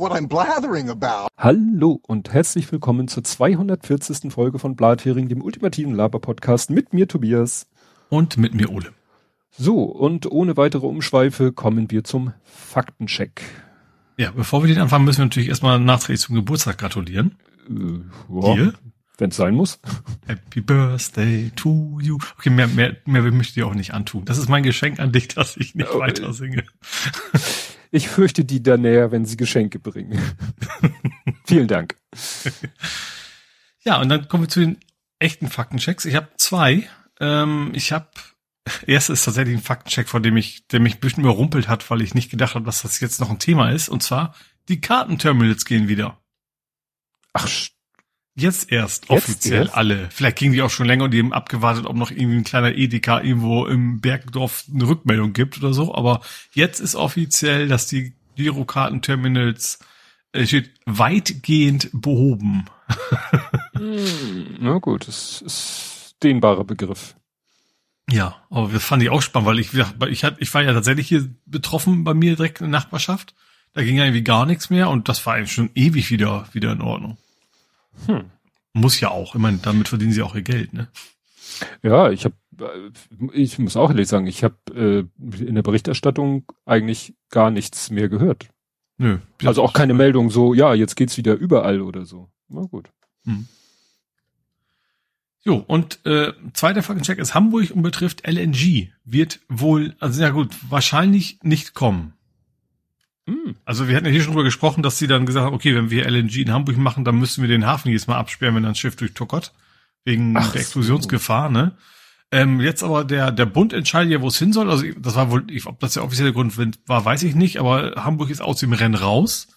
what I'm blathering about. Hallo und herzlich willkommen zur 240. Folge von Blathering, dem ultimativen Laber-Podcast mit mir Tobias. Und mit mir Ole. So, und ohne weitere Umschweife kommen wir zum Faktencheck. Ja, bevor wir den anfangen, müssen wir natürlich erstmal nachträglich zum Geburtstag gratulieren. Äh, ja, Dir? Wenn es sein muss. Happy Birthday to you. Okay, mehr, mehr, mehr möchte ich dir auch nicht antun. Das ist mein Geschenk an dich, dass ich nicht Oh, weiter singe. Ich fürchte die da näher, wenn sie Geschenke bringen. Vielen Dank. Ja, und dann kommen wir zu den echten Faktenchecks. Ich habe zwei. Ähm, ich habe erster ist tatsächlich ein Faktencheck, von dem ich, der mich ein bisschen überrumpelt hat, weil ich nicht gedacht habe, dass das jetzt noch ein Thema ist. Und zwar die Kartenterminals gehen wieder. Ach, Jetzt erst Jetzt offiziell erst? alle. Vielleicht gingen die auch schon länger und die haben abgewartet, ob noch irgendwie ein kleiner Edeka irgendwo im Bergdorf eine Rückmeldung gibt oder so. Aber jetzt ist offiziell, dass die Girokartenterminals äh, steht weitgehend behoben. hm, na gut, das ist dehnbarer Begriff. Ja, aber das fand ich auch spannend, weil ich, ich, ich war ja tatsächlich hier betroffen bei mir direkt in der Nachbarschaft. Da ging ja irgendwie gar nichts mehr und das war eigentlich schon ewig wieder, wieder in Ordnung. Hm. Muss ja auch. Ich meine, damit verdienen sie auch ihr Geld, ne? Ja, ich habe, ich muss auch ehrlich sagen, ich habe äh, in der Berichterstattung eigentlich gar nichts mehr gehört. Nö. Also auch keine Meldung so, ja, jetzt geht's wieder überall oder so. Na gut. Hm. Jo, und äh, zweiter Faktencheck ist Hamburg und betrifft LNG. Wird wohl, also ja gut, wahrscheinlich nicht kommen. Hm. Also wir hatten ja hier schon drüber gesprochen, dass sie dann gesagt haben, okay, wenn wir LNG in Hamburg machen, dann müssen wir den Hafen jedes Mal absperren, wenn ein Schiff durchtuckert. Wegen Ach der so. Explosionsgefahr, ne? Ähm, jetzt aber der, der Bund entscheidet ja, wo es hin soll. Also das war wohl, ob das der offizielle Grund war, weiß ich nicht, aber Hamburg ist aus dem Rennen raus.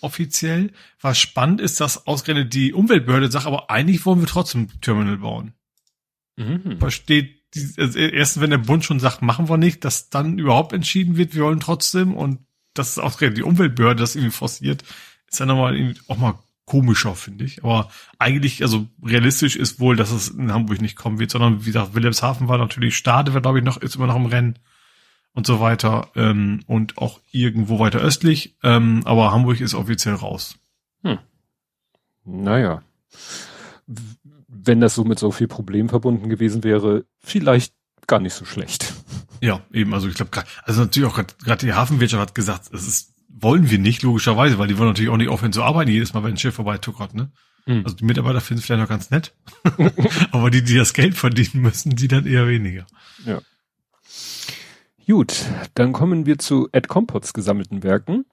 Offiziell. Was spannend ist, dass ausgerechnet die Umweltbehörde sagt, aber eigentlich wollen wir trotzdem Terminal bauen. Mhm. Versteht, die, also erst wenn der Bund schon sagt, machen wir nicht, dass dann überhaupt entschieden wird, wir wollen trotzdem und das ist ausgerechnet die Umweltbehörde das irgendwie forciert, ist dann nochmal irgendwie auch mal komischer, finde ich. Aber eigentlich, also realistisch ist wohl, dass es in Hamburg nicht kommen wird, sondern wie gesagt, Wilhelmshaven war natürlich Stade, war glaube ich noch, ist immer noch im Rennen und so weiter ähm, und auch irgendwo weiter östlich, ähm, aber Hamburg ist offiziell raus. Naja. W- Wenn das so mit so viel Problem verbunden gewesen wäre, vielleicht gar nicht so schlecht. Ja, eben, also ich glaube, also natürlich auch gerade die Hafenwirtschaft hat gesagt, es ist, wollen wir nicht, logischerweise, weil die wollen natürlich auch nicht aufhören zu arbeiten, jedes Mal, wenn ein Schiff vorbeituckert, ne? Hm. Also die Mitarbeiter finden es vielleicht noch ganz nett, aber die, die das Geld verdienen müssen, die dann eher weniger. Gut, dann kommen wir zu Ed Compots gesammelten Werken.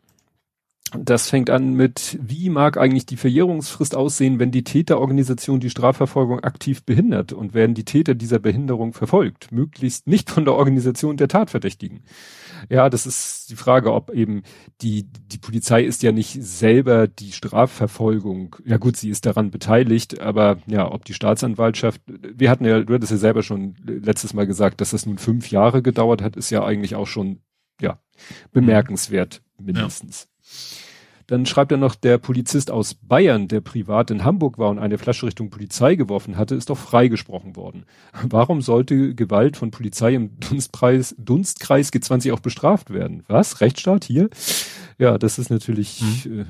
Das fängt an mit, wie mag eigentlich die Verjährungsfrist aussehen, wenn die Täterorganisation die Strafverfolgung aktiv behindert und werden die Täter dieser Behinderung verfolgt, möglichst nicht von der Organisation der Tatverdächtigen. Ja, das ist die Frage, ob eben die, die Polizei ist ja nicht selber die Strafverfolgung. Ja gut, sie ist daran beteiligt, aber ja, ob die Staatsanwaltschaft, wir hatten ja, du hattest ja selber schon letztes Mal gesagt, dass das nun fünf Jahre gedauert hat, ist ja eigentlich auch schon, ja, bemerkenswert mindestens. Dann schreibt er noch, der Polizist aus Bayern, der privat in Hamburg war und eine Flasche Richtung Polizei geworfen hatte, ist doch freigesprochen worden. Warum sollte Gewalt von Polizei im Dunstpreis, Dunstkreis G20 auch bestraft werden? Was? Rechtsstaat hier? Ja, das ist natürlich äh,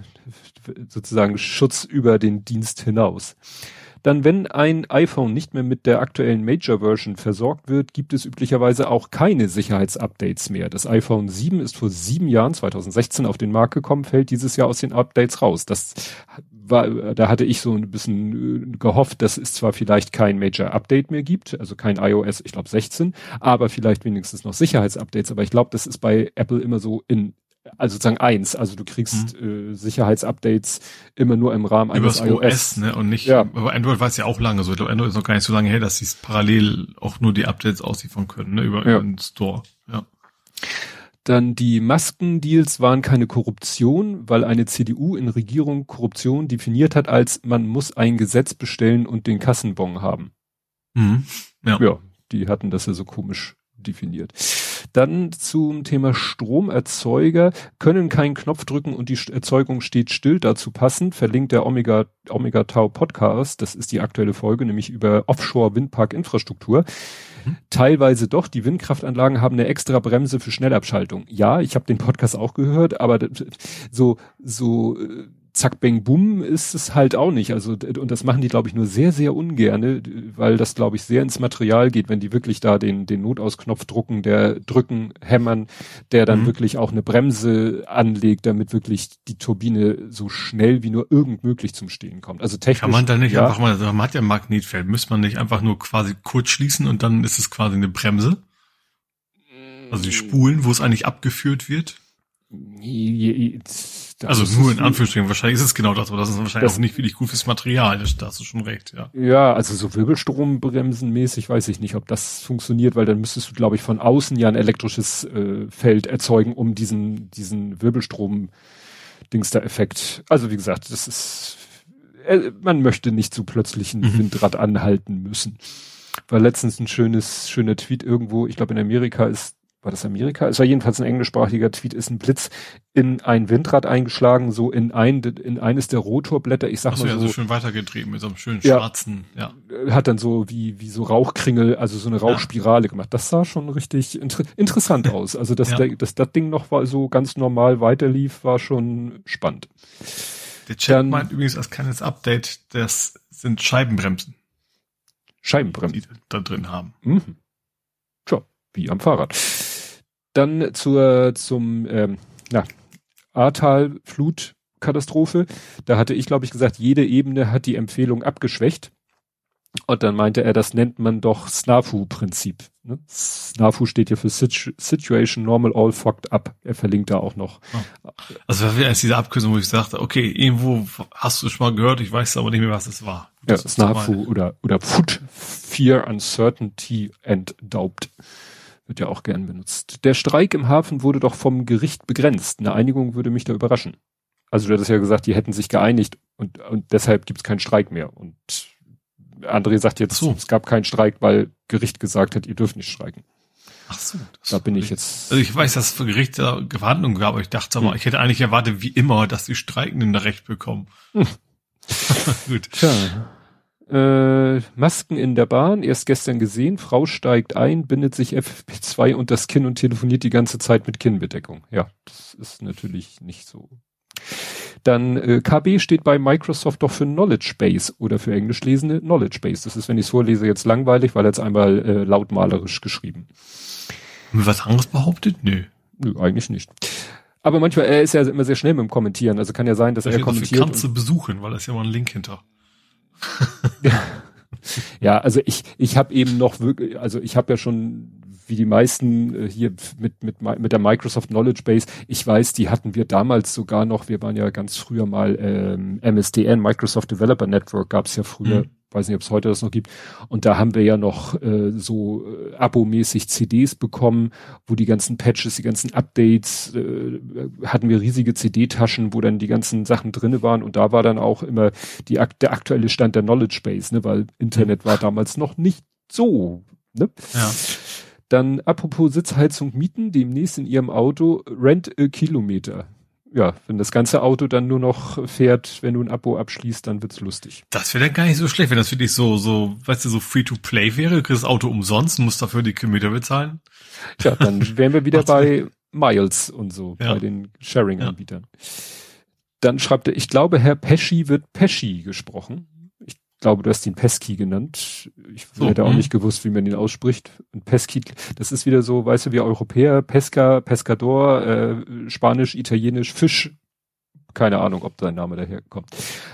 sozusagen Schutz über den Dienst hinaus. Dann, wenn ein iPhone nicht mehr mit der aktuellen Major Version versorgt wird, gibt es üblicherweise auch keine Sicherheitsupdates mehr. Das iPhone 7 ist vor sieben Jahren, 2016, auf den Markt gekommen, fällt dieses Jahr aus den Updates raus. Das war, da hatte ich so ein bisschen äh, gehofft, dass es zwar vielleicht kein Major Update mehr gibt, also kein iOS, ich glaube 16, aber vielleicht wenigstens noch Sicherheitsupdates. Aber ich glaube, das ist bei Apple immer so in also sozusagen eins, also du kriegst äh, Sicherheitsupdates immer nur im Rahmen eines Übers iOS. OS, ne, und nicht, Ja. aber Android weiß ja auch lange so. Ich glaube, Android ist noch gar nicht so lange her, dass sie es parallel auch nur die Updates ausliefern können, ne, über, Ja. über den Store. Ja. Dann die Maskendeals waren keine Korruption, weil eine CDU in Regierung Korruption definiert hat als man muss ein Gesetz bestellen und den Kassenbon haben. Mhm. Ja. Ja, die hatten das ja so komisch definiert. Dann zum Thema Stromerzeuger können keinen Knopf drücken und die Erzeugung steht still. Dazu passend verlinkt der Omega, Omega Tau Podcast. Das ist die aktuelle Folge, nämlich über Offshore Windpark Infrastruktur. Mhm. Teilweise doch. Die Windkraftanlagen haben eine extra Bremse für Schnellabschaltung. Ja, ich habe den Podcast auch gehört, aber so so äh, zack, bang, bumm ist es halt auch nicht. Also, und das machen die, glaube ich, nur sehr, sehr ungerne, weil das, glaube ich, sehr ins Material geht, wenn die wirklich da den, den Notausknopf drucken, der drücken, hämmern, der dann mhm. wirklich auch eine Bremse anlegt, damit wirklich die Turbine so schnell wie nur irgend möglich zum Stehen kommt. Also technisch. Kann man da nicht ja, einfach mal, man hat ja ein Magnetfeld, müsste man nicht einfach nur quasi kurz schließen und dann ist es quasi eine Bremse? Also die Spulen, wo es eigentlich abgeführt wird? Also nur in Anführungsstrichen, wahrscheinlich ist es genau das, aber das ist wahrscheinlich das, auch nicht wirklich gut fürs Material, da hast du schon recht, ja. Ja, also so Wirbelstrombremsen mäßig weiß ich nicht, ob das funktioniert, weil dann müsstest du, glaube ich, von außen ja ein elektrisches äh, Feld erzeugen, um diesen, diesen Wirbelstrom-Dingster-Effekt. Also wie gesagt, das ist, äh, man möchte nicht so plötzlich ein mhm. Windrad anhalten müssen. War letztens ein schönes, schöner Tweet irgendwo, ich glaube in Amerika ist war das Amerika? Es war jedenfalls ein englischsprachiger Tweet, ist ein Blitz in ein Windrad eingeschlagen, so in ein, in eines der Rotorblätter, ich sag Ach so, mal so. Ja, so schön weitergetrieben mit so einem schönen schwarzen, ja, ja. Hat dann so wie, wie so Rauchkringel, also so eine Rauchspirale ja. gemacht. Das sah schon richtig inter interessant aus. Also, dass, ja. der, dass das Ding noch war, so ganz normal weiterlief, war schon spannend. Der Chat dann, meint übrigens als kleines Update, das sind Scheibenbremsen. Scheibenbremsen. Die da drin haben. Mhm. Tja, wie am Fahrrad. Dann zur, zum, ähm, na, Ahrtal Flutkatastrophe. Da hatte ich, glaube ich, gesagt, jede Ebene hat die Empfehlung abgeschwächt. Und dann meinte er, das nennt man doch SNAFU-Prinzip. Ne? SNAFU steht hier für Situ Situation Normal All Fucked Up. Er verlinkt da auch noch. Also das wäre jetzt diese Abkürzung, wo ich sagte, okay, irgendwo hast du schon mal gehört, ich weiß aber nicht mehr, was es war. Das ja, SNAFU oder, oder Food Fear, Uncertainty and Doubt. Wird ja auch gern benutzt. Der Streik im Hafen wurde doch vom Gericht begrenzt. Eine Einigung würde mich da überraschen. Also du hattest ja gesagt, die hätten sich geeinigt und, und deshalb gibt es keinen Streik mehr. Und André sagt jetzt, so. es gab keinen Streik, weil Gericht gesagt hat, ihr dürft nicht streiken. Ach so. Da bin ich jetzt. Also ich weiß, dass es vor Gericht Verhandlungen gab, aber ich dachte mal, hm. ich hätte eigentlich erwartet, wie immer, dass die Streikenden Recht bekommen. Hm. Gut. Tja. Äh, Masken in der Bahn, erst gestern gesehen, Frau steigt ein, bindet sich FP2 und das Kinn und telefoniert die ganze Zeit mit Kinnbedeckung. Ja, das ist natürlich nicht so. Dann äh, KB steht bei Microsoft doch für Knowledge Base oder für englisch lesende Knowledge Base. Das ist, wenn ich es vorlese, jetzt langweilig, weil er jetzt einmal äh, lautmalerisch geschrieben. Was anderes behauptet? Nö. Nö, eigentlich nicht. Aber manchmal, er ist ja immer sehr schnell mit dem Kommentieren. Also kann ja sein, dass er kommentiert. Kannst du besuchen, weil da ist ja mal ein Link hinter. Ja, also ich, ich habe eben noch wirklich, also ich habe ja schon wie die meisten äh, hier mit, mit, mit der Microsoft Knowledge Base, ich weiß, die hatten wir damals sogar noch, wir waren ja ganz früher mal ähm, MSDN, Microsoft Developer Network gab's ja früher, mhm weiß nicht, ob es heute das noch gibt. Und da haben wir ja noch äh, so äh, abomäßig CDs bekommen, wo die ganzen Patches, die ganzen Updates, äh, hatten wir riesige CD-Taschen, wo dann die ganzen Sachen drinne waren. Und da war dann auch immer die, der aktuelle Stand der Knowledge Base, ne, weil Internet war damals noch nicht so. Ne? Ja. Dann apropos Sitzheizung mieten, demnächst in Ihrem Auto Rent a Kilometer ja, wenn das ganze Auto dann nur noch fährt, wenn du ein Abo abschließt, dann wird's lustig. Das wäre dann gar nicht so schlecht, wenn das für dich so, so, weißt du, so free to play wäre. Du kriegst das Auto umsonst und musst dafür die Kilometer bezahlen. Tja, dann wären wir wieder bei Miles und so, ja. bei den Sharing-Anbietern. Ja. Dann schreibt er, ich glaube, Herr Pesci wird Pesci gesprochen glaube, du hast ihn Pesky genannt. Ich so, hätte auch mh. nicht gewusst, wie man ihn ausspricht. Und Pesky, das ist wieder so, weißt du, wie Europäer, Pesca, Pescador, äh, Spanisch, Italienisch, Fisch. Keine Ahnung, ob sein Name daher kommt.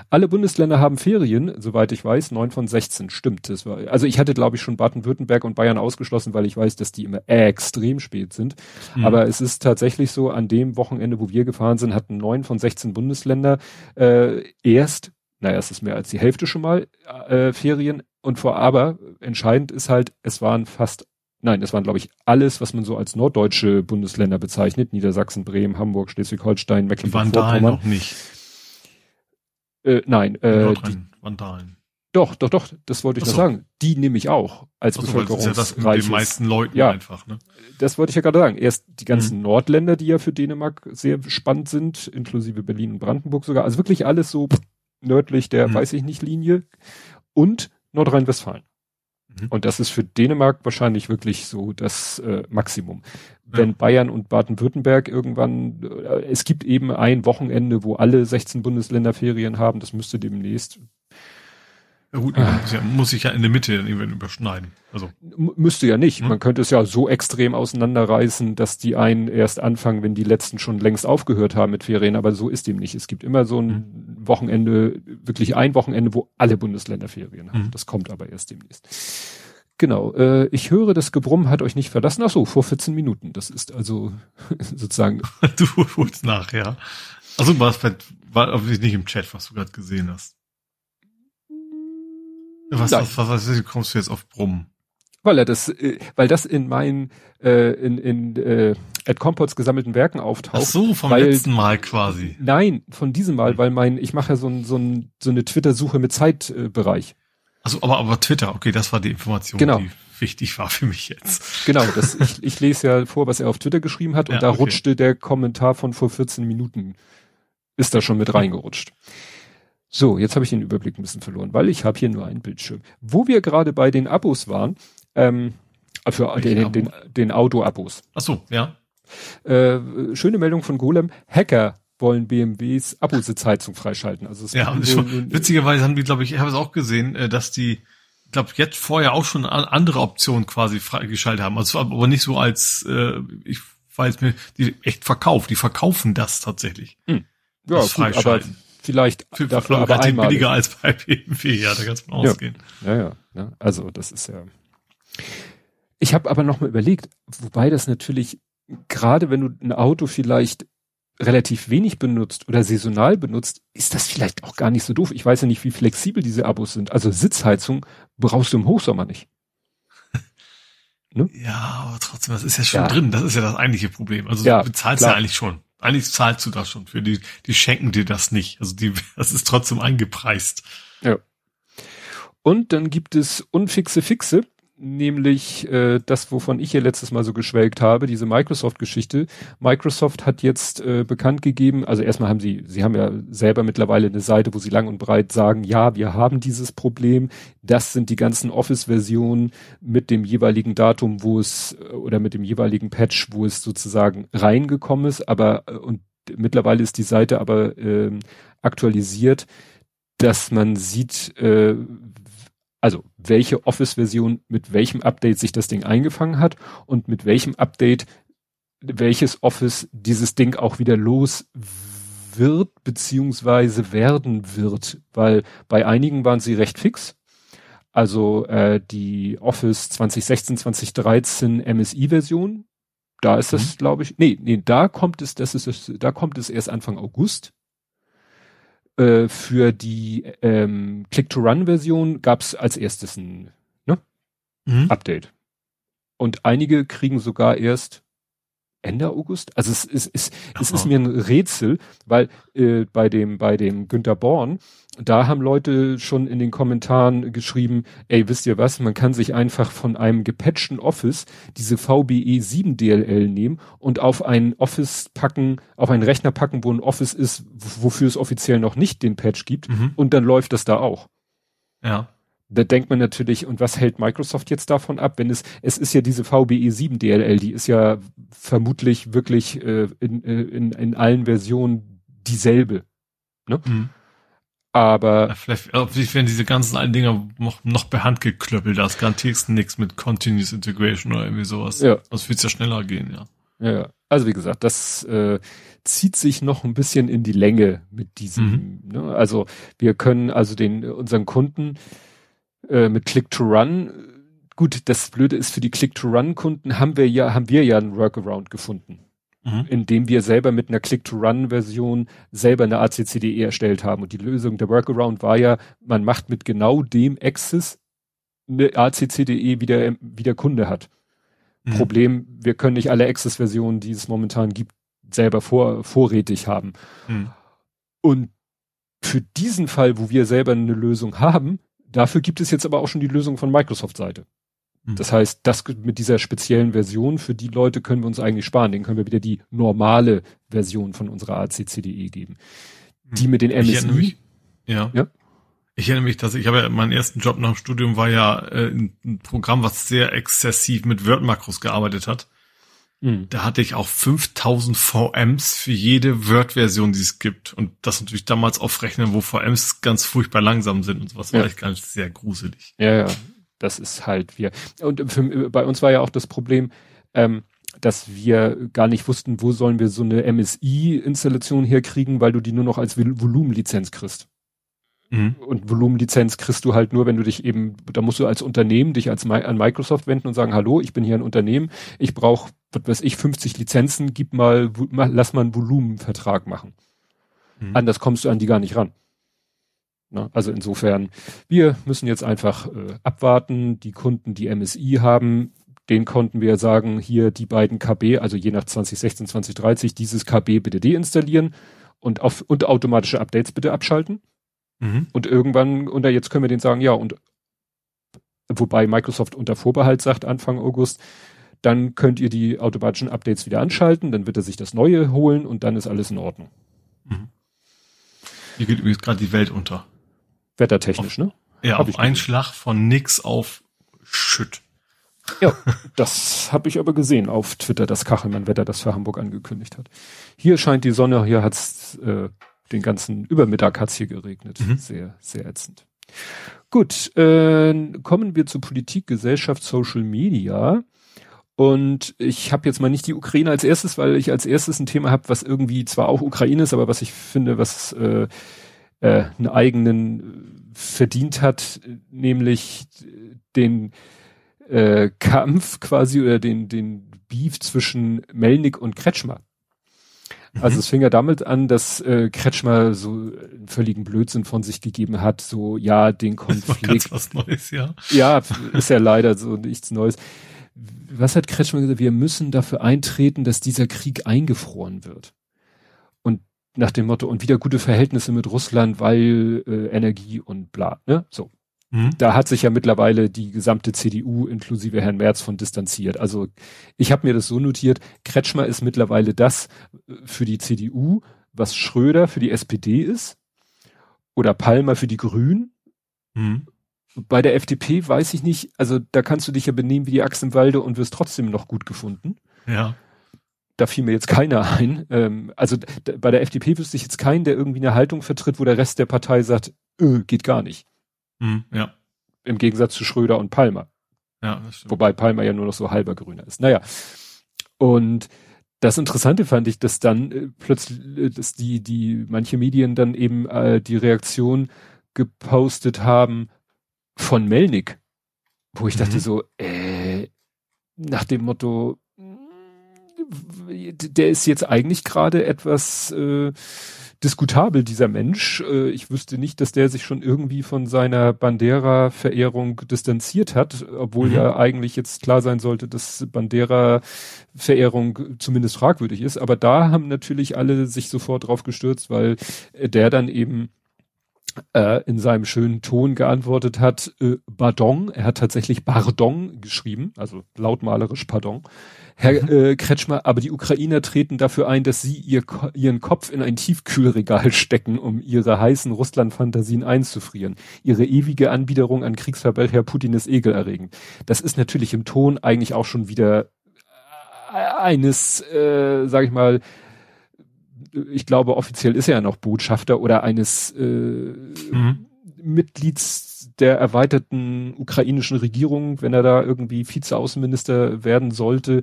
Alle Bundesländer haben Ferien, soweit ich weiß, neun von 16, stimmt. Das war, also ich hatte, glaube ich, schon Baden-Württemberg und Bayern ausgeschlossen, weil ich weiß, dass die immer extrem spät sind. Mhm. Aber es ist tatsächlich so, an dem Wochenende, wo wir gefahren sind, hatten neun von 16 Bundesländer äh, erst naja, es ist mehr als die Hälfte schon mal äh, Ferien. Und vor aber entscheidend ist halt, es waren fast, nein, es waren, glaube ich, alles, was man so als norddeutsche Bundesländer bezeichnet. Niedersachsen, Bremen, Hamburg, Schleswig-Holstein, Mecklenburg-Vorpommern. noch nicht. Äh, nein, äh, die, Vandalen. Doch, doch, doch, das wollte ich Ach noch so. sagen. Die nehme ich auch als Also, weil das ist ja das mit bevölkerungsreiches. den meisten Leuten Ja. einfach, ne? das wollte ich ja gerade sagen. Erst die ganzen Mhm. Nordländer, die ja für Dänemark sehr spannend sind, inklusive Berlin und Brandenburg sogar. Also wirklich alles so nördlich der, Mhm. weiß ich nicht, Linie. Und Nordrhein-Westfalen. Mhm. Und das ist für Dänemark wahrscheinlich wirklich so das äh, Maximum. Wenn Ja. Bayern und Baden-Württemberg irgendwann, äh, es gibt eben ein Wochenende, wo alle 16 Bundesländer Ferien haben, das müsste demnächst, Ja gut, Ah. muss, ja, muss sich ja in der Mitte dann irgendwann überschneiden. Also, M müsste ja nicht. Mhm. Man könnte es ja so extrem auseinanderreißen, dass die einen erst anfangen, wenn die letzten schon längst aufgehört haben mit Ferien, aber so ist dem nicht. Es gibt immer so ein Mhm. Wochenende, wirklich ein Wochenende, wo alle Bundesländer Ferien haben. Mhm. Das kommt aber erst demnächst. Genau, äh, ich höre, das Gebrumm hat euch nicht verlassen. Ach so, vor 14 Minuten. Das ist also sozusagen, du holst nach, ja. Also war es war nicht im Chat, was du gerade gesehen hast. Was, was, was, was, wie kommst du jetzt auf Brummen? weil er das, äh, weil das in meinen, äh, in, in äh, Ed Compots gesammelten Werken Ach auftaucht. so, vom weil- letzten Mal quasi. Nein, von diesem Mal, Hm. weil mein, ich mache ja so, ein, so, ein, so eine Twitter-Suche mit Zeitbereich. Bereich. Also, aber, aber Twitter, okay, das war die Information, Genau. die wichtig war für mich jetzt. genau, das, ich, ich lese ja vor, was er auf Twitter geschrieben hat und Ja, da okay. rutschte der Kommentar von vor 14 Minuten, ist da schon mit reingerutscht. So, jetzt habe ich den Überblick ein bisschen verloren, weil ich habe hier nur einen Bildschirm. Wo wir gerade bei den Abos waren, ähm, für Welche den, den, den Auto-Abos. Ach so, ja. Äh, schöne Meldung von Golem, Hacker wollen BMWs Abositzheizung freischalten. Also es Ja, und nun- witzigerweise haben die, glaube ich, ich habe es auch gesehen, äh, dass die, ich glaube, jetzt vorher auch schon an- andere Optionen quasi freigeschaltet haben. Also aber nicht so als, äh, ich weiß mir, die echt verkauft, die verkaufen das tatsächlich. ja, das gut, aber freischalten. Vielleicht Für, dafür aber relativ einmalig. billiger als bei BMW, ja, da kannst du von Ja. ausgehen. Ja, ja, ja. Also das ist ja. Ich habe aber noch mal überlegt, wobei das natürlich gerade wenn du ein Auto vielleicht relativ wenig benutzt oder saisonal benutzt, ist das vielleicht auch gar nicht so doof. Ich weiß ja nicht, wie flexibel diese Abos sind. Also Sitzheizung brauchst du im Hochsommer nicht. Ja, aber trotzdem, das ist ja schon Ja. drin. Das ist ja das eigentliche Problem. Also Ja, du bezahlst klar. ja eigentlich schon. Eigentlich zahlst du das schon für die, die schenken dir das nicht. Also die, das ist trotzdem eingepreist. Und dann gibt es unfixe Fixe, nämlich äh, das, wovon ich hier letztes Mal so geschwelgt habe, diese Microsoft-Geschichte. Microsoft hat jetzt äh, bekannt gegeben, also erstmal haben sie, sie haben ja selber mittlerweile eine Seite, wo sie lang und breit sagen, ja, wir haben dieses Problem, das sind die ganzen Office-Versionen mit dem jeweiligen Datum, wo es, äh, oder mit dem jeweiligen Patch, wo es sozusagen reingekommen ist, aber, äh, und mittlerweile ist die Seite aber ähm, aktualisiert, dass man sieht, äh, also welche Office-Version mit welchem Update sich das Ding eingefangen hat und mit welchem Update welches Office dieses Ding auch wieder los wird beziehungsweise werden wird, weil bei einigen waren sie recht fix. Also äh, die Office 2016, 2013 MSI-Version, da ist das, glaube ich, nee, nee, da kommt es, das ist da kommt es erst Anfang August. Äh, für die ähm, Click-to-Run-Version gab es als erstes ein Mhm. Update. Und einige kriegen sogar erst Ende August. Also es ist, es, es ist mir ein Rätsel, weil äh, bei dem bei dem Günter Born, da haben Leute schon in den Kommentaren geschrieben, ey, wisst ihr was, man kann sich einfach von einem gepatchten Office diese VBE 7 DLL nehmen und auf ein Office packen, auf einen Rechner packen, wo ein Office ist, wofür es offiziell noch nicht den Patch gibt Mhm. und dann läuft das da auch Ja. Da denkt man natürlich, und was hält Microsoft jetzt davon ab, wenn es, es ist ja diese VBE 7 DLL, die ist ja vermutlich wirklich äh, in, äh, in, in allen Versionen dieselbe. Mhm. Aber Ja, Vielleicht, vielleicht werden diese ganzen alten Dinger noch, noch per Hand geklöppelt. Da ist garantierst nichts mit Continuous Integration oder irgendwie sowas. Ja. Das wird ja schneller gehen, ja. ja, ja, also wie gesagt, das äh, zieht sich noch ein bisschen in die Länge mit diesem. Ne? Also wir können also den unseren Kunden äh, mit Click to Run äh, Gut, das Blöde ist für die Click-to-Run-Kunden haben wir ja, haben wir ja einen Workaround gefunden. Mhm. indem wir selber mit einer Click-to-Run-Version selber eine ACCDE erstellt haben. Und die Lösung, der Workaround war ja, man macht mit genau dem Access eine ACCDE, wie der, wie der Kunde hat. Mhm. Problem, wir können nicht alle Access-Versionen, die es momentan gibt, selber vor, vorrätig haben. Mhm. Und für diesen Fall, wo wir selber eine Lösung haben, Dafür gibt es jetzt aber auch schon die Lösung von Microsoft-Seite. Mhm. Das heißt, das mit dieser speziellen Version für die Leute können wir uns eigentlich sparen. Den können wir wieder die normale Version von unserer ACCDE geben. Mhm. Die mit den MSI. Mich, ja. ja. Ich erinnere mich, dass ich habe ja meinen ersten Job nach dem Studium war ja äh, ein Programm, was sehr exzessiv mit Word-Makros gearbeitet hat. Mhm. Da hatte ich auch 5000 VMs für jede Word-Version, die es gibt. Und das natürlich damals aufrechnen, wo VMs ganz furchtbar langsam sind und sowas, ja. war ich gar nicht sehr gruselig. Ja, ja. Das ist halt wir. Und für, bei uns war ja auch das Problem, ähm, dass wir gar nicht wussten, wo sollen wir so eine MSI-Installation herkriegen, weil du die nur noch als Volumenlizenz kriegst. Mhm. Und Volumenlizenz kriegst du halt nur, wenn du dich eben, da musst du als Unternehmen dich als an Microsoft wenden und sagen, hallo, ich bin hier ein Unternehmen, ich brauche, was weiß ich, 50 Lizenzen, gib mal, lass mal einen Volumenvertrag machen. Mhm. Anders kommst du an die gar nicht ran. Ne? Also insofern, wir müssen jetzt einfach äh, abwarten. Die Kunden, die MSI haben, den konnten wir sagen, hier die beiden KB, also je nach 2016, 2030, dieses KB bitte deinstallieren und auf und automatische Updates bitte abschalten. Mhm. Und irgendwann, und jetzt können wir denen sagen, ja, und wobei Microsoft unter Vorbehalt sagt, Anfang August, dann könnt ihr die automatischen Updates wieder anschalten, dann wird er sich das Neue holen und dann ist alles in Ordnung. Mhm. Hier geht übrigens gerade die Welt unter. Wettertechnisch, auf, ne? Ja, hab auf einen Schlag von nix auf Schütt. Ja, das habe ich aber gesehen auf Twitter, dass Kachelmann Wetter das für Hamburg angekündigt hat. Hier scheint die Sonne, hier hat's äh, den ganzen Übermittag hat's hier geregnet. Mhm. Sehr, sehr ätzend. Gut, äh, kommen wir zu Politik, Gesellschaft, Social Media. Und ich habe jetzt mal nicht die Ukraine als erstes, weil ich als erstes ein Thema habe, was irgendwie zwar auch Ukraine ist, aber was ich finde, was äh, äh, einen eigenen äh, verdient hat, nämlich den äh, Kampf quasi oder den, den Beef zwischen Melnik und Kretschmer. Mhm. Also es fing ja damit an, dass äh, Kretschmer so einen völligen Blödsinn von sich gegeben hat, so ja, den Konflikt. was Neues, ja. Ja, ist ja leider so nichts Neues. Was hat Kretschmer gesagt? Wir müssen dafür eintreten, dass dieser Krieg eingefroren wird nach dem Motto und wieder gute Verhältnisse mit Russland, weil äh, Energie und bla, ne? So. Mhm. Da hat sich ja mittlerweile die gesamte CDU inklusive Herrn Merz von distanziert. Also ich habe mir das so notiert, Kretschmer ist mittlerweile das äh, für die CDU, was Schröder für die SPD ist oder Palmer für die Grünen. Mhm. Bei der FDP weiß ich nicht, also da kannst du dich ja benehmen wie die Axt im Walde und wirst trotzdem noch gut gefunden. Ja da fiel mir jetzt keiner ein. Ähm, also bei der FDP wüsste ich jetzt keinen, der irgendwie eine Haltung vertritt, wo der Rest der Partei sagt, öh, geht gar nicht. Hm, ja. Im Gegensatz zu Schröder und Palmer. Ja, das stimmt. Wobei Palmer ja nur noch so halber Grüner ist. Naja. Und das Interessante fand ich, dass dann äh, plötzlich, äh, dass die, die, manche Medien dann eben äh, die Reaktion gepostet haben von Melnik, wo ich mhm. dachte so, äh, nach dem Motto, der ist jetzt eigentlich gerade etwas äh, diskutabel, dieser Mensch. Äh, ich wüsste nicht, dass der sich schon irgendwie von seiner Bandera-Verehrung distanziert hat, obwohl mhm. ja eigentlich jetzt klar sein sollte, dass Bandera-Verehrung zumindest fragwürdig ist. Aber da haben natürlich alle sich sofort drauf gestürzt, weil der dann eben äh, in seinem schönen Ton geantwortet hat, äh, Pardon, er hat tatsächlich Pardon geschrieben, also lautmalerisch Pardon. Herr mhm. äh, Kretschmer, aber die Ukrainer treten dafür ein, dass sie ihr, ihren Kopf in ein Tiefkühlregal stecken, um ihre heißen Russland-Fantasien einzufrieren. Ihre ewige Anbiederung an Kriegsverbrecher Putin ist ekelerregend. Das ist natürlich im Ton eigentlich auch schon wieder äh, eines, äh, sag ich mal, ich glaube, offiziell ist er ja noch Botschafter oder eines äh, mhm. Mitglieds der erweiterten ukrainischen Regierung, wenn er da irgendwie Vizeaußenminister werden sollte.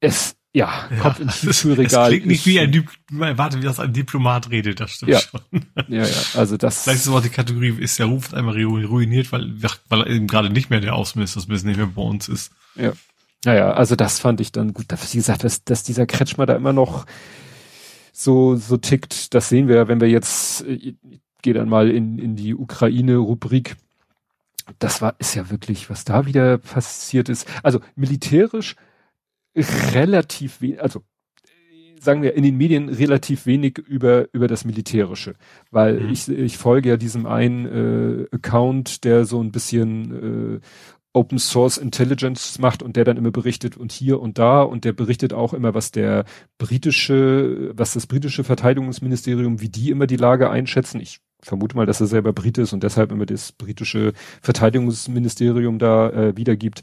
Es, ja, ja Kopf ins Tiefkühlregal. klingt nicht wie ein, Dip warte, wie das ein Diplomat redet, das stimmt ja. schon. Ja, ja, also das. Vielleicht ist aber die Kategorie, ist der Ruf einmal ruiniert, weil, weil er eben gerade nicht mehr der Außenminister, das nicht mehr bei uns ist. Ja. Naja, also das fand ich dann gut. Wie gesagt, dass, dass dieser Kretschmer da immer noch so, so tickt, das sehen wir, wenn wir jetzt, ich gehe dann mal in, in die Ukraine-Rubrik. Das war, ist ja wirklich, was da wieder passiert ist. Also militärisch relativ wenig, also sagen wir, in den Medien relativ wenig über, über das Militärische. Weil Mhm. ich, ich folge ja diesem einen äh, Account, der so ein bisschen äh, Open Source Intelligence macht und der dann immer berichtet und hier und da und der berichtet auch immer, was der britische, was das britische Verteidigungsministerium, wie die immer die Lage einschätzen. Ich vermute mal, dass er selber Brit ist und deshalb immer das britische Verteidigungsministerium da äh, wiedergibt.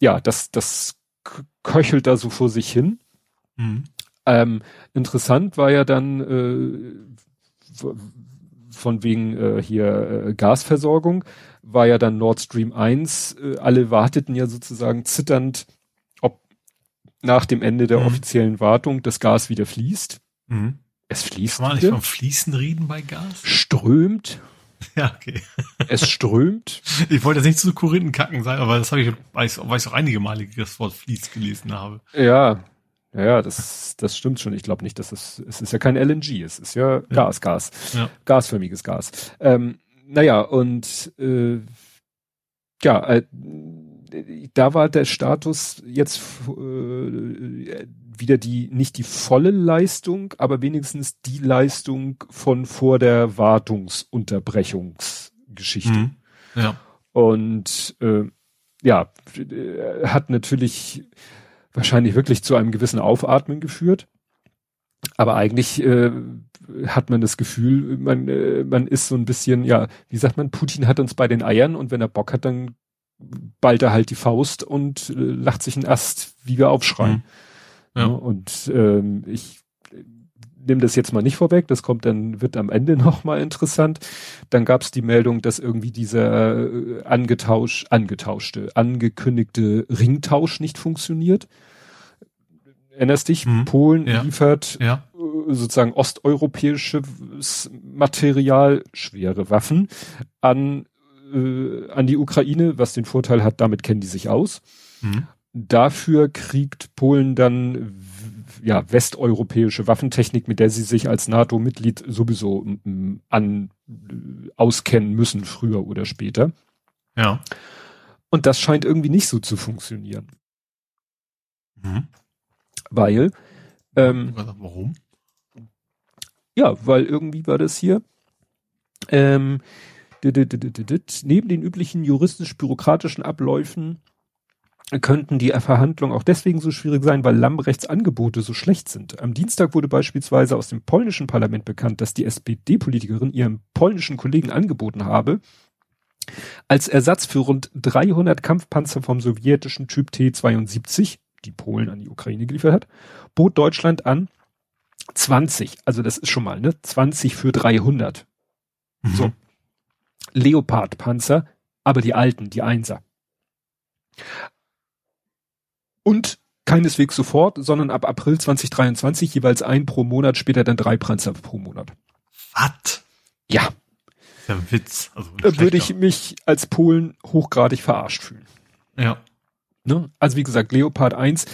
Ja, das, das köchelt da so vor sich hin. Mhm. Ähm, interessant war ja dann äh, von wegen äh, hier äh, Gasversorgung, war ja dann Nord Stream 1. Äh, alle warteten ja sozusagen zitternd, ob nach dem Ende der Mhm. offiziellen Wartung das Gas wieder fließt. Mhm. Es fließt Kann man nicht wieder, vom Fließen reden bei Gas? strömt, Ja, okay. es strömt. Ich wollte jetzt nicht zu Korinthenkacken sein, aber das habe ich, weil ich, auch einige Male das Wort Fließ gelesen habe. Ja, ja, ja, das, das stimmt schon. Ich glaube nicht, dass es, es ist ja kein LNG, es ist ja Gas, Gas, Ja. gasförmiges Gas. Ähm, naja, und äh, ja, äh, da war der Status jetzt äh, wieder die, nicht die volle Leistung, aber wenigstens die Leistung von vor der Wartungsunterbrechungsgeschichte. Mhm. Ja. Und äh, ja, hat natürlich wahrscheinlich wirklich zu einem gewissen Aufatmen geführt. Aber eigentlich äh, hat man das Gefühl, man, äh, man ist so ein bisschen, ja, wie sagt man, Putin hat uns bei den Eiern und wenn er Bock hat, dann ballt er halt die Faust und äh, lacht sich einen Ast, wie wir aufschreien. Mhm. Ja. Ja, und ähm, ich nehme das jetzt mal nicht vorweg, das kommt dann, wird am Ende nochmal interessant. Dann gab es die Meldung, dass irgendwie dieser äh, angetausch, angetauschte, angekündigte Ringtausch nicht funktioniert. Erinnerst dich, Mhm. Polen Ja. liefert Ja. Sozusagen osteuropäisches Material, schwere Waffen an, äh, an die Ukraine, was den Vorteil hat, damit kennen die sich aus. Mhm. Dafür kriegt Polen dann ja westeuropäische Waffentechnik, mit der sie sich als NATO-Mitglied sowieso an äh, auskennen müssen, früher oder später. Ja. Und das scheint irgendwie nicht so zu funktionieren, Mhm. weil ähm, Warum? Ja, weil irgendwie war das hier. Ähm, neben den üblichen juristisch-bürokratischen Abläufen könnten die Verhandlungen auch deswegen so schwierig sein, weil Lambrechts Angebote so schlecht sind. Am Dienstag wurde beispielsweise aus dem polnischen Parlament bekannt, dass die SPD-Politikerin ihrem polnischen Kollegen angeboten habe, als Ersatz für rund 300 Kampfpanzer vom sowjetischen Typ T-72, die Polen an die Ukraine geliefert hat, bot Deutschland an, 20, also das ist schon mal, ne? 20 für 300. Mhm. So. Leopard-Panzer, aber die alten, die Einser. Und keineswegs sofort, sondern ab April 2023 jeweils ein pro Monat, später dann drei Panzer pro Monat. Was? Ja, Ist ja Witz. Also da würde ich mich als Polen hochgradig verarscht fühlen. Ja. Ne? Also wie gesagt, Leopard 1,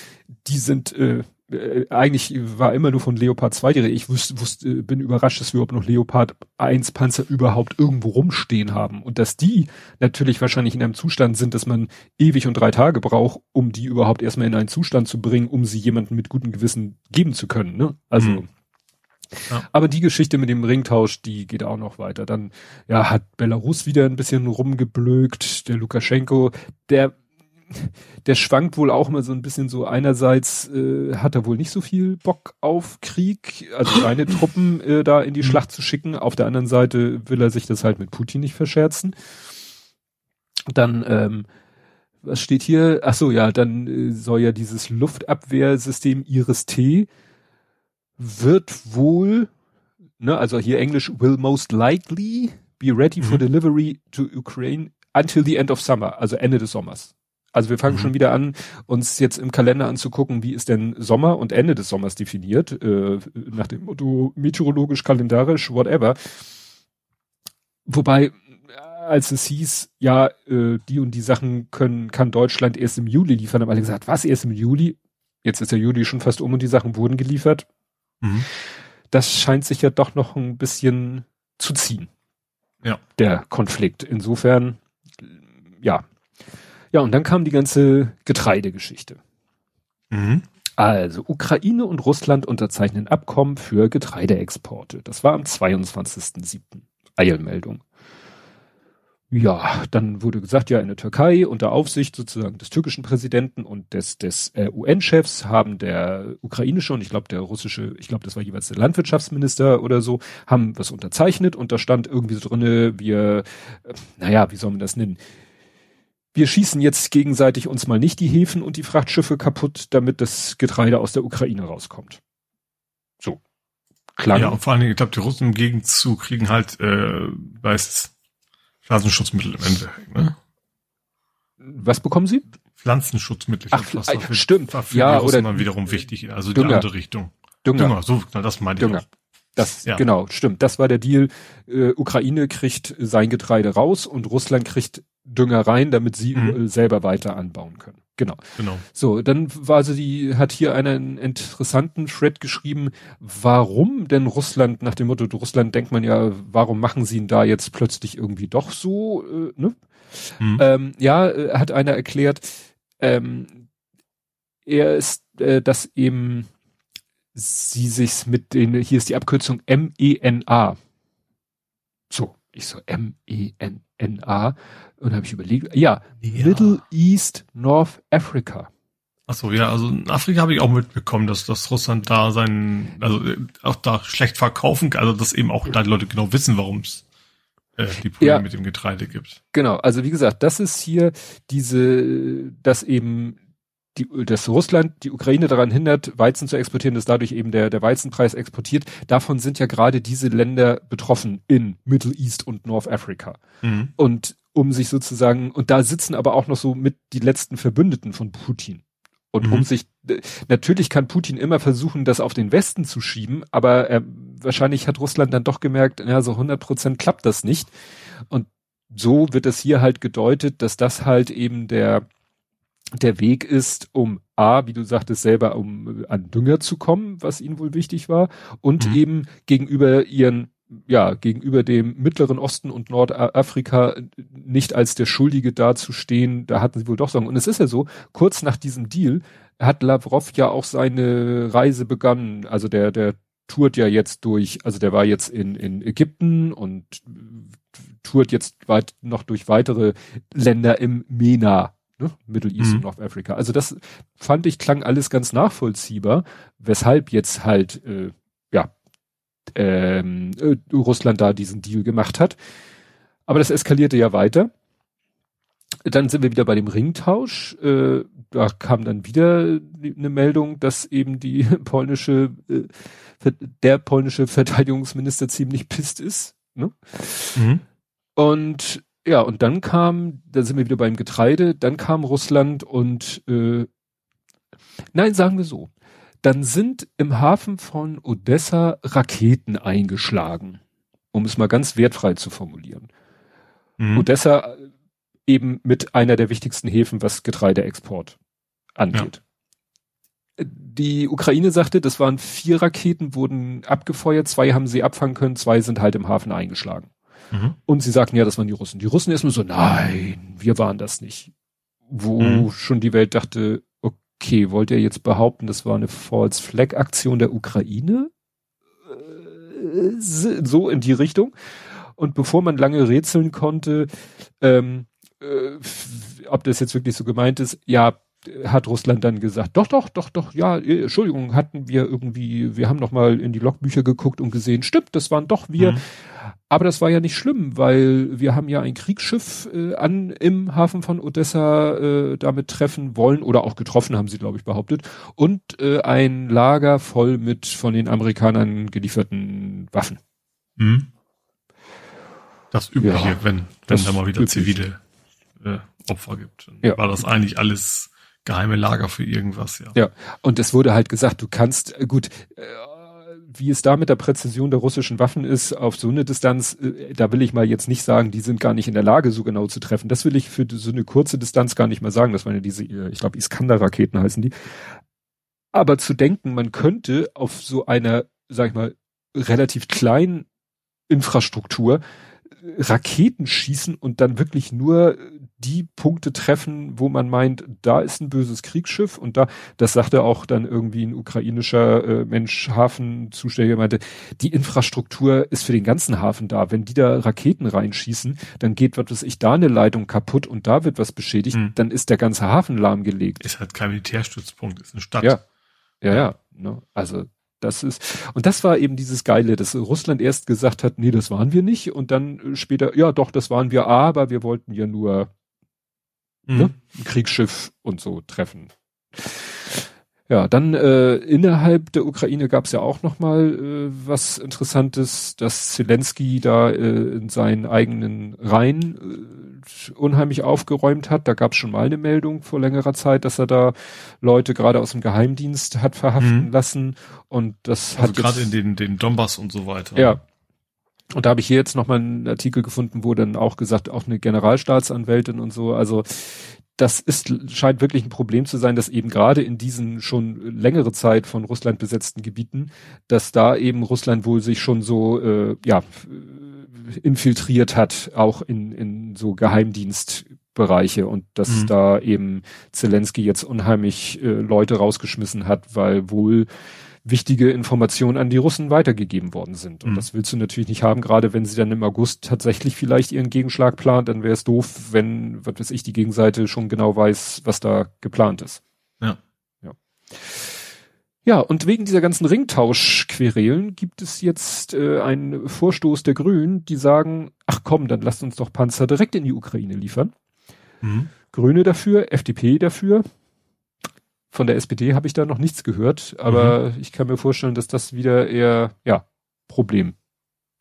die sind äh, äh, eigentlich war immer nur von Leopard 2 die Rede. Ich wusste, wusste, bin überrascht, dass wir überhaupt noch Leopard 1 Panzer überhaupt irgendwo rumstehen haben. Und dass die natürlich wahrscheinlich in einem Zustand sind, dass man ewig und drei Tage braucht, um die überhaupt erstmal in einen Zustand zu bringen, um sie jemandem mit gutem Gewissen geben zu können. Ne? Also Mhm. Ja. aber die Geschichte mit dem Ringtausch, die geht auch noch weiter. Dann ja, hat Belarus wieder ein bisschen rumgeblökt. Der Lukaschenko, der der schwankt wohl auch mal so ein bisschen so. Einerseits äh, hat er wohl nicht so viel Bock auf Krieg, also seine Truppen äh, da in die Mhm. Schlacht zu schicken. Auf der anderen Seite will er sich das halt mit Putin nicht verscherzen. Dann, ähm, was steht hier? Ach so, ja, dann äh, soll ja dieses Luftabwehrsystem Iris-T wird wohl, ne, also hier Englisch will most likely be ready for Mhm. delivery to Ukraine until the end of summer, also Ende des Sommers. Also wir fangen Mhm. schon wieder an, uns jetzt im Kalender anzugucken, wie ist denn Sommer und Ende des Sommers definiert, äh, nach dem Motto meteorologisch, kalendarisch, whatever. Wobei, als es hieß, ja, äh, die und die Sachen können, kann Deutschland erst im Juli liefern, haben alle gesagt, was, erst im Juli? Jetzt ist der Juli schon fast um und die Sachen wurden geliefert. Mhm. Das scheint sich ja doch noch ein bisschen zu ziehen. Ja. Der Konflikt. Insofern, ja. Ja, und dann kam die ganze Getreidegeschichte. Mhm. Also, Ukraine und Russland unterzeichnen Abkommen für Getreideexporte. Das war am 22.07. Eilmeldung. Ja, dann wurde gesagt, ja, in der Türkei unter Aufsicht sozusagen des türkischen Präsidenten und des, des äh, UN-Chefs haben der ukrainische und ich glaube der russische, ich glaube, das war jeweils der Landwirtschaftsminister oder so, haben was unterzeichnet und da stand irgendwie so drinne, wir, äh, naja, wie soll man das nennen? Wir schießen jetzt gegenseitig uns mal nicht die Häfen und die Frachtschiffe kaputt, damit das Getreide aus der Ukraine rauskommt. So. Klar. Ja, und vor allen Dingen, ich glaube, die Russen im Gegenzug kriegen halt, äh, weiß Pflanzenschutzmittel im Endeffekt, ne? Was bekommen Sie? Pflanzenschutzmittel. Ach, was äh, stimmt. ja, oder dann wiederum wichtig, also Dünger. die andere Richtung. Dünger. Dünger, so, na, das meinte Dünger. ich auch. Das, ja. genau, stimmt. Das war der Deal. Äh, Ukraine kriegt sein Getreide raus und Russland kriegt Dünger rein, damit sie mhm. äh, selber weiter anbauen können. Genau. Genau. So, dann war sie die, hat hier einen interessanten Thread geschrieben, warum denn Russland, nach dem Motto, Russland denkt man ja, warum machen sie ihn da jetzt plötzlich irgendwie doch so, äh, ne? Mhm. Ähm, ja, äh, hat einer erklärt, ähm, er ist, äh, dass eben sie sich mit den, hier ist die Abkürzung M-E-N-A. So, ich so M-E-N-N-A und habe ich überlegt, ja, ja, Middle East North Africa. Ach so, ja, also in Afrika habe ich auch mitbekommen, dass, dass Russland da seinen, also äh, auch da schlecht verkaufen kann, also dass eben auch da die Leute genau wissen, warum es äh, die Probleme ja, mit dem Getreide gibt. Genau, also wie gesagt, das ist hier diese, dass eben die, dass Russland die Ukraine daran hindert, Weizen zu exportieren, dass dadurch eben der, der Weizenpreis exportiert. Davon sind ja gerade diese Länder betroffen in Middle East und North Africa. Mhm. Und um sich sozusagen, und da sitzen aber auch noch so mit die letzten Verbündeten von Putin. Und mhm. um sich, natürlich kann Putin immer versuchen, das auf den Westen zu schieben, aber äh, wahrscheinlich hat Russland dann doch gemerkt, ja, so 100 Prozent klappt das nicht. Und so wird es hier halt gedeutet, dass das halt eben der, der Weg ist, um A, wie du sagtest selber, um an Dünger zu kommen, was ihnen wohl wichtig war, und mhm. eben gegenüber ihren ja, gegenüber dem Mittleren Osten und Nordafrika nicht als der Schuldige dazustehen, da hatten sie wohl doch Sorgen. Und es ist ja so, kurz nach diesem Deal hat Lavrov ja auch seine Reise begonnen. Also der, der tourt ja jetzt durch, also der war jetzt in, in Ägypten und tourt jetzt weit, noch durch weitere Länder im MENA, ne? Middle East mhm. und North Africa. Also das fand ich klang alles ganz nachvollziehbar, weshalb jetzt halt, äh, ähm, äh, Russland da diesen Deal gemacht hat. Aber das eskalierte ja weiter. Dann sind wir wieder bei dem Ringtausch. Äh, da kam dann wieder eine Meldung, dass eben die polnische, äh, der polnische Verteidigungsminister ziemlich pisst ist. Ne? Mhm. Und ja, und dann kam, da sind wir wieder beim Getreide, dann kam Russland und äh, nein, sagen wir so, dann sind im Hafen von Odessa Raketen eingeschlagen, um es mal ganz wertfrei zu formulieren. Mhm. Odessa äh, eben mit einer der wichtigsten Häfen, was Getreideexport angeht. Ja. Die Ukraine sagte, das waren vier Raketen, wurden abgefeuert, zwei haben sie abfangen können, zwei sind halt im Hafen eingeschlagen. Mhm. Und sie sagten, ja, das waren die Russen. Die Russen erstmal so, nein, wir waren das nicht. Wo mhm. schon die Welt dachte, okay, wollt ihr jetzt behaupten, das war eine False Flag Aktion der Ukraine? Äh, so in die Richtung. Und bevor man lange rätseln konnte, ähm, äh, ob das jetzt wirklich so gemeint ist, ja, hat Russland dann gesagt, doch, doch, doch, doch, ja, äh, Entschuldigung, hatten wir irgendwie, wir haben noch mal in die Logbücher geguckt und gesehen, stimmt, das waren doch wir. Mhm. Aber das war ja nicht schlimm, weil wir haben ja ein Kriegsschiff äh, an im Hafen von Odessa äh, damit treffen wollen oder auch getroffen, haben sie, glaube ich, behauptet. Und äh, ein Lager voll mit von den Amerikanern gelieferten Waffen. Mhm. Das Übliche, ja, wenn, wenn da mal wieder übliche. zivile äh, Opfer gibt. Ja. war das eigentlich alles geheime Lager für irgendwas, ja. Ja, und es wurde halt gesagt, du kannst, äh, gut, äh, wie es da mit der Präzision der russischen Waffen ist, auf so eine Distanz, äh, da will ich mal jetzt nicht sagen, die sind gar nicht in der Lage, so genau zu treffen. Das will ich für so eine kurze Distanz gar nicht mal sagen. Das waren ja diese, ich glaube, Iskander-Raketen heißen die. Aber zu denken, man könnte auf so einer, sag ich mal, relativ kleinen Infrastruktur Raketen schießen und dann wirklich nur die Punkte treffen, wo man meint, da ist ein böses Kriegsschiff und da, das sagte auch dann irgendwie ein ukrainischer äh, Mensch, Hafenzuständiger meinte, die Infrastruktur ist für den ganzen Hafen da. Wenn die da Raketen reinschießen, dann geht, was weiß ich, da eine Leitung kaputt und da wird was beschädigt, mhm. dann ist der ganze Hafen lahmgelegt. Ist halt kein Militärstützpunkt, ist eine Stadt. Ja, ja, ja. Ne? Also das ist, und das war eben dieses Geile, dass Russland erst gesagt hat, nee, das waren wir nicht, und dann später, ja doch, das waren wir, aber wir wollten ja nur mhm. ne, ein Kriegsschiff und so treffen. Ja, dann äh, innerhalb der Ukraine gab es ja auch noch mal äh, was Interessantes, dass Zelensky da äh, in seinen eigenen Reihen äh, unheimlich aufgeräumt hat. Da gab es schon mal eine Meldung vor längerer Zeit, dass er da Leute gerade aus dem Geheimdienst hat verhaften mhm. lassen und das also hat gerade in den den Donbass und so weiter. Ja. Und da habe ich hier jetzt noch mal einen Artikel gefunden, wo dann auch gesagt, auch eine Generalstaatsanwältin und so, also das ist, scheint wirklich ein Problem zu sein, dass eben gerade in diesen schon längere Zeit von Russland besetzten Gebieten, dass da eben Russland wohl sich schon so, äh, ja, infiltriert hat, auch in, in so Geheimdienstbereiche und dass mhm. da eben Zelensky jetzt unheimlich äh, Leute rausgeschmissen hat, weil wohl wichtige Informationen an die Russen weitergegeben worden sind. Und mhm. das willst du natürlich nicht haben, gerade wenn sie dann im August tatsächlich vielleicht ihren Gegenschlag plant, dann wäre es doof, wenn, was weiß ich, die Gegenseite schon genau weiß, was da geplant ist. Ja. Ja. Ja, und wegen dieser ganzen Ringtauschquerelen gibt es jetzt äh, einen Vorstoß der Grünen, die sagen, ach komm, dann lasst uns doch Panzer direkt in die Ukraine liefern. Mhm. Grüne dafür, FDP dafür. Von der SPD habe ich da noch nichts gehört, aber mhm. ich kann mir vorstellen, dass das wieder eher, ja, Problem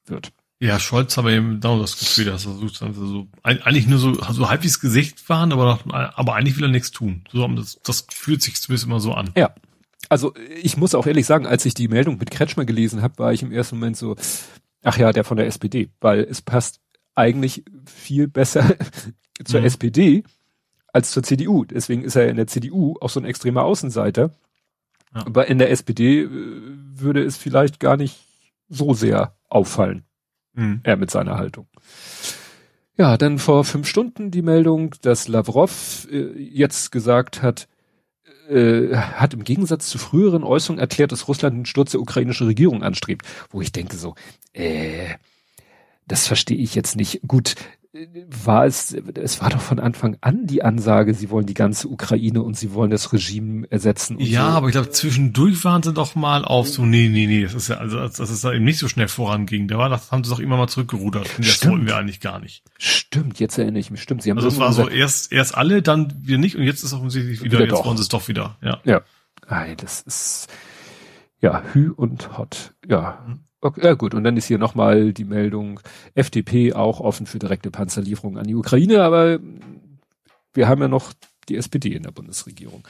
wird. Ja, Scholz habe eben da das Gefühl, dass er versucht, also so, eigentlich nur so, so halbwegs Gesicht waren, aber, aber eigentlich will er nichts tun. So, das, das fühlt sich zumindest immer so an. Ja. Also ich muss auch ehrlich sagen, als ich die Meldung mit Kretschmer gelesen habe, war ich im ersten Moment so, ach ja, der von der SPD, weil es passt eigentlich viel besser zur mhm. SPD, als zur CDU. Deswegen ist er in der CDU auch so ein extremer Außenseiter. Ja. Aber in der SPD äh, würde es vielleicht gar nicht so sehr auffallen. Mhm. Er mit seiner Haltung. Ja, dann vor fünf Stunden die Meldung, dass Lavrov äh, jetzt gesagt hat, äh, hat im Gegensatz zu früheren Äußerungen erklärt, dass Russland den Sturz der ukrainischen Regierung anstrebt. Wo ich denke so, äh, das verstehe ich jetzt nicht. Gut, war es, es war doch von Anfang an die Ansage, sie wollen die ganze Ukraine und sie wollen das Regime ersetzen. ja, so. aber ich glaube, zwischendurch waren sie doch mal auf so, nee, nee, nee, das ist ja, also, dass es da eben nicht so schnell voranging. Da war, das haben sie doch immer mal zurückgerudert. Und das wollten wir eigentlich gar nicht. Stimmt, jetzt erinnere ich mich, stimmt. Sie haben also es war so erst, erst alle, dann wir nicht und jetzt ist offensichtlich wieder, wieder jetzt doch. wollen sie es doch wieder, ja. Ja. Ei, das ist, ja, Hü und Hot, ja. Mhm. Okay, ja gut, und dann ist hier nochmal die Meldung, FDP auch offen für direkte Panzerlieferungen an die Ukraine, aber wir haben ja noch die SPD in der Bundesregierung.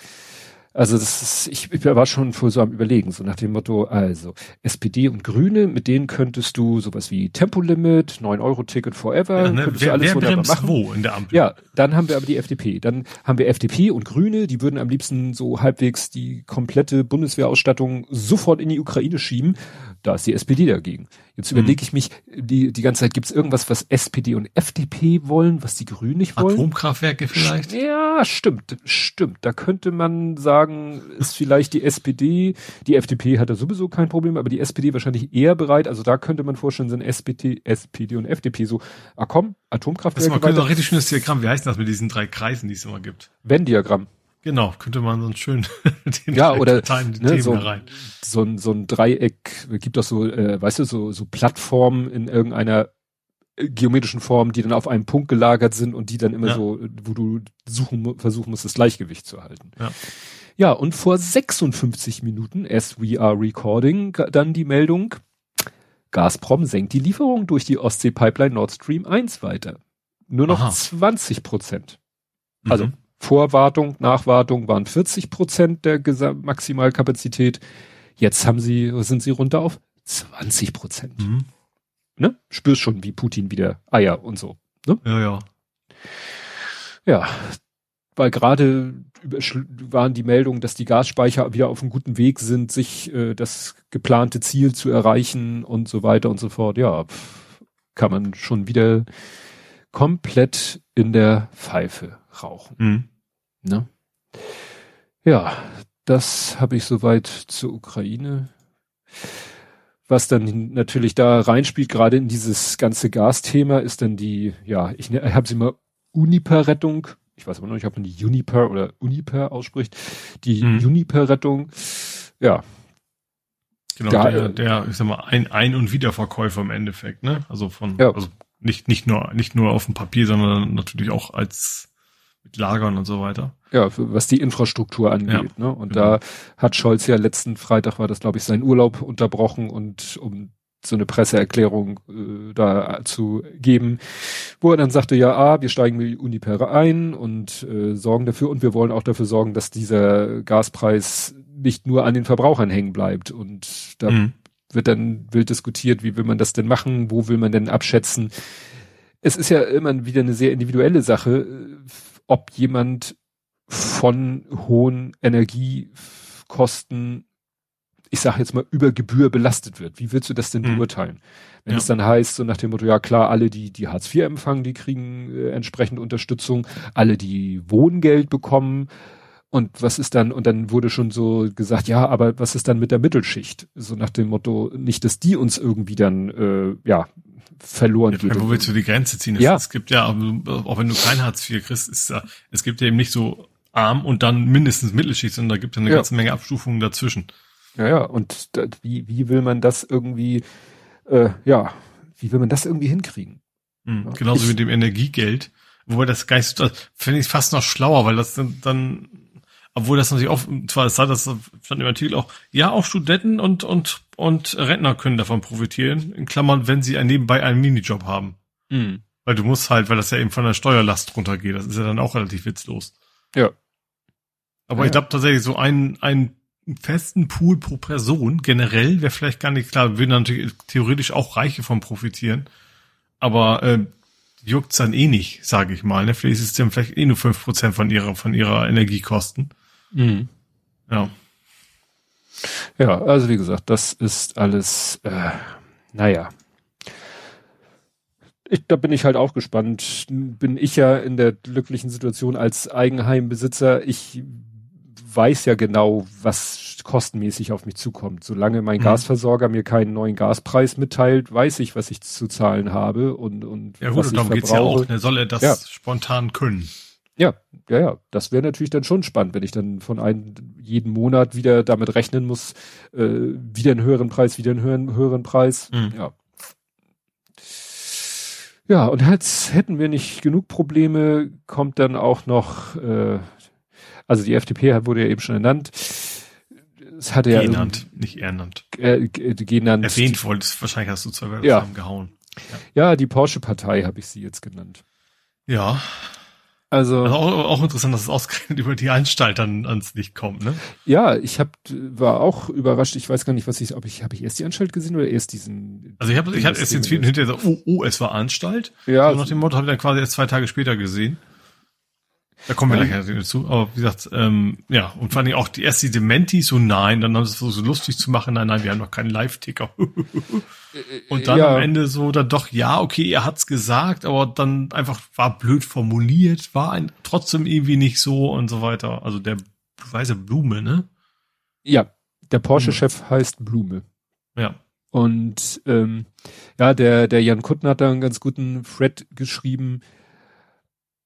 Also das ist, ich, ich war schon voll so am überlegen, so nach dem Motto, also SPD und Grüne, mit denen könntest du sowas wie Tempolimit, 9-Euro-Ticket forever, ja, ne? wer, alles wer machen. wo in der Ampel? Ja, dann haben wir aber die FDP. Dann haben wir FDP und Grüne, die würden am liebsten so halbwegs die komplette Bundeswehrausstattung sofort in die Ukraine schieben da ist die SPD dagegen. Jetzt mhm. überlege ich mich, die, die ganze Zeit gibt es irgendwas, was SPD und FDP wollen, was die Grünen nicht wollen? Atomkraftwerke vielleicht? Ja, stimmt, stimmt. Da könnte man sagen, ist vielleicht die SPD, die FDP hat da sowieso kein Problem, aber die SPD wahrscheinlich eher bereit. Also da könnte man vorstellen, sind SPD, SPD und FDP so, ah komm, Atomkraftwerke. Das ist mal ein richtig schönes Diagramm. Wie heißt das mit diesen drei Kreisen, die es immer gibt? Venn-Diagramm. Genau, könnte man so schön den ja oder ne, so, so, ein so ein Dreieck gibt doch so äh, weißt du so so Plattformen in irgendeiner äh, geometrischen Form, die dann auf einem Punkt gelagert sind und die dann immer ja. so, wo du suchen versuchen musst, das Gleichgewicht zu halten. Ja. ja, und vor 56 Minuten, as we are recording, dann die Meldung, Gazprom senkt die Lieferung durch die Ostsee-Pipeline Nord Stream 1 weiter. Nur noch Aha. 20 Prozent. Also mhm. Vorwartung, Nachwartung waren 40 Prozent der Gesam Maximalkapazität. Jetzt haben sie, sind sie runter auf 20 Prozent. Mhm. Ne? Spürst schon, wie Putin wieder Eier und so. Ne? Ja, ja. Ja, weil gerade waren die Meldungen, dass die Gasspeicher wieder auf einem guten Weg sind, sich äh, das geplante Ziel zu erreichen und so weiter und so fort. Ja, kann man schon wieder komplett in der Pfeife rauchen. Mhm. Ne? Ja, das habe ich soweit zur Ukraine. Was dann natürlich da reinspielt, gerade in dieses ganze Gasthema, ist dann die, ja, ich, ne, habe sie mal Uniper-Rettung. Ich weiß aber noch nicht, ob man die Uniper oder Uniper ausspricht. Die Mhm. Uniper-Rettung, ja, Genau, Da, der, äh, der, ich sag mal, Ein-, Ein- und Wiederverkäufer im Endeffekt, ne? Also von, Ja. also nicht, nicht nur, nicht nur auf dem Papier, sondern natürlich auch als mit Lagern und so weiter. ja, was die Infrastruktur angeht. ne? Und genau. da hat Scholz ja letzten Freitag war das, glaube ich, sein Urlaub unterbrochen und um so eine Presseerklärung äh, da zu geben, wo er dann sagte, ja, ah, wir steigen mit Uniper ein und äh, sorgen dafür und wir wollen auch dafür sorgen, dass dieser Gaspreis nicht nur an den Verbrauchern hängen bleibt. Und da Mhm. wird dann wild diskutiert, wie will man das denn machen, wo will man denn abschätzen. Es ist ja immer wieder eine sehr individuelle Sache, äh, ob jemand von hohen Energiekosten, ich sage jetzt mal, über Gebühr belastet wird. Wie willst du das denn Mhm. beurteilen? Wenn Ja. es dann heißt, so nach dem Motto, ja klar, alle, die, die Hartz IV empfangen, die kriegen äh, entsprechend Unterstützung, alle, die Wohngeld bekommen, und was ist dann, und dann wurde schon so gesagt, ja, aber was ist dann mit der Mittelschicht? So nach dem Motto, nicht, dass die uns irgendwie dann, äh, ja, verloren Ja, geht. wo willst du die Grenze ziehen? Es, Ja. es gibt ja, auch wenn du kein Hartz IV kriegst, ist ja, es gibt ja eben nicht so arm und dann mindestens Mittelschicht, sondern da gibt es eine Ja. ganze Menge Abstufungen dazwischen. Ja, ja, und da, wie, wie will man das irgendwie, äh, ja, wie will man das irgendwie hinkriegen? Mhm. Genauso Ich- mit dem Energiegeld. Wobei das Geist, finde ich fast noch schlauer, weil das dann, dann obwohl das natürlich auch, zwar das stand im Artikel auch, ja, auch Studenten und, und, und Rentner können davon profitieren, in Klammern, wenn sie ein, nebenbei einen Minijob haben. Weil du musst halt, weil das ja eben von der Steuerlast runtergeht, das ist ja dann auch relativ witzlos. Ja. Aber Ja. ich glaube tatsächlich, so einen, einen festen Pool pro Person generell wäre vielleicht gar nicht klar, würden natürlich theoretisch auch Reiche von profitieren. Aber äh, juckt's dann eh nicht, sage ich mal. Ne? Vielleicht ist es dann vielleicht eh nur fünf Prozent von ihrer, von ihrer Energiekosten. Mhm. Ja. Ja, also wie gesagt, das ist alles, äh, naja. Ich, da bin ich halt auch gespannt. Bin ich ja in der glücklichen Situation als Eigenheimbesitzer. Ich weiß ja genau, was kostenmäßig auf mich zukommt. Solange mein Mhm. Gasversorger mir keinen neuen Gaspreis mitteilt, weiß ich, was ich zu zahlen habe und, und Ja gut, was und ich darum geht's ja verbrauche. auch. Ne? Soll er das Ja. spontan können? Ja, ja, ja. Das wäre natürlich dann schon spannend, wenn ich dann von einem jeden Monat wieder damit rechnen muss, äh, wieder einen höheren Preis, wieder einen höheren, höheren Preis. Mhm. Ja. Ja, und jetzt hätten wir nicht genug Probleme, kommt dann auch noch, äh, also die FDP wurde ja eben schon genannt. Es hatte ja Genannt, nicht ernannt. äh, g- genannt. Erwähnt wolltest, wahrscheinlich hast du zwei Wörter Ja. zusammengehauen. Ja, die Porsche-Partei habe ich sie jetzt genannt. Ja. Also, Also auch, auch interessant, dass es ausgerechnet über die Anstalt dann ans Licht kommt, ne? ja, ich hab, war auch überrascht. Ich weiß gar nicht, was ich, ob ich, habe ich erst die Anstalt gesehen oder erst diesen? Also ich habe ich hab erst den Tweet hinterher gesagt, oh, oh, es war Anstalt. Ja, so nach dem Motto habe ich dann quasi erst zwei Tage später gesehen. Da kommen wir Ja. gleich dazu. Aber wie gesagt, ähm, ja, und vor allem auch die erst die Dementis, so nein, dann haben sie es so lustig zu machen, nein, nein, wir haben noch keinen Live-Ticker. und dann ja. am Ende so dann doch, ja, okay, er hat's gesagt, aber dann einfach war blöd formuliert, war ein trotzdem irgendwie nicht so und so weiter. Also der weiße Blume, ne? Ja, der Porsche-Chef heißt Blume. Ja. Und ähm, ja, der, der Jan Kuttner hat da einen ganz guten Thread geschrieben.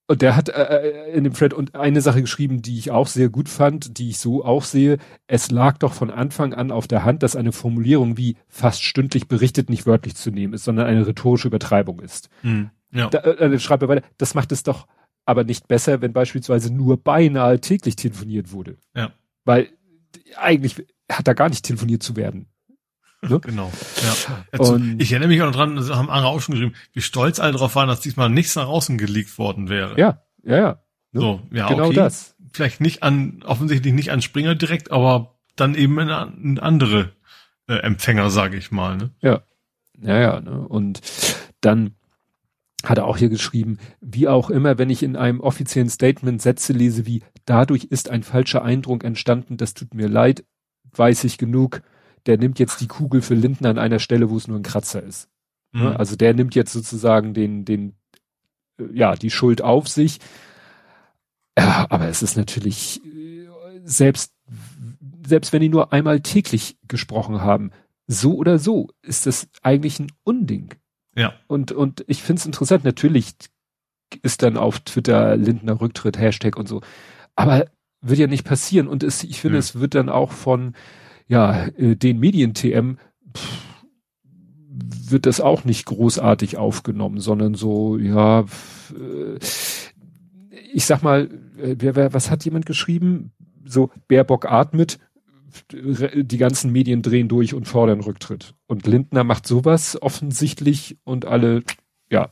Und der hat äh, in dem Thread und eine Sache geschrieben, die ich auch sehr gut fand, die ich so auch sehe. Es lag doch von Anfang an auf der Hand, dass eine Formulierung wie fast stündlich berichtet nicht wörtlich zu nehmen ist, sondern eine rhetorische Übertreibung ist. Hm. Ja. Da, äh, dann schreibt er weiter, das macht es doch aber nicht besser, wenn beispielsweise nur beinahe täglich telefoniert wurde. Ja. Weil eigentlich hat da gar nicht telefoniert zu werden. Genau. Ja. Also, Und- ich erinnere mich auch noch dran, das haben andere auch schon geschrieben, wie stolz alle darauf waren, dass diesmal nichts nach außen geleakt worden wäre. Ja, ja, ja. Ne? So, ja, genau okay. das. Vielleicht nicht an, offensichtlich nicht an Springer direkt, aber dann eben in, an andere äh, Empfänger, sage ich mal. Ne? Ja, ja. Ne? Und dann hat er auch hier geschrieben, wie auch immer, wenn ich in einem offiziellen Statement Sätze lese wie, dadurch ist ein falscher Eindruck entstanden, das tut mir leid, weiß ich genug, der nimmt jetzt die Kugel für Lindner an einer Stelle, wo es nur ein Kratzer ist. Ne? Mhm. Also der nimmt jetzt sozusagen den, den ja, die Schuld auf sich. Ja, aber es ist natürlich, äh, selbst, selbst wenn die nur einmal täglich gesprochen haben, so oder so ist das eigentlich ein Unding. Ja. Und, und ich finde es interessant, natürlich ist dann auf Twitter Lindner Rücktritt, Hashtag und so. Aber wird ja nicht passieren. Und es, ich finde, ja. es wird dann auch von ja, äh, den Medien-TM wird das auch nicht großartig aufgenommen, sondern so, ja, äh, ich sag mal, äh, wer, wer, was hat jemand geschrieben? So, Baerbock atmet, die ganzen Medien drehen durch und fordern Rücktritt. Und Lindner macht sowas offensichtlich und alle, ja,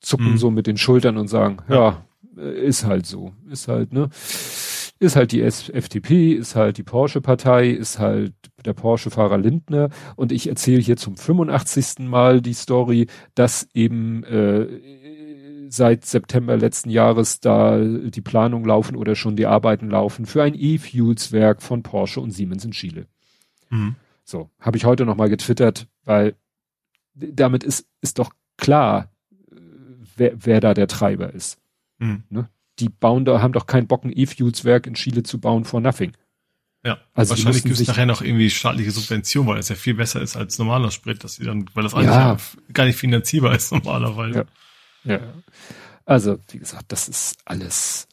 zucken mhm. so mit den Schultern und sagen, ja, ja, ist halt so, ist halt, ne, ist halt die FDP, ist halt die Porsche-Partei, ist halt der Porsche-Fahrer Lindner und ich erzähle hier zum 85. Mal die Story, dass eben äh, seit September letzten Jahres da die Planungen laufen oder schon die Arbeiten laufen für ein E-Fuels-Werk von Porsche und Siemens in Chile. Mhm. So, habe ich heute nochmal getwittert, weil damit ist, ist doch klar, wer, wer da der Treiber ist. Mhm. Ne? Die bauen da, haben doch keinen Bock, ein E-Fuels-Werk in Chile zu bauen for nothing. Ja, also wahrscheinlich gibt es nachher noch irgendwie staatliche Subvention, weil es ja viel besser ist als normaler Sprit, dass sie dann, weil das alles ja. gar nicht finanzierbar ist normalerweise. Ja. ja. Also, wie gesagt, das ist alles.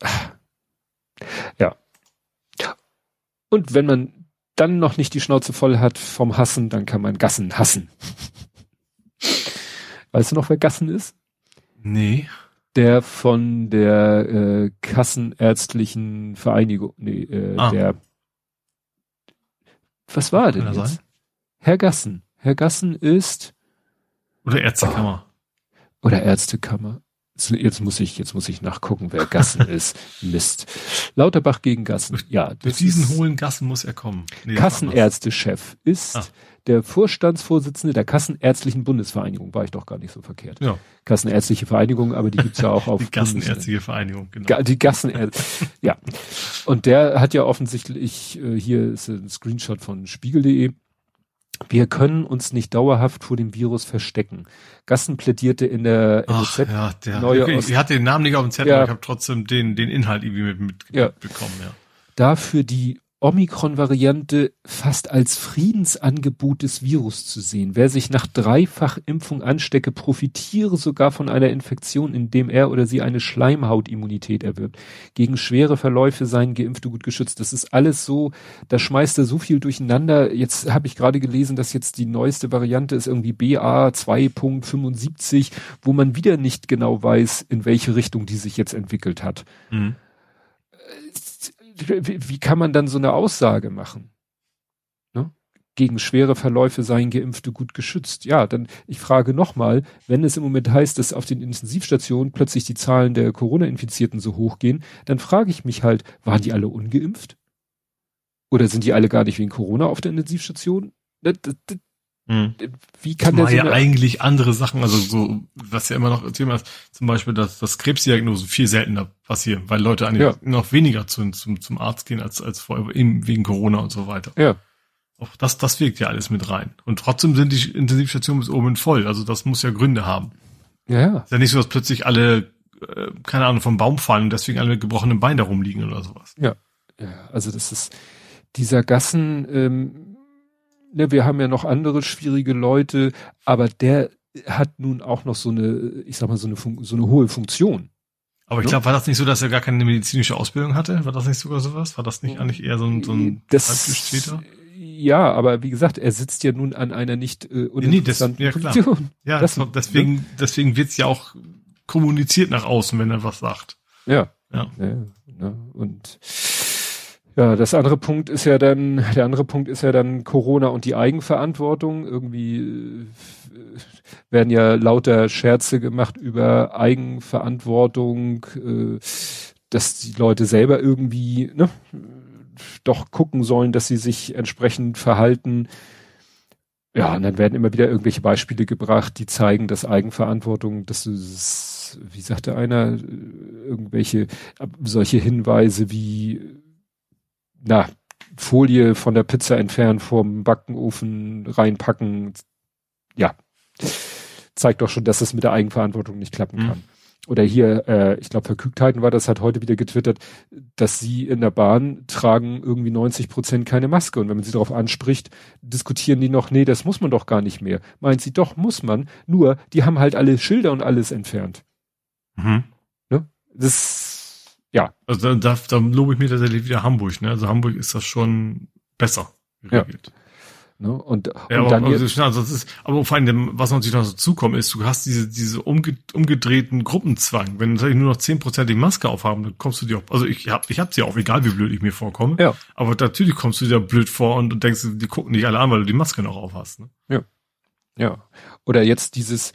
Ja. Und wenn man dann noch nicht die Schnauze voll hat vom Hassen, dann kann man Gassen hassen. Weißt du noch, wer Gassen ist? Nee. Der von der äh, Kassenärztlichen Vereinigung, nee, äh, ah. der was war denn jetzt? Sein? Herr Gassen. Herr Gassen ist oder Ärztekammer. Oh, oder Ärztekammer. Jetzt muss ich, jetzt muss ich nachgucken, wer Gassen ist. Mist. Lauterbach gegen Gassen. Ja. Durch diesen hohen Gassen muss er kommen. Nee, Kassenärztechef ist ah der Vorstandsvorsitzende der Kassenärztlichen Bundesvereinigung. War ich doch gar nicht so verkehrt. Ja. Kassenärztliche Vereinigung, aber die gibt's ja auch auf. die Kassenärztliche Vereinigung, genau. Die Kassenärztliche, ja. Und der hat ja offensichtlich, äh, hier ist ein Screenshot von spiegel.de. Wir können uns nicht dauerhaft vor dem Virus verstecken. Gassen plädierte in der Ach, NOZ ja, der, neue okay, Ich hatte den Namen nicht auf dem Zettel, ja. aber ich habe trotzdem den, den Inhalt irgendwie mit, mit, ja. mitbekommen. Ja. Dafür die Omikron-Variante fast als Friedensangebot des Virus zu sehen. Wer sich nach Dreifachimpfung anstecke, profitiere sogar von einer Infektion, indem er oder sie eine Schleimhautimmunität erwirbt. Gegen schwere Verläufe seien Geimpfte gut geschützt. Das ist alles so, da schmeißt er so viel durcheinander. Jetzt habe ich gerade gelesen, dass jetzt die neueste Variante ist irgendwie BA 2.75, wo man wieder nicht genau weiß, in welche Richtung die sich jetzt entwickelt hat. Mhm wie, kann man dann so eine Aussage machen? Ne? Gegen schwere Verläufe seien Geimpfte gut geschützt. Ja, dann ich frage nochmal, wenn es im Moment heißt, dass auf den Intensivstationen plötzlich die Zahlen der Corona-Infizierten so hochgehen, dann frage ich mich halt, waren die alle ungeimpft? Oder sind die alle gar nicht wegen Corona auf der Intensivstation? Das, das, hm. Wie kann Zumal der so ja eigentlich andere Sachen, also so, was ja immer noch Thema ist, zum Beispiel, dass, dass Krebsdiagnosen viel seltener passieren, weil Leute eigentlich ja. noch weniger zu, zum, zum Arzt gehen als, als vorher, eben wegen Corona und so weiter. Ja. Auch das, das wirkt ja alles mit rein. Und trotzdem sind die Intensivstationen bis oben voll. Also das muss ja Gründe haben. Ja, ja. Ist ja nicht so, dass plötzlich alle, äh, keine Ahnung, vom Baum fallen und deswegen alle mit gebrochenem Bein da rumliegen oder sowas. Ja. Ja, also das ist dieser Gassen, ähm, ne, wir haben ja noch andere schwierige Leute, aber der hat nun auch noch so eine, ich sag mal, so eine, so eine hohe Funktion. Aber ich ne? glaube, war das nicht so, dass er gar keine medizinische Ausbildung hatte? War das nicht sogar sowas? War das nicht eigentlich eher so ein, so ein das, Ja, aber wie gesagt, er sitzt ja nun an einer nicht äh, uninteressanten nee, das, ja, Position. Ja, das, deswegen, ne? deswegen wird's ja auch kommuniziert nach außen, wenn er was sagt. Ja. Ja. ja, ja ne? und ja, das andere Punkt ist ja dann, der andere Punkt ist ja dann Corona und die Eigenverantwortung. Irgendwie äh, werden ja lauter Scherze gemacht über Eigenverantwortung, äh, dass die Leute selber irgendwie ne, doch gucken sollen, dass sie sich entsprechend verhalten. Ja, und dann werden immer wieder irgendwelche Beispiele gebracht, die zeigen, dass Eigenverantwortung, dass du, wie sagte einer, irgendwelche solche Hinweise wie na, Folie von der Pizza entfernen, vorm Backenofen reinpacken. Ja, zeigt doch schon, dass es mit der Eigenverantwortung nicht klappen mhm. kann. oder hier, äh, ich glaube, Verkügtheiten war das, hat heute wieder getwittert, dass sie in der Bahn tragen irgendwie 90 Prozent keine Maske. Und wenn man sie darauf anspricht, diskutieren die noch, nee, das muss man doch gar nicht mehr. Meint sie, doch, muss man. Nur, die haben halt alle Schilder und alles entfernt. Mhm. Ne? Das, ja. Also da, da, da lobe ich mir tatsächlich wieder Hamburg, ne? Also Hamburg ist das schon besser geregelt. Ja. Ne? Und, ja, und aber, dann also, also das ist, aber vor allem, was natürlich noch so zukommt, ist, du hast diese, diese umge, umgedrehten Gruppenzwang. Wenn natürlich nur noch zehn Prozent die Maske aufhaben, dann kommst du dir auch, also ich hab, ich hab sie auch, egal wie blöd ich mir vorkomme. Ja. Aber natürlich kommst du dir blöd vor und, und denkst, die gucken dich alle an, weil du die Maske noch aufhast. Ne? Ja. Ja. Oder jetzt dieses,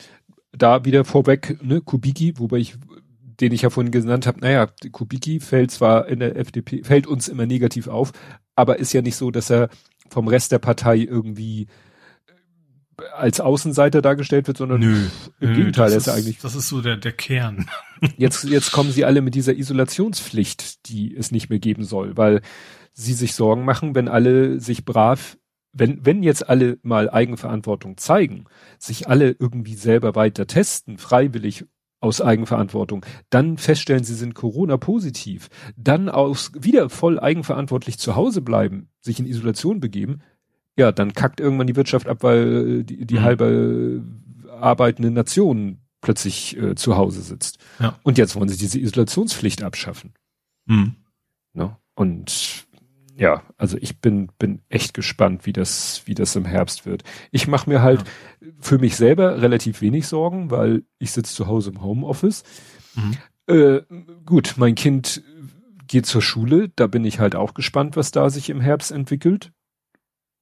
da wieder vorweg, ne, Kubiki, wobei ich den ich ja vorhin genannt habe, naja, Kubiki fällt zwar in der FDP, fällt uns immer negativ auf, aber ist ja nicht so, dass er vom Rest der Partei irgendwie äh, als Außenseiter dargestellt wird, sondern Nö, im Nö, Gegenteil, das ist ja eigentlich. Das ist so der, der Kern. jetzt, jetzt kommen sie alle mit dieser Isolationspflicht, die es nicht mehr geben soll, weil sie sich Sorgen machen, wenn alle sich brav, wenn, wenn jetzt alle mal Eigenverantwortung zeigen, sich alle irgendwie selber weiter testen, freiwillig aus Eigenverantwortung, dann feststellen, sie sind Corona-positiv, dann aus wieder voll eigenverantwortlich zu Hause bleiben, sich in Isolation begeben, ja, dann kackt irgendwann die Wirtschaft ab, weil äh, die, die mhm. halbe arbeitende Nation plötzlich äh, zu Hause sitzt. Ja. Und jetzt wollen sie diese Isolationspflicht abschaffen. Mhm. Ne? Und ja, also ich bin, bin echt gespannt, wie das, wie das im Herbst wird. Ich mache mir halt ja. für mich selber relativ wenig Sorgen, weil ich sitze zu Hause im Homeoffice. Mhm. Äh, gut, mein Kind geht zur Schule, da bin ich halt auch gespannt, was da sich im Herbst entwickelt.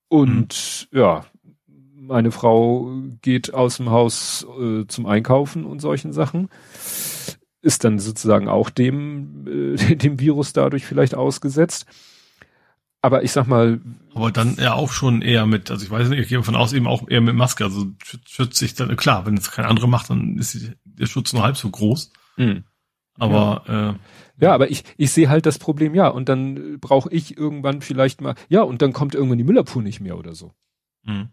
Und mhm. ja, meine Frau geht aus dem Haus äh, zum Einkaufen und solchen Sachen. Ist dann sozusagen auch dem, äh, dem Virus dadurch vielleicht ausgesetzt aber ich sag mal. Aber dann ja auch schon eher mit, also ich weiß nicht, ich gehe davon aus, eben auch eher mit Maske. Also schützt sich dann, klar, wenn es kein anderer macht, dann ist der Schutz nur halb so groß. Mhm. Aber ja. Äh, ja, aber ich, ich sehe halt das Problem, ja, und dann brauche ich irgendwann vielleicht mal, ja, und dann kommt irgendwann die Müllerpool nicht mehr oder so. Mhm.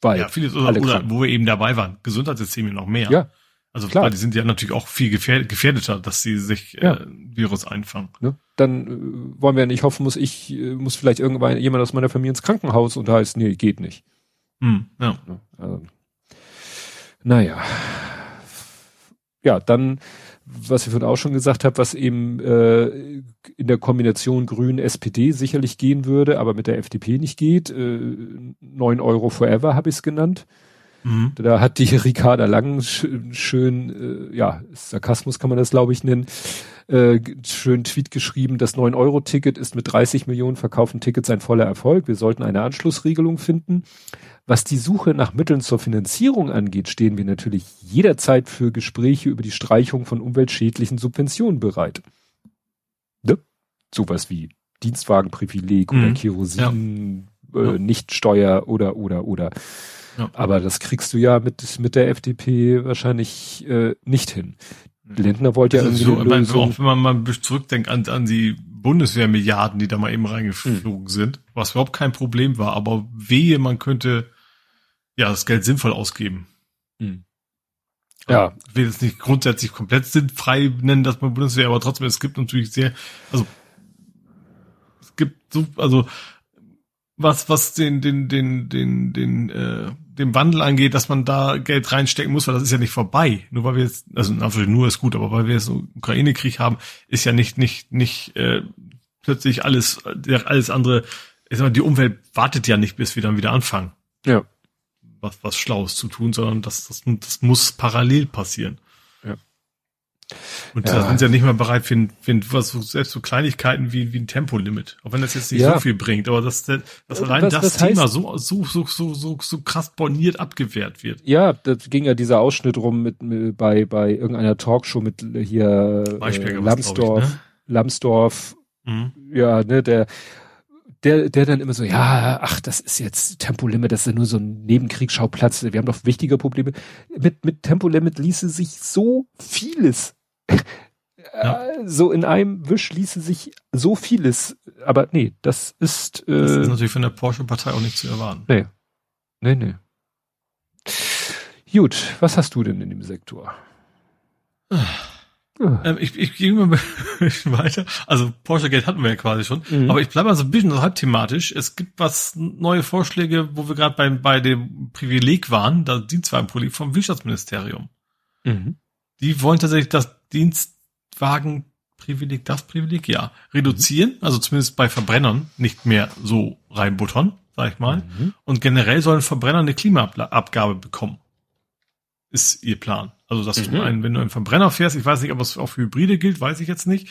Weil ja, vieles, oder, oder wo wir eben dabei waren, Gesundheitssysteme noch mehr. Ja. Also klar, die sind ja natürlich auch viel gefährdeter, dass sie sich ja. äh, Virus einfangen. Ne? Dann äh, wollen wir ja nicht hoffen, muss ich, äh, muss vielleicht irgendwann jemand aus meiner Familie ins Krankenhaus und da heißt, nee, geht nicht. Hm, ja. Ne? Also, naja. Ja, dann, was ich vorhin auch schon gesagt habe, was eben äh, in der Kombination Grün-SPD sicherlich gehen würde, aber mit der FDP nicht geht. Äh, 9 Euro forever habe ich es genannt. Mhm. Da hat die Ricarda Lang schön, schön äh, ja, Sarkasmus kann man das glaube ich nennen, äh, schön Tweet geschrieben, das 9-Euro-Ticket ist mit 30 Millionen verkauften Tickets ein voller Erfolg. Wir sollten eine Anschlussregelung finden. Was die Suche nach Mitteln zur Finanzierung angeht, stehen wir natürlich jederzeit für Gespräche über die Streichung von umweltschädlichen Subventionen bereit. Ne? Sowas wie Dienstwagenprivileg mhm. oder Kerosin, ja. äh, Nichtsteuer oder oder oder. Ja. Aber das kriegst du ja mit, mit der FDP wahrscheinlich äh, nicht hin. Lindner wollte ja irgendwie. So, meine, auch wenn man mal zurückdenkt an, an die Bundeswehrmilliarden, die da mal eben reingeflogen mhm. sind, was überhaupt kein Problem war, aber wehe, man könnte ja das Geld sinnvoll ausgeben. Mhm. Ja. Ich will jetzt nicht grundsätzlich komplett sinnfrei nennen, dass man Bundeswehr, aber trotzdem, es gibt natürlich sehr, also es gibt so, also was, was den, den, den, den, den, äh, dem Wandel angeht, dass man da Geld reinstecken muss, weil das ist ja nicht vorbei. Nur weil wir jetzt, also nur ist gut, aber weil wir jetzt einen Ukraine-Krieg haben, ist ja nicht, nicht, nicht äh, plötzlich alles, alles andere, ich sag mal, die Umwelt wartet ja nicht, bis wir dann wieder anfangen. Ja. Was, was Schlaues zu tun, sondern das, das, das muss parallel passieren. Und ja. da sind sie ja nicht mal bereit für, für was selbst so Kleinigkeiten wie, wie ein Tempolimit. Auch wenn das jetzt nicht ja. so viel bringt, aber dass, dass allein was, das was Thema so, so, so, so, so, so krass borniert abgewehrt wird. Ja, da ging ja dieser Ausschnitt rum mit, mit bei, bei irgendeiner Talkshow mit hier äh, Lambsdorff, ich, ne? Lambsdorff, mhm. ja, ne, der der, der dann immer so, ja, ach, das ist jetzt Tempolimit, das ist ja nur so ein Nebenkriegsschauplatz, wir haben doch wichtige Probleme. Mit, mit Tempolimit ließe sich so vieles ja. Äh, so in einem Wisch ließe sich so vieles, aber nee, das ist. Äh, das ist natürlich von der Porsche-Partei auch nicht zu erwarten. Nee. Nee, nee. Gut, was hast du denn in dem Sektor? Ähm, ich, ich gehe mal ein weiter. Also Porsche Gate hatten wir ja quasi schon. Mhm. Aber ich bleibe mal so ein bisschen so halb thematisch. Es gibt was neue Vorschläge, wo wir gerade bei, bei dem Privileg waren, da Dienstwagenprivileg vom Wirtschaftsministerium. Mhm. Die wollen tatsächlich das Dienstwagenprivileg, das Privileg, ja, reduzieren. Also zumindest bei Verbrennern nicht mehr so reinbuttern, sag ich mal. Mhm. Und generell sollen Verbrenner eine Klimaabgabe bekommen. Ist ihr Plan. Also, dass Mhm. du einen, wenn du einen Verbrenner fährst, ich weiß nicht, ob es auch für Hybride gilt, weiß ich jetzt nicht.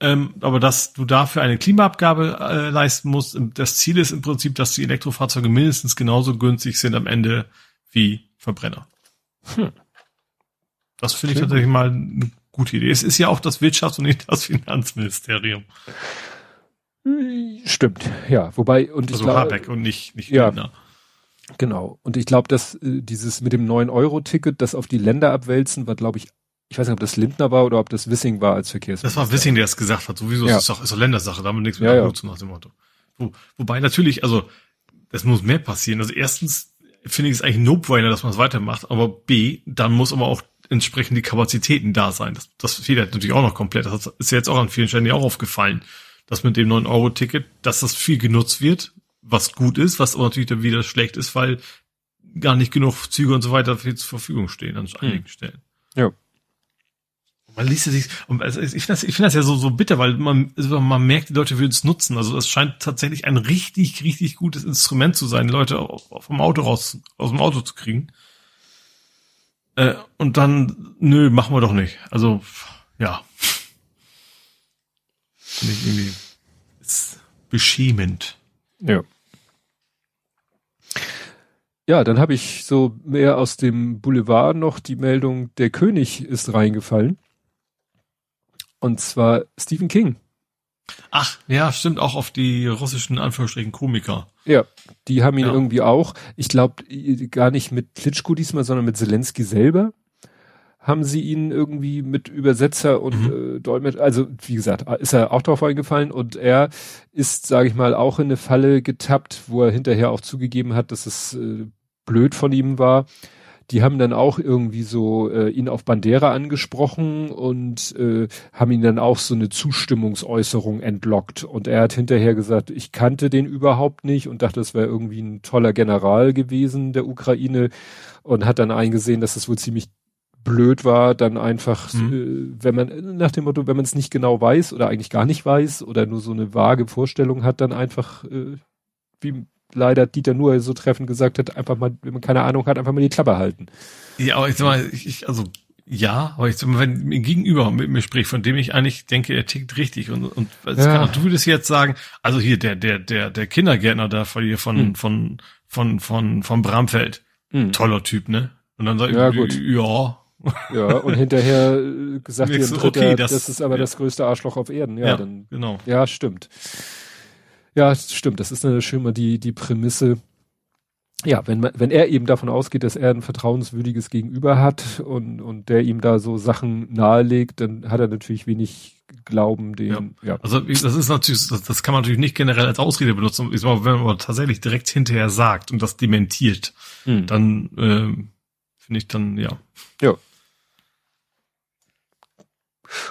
Ähm, aber dass du dafür eine Klimaabgabe äh, leisten musst. Das Ziel ist im Prinzip, dass die Elektrofahrzeuge mindestens genauso günstig sind am Ende wie Verbrenner. Hm. Das finde ich tatsächlich mal eine gute Idee. Es ist ja auch das Wirtschafts- und nicht das Finanzministerium. Stimmt, ja. Wobei, und ich Also glaube, Habeck und nicht, nicht Ja. Lindner. genau. Und ich glaube, dass äh, dieses mit dem 9-Euro-Ticket, das auf die Länder abwälzen, war, glaube ich, ich weiß nicht, ob das Lindner war oder ob das Wissing war als Verkehrsminister. Das war Wissing, der es gesagt hat. Sowieso Ja. ist es doch, ist doch Ländersache, da haben wir nichts mit Ja, ja, zu nach dem Motto. Wo, wobei natürlich, also, es muss mehr passieren. Also erstens finde ich es eigentlich ein No-Brainer, dass man es weitermacht, aber B, dann muss aber auch entsprechend die Kapazitäten da sein. Das, das fehlt halt natürlich auch noch komplett. Das ist ja jetzt auch an vielen Stellen ja auch aufgefallen, dass mit dem 9-Euro-Ticket, dass das viel genutzt wird, was gut ist, was aber natürlich dann wieder schlecht ist, weil gar nicht genug Züge und so weiter für zur Verfügung stehen an einigen Stellen. Ja. Man liest es sich, also ich finde das, ich finde das ja so, so bitter, weil man, also man merkt, die Leute würden es nutzen. Also das scheint tatsächlich ein richtig, richtig gutes Instrument zu sein, Leute vom Auto raus, aus dem Auto zu kriegen. Äh, und dann, nö, machen wir doch nicht. Also, ja. Finde ich irgendwie, ist beschämend. Ja. Ja, dann habe ich so mehr aus dem Boulevard noch die Meldung, der König ist reingefallen. Und zwar Stephen King. Ach, ja, stimmt auch auf die russischen Anführungsstrichen Komiker. Ja, die haben ihn Ja. irgendwie auch, ich glaube gar nicht mit Klitschko diesmal, sondern mit Zelensky selber haben sie ihn irgendwie mit Übersetzer und Mhm. äh, Dolmetscher, also wie gesagt, ist er auch drauf eingefallen und er ist, sage ich mal, auch in eine Falle getappt, wo er hinterher auch zugegeben hat, dass es äh, blöd von ihm war. Die haben dann auch irgendwie so äh, ihn auf Bandera angesprochen und äh, haben ihn dann auch so eine Zustimmungsäußerung entlockt. Und er hat hinterher gesagt, ich kannte den überhaupt nicht und dachte, es wäre irgendwie ein toller General gewesen der Ukraine und hat dann eingesehen, dass es wohl ziemlich blöd war, dann einfach, Mhm. äh, wenn man nach dem Motto, wenn man es nicht genau weiß oder eigentlich gar nicht weiß oder nur so eine vage Vorstellung hat, dann einfach, äh, wie leider Dieter Nuhr so treffend gesagt hat, einfach mal, wenn man keine Ahnung hat, einfach mal die Klappe halten. Ja, aber ich sag mal, ich, ich- also ja, aber ich sag mal, wenn mir gegenüber mit mir spricht, von dem ich eigentlich denke, er tickt richtig und und Ja. kann, du würdest jetzt sagen, also hier der der der der Kindergärtner da von hier von Hm. von von von von Bramfeld, Mhm. toller Typ, ne? Und dann sag ich, Ja, gut. ja, Ja, und hinterher gesagt ihr Dritter, okay, das, das- ist aber ja. das größte Arschloch auf Erden. Ja, ja, dann, genau. ja, stimmt. Ja, stimmt. Das ist dann schon mal die, die Prämisse. Ja, wenn man, wenn er eben davon ausgeht, dass er ein vertrauenswürdiges Gegenüber hat und, und der ihm da so Sachen nahelegt, dann hat er natürlich wenig Glauben, den, ja. Also das ist natürlich, das, das kann man natürlich nicht generell als Ausrede benutzen. Ich sag mal, wenn man tatsächlich direkt hinterher sagt und das dementiert, Hm. dann ähm, finde ich dann ja. Ja.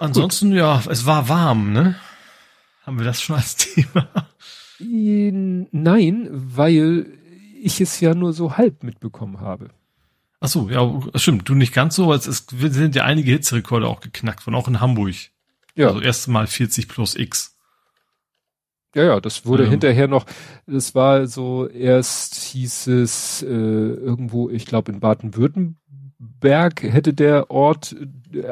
Ansonsten ja, es war warm, ne? Haben wir das schon als Thema? Nein, weil ich es ja nur so halb mitbekommen habe. Ach so, ja, stimmt. Du nicht ganz so, aber es ist, sind ja einige Hitzerekorde auch geknackt worden, auch in Hamburg. Ja. Also erste Mal 40 plus X. Ja, ja, das wurde Ja. hinterher noch, das war so, erst hieß es äh, irgendwo, ich glaube in Baden-Württemberg hätte der Ort,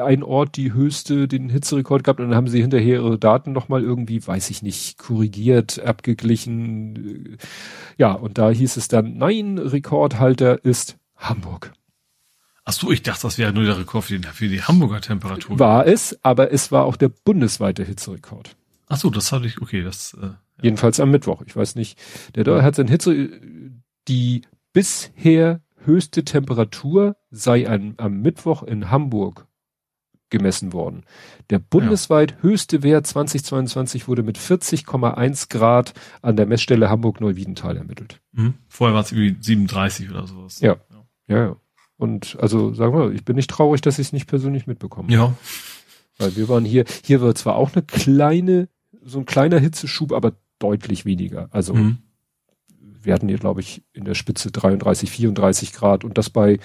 ein Ort die höchste, den Hitzerekord gehabt und dann haben sie hinterher ihre Daten nochmal irgendwie, weiß ich nicht, korrigiert, abgeglichen. Ja, und da hieß es dann, nein, Rekordhalter ist Hamburg. Ach so, ich dachte, das wäre nur der Rekord für die, für die Hamburger Temperatur. War es, aber es war auch der bundesweite Hitzerekord. Ach so, das hatte ich, okay, das, äh, Jedenfalls am Mittwoch. Ich weiß nicht. Der Deu hat sein Hitze, die bisher höchste Temperatur sei an, am Mittwoch in Hamburg gemessen worden. Der bundesweit höchste Wert 2022 wurde mit 40,1 Grad an der Messstelle Hamburg-Neuwiedental ermittelt. hm, vorher war es irgendwie 37 oder sowas. Ja. Ja, ja. Und also sagen wir, ich bin nicht traurig, dass ich es nicht persönlich mitbekomme. Ja. Weil wir waren hier, hier war zwar auch eine kleine, so ein kleiner Hitzeschub, aber deutlich weniger. Also Mhm. Wir hatten hier, glaube ich, in der Spitze 33, 34 Grad und das bei äh,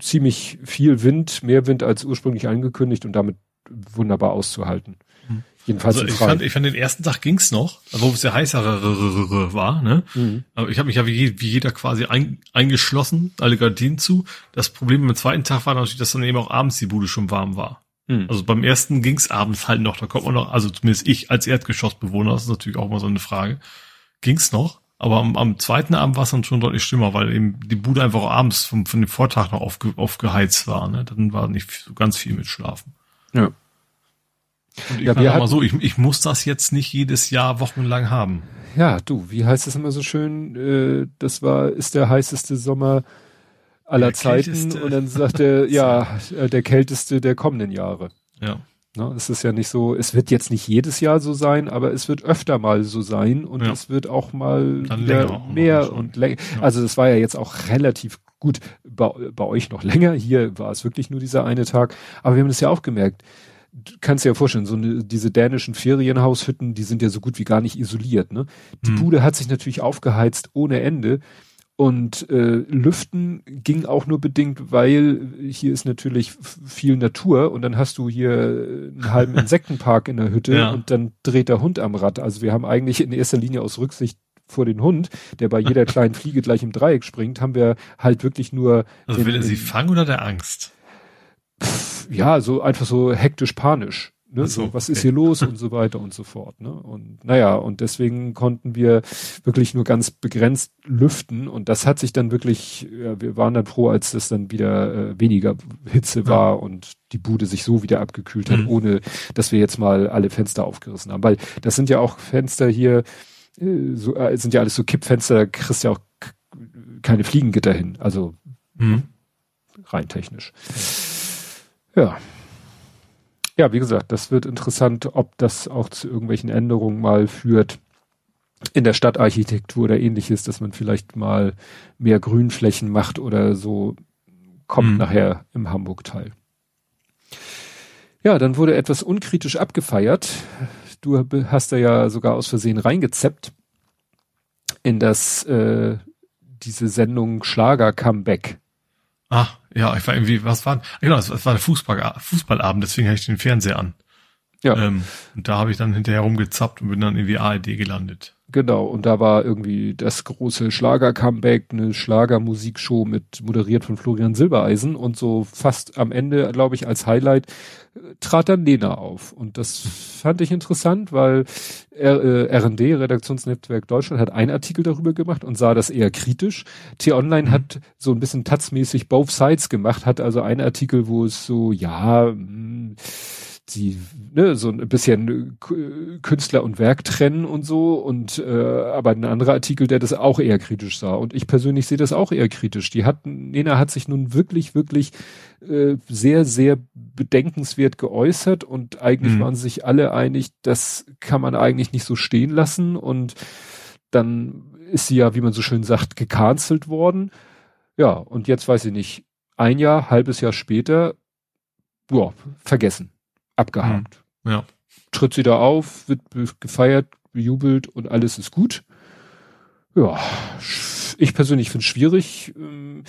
ziemlich viel Wind, mehr Wind als ursprünglich angekündigt und damit wunderbar auszuhalten. Mhm. Jedenfalls Also ich fand, ich fand den ersten Tag ging's noch, wo es ja heißer war, ne? Mhm. Aber ich habe mich ja wie, je- wie jeder quasi ein, eingeschlossen, alle Gardinen zu. Das Problem beim zweiten Tag war natürlich, dass dann eben auch abends die Bude schon warm war. Mhm. Also beim ersten ging's abends halt noch, da kommt man noch, also zumindest ich als Erdgeschossbewohner, das ist natürlich auch mal so eine Frage, ging's noch. Aber am, am zweiten Abend war es dann schon deutlich schlimmer, weil eben die Bude einfach abends vom, von dem Vortag noch aufge, aufgeheizt war. Ne? Dann war nicht so ganz viel mit Schlafen. Ja. Und ich Ja, wir mal so, ich, ich muss das jetzt nicht jedes Jahr wochenlang haben. Ja, du, wie heißt es immer so schön? Äh, das war, ist der heißeste Sommer aller Der Zeiten. kälteste. Und dann sagt er, ja, äh, der kälteste der kommenden Jahre. Ja. Ne, es ist ja nicht so, es wird jetzt nicht jedes Jahr so sein, aber es wird öfter mal so sein und Ja. es wird auch mal auch mehr und länger. Ja. Also das war ja jetzt auch relativ gut bei, bei euch noch länger. Hier war es wirklich nur dieser eine Tag. Aber wir haben das ja auch gemerkt. Du kannst dir ja vorstellen, so eine, diese dänischen Ferienhaushütten, die sind ja so gut wie gar nicht isoliert. Ne? Die Hm. Bude hat sich natürlich aufgeheizt ohne Ende. Und äh, Lüften ging auch nur bedingt, weil hier ist natürlich viel Natur und dann hast du hier einen halben Insektenpark in der Hütte Ja. und dann dreht der Hund am Rad. Also wir haben eigentlich in erster Linie aus Rücksicht vor den Hund, der bei jeder kleinen Fliege gleich im Dreieck springt, haben wir halt wirklich nur Also in- will er sie fangen oder der Angst? ja, so einfach so hektisch panisch. Ne? So, was ist hier los und so weiter und so fort. Ne? Und naja, und deswegen konnten wir wirklich nur ganz begrenzt lüften und das hat sich dann wirklich, ja, wir waren dann froh, als es dann wieder äh, weniger Hitze Ja. war und die Bude sich so wieder abgekühlt hat, Mhm. ohne dass wir jetzt mal alle Fenster aufgerissen haben. Weil das sind ja auch Fenster hier, äh, so, äh, sind ja alles so Kippfenster, da kriegst du ja auch keine Fliegengitter hin, also Hm. rein technisch. Ja. Ja, wie gesagt, das wird interessant, ob das auch zu irgendwelchen Änderungen mal führt in der Stadtarchitektur oder ähnliches, dass man vielleicht mal mehr Grünflächen macht oder so kommt Mhm. nachher im Hamburg-Teil. Ja, dann wurde etwas unkritisch abgefeiert. Du hast da ja sogar aus Versehen reingezeppt in das äh, diese Sendung Schlager Comeback. Ah, ja, ich war irgendwie, was war, genau, es war ein Fußball, Fußballabend, deswegen hatte ich den Fernseher an. Ja. Ähm, und da habe ich dann hinterher rumgezappt und bin dann irgendwie ARD gelandet. Genau, und da war irgendwie das große Schlager-Comeback, eine Schlagermusikshow mit moderiert von Florian Silbereisen und so fast am Ende, glaube ich, als Highlight äh, trat dann Lena auf. Und das fand ich interessant, weil R äh, R&D, Redaktionsnetzwerk Deutschland, hat einen Artikel darüber gemacht und sah das eher kritisch. T-Online Mhm. hat so ein bisschen tatzmäßig both sides gemacht, hat also einen Artikel, wo es so, ja, mh, die ne, so ein bisschen äh, Künstler und Werk trennen und so und äh, aber ein anderer Artikel, der das auch eher kritisch sah und ich persönlich sehe das auch eher kritisch. Die hatten Nena hat sich nun wirklich wirklich äh, sehr sehr bedenkenswert geäußert und eigentlich Mhm. waren sich alle einig, das kann man eigentlich nicht so stehen lassen und dann ist sie ja, wie man so schön sagt, gecancelt worden. Ja, und jetzt weiß ich nicht, ein Jahr, halbes Jahr später, ja, vergessen abgehakt. Ja. Tritt sie da auf, wird gefeiert, bejubelt und alles ist gut. Ja, ich persönlich finde es schwierig, ähm,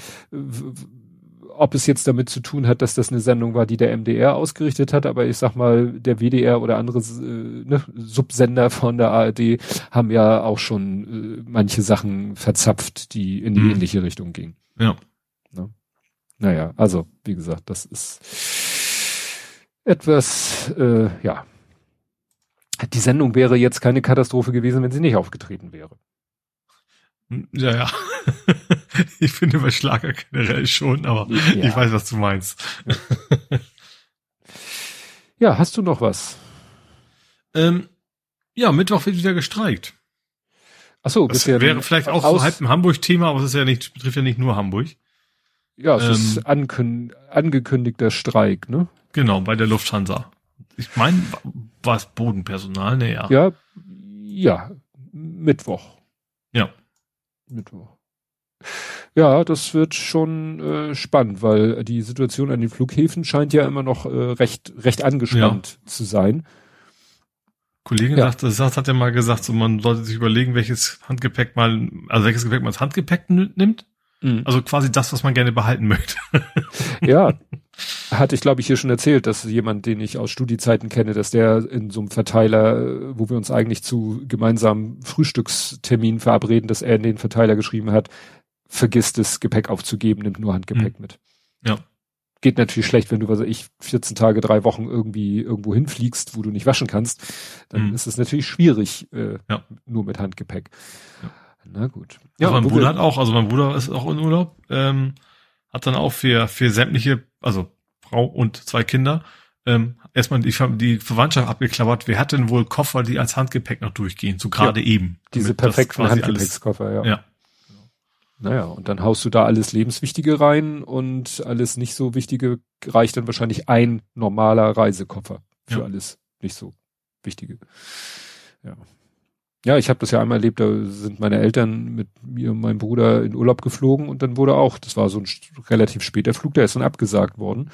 ob es jetzt damit zu tun hat, dass das eine Sendung war, die der MDR ausgerichtet hat, aber ich sag mal, der WDR oder andere äh, ne, Subsender von der ARD haben ja auch schon äh, manche Sachen verzapft, die in die Mhm. ähnliche Richtung gingen. Ja. Naja, also wie gesagt, das ist etwas, äh, ja. Die Sendung wäre jetzt keine Katastrophe gewesen, wenn sie nicht aufgetreten wäre. Ja, ja. ich finde bei Schlager generell schon, aber Ja. ich weiß, was du meinst. Ja, hast du noch was? Ähm, ja, Mittwoch wird wieder gestreikt. Ach so, Das wäre vielleicht auch so halb ein Hamburg-Thema, aber es ist ja nicht, betrifft ja nicht nur Hamburg. Ja, es ähm, ist ankün angekündigter Streik, ne? Genau, bei der Lufthansa. Ich meine, war es Bodenpersonal? Ne, ja. Ja, ja, Mittwoch. Ja. Mittwoch. Ja, das wird schon äh, spannend, weil die Situation an den Flughäfen scheint ja immer noch äh, recht, recht angespannt ja. zu sein. Kollegin ja. sagte, das hat ja mal gesagt, so man sollte sich überlegen, welches Handgepäck mal, also welches Gepäck man als Handgepäck nimmt. Mhm. Also quasi das, was man gerne behalten möchte. ja, hatte ich glaube ich hier schon erzählt, dass jemand, den ich aus Studiezeiten kenne, dass der in so einem Verteiler, wo wir uns eigentlich zu gemeinsamen Frühstückstermin verabreden, dass er in den Verteiler geschrieben hat, vergisst das Gepäck aufzugeben, nimmt nur Handgepäck mhm. mit. Ja. Geht natürlich schlecht, wenn du, was ich, 14 Tage, drei Wochen irgendwie irgendwo hinfliegst, wo du nicht waschen kannst. Dann mhm. ist es natürlich schwierig, äh, ja. nur mit Handgepäck. Ja. Na gut. Ja, also mein Bruder hat auch, also mein Bruder ist auch in Urlaub, ähm, hat dann auch für, für sämtliche, also Frau und zwei Kinder, ähm, erstmal die, die Verwandtschaft abgeklappert. Wer hat denn wohl Koffer, die als Handgepäck noch durchgehen? So gerade ja, eben. Diese perfekten Handgepäckskoffer, ja. ja. Naja, und dann haust du da alles Lebenswichtige rein und alles nicht so Wichtige reicht dann wahrscheinlich ein normaler Reisekoffer für ja. alles nicht so Wichtige. Ja. Ja, ich habe das ja einmal erlebt, da sind meine Eltern mit mir und meinem Bruder in Urlaub geflogen und dann wurde auch, das war so ein relativ später Flug, der ist dann abgesagt worden.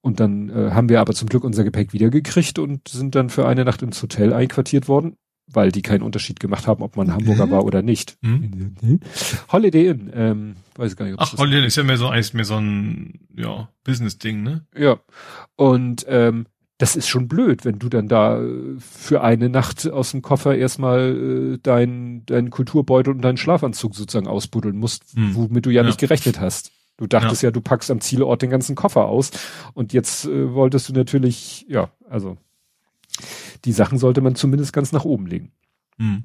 Und dann äh, haben wir aber zum Glück unser Gepäck wiedergekriegt und sind dann für eine Nacht ins Hotel einquartiert worden weil die keinen Unterschied gemacht haben, ob man Hamburger war oder nicht. Mhm. Holiday Inn, ähm, weiß ich gar nicht. Ach, Holiday Inn ist ja mehr so, eigentlich mehr so ein, ja, Business-Ding, ne? Ja. Und, ähm, das ist schon blöd, wenn du dann da äh, für eine Nacht aus dem Koffer erstmal äh, deinen dein Kulturbeutel und deinen Schlafanzug sozusagen ausbuddeln musst, mhm. womit du ja, ja, nicht gerechnet hast. Du dachtest ja. ja. du packst am Zielort den ganzen Koffer aus und jetzt äh, wolltest du natürlich, ja, also die Sachen sollte man zumindest ganz nach oben legen. Mhm.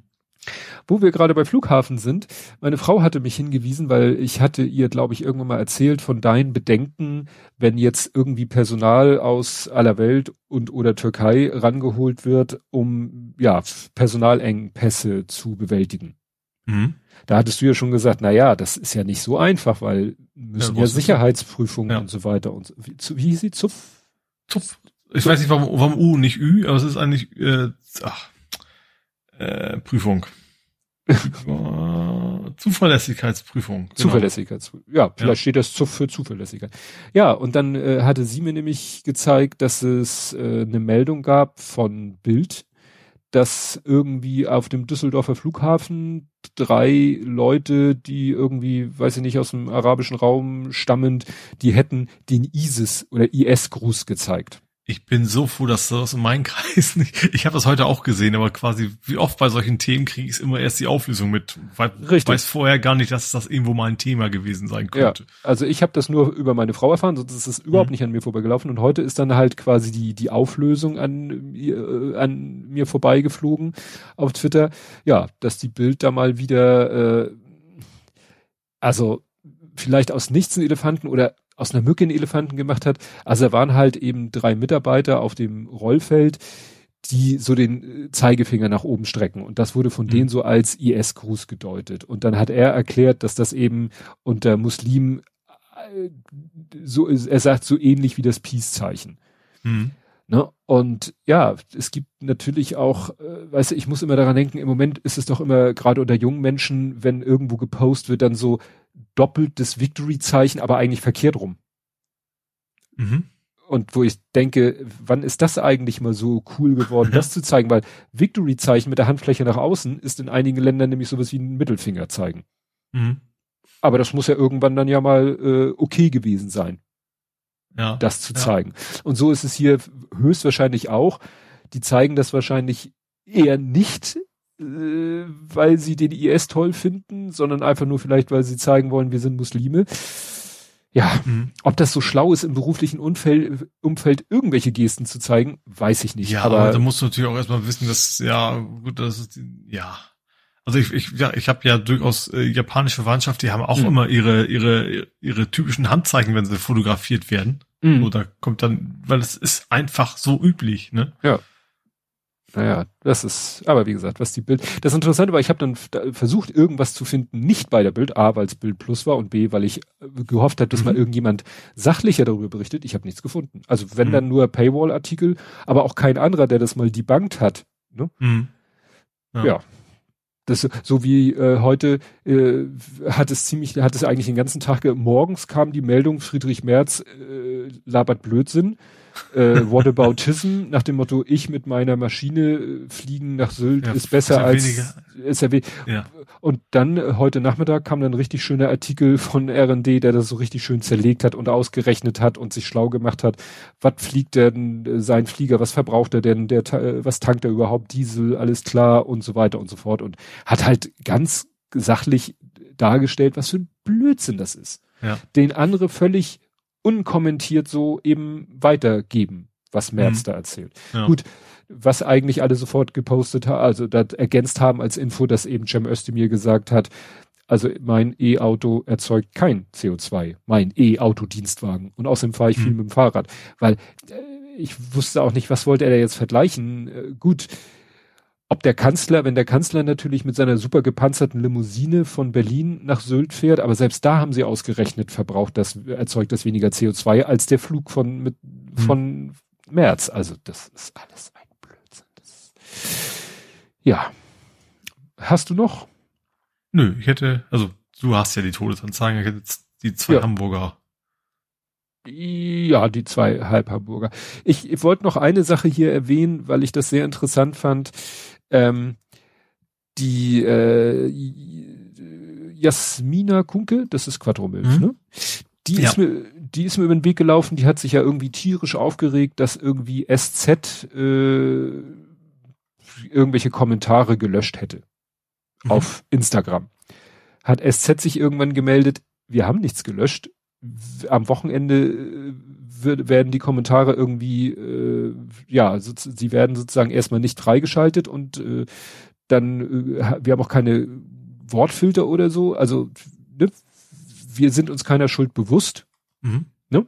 Wo wir gerade bei Flughafen sind, meine Frau hatte mich hingewiesen, weil ich hatte ihr, glaube ich, irgendwann mal erzählt von deinen Bedenken, wenn jetzt irgendwie Personal aus aller Welt und oder Türkei rangeholt wird, um ja Personalengpässe zu bewältigen. Mhm. Da hattest du ja schon gesagt, na ja, das ist ja nicht so einfach, weil müssen ja, ja Sicherheitsprüfungen ja. und so weiter und so. Wie, wie hieß sie? Zupf? Zupf. Ich weiß nicht, warum, warum U nicht Ü, aber es ist eigentlich äh, ach, äh, Prüfung. Zuverlässigkeitsprüfung. Genau. Zuverlässigkeitsprüfung. Ja, vielleicht ja. steht das für Zuverlässigkeit. Ja, und dann äh, hatte sie mir nämlich gezeigt, dass es äh, eine Meldung gab von Bild, dass irgendwie auf dem Düsseldorfer Flughafen drei Leute, die irgendwie, weiß ich nicht, aus dem arabischen Raum stammend, die hätten den ISIS oder IS-Gruß gezeigt. Ich bin so froh, dass das in meinem Kreis nicht. Ich habe das heute auch gesehen, aber quasi wie oft bei solchen Themen kriege ich es immer erst die Auflösung mit. Weil Richtig. weiß vorher gar nicht, dass das irgendwo mal ein Thema gewesen sein könnte. Ja, also ich habe das nur über meine Frau erfahren, sonst ist es überhaupt mhm. nicht an mir vorbeigelaufen. Und heute ist dann halt quasi die die Auflösung an äh, an mir vorbeigeflogen auf Twitter. Ja, dass die Bild da mal wieder, äh, also vielleicht aus nichts ein Elefanten oder aus einer Mücke einen Elefanten gemacht hat. Also da waren halt eben drei Mitarbeiter auf dem Rollfeld, die so den äh, Zeigefinger nach oben strecken. Und das wurde von mhm. denen so als IS-Gruß gedeutet. Und dann hat er erklärt, dass das eben unter Muslimen äh, so ist, er sagt so ähnlich wie das Peace-Zeichen. Mhm. Ne? Und ja, es gibt natürlich auch, äh, weißt du, ich muss immer daran denken, im Moment ist es doch immer gerade unter jungen Menschen, wenn irgendwo gepostet wird, dann so, doppeltes Victory-Zeichen, aber eigentlich verkehrt rum. Mhm. Und wo ich denke, wann ist das eigentlich mal so cool geworden, das zu zeigen? Weil Victory-Zeichen mit der Handfläche nach außen ist in einigen Ländern nämlich sowas wie ein Mittelfinger zeigen. Mhm. Aber das muss ja irgendwann dann ja mal äh, okay gewesen sein, ja. das zu zeigen. Ja. Und so ist es hier höchstwahrscheinlich auch. Die zeigen das wahrscheinlich eher nicht weil sie den IS toll finden, sondern einfach nur vielleicht, weil sie zeigen wollen, wir sind Muslime. Ja, mhm. ob das so schlau ist, im beruflichen Umfeld, Umfeld irgendwelche Gesten zu zeigen, weiß ich nicht. Ja, aber, aber da musst du natürlich auch erstmal wissen, dass, ja, gut, das ist, ja. Also ich, ich, ja, ich habe ja durchaus äh, japanische Verwandtschaft, die haben auch mhm. immer ihre, ihre, ihre typischen Handzeichen, wenn sie fotografiert werden. Mhm. So, da kommt dann, weil es ist einfach so üblich, ne? Ja. Naja, das ist, aber wie gesagt, was die Bild. Das Interessante war, ich habe dann versucht, irgendwas zu finden, nicht bei der Bild, A, weil es Bild Plus war und B, weil ich äh, gehofft habe, dass mhm. mal irgendjemand sachlicher darüber berichtet. Ich habe nichts gefunden. Also wenn mhm. dann nur Paywall-Artikel, aber auch kein anderer, der das mal debunked hat. Ne? Mhm. Ja. ja. Das, so wie äh, heute äh, hat es ziemlich, hat es eigentlich den ganzen Tag, morgens kam die Meldung, Friedrich Merz äh, labert Blödsinn äh, Whataboutism nach dem Motto, ich mit meiner Maschine äh, fliegen nach Sylt ja, ist besser als ist ja. Und dann äh, heute Nachmittag kam dann ein richtig schöner Artikel von R&D, der das so richtig schön zerlegt hat und ausgerechnet hat und sich schlau gemacht hat. Was fliegt denn äh, sein Flieger? Was verbraucht er denn? Der, was tankt er überhaupt? Diesel, alles klar und so weiter und so fort und hat halt ganz sachlich dargestellt, was für ein Blödsinn das ist. Ja. Den andere völlig unkommentiert so eben weitergeben, was Merz mhm. da erzählt. Ja. Gut, was eigentlich alle sofort gepostet haben, also das ergänzt haben als Info, dass eben Cem Özdemir gesagt hat, also mein E-Auto erzeugt kein CO2, mein E-Auto-Dienstwagen. Und außerdem fahre ich mhm. viel mit dem Fahrrad, weil äh, ich wusste auch nicht, was wollte er da jetzt vergleichen. Äh, gut, ob der Kanzler, wenn der Kanzler natürlich mit seiner super gepanzerten Limousine von Berlin nach Sylt fährt, aber selbst da haben sie ausgerechnet, verbraucht das, erzeugt das weniger CO2 als der Flug von, mit, hm. von März. Also das ist alles ein Blödsinn. Das, ja. Hast du noch? Nö, ich hätte, also du hast ja die Todesanzeigen, ich hätte jetzt die zwei ja. Hamburger ja, die zwei Halbhamburger. Ich, ich wollte noch eine Sache hier erwähnen, weil ich das sehr interessant fand ähm, die äh, Jasmina Kunke, das ist Quadromilch, mhm. ne? Die ja. ist mir, die ist mir über den Weg gelaufen, die hat sich ja irgendwie tierisch aufgeregt, dass irgendwie SZ äh, irgendwelche Kommentare gelöscht hätte mhm. auf Instagram. Hat SZ sich irgendwann gemeldet, wir haben nichts gelöscht. Am Wochenende äh, wird, werden die Kommentare irgendwie, äh, ja, so, sie werden sozusagen erstmal nicht freigeschaltet und äh, dann, äh, wir haben auch keine Wortfilter oder so. Also ne, wir sind uns keiner Schuld bewusst. Mhm. Ne?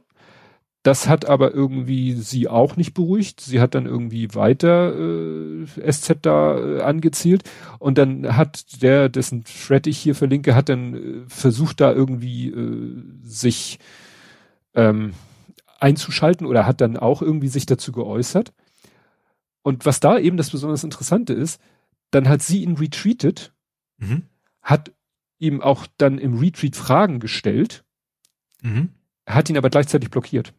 Das hat aber irgendwie sie auch nicht beruhigt. Sie hat dann irgendwie weiter äh, SZ da äh, angezielt und dann hat der, dessen Thread ich hier verlinke, hat dann äh, versucht da irgendwie äh, sich ähm, einzuschalten oder hat dann auch irgendwie sich dazu geäußert. Und was da eben das besonders Interessante ist, dann hat sie ihn retweetet, mhm. hat ihm auch dann im Retweet Fragen gestellt, mhm. hat ihn aber gleichzeitig blockiert.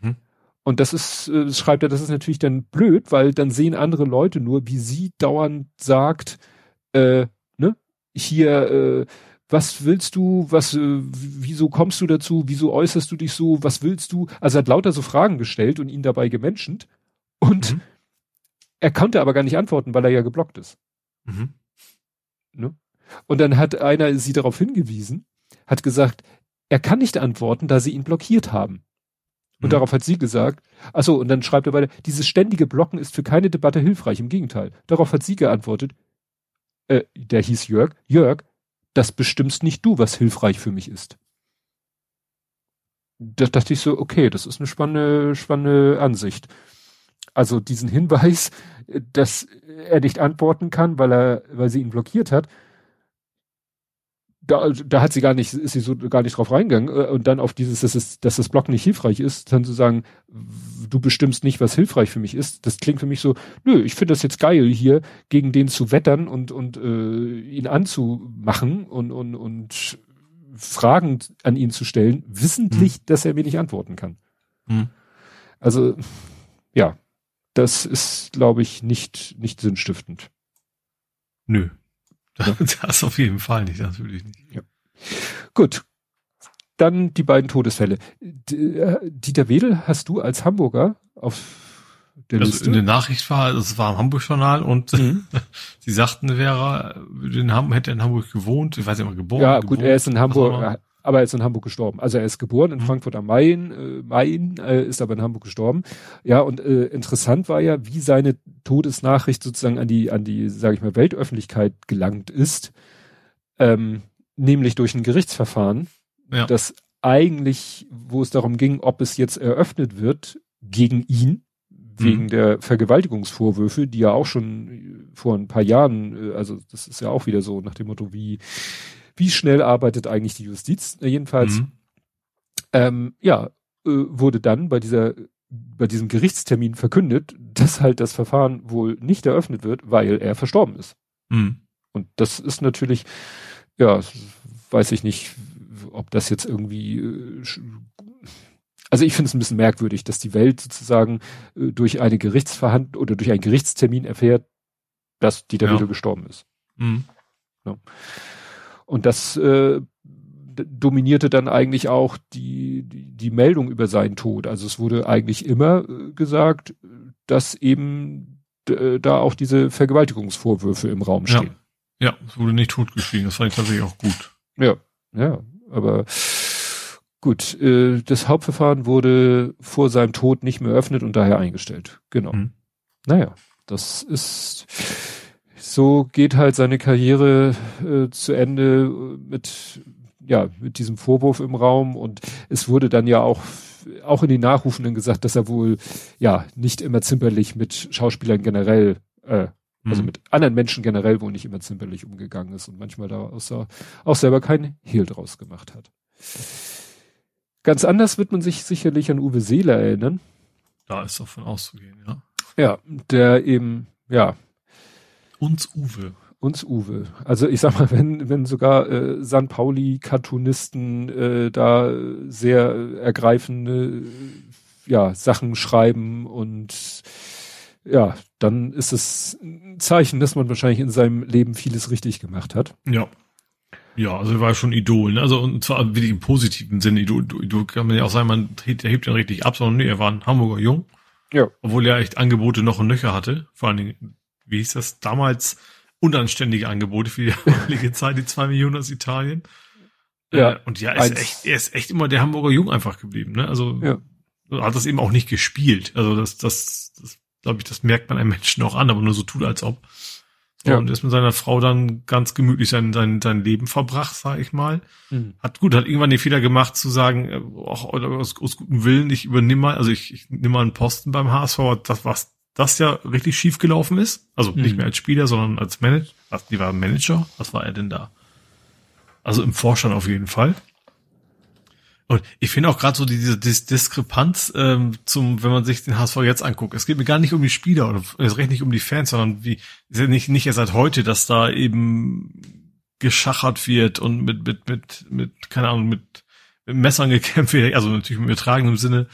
Mhm. Und das ist, äh, schreibt er, das ist natürlich dann blöd, weil dann sehen andere Leute nur, wie sie dauernd sagt, äh, ne, hier, äh, was willst du, was, äh, wieso kommst du dazu, wieso äußerst du dich so, was willst du? Also er hat lauter so Fragen gestellt und ihn dabei gemenschent und mhm. er konnte aber gar nicht antworten, weil er ja geblockt ist. Mhm. Ne? Und dann hat einer sie darauf hingewiesen, hat gesagt, er kann nicht antworten, da sie ihn blockiert haben. Und mhm. darauf hat sie gesagt, achso, und dann schreibt er weiter, dieses ständige Blocken ist für keine Debatte hilfreich, im Gegenteil. Darauf hat sie geantwortet, äh, der hieß Jörg, Jörg, das bestimmst nicht du, was hilfreich für mich ist. Da dachte ich so, okay, das ist eine spannende, spannende Ansicht. Also diesen Hinweis, dass er nicht antworten kann, weil er, weil sie ihn blockiert hat, da, da hat sie gar nicht, ist sie so gar nicht drauf reingegangen äh, und dann auf dieses, dass, es, dass das Blog nicht hilfreich ist, dann zu sagen, du bestimmst nicht, was hilfreich für mich ist. Das klingt für mich so, nö, ich finde das jetzt geil, hier gegen den zu wettern und und äh, ihn anzumachen und und und Fragen an ihn zu stellen, wissentlich, hm. dass er mir nicht antworten kann. Hm. Also ja, das ist, glaube ich, nicht nicht sinnstiftend. Nö, Das auf jeden Fall nicht, natürlich nicht. Ja. Gut. Dann die beiden Todesfälle. Äh, Dieter Wedel hast du als Hamburger auf der also Liste? in der Nachricht war, es war im Hamburg-Journal und mhm. sie sagten, er wäre, in Hamburg, hätte in Hamburg gewohnt, ich weiß nicht, mal geboren. Ja, gut, er ist in Hamburg, aber er ist in Hamburg gestorben. Also er ist geboren in mhm. Frankfurt am Main, äh, Main äh, ist aber in Hamburg gestorben. Ja, und äh, interessant war ja, wie seine Todesnachricht sozusagen an die, an die, sage ich mal, Weltöffentlichkeit gelangt ist, ähm, nämlich durch ein Gerichtsverfahren, ja. das eigentlich, wo es darum ging, ob es jetzt eröffnet wird gegen ihn, wegen mhm. der Vergewaltigungsvorwürfe, die ja auch schon vor ein paar Jahren, äh, also das ist ja auch wieder so nach dem Motto, wie wie schnell arbeitet eigentlich die Justiz? Äh, jedenfalls, mhm. ähm, ja, äh, wurde dann bei dieser bei diesem Gerichtstermin verkündet, dass halt das Verfahren wohl nicht eröffnet wird, weil er verstorben ist. Mhm. Und das ist natürlich, ja, weiß ich nicht, ob das jetzt irgendwie, äh, also ich finde es ein bisschen merkwürdig, dass die Welt sozusagen äh, durch eine Gerichtsverhandlung oder durch einen Gerichtstermin erfährt, dass Dieter ja. wieder gestorben ist. Mhm. Ja. Und das äh, dominierte dann eigentlich auch die, die, die Meldung über seinen Tod. Also es wurde eigentlich immer äh, gesagt, dass eben äh, da auch diese Vergewaltigungsvorwürfe im Raum stehen. Ja, ja es wurde nicht totgeschwiegen. Das fand ich tatsächlich auch gut. Ja, ja, aber gut, äh, das Hauptverfahren wurde vor seinem Tod nicht mehr eröffnet und daher eingestellt. Genau. Mhm. Naja, das ist so geht halt seine Karriere äh, zu Ende mit ja mit diesem Vorwurf im Raum und es wurde dann ja auch auch in den Nachrufenden gesagt, dass er wohl ja nicht immer zimperlich mit Schauspielern generell äh, also mhm. mit anderen Menschen generell wohl nicht immer zimperlich umgegangen ist und manchmal da auch, auch selber keinen Hehl draus gemacht hat. Ganz anders wird man sich sicherlich an Uwe Seeler erinnern. Da ist davon auszugehen, ja. Ja, der eben, ja. Uns Uwe. Uns Uwe. Also ich sag mal, wenn, wenn sogar äh, San Pauli-Cartoonisten äh, da sehr ergreifende ja, Sachen schreiben und ja, dann ist es ein Zeichen, dass man wahrscheinlich in seinem Leben vieles richtig gemacht hat. Ja. Ja, also er war schon Idol, ne? Also und zwar wirklich im positiven Sinne. Idol, Idol kann man ja auch sagen, man hebt, er hebt ihn richtig ab, sondern nee, er war ein Hamburger Jung. Ja. Obwohl er echt Angebote noch und nöcher hatte. Vor allen Dingen, wie hieß das damals? Unanständige Angebote für die damalige Zeit, die zwei Millionen aus Italien. Ja. Äh, und ja, er ist echt, er ist echt immer der Hamburger Jung einfach geblieben, ne? Also ja. hat das eben auch nicht gespielt. Also das, das, das glaube ich, das merkt man einem Menschen auch an, aber nur so tut, als ob. So, ja. Und ist mit seiner Frau dann ganz gemütlich sein, sein, sein Leben verbracht, sag ich mal. Mhm. Hat gut, hat irgendwann den Fehler gemacht zu sagen, äh, auch aus, aus gutem Willen, ich übernehme mal, also ich, ich nehme mal einen Posten beim HSV, das was das ja richtig schief gelaufen ist. Also mhm. nicht mehr als Spieler, sondern als Manager. Was, die war Manager? Was war er denn da? Also im Vorstand auf jeden Fall. Und ich finde auch gerade so diese Dis Diskrepanz ähm, zum, wenn man sich den HSV jetzt anguckt. Es geht mir gar nicht um die Spieler oder es recht nicht um die Fans, sondern wie ist ja nicht nicht erst seit heute, dass da eben geschachert wird und mit mit mit mit keine Ahnung mit, mit Messern gekämpft wird, also natürlich im übertragenen Sinne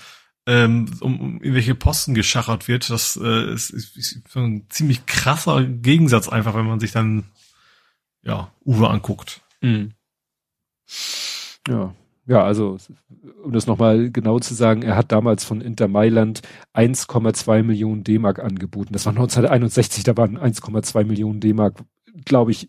ähm, um, um irgendwelche Posten geschachert wird. Das äh, ist, ist, ist ein ziemlich krasser Gegensatz einfach, wenn man sich dann ja Uwe anguckt. Mhm. Ja, ja, also um das nochmal genau zu sagen, er hat damals von Inter Mailand 1,2 Millionen D-Mark angeboten. Das war 1961, da waren 1,2 Millionen D-Mark, glaube ich,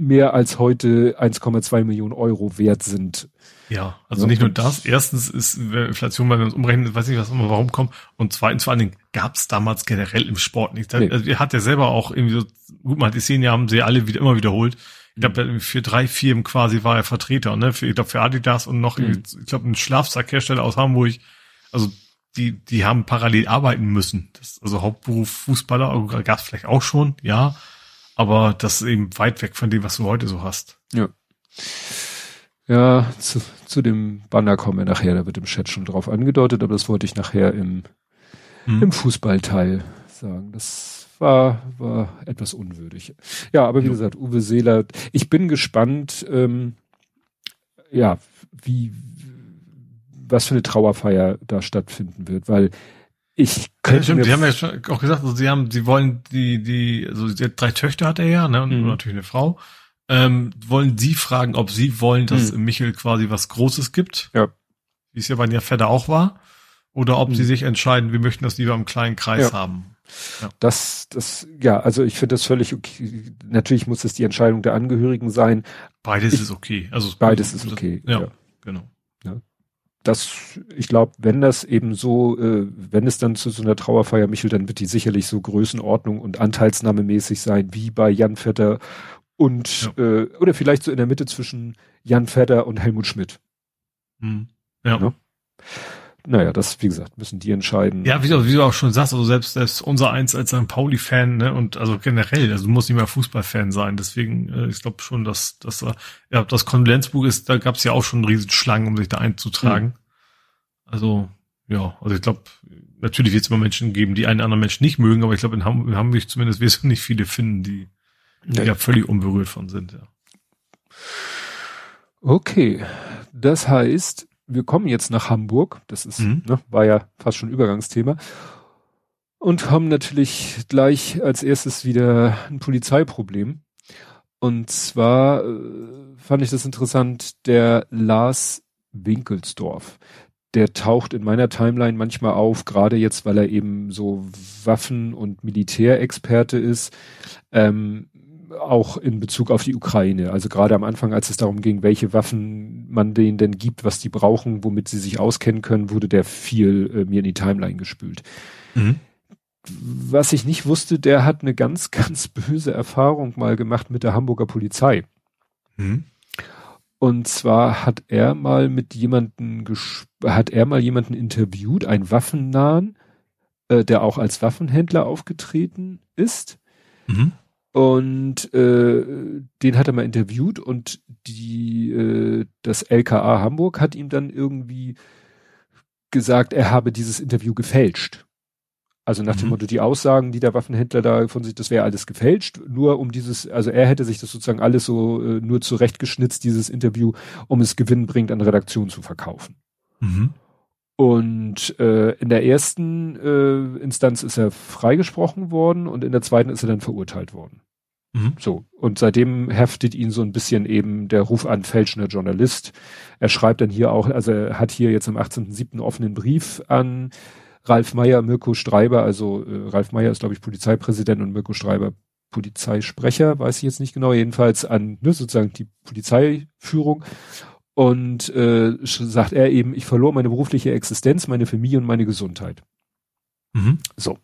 mehr als heute 1,2 Millionen Euro wert sind. Ja, also ja. nicht nur das. Erstens ist Inflation, wenn wir uns umrechnen, weiß nicht, was immer warum kommt. Und zweitens vor allen Dingen gab es damals generell im Sport nichts. Nee. Also, er hat ja selber auch irgendwie so, gut, man hat die Szene haben sie alle wieder immer wiederholt ich glaube, für drei Firmen quasi war er Vertreter, ne? Für, ich glaube, für Adidas und noch, mhm. ich glaube, ein Schlafsackhersteller aus Hamburg. Also die, die haben parallel arbeiten müssen. Das, also Hauptberuf Fußballer gab es vielleicht auch schon, ja. Aber das ist eben weit weg von dem, was du heute so hast. Ja. Ja, zu, zu dem Banner kommen wir nachher, da wird im Chat schon drauf angedeutet, aber das wollte ich nachher im, hm. im Fußballteil sagen. Das war, war etwas unwürdig. Ja, aber wie ja. gesagt, Uwe Seeler, ich bin gespannt, ähm, ja, wie, was für eine Trauerfeier da stattfinden wird, weil ich könnte. Ja, stimmt, die haben ja schon auch gesagt, also sie haben, sie wollen die, die, also die drei Töchter hat er ja, ne, und mhm. natürlich eine Frau. Ähm, wollen sie fragen, ob sie wollen, dass mhm. Michel quasi was Großes gibt? Ja. Wie es ja bei Fedder auch war. Oder ob mhm. sie sich entscheiden, wir möchten das lieber im kleinen Kreis ja. haben. Ja. Das, das, ja, also ich finde das völlig okay. Natürlich muss es die Entscheidung der Angehörigen sein. Beides ich, ist okay. Also beides ist okay. Ja, ja. genau. Das, ich glaube, wenn das eben so, äh, wenn es dann zu so einer Trauerfeier Michel, dann wird die sicherlich so Größenordnung und Anteilsnahmemäßig sein, wie bei Jan Vetter und ja. äh, oder vielleicht so in der Mitte zwischen Jan Vetter und Helmut Schmidt. Hm. Ja. ja naja, das, wie gesagt, müssen die entscheiden. Ja, wie du, wie du auch schon sagst, also selbst, selbst unser eins als ein Pauli-Fan, ne, und also generell, also du musst nicht mehr Fußballfan sein, deswegen, äh, ich glaube schon, dass, dass äh, ja, das Kondolenzbuch ist, da gab es ja auch schon riesen Schlangen, um sich da einzutragen. Mhm. Also, ja, also ich glaube, natürlich wird es immer Menschen geben, die einen anderen Menschen nicht mögen, aber ich glaube, in, Ham in Hamburg zumindest wirst du nicht viele finden, die die ja völlig unberührt von sind, ja. Okay, das heißt, wir kommen jetzt nach Hamburg. Das ist, mhm. ne, war ja fast schon Übergangsthema. Und haben natürlich gleich als erstes wieder ein Polizeiproblem. Und zwar äh, fand ich das interessant, der Lars Winkelsdorf. Der taucht in meiner Timeline manchmal auf, gerade jetzt, weil er eben so Waffen- und Militärexperte ist. Ähm, auch in Bezug auf die Ukraine. Also gerade am Anfang, als es darum ging, welche Waffen man denen denn gibt, was die brauchen, womit sie sich auskennen können, wurde der viel äh, mir in die Timeline gespült. Mhm. Was ich nicht wusste, der hat eine ganz, ganz böse Erfahrung mal gemacht mit der Hamburger Polizei. Mhm. Und zwar hat er mal mit jemanden hat er mal jemanden interviewt, einen Waffennahen, äh, der auch als Waffenhändler aufgetreten ist. Mhm. Und äh, den hat er mal interviewt und die äh, das LKA Hamburg hat ihm dann irgendwie gesagt, er habe dieses Interview gefälscht. Also nach mhm. dem Motto, die Aussagen, die der Waffenhändler da von sich, das wäre alles gefälscht, nur um dieses, also er hätte sich das sozusagen alles so äh, nur zurechtgeschnitzt, dieses Interview, um es gewinnbringend an Redaktion zu verkaufen. Mhm. Und äh, in der ersten äh, Instanz ist er freigesprochen worden und in der zweiten ist er dann verurteilt worden. Mhm. So. Und seitdem heftet ihn so ein bisschen eben der Ruf an fälschender Journalist. Er schreibt dann hier auch, also er hat hier jetzt am 18.07. offenen Brief an Ralf Meyer, Mirko Streiber, also äh, Ralf Meyer ist, glaube ich, Polizeipräsident und Mirko Streiber Polizeisprecher, weiß ich jetzt nicht genau, jedenfalls an ne, sozusagen die Polizeiführung. Und äh, sagt er eben, ich verlor meine berufliche Existenz, meine Familie und meine Gesundheit. Mhm. So.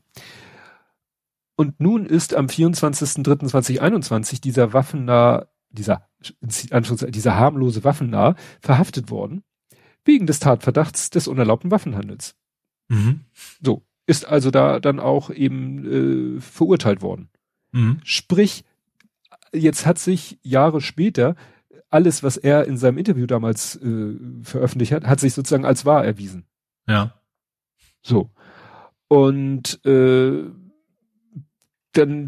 Und nun ist am 24.03.2021 dieser waffennah, dieser, dieser harmlose waffennah verhaftet worden, wegen des Tatverdachts des unerlaubten Waffenhandels. Mhm. So, ist also da dann auch eben äh, verurteilt worden. Mhm. Sprich, jetzt hat sich Jahre später alles, was er in seinem Interview damals äh, veröffentlicht hat, hat sich sozusagen als wahr erwiesen. Ja. So. Und äh, dann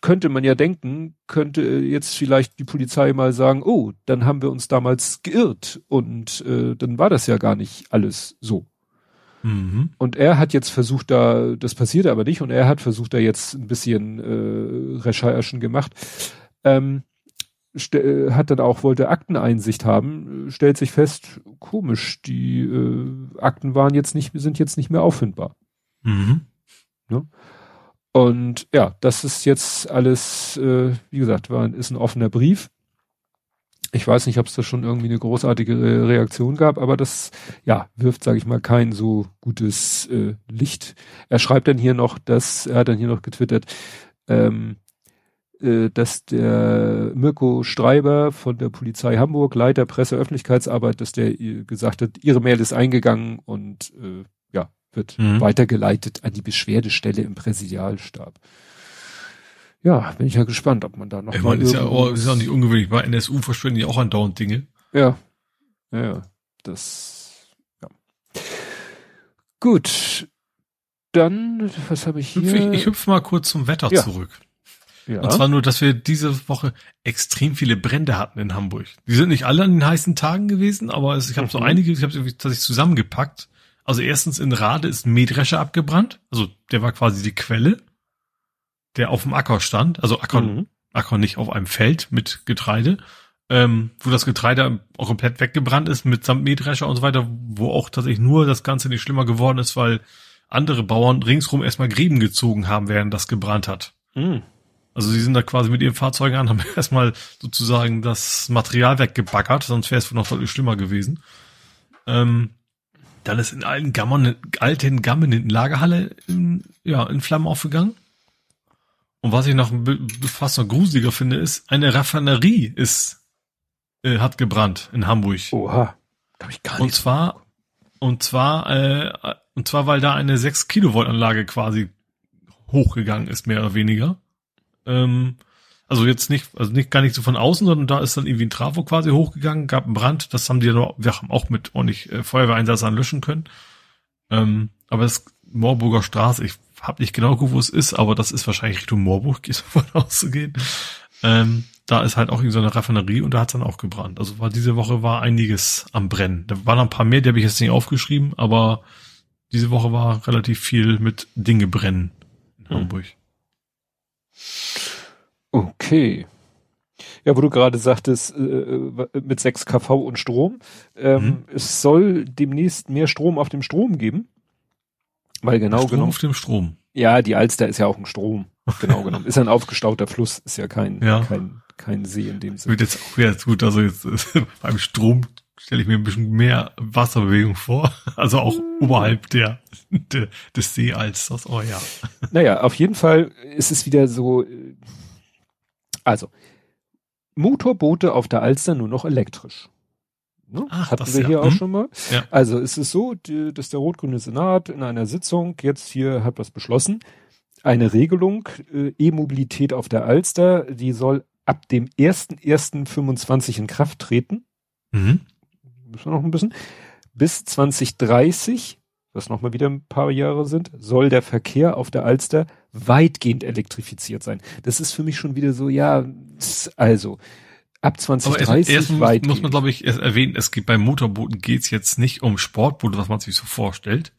könnte man ja denken, könnte jetzt vielleicht die Polizei mal sagen, oh, dann haben wir uns damals geirrt und äh, dann war das ja gar nicht alles so. Mhm. Und er hat jetzt versucht, da, das passierte aber nicht, und er hat versucht, da jetzt ein bisschen äh, Recherchen gemacht. Ähm, äh, hat dann auch, wollte Akteneinsicht haben, stellt sich fest, komisch, die äh, Akten waren jetzt nicht, sind jetzt nicht mehr auffindbar. Mhm. Ne? Und ja, das ist jetzt alles, äh, wie gesagt, war, ist ein offener Brief. Ich weiß nicht, ob es da schon irgendwie eine großartige Reaktion gab, aber das, ja, wirft, sage ich mal, kein so gutes äh, Licht. Er schreibt dann hier noch, dass, er hat dann hier noch getwittert, ähm, äh, dass der Mirko Streiber von der Polizei Hamburg, Leiter Presse Öffentlichkeitsarbeit, dass der gesagt hat, ihre Mail ist eingegangen und äh, ja, wird mhm. weitergeleitet an die Beschwerdestelle im Präsidialstab ja, bin ich ja gespannt, ob man da noch. Ich meine, ist ja auch, ist auch nicht ungewöhnlich. Bei NSU verschwinden ja auch andauernd Dinge. Ja. Ja, ja. Das, ja. Gut. Dann, was habe ich hier? Ich, ich hüpfe mal kurz zum Wetter ja. zurück. Ja. Und zwar nur, dass wir diese Woche extrem viele Brände hatten in Hamburg. Die sind nicht alle an den heißen Tagen gewesen, aber es, ich habe mhm. so einige, ich habe tatsächlich zusammengepackt. Also erstens in Rade ist ein Mähdrescher abgebrannt. Also der war quasi die Quelle der auf dem Acker stand, also Acker, mhm. Acker nicht auf einem Feld mit Getreide, ähm, wo das Getreide auch komplett weggebrannt ist mit samt Mähdrescher und so weiter, wo auch tatsächlich nur das Ganze nicht schlimmer geworden ist, weil andere Bauern ringsrum erstmal Gräben gezogen haben, während das gebrannt hat. Mhm. Also sie sind da quasi mit ihren Fahrzeugen an, haben erstmal sozusagen das Material weggebaggert, sonst wäre es wohl noch deutlich schlimmer gewesen. Ähm, dann ist in alten Gammern, alten Gammen in Lagerhalle in, ja, in Flammen aufgegangen. Und was ich noch fast noch gruseliger finde, ist, eine Raffinerie ist, äh, hat gebrannt in Hamburg. Oha. Hab ich gar nicht. Und zwar, und zwar, äh, und zwar, weil da eine 6 Kilovolt Anlage quasi hochgegangen ist, mehr oder weniger. Ähm, also jetzt nicht, also nicht gar nicht so von außen, sondern da ist dann irgendwie ein Trafo quasi hochgegangen, gab einen Brand, das haben die dann wir haben auch mit ordentlich äh, Feuerwehreinsatz anlöschen können. Ähm, aber das Moorburger Straße, ich habe nicht genau geguckt, wo es ist, aber das ist wahrscheinlich Richtung Moorburg, gehe ich davon auszugehen. Ähm, da ist halt auch so eine Raffinerie und da hat's dann auch gebrannt. Also war diese Woche war einiges am Brennen. Da waren noch ein paar mehr, die habe ich jetzt nicht aufgeschrieben, aber diese Woche war relativ viel mit Dinge brennen in Hm. Hamburg. Okay. Ja, wo du gerade sagtest, äh, äh, mit 6 kV und Strom. Ähm, Mhm. Es soll demnächst mehr Strom auf dem Strom geben. Weil genau Strom genommen. auf dem Strom. Ja, die Alster ist ja auch ein Strom. Genau genommen. Ist ein aufgestauter Fluss, ist ja kein, Ja. kein, kein See in dem Sinne. Wird jetzt auch wieder gut. Also jetzt beim Strom stelle ich mir ein bisschen mehr Wasserbewegung vor. Also auch oberhalb der, der des Seealsters. Oh ja. Naja, auf jeden Fall ist es wieder so, äh, also, Motorboote auf der Alster nur noch elektrisch. Ne? Ach, Hatten das wir ja. hier auch Hm. schon mal. Ja. Also es ist so, die, dass der rot-grüne Senat in einer Sitzung jetzt hier hat was beschlossen. Eine Regelung, äh, E-Mobilität auf der Alster, die soll ab dem 1.1.25 in Kraft treten. Mhm. Müssen wir noch ein bisschen. Bis 2030, was nochmal wieder ein paar Jahre sind, soll der Verkehr auf der Alster weitgehend elektrifiziert sein. Das ist für mich schon wieder so, ja, also ab Aber 2030 erst, erst muss, weitgehend. muss man, glaube ich, erst erwähnen, es geht bei Motorbooten geht's jetzt nicht um Sportboote, was man sich so vorstellt.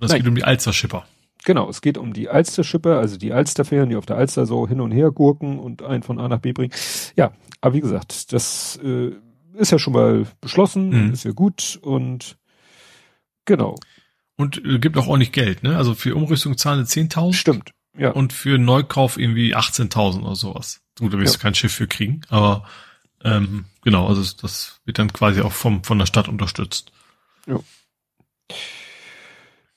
Es geht um die Alsterschipper. Genau, es geht um die Alster-Schipper, also die Alsterfähren, die auf der Alster so hin und her gurken und einen von A nach B bringen. Ja, aber wie gesagt, das äh, ist ja schon mal beschlossen, Mhm. ist ja gut und genau, Und äh, gibt auch ordentlich Geld, ne? Also für Umrüstung zahlen sie 10.000 stimmt. Ja, und für Neukauf irgendwie 18.000 oder sowas. Gut, da wirst Ja. du kein Schiff für kriegen, aber ähm, genau, also das- wird dann quasi auch vom von der Stadt unterstützt.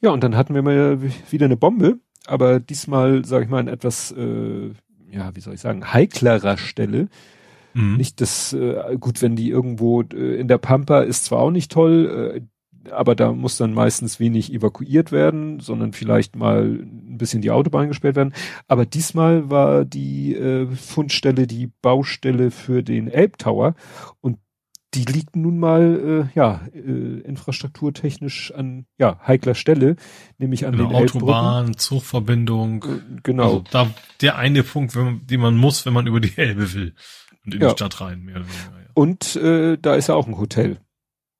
ja, und dann hatten wir mal wieder eine Bombe, aber diesmal, sage ich mal, an etwas, äh, ja, wie soll ich sagen, heiklerer Stelle. Mhm. Nicht das, äh, gut, wenn die irgendwo äh, in der Pampa ist zwar auch nicht toll, äh, aber da muss dann meistens wenig evakuiert werden, sondern vielleicht mal ein bisschen die Autobahn gesperrt werden. Aber diesmal war die äh, Fundstelle die Baustelle für den Elbtower und die liegt nun mal äh, ja äh, infrastrukturtechnisch an ja heikler Stelle, nämlich an Genau, den Elbbrücken. Autobahn, Zugverbindung. Äh, Genau. Also da der eine Punkt, wenn den man muss, wenn man über die Elbe will und in Ja. die Stadt rein, mehr oder weniger. Ja. Und äh, da ist ja auch ein Hotel.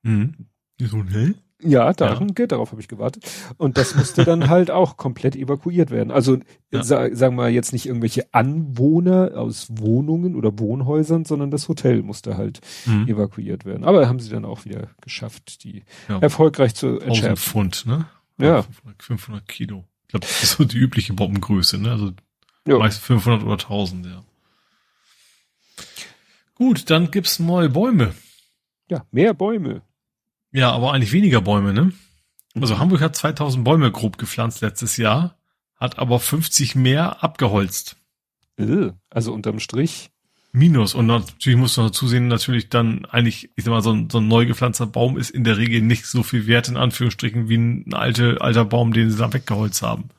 Mhm. So, hä? Ja, daran, geht, darauf habe ich gewartet. Und das musste dann halt auch komplett evakuiert werden. Also Ja. sa sagen wir jetzt nicht irgendwelche Anwohner aus Wohnungen oder Wohnhäusern, sondern das Hotel musste halt Mhm. evakuiert werden. Aber haben sie dann auch wieder geschafft, die Ja. erfolgreich zu 1000 entschärfen. Pfund, ne? Ja. 500, 500 Kilo. Ich glaube, das ist so die übliche Bombengröße, ne? Also Ja. meist 500 oder 1000, ja. Gut, dann gibt's neue Bäume. ja, mehr Bäume. Ja, aber eigentlich weniger Bäume, ne? Also Mhm. Hamburg hat 2000 Bäume grob gepflanzt letztes Jahr, hat aber 50 mehr abgeholzt. Äh, Also unterm Strich. Minus. Und natürlich muss man dazu sehen, natürlich dann eigentlich, ich sag mal, so ein, so ein neu gepflanzter Baum ist in der Regel nicht so viel wert, in Anführungsstrichen, wie ein alte, alter Baum, den sie da weggeholzt haben.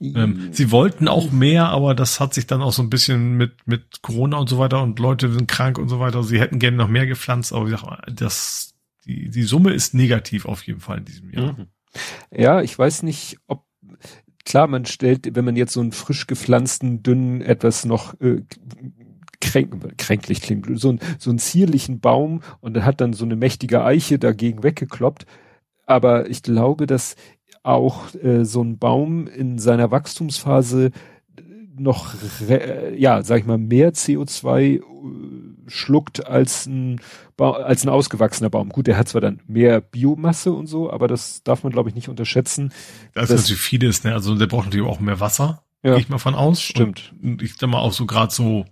Ähm, sie wollten auch mehr, aber das hat sich dann auch so ein bisschen mit, mit Corona und so weiter und Leute sind krank und so weiter. Sie hätten gerne noch mehr gepflanzt, aber gesagt, das, die, die Summe ist negativ auf jeden Fall in diesem Jahr. Mhm. Ja, ich weiß nicht, ob klar, man stellt, wenn man jetzt so einen frisch gepflanzten, dünnen, etwas noch äh, kränk, kränklich klingt, so, ein, so einen zierlichen Baum und er hat dann so eine mächtige Eiche dagegen weggekloppt. Aber ich glaube, dass auch äh, so ein Baum in seiner Wachstumsphase noch, äh, ja, sag ich mal, mehr CO2 äh, schluckt als ein, ba als ein ausgewachsener Baum. Gut, der hat zwar dann mehr Biomasse und so, aber das darf man, glaube ich, nicht unterschätzen. Das ist natürlich vieles, ne? Also der braucht natürlich auch mehr Wasser, Ja. gehe ich mal von aus. Stimmt. Und ich sag mal auch so gerade so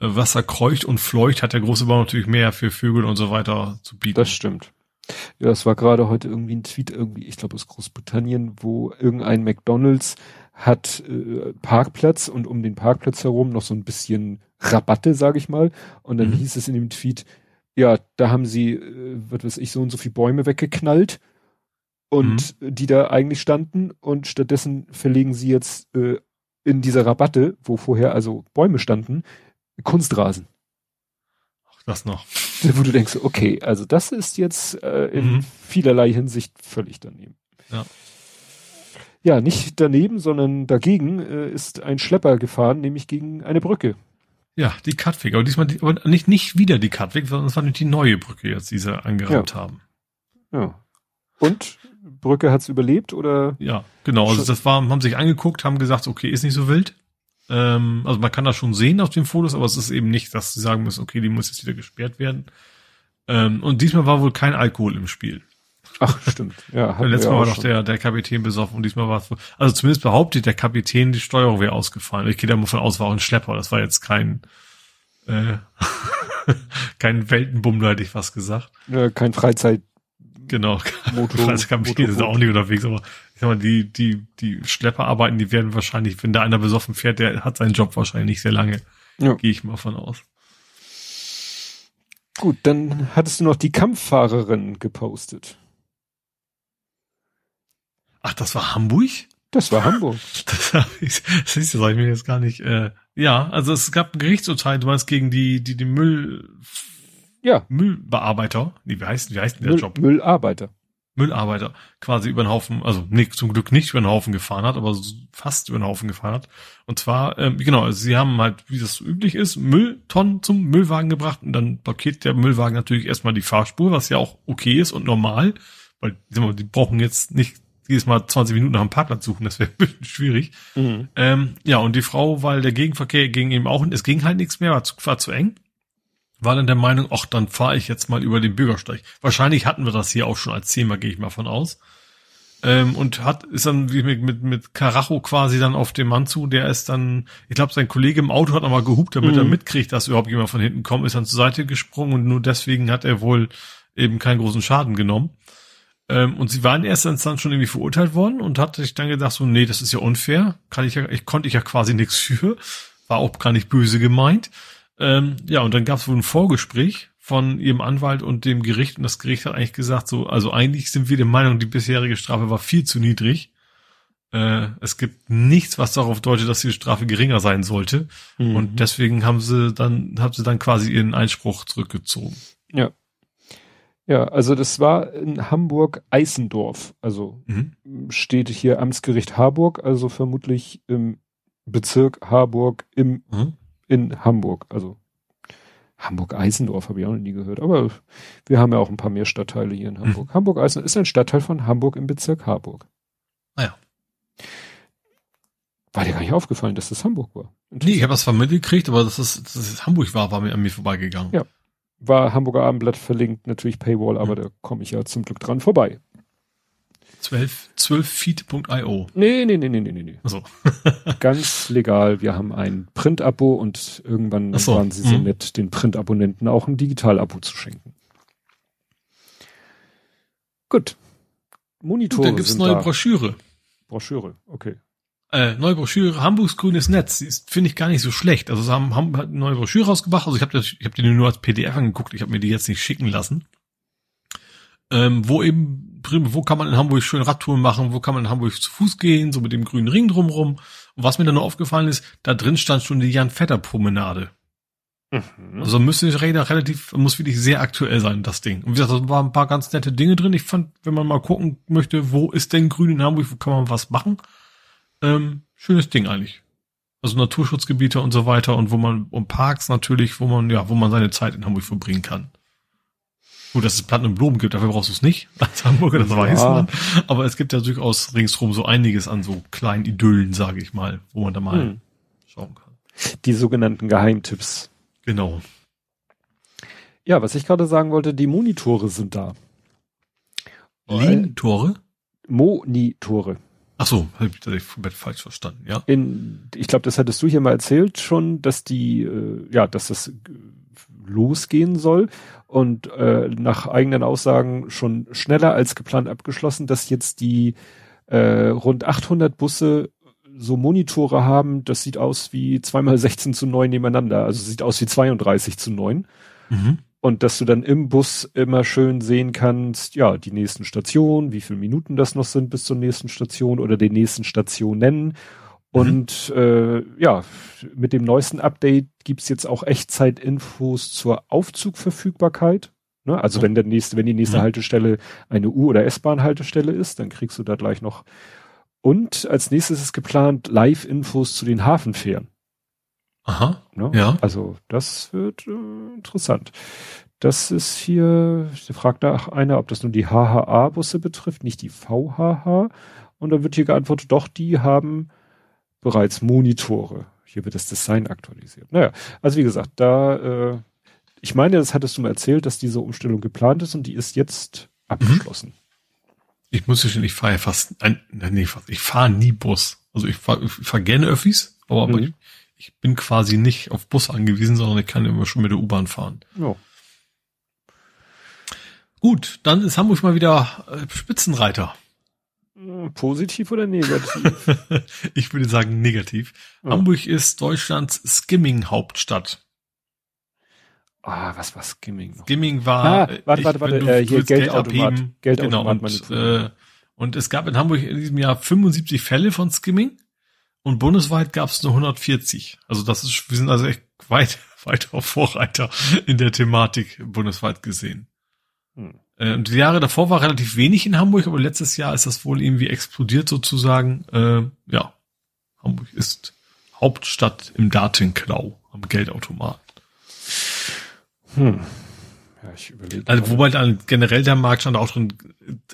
äh, Wasser kreucht und fleucht hat der große Baum natürlich mehr für Vögel und so weiter zu bieten. Das stimmt. Ja, es war gerade heute irgendwie ein Tweet, irgendwie, ich glaube aus Großbritannien, wo irgendein McDonalds hat äh, Parkplatz und um den Parkplatz herum noch so ein bisschen Rabatte, sage ich mal. Und dann Mhm. hieß es in dem Tweet, ja, da haben sie, äh, was weiß ich, so und so viele Bäume weggeknallt und Mhm. die da eigentlich standen und stattdessen verlegen sie jetzt äh, in dieser Rabatte, wo vorher also Bäume standen, Kunstrasen. Das noch. Wo du denkst, okay, also das ist jetzt äh, in Mhm. vielerlei Hinsicht völlig daneben. Ja. Ja, nicht daneben, sondern dagegen äh, ist ein Schlepper gefahren, nämlich gegen eine Brücke. Ja, die Katwig. Aber diesmal die, aber nicht, nicht wieder die Katwig, sondern es war nicht die neue Brücke jetzt, die sie angerammt Ja. haben. Ja. Und Brücke hat's überlebt oder? Ja, genau. Also das war, haben sich angeguckt, haben gesagt, okay, ist nicht so wild. Ähm, also man kann das schon sehen auf den Fotos, aber es ist eben nicht, dass sie sagen müssen, okay, die muss jetzt wieder gesperrt werden. Ähm, und diesmal war wohl kein Alkohol im Spiel. Ach, stimmt. Ja, Letztes Mal war schon. der, der Kapitän besoffen und diesmal war es also zumindest behauptet der Kapitän, die Steuerung wäre ausgefallen. Ich gehe da mal von aus, war auch ein Schlepper. Das war jetzt kein, äh, kein Weltenbummler, hätte ich fast gesagt. Ja, kein Freizeit. Genau. Motor- Als Kapitän ist auch nicht unterwegs, aber ich sag mal, die, die, die Schlepperarbeiten, die werden wahrscheinlich, wenn da einer besoffen fährt, der hat seinen Job wahrscheinlich nicht sehr lange. Ja. Gehe ich mal von aus. Gut, dann hattest du noch die Kampffahrerin gepostet. Ach, das war Hamburg? Das war Hamburg. Das habe ich, das ist, das ich mir jetzt gar nicht, äh, ja, also es gab ein Gerichtsurteil, du meinst gegen die, die, die Müll, Ja. Müllbearbeiter, wie heißt, wie heißt denn der Müll, Job? Müllarbeiter. Müllarbeiter quasi über den Haufen, also nee, zum Glück nicht über den Haufen gefahren hat, aber fast über den Haufen gefahren hat. Und zwar, ähm, genau, also sie haben halt, wie das so üblich ist, Mülltonnen zum Müllwagen gebracht und dann blockiert der Müllwagen natürlich erstmal die Fahrspur, was ja auch okay ist und normal, weil die brauchen jetzt nicht jedes Mal 20 Minuten nach einem Parkplatz suchen, das wäre ein bisschen schwierig. Mhm. Ähm, ja, und die Frau, weil der Gegenverkehr ging eben auch, es ging halt nichts mehr, war zu, war zu eng, war dann der Meinung, ach, dann fahre ich jetzt mal über den Bürgersteig. Wahrscheinlich hatten wir das hier auch schon als Thema, gehe ich mal von aus. Ähm, und hat, ist dann wie mit, mit, mit Karacho quasi dann auf den Mann zu, der ist dann, ich glaube, sein Kollege im Auto hat nochmal gehupt, damit Mhm. er mitkriegt, dass überhaupt jemand von hinten kommt, ist dann zur Seite gesprungen und nur deswegen hat er wohl eben keinen großen Schaden genommen. Ähm, und sie war in erster Instanz schon irgendwie verurteilt worden und hat sich dann gedacht, so, nee, das ist ja unfair, kann ich ja, ich konnte ich ja quasi nichts für, war auch gar nicht böse gemeint. Ähm, ja, und dann gab es wohl ein Vorgespräch von ihrem Anwalt und dem Gericht und das Gericht hat eigentlich gesagt, so, also eigentlich sind wir der Meinung, die bisherige Strafe war viel zu niedrig. Äh, es gibt nichts, was darauf deutet, dass die Strafe geringer sein sollte. Mhm. Und deswegen haben sie dann, haben sie dann quasi ihren Einspruch zurückgezogen. Ja. Ja, also das war in Hamburg-Eisendorf. Also Mhm. steht hier Amtsgericht Harburg, also vermutlich im Bezirk Harburg im, Mhm. In Hamburg. Also Hamburg-Eisendorf habe ich auch noch nie gehört, aber wir haben ja auch ein paar mehr Stadtteile hier in Hamburg. Hamburg-Eisendorf ist ein Stadtteil von Hamburg im Bezirk Harburg. Ah ja. War dir gar nicht aufgefallen, dass das Hamburg war? Nee, ich habe das vermittelt gekriegt, aber dass es, dass es Hamburg war, war mir an mir vorbeigegangen. Ja. War Hamburger Abendblatt verlinkt, natürlich Paywall, aber Mhm. da komme ich ja zum Glück dran vorbei. 12, 12feet.io. Nee, nee, nee, nee, nee, nee. Also, Ganz legal. Wir haben ein Print-Abo und irgendwann so, waren sie so mhm. nett, den Print-Abonnenten auch ein Digital-Abo zu schenken. Gut. Monitore da gibt's sind neue da. Broschüre. Broschüre, okay. Äh, neue Broschüre, Hamburgs grünes Netz, finde ich gar nicht so schlecht. Also sie haben, haben hat eine neue Broschüre rausgebracht, also ich habe ich hab die nur als PDF angeguckt, ich habe mir die jetzt nicht schicken lassen. Ähm, wo eben, wo kann man in Hamburg schön Radtouren machen, wo kann man in Hamburg zu Fuß gehen, so mit dem grünen Ring drumrum. Und was mir dann noch aufgefallen ist, da drin stand schon die Jan Vetter Promenade. Mhm. Also müsste die Räder relativ, muss wirklich sehr aktuell sein, das Ding. Und wie gesagt, da waren ein paar ganz nette Dinge drin. Ich fand, wenn man mal gucken möchte, wo ist denn grün in Hamburg, wo kann man was machen? Ähm, schönes Ding eigentlich. Also Naturschutzgebiete und so weiter und wo man, und Parks natürlich, wo man, ja, wo man seine Zeit in Hamburg verbringen kann. Gut, dass es Platten und Blumen gibt, dafür brauchst du es nicht als Hamburger, das Ja. weiß man. Aber es gibt ja durchaus ringsrum so einiges an so kleinen Idyllen, sage ich mal, wo man da mal Hm. schauen kann. Die sogenannten Geheimtipps. Genau. Ja, was ich gerade sagen wollte, die Monitore sind da. Lehntore? Monitore. Ach so, habe ich komplett falsch verstanden, ja. In, ich glaube, das hattest du hier mal erzählt schon, dass die, äh, ja, dass das losgehen soll und äh, nach eigenen Aussagen schon schneller als geplant abgeschlossen, dass jetzt die äh, rund 800 Busse so Monitore haben, das sieht aus wie zweimal 16 zu 9 nebeneinander, also sieht aus wie 32 zu 9 Mhm. und dass du dann im Bus immer schön sehen kannst, ja, die nächsten Stationen, wie viele Minuten das noch sind bis zur nächsten Station oder den nächsten Stationen. Und äh, ja, mit dem neuesten Update gibt's jetzt auch Echtzeit-Infos zur Aufzugverfügbarkeit. Ne? Also Oh. wenn der nächste, wenn die nächste Mhm. Haltestelle eine U- oder S-Bahn-Haltestelle ist, dann kriegst du da gleich noch Und als nächstes ist geplant Live-Infos zu den Hafenfähren. Aha. Ne? Ja. Also das wird äh, interessant. Das ist hier, da fragt nach einer, ob das nur die HHA-Busse betrifft, nicht die VHH. Und da wird hier geantwortet, doch, die haben bereits Monitore. Hier wird das Design aktualisiert. Naja, also wie gesagt, da, äh, ich meine, das hattest du mir erzählt, dass diese Umstellung geplant ist und die ist jetzt abgeschlossen. Ich muss gestehen, ich fahre ja fast, ein, nee, fast, ich fahre nie Bus. Also ich fahre fahr gerne Öffis, aber, aber Mhm. ich, ich bin quasi nicht auf Bus angewiesen, sondern ich kann immer schon mit der U-Bahn fahren. Ja. Gut, dann ist Hamburg mal wieder äh, Spitzenreiter. Hm, Positiv oder negativ? ich würde sagen negativ. Ja. Hamburg ist Deutschlands Skimming-Hauptstadt. ah, was war Skimming noch? Skimming war, Ah, äh, warte, warte, warte, wenn äh, hier Geldautomat. abheben. Geldautomat genau, und, äh, und es gab in Hamburg in diesem Jahr 75 Fälle von Skimming und bundesweit gab es nur 140. Also das ist, wir sind also echt weit, weiter Vorreiter in der Thematik bundesweit gesehen. Hm. Äh, Und die Jahre davor war relativ wenig in Hamburg, aber letztes Jahr ist das wohl irgendwie explodiert sozusagen. Äh, ja, Hamburg ist Hauptstadt im Datenklau am Geldautomat. Hm. Ja, ich überlege. Also wobei dann generell der Marktstand auch schon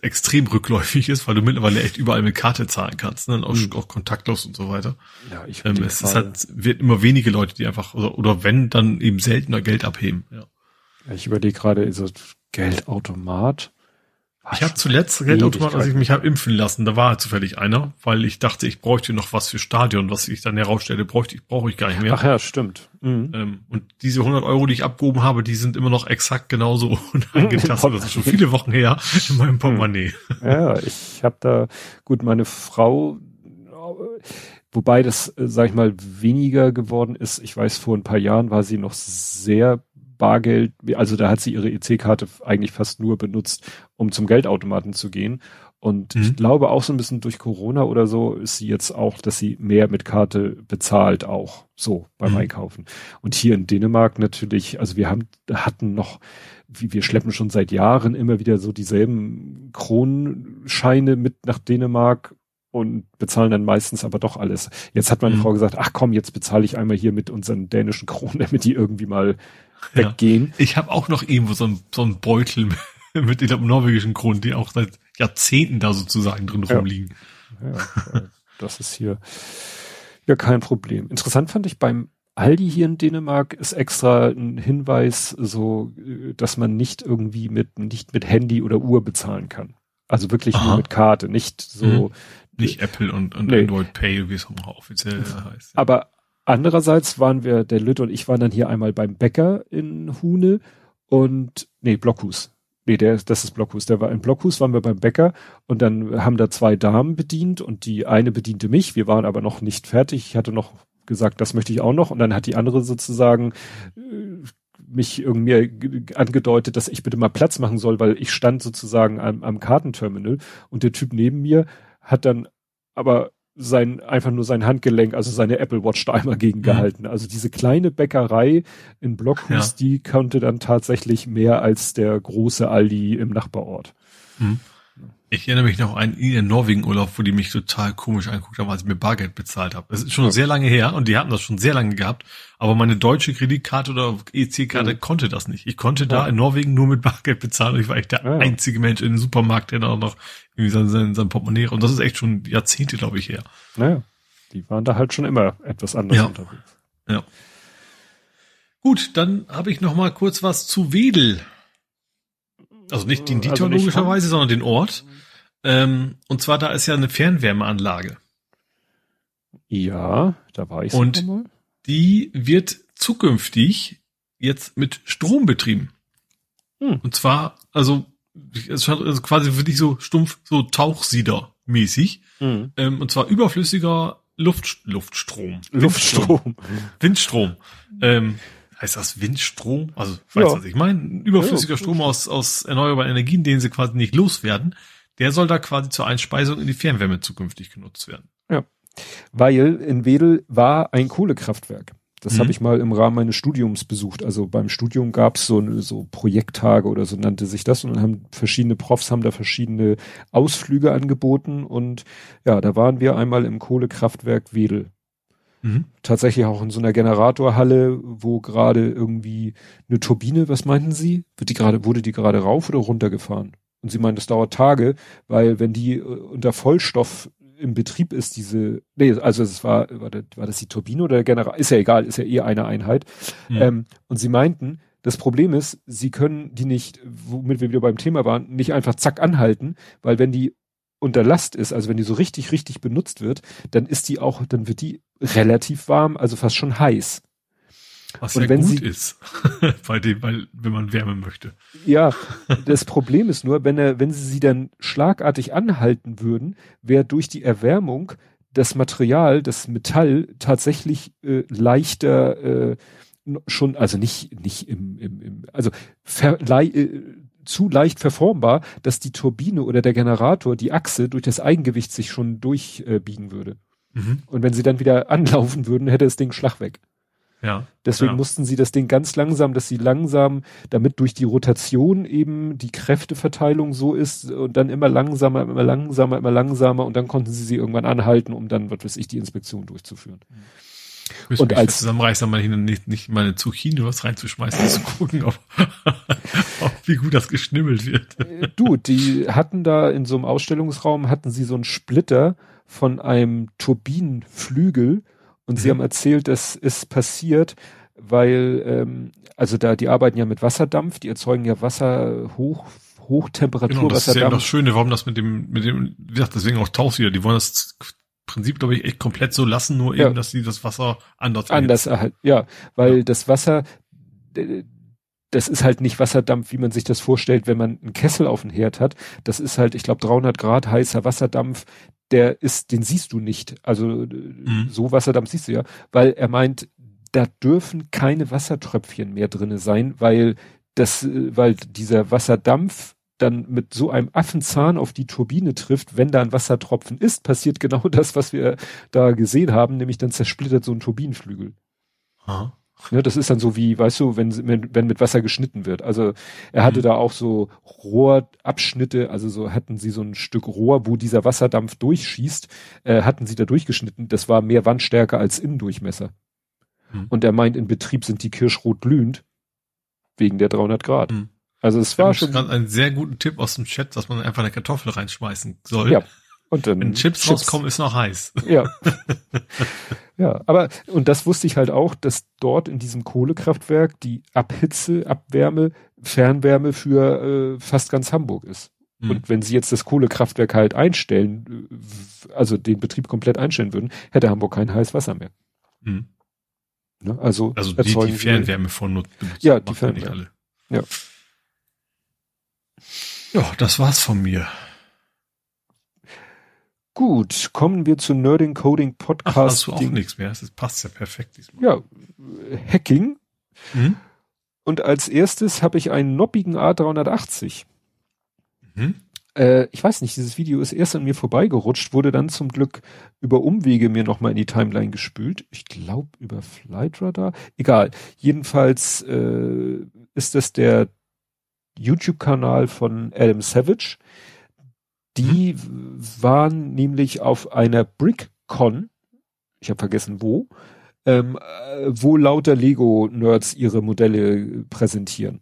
extrem rückläufig ist, weil du mittlerweile echt überall mit Karte zahlen kannst, ne? auch, Mhm. auch kontaktlos und so weiter. ja, ich Ähm, es ist halt, wird immer wenige Leute, die einfach, oder, oder wenn, dann eben seltener Geld abheben. Ja. Ich überlege gerade, so Geldautomat. Ich habe zuletzt Geldautomat, als ich mich habe impfen lassen, da war zufällig einer, weil ich dachte, ich bräuchte noch was für Stadion, was ich dann herausstelle, bräuchte ich, brauche ich gar nicht mehr. Ach ja, stimmt. Mhm. Ähm, und diese 100 Euro, die ich abgehoben habe, die sind immer noch exakt genauso eingetastet. Das ist schon viele Wochen her in meinem Portemonnaie. Ja, ich habe da, gut, meine Frau, wobei das, äh, sag ich mal, weniger geworden ist. Ich weiß, vor ein paar Jahren war sie noch sehr Bargeld, also da hat sie ihre EC-Karte eigentlich fast nur benutzt, um zum Geldautomaten zu gehen. Und Mhm. ich glaube auch so ein bisschen durch Corona oder so ist sie jetzt auch, dass sie mehr mit Karte bezahlt auch so beim Mhm. Einkaufen. Und hier in Dänemark natürlich, also wir haben, hatten noch, wie wir schleppen schon seit Jahren immer wieder so dieselben Kronenscheine mit nach Dänemark und bezahlen dann meistens aber doch alles. Jetzt hat meine Mhm. Frau gesagt, ach komm, jetzt bezahle ich einmal hier mit unseren dänischen Kronen, damit die irgendwie mal Ja. weggehen. Ich habe auch noch irgendwo so ein, so Beutel mit, ich glaub, norwegischen Kronen, die auch seit Jahrzehnten da sozusagen drin Ja. rumliegen. Ja, äh, das ist hier ja kein Problem. Interessant fand ich beim Aldi hier in Dänemark ist extra ein Hinweis, so, äh, dass man nicht irgendwie mit, nicht mit Handy oder Uhr bezahlen kann. Also wirklich Aha. nur mit Karte, nicht so. Nicht Apple und, und Nee. Android Pay, wie es auch offiziell heißt. Aber andererseits waren wir, der Lütte und ich waren dann hier einmal beim Bäcker in Hune und, nee, Blockhus. Nee, der, das ist Blockhus. Der war in Blockhus, waren wir beim Bäcker und dann haben da zwei Damen bedient und die eine bediente mich. Wir waren aber noch nicht fertig. Ich hatte noch gesagt, das möchte ich auch noch. Und dann hat die andere sozusagen äh, mich irgendwie angedeutet, dass ich bitte mal Platz machen soll, weil ich stand sozusagen am, am Kartenterminal und der Typ neben mir hat dann aber sein, einfach nur sein Handgelenk, also seine Apple Watch da einmal gegengehalten. Also diese kleine Bäckerei in Blockhus, Ja. die konnte dann tatsächlich mehr als der große Aldi im Nachbarort. Hm. Ich erinnere mich noch an in Norwegen Urlaub, wo die mich total komisch anguckt haben, als ich mir Bargeld bezahlt habe. Das ist schon Ja. sehr lange her und die hatten das schon sehr lange gehabt, aber meine deutsche Kreditkarte oder EC-Karte Mhm. konnte das nicht. Ich konnte da Ja. in Norwegen nur mit Bargeld bezahlen und ich war echt der Ja, ja. einzige Mensch in den Supermarkt, der da noch irgendwie sein, sein, sein Portemonnaie und das ist echt schon Jahrzehnte, glaube ich, her. Naja, die waren da halt schon immer etwas anders Ja. unterwegs. Ja. Gut, dann habe ich noch mal kurz was zu Wedel. Also nicht den Dieter Also logischerweise, sondern den Ort. Ähm, und zwar da ist ja eine Fernwärmeanlage. Ja, da war ich Und- mal. Die wird zukünftig jetzt mit Strom betrieben. Hm. Und zwar, also, es hat also quasi wirklich so stumpf, so Tauchsieder-mäßig. Mhm. Ähm, und zwar überflüssiger Luft, Luftstrom. Luftstrom. Windstrom. Ähm, heißt das Windstrom? Also, weißt Ja. du, was ich meine? Ein Überflüssiger Ja. Strom aus, aus erneuerbaren Energien, den sie quasi nicht loswerden, der soll da quasi zur Einspeisung in die Fernwärme zukünftig genutzt werden. Weil in Wedel war ein Kohlekraftwerk. Das Mhm. habe ich mal im Rahmen meines Studiums besucht. Also beim Studium gab's so eine- so Projekttage oder so nannte sich das und dann haben verschiedene Profs haben da verschiedene Ausflüge angeboten und ja, da waren wir einmal im Kohlekraftwerk Wedel. Mhm. Tatsächlich auch in so einer Generatorhalle, wo gerade irgendwie eine Turbine, was meinten Sie? Wird die gerade, wurde die gerade rauf oder runtergefahren? Und sie meinen, das dauert Tage, weil wenn die äh, unter Vollstoff im Betrieb ist, diese, nee, also es war, war das, war das die Turbine oder der Generator? Ist ja egal, ist ja eh eine Einheit. Mhm. Ähm, und sie meinten, das Problem ist, sie können die nicht, womit wir wieder beim Thema waren, nicht einfach zack anhalten, weil wenn die unter Last ist, also wenn die so richtig, richtig benutzt wird, dann ist die auch, dann wird die relativ warm, also fast schon heiß. Was und ja wenn gut sie- ist, bei dem, weil, wenn man Wärme möchte. Ja, das Problem ist nur, wenn er, wenn sie sie dann schlagartig anhalten würden, wäre durch die Erwärmung das Material, das Metall tatsächlich äh, leichter äh, schon, also nicht nicht im, im, im also ver, lei, äh, zu leicht verformbar, dass die Turbine oder der Generator, die Achse durch das Eigengewicht sich schon durchbiegen äh, würde. Mhm. Und wenn sie dann wieder anlaufen würden, hätte das Ding Schlag weg. Ja. Deswegen Ja. mussten sie das Ding ganz langsam, dass sie langsam, damit durch die Rotation eben die Kräfteverteilung so ist und dann immer langsamer, immer langsamer, immer langsamer und dann konnten sie sie irgendwann anhalten, um dann, was weiß ich, die Inspektion durchzuführen. Ich Und als- zusammenreißen, mal hin nicht, nicht mal eine Zucchini was reinzuschmeißen, zu gucken, ob, ob wie gut das geschnibbelt wird. Du, die hatten da in so einem Ausstellungsraum, hatten sie so einen Splitter von einem Turbinenflügel und sie Mhm. haben erzählt, das ist passiert, weil, ähm, also da, die arbeiten ja mit Wasserdampf, die erzeugen ja Wasser, hoch, Hochtemperatur Genau, das ist ja Wasserdampf. das Schöne, warum das mit dem, mit dem, wie gesagt, deswegen auch Tauchs wieder, die wollen das Prinzip, glaube ich, echt komplett so lassen, nur Ja. eben, dass sie das Wasser anders anders erhalt, ja, weil Ja. das Wasser, das ist halt nicht Wasserdampf, wie man sich das vorstellt, wenn man einen Kessel auf dem Herd hat. Das ist halt, ich glaube, 300 Grad heißer Wasserdampf. Der ist, den siehst du nicht. Also Mhm. so Wasserdampf siehst du ja, weil er meint, da dürfen keine Wassertröpfchen mehr drinne sein, weil das, äh, weil dieser Wasserdampf dann mit so einem Affenzahn auf die Turbine trifft, wenn da ein Wassertropfen ist, passiert genau das, was wir da gesehen haben, nämlich dann zersplittert so ein Turbinenflügel. Aha. Ne, das ist dann so wie, weißt du, wenn, wenn, wenn mit Wasser geschnitten wird. Also er hatte Mhm. da auch so Rohrabschnitte, also so hatten sie so ein Stück Rohr, wo dieser Wasserdampf durchschießt, äh, hatten sie da durchgeschnitten. Das war mehr Wandstärke als Innendurchmesser. Mhm. Und er meint, in Betrieb sind die kirschrot glühend, wegen der 300 Grad. Mhm. Also es War war schon gerade einen sehr guten Tipp aus dem Chat, dass man einfach eine Kartoffel reinschmeißen soll. ja. Und dann Wenn Chips, rauskommen, ist noch heiß. Ja. ja, aber, und das wusste ich halt auch, dass dort in diesem Kohlekraftwerk die Abhitze, Abwärme, Fernwärme für äh, fast ganz Hamburg ist. Mhm. Und wenn sie jetzt das Kohlekraftwerk halt einstellen, äh, also den Betrieb komplett einstellen würden, hätte Hamburg kein heißes Wasser mehr. Mhm. Ne? Also, Also die, die Fernwärme von Nut benutzen. Ja, die Fernwärme. alle. Ja. Ja, das war's von mir. Gut, kommen wir zu Nerding Coding Ach, Podcast. hast du auch nichts mehr. Das passt ja perfekt diesmal. Ja, Hacking. Mhm. Und als erstes habe ich einen noppigen A380. Mhm. äh, ich weiß nicht, dieses Video ist erst an mir vorbeigerutscht, wurde dann zum Glück über Umwege mir nochmal in die Timeline gespült. Ich glaube über Flightradar. Egal. Jedenfalls äh, ist das der YouTube-Kanal von Adam Savage. Die waren nämlich auf einer BrickCon, ich habe vergessen wo, ähm, äh, wo lauter Lego-Nerds ihre Modelle präsentieren.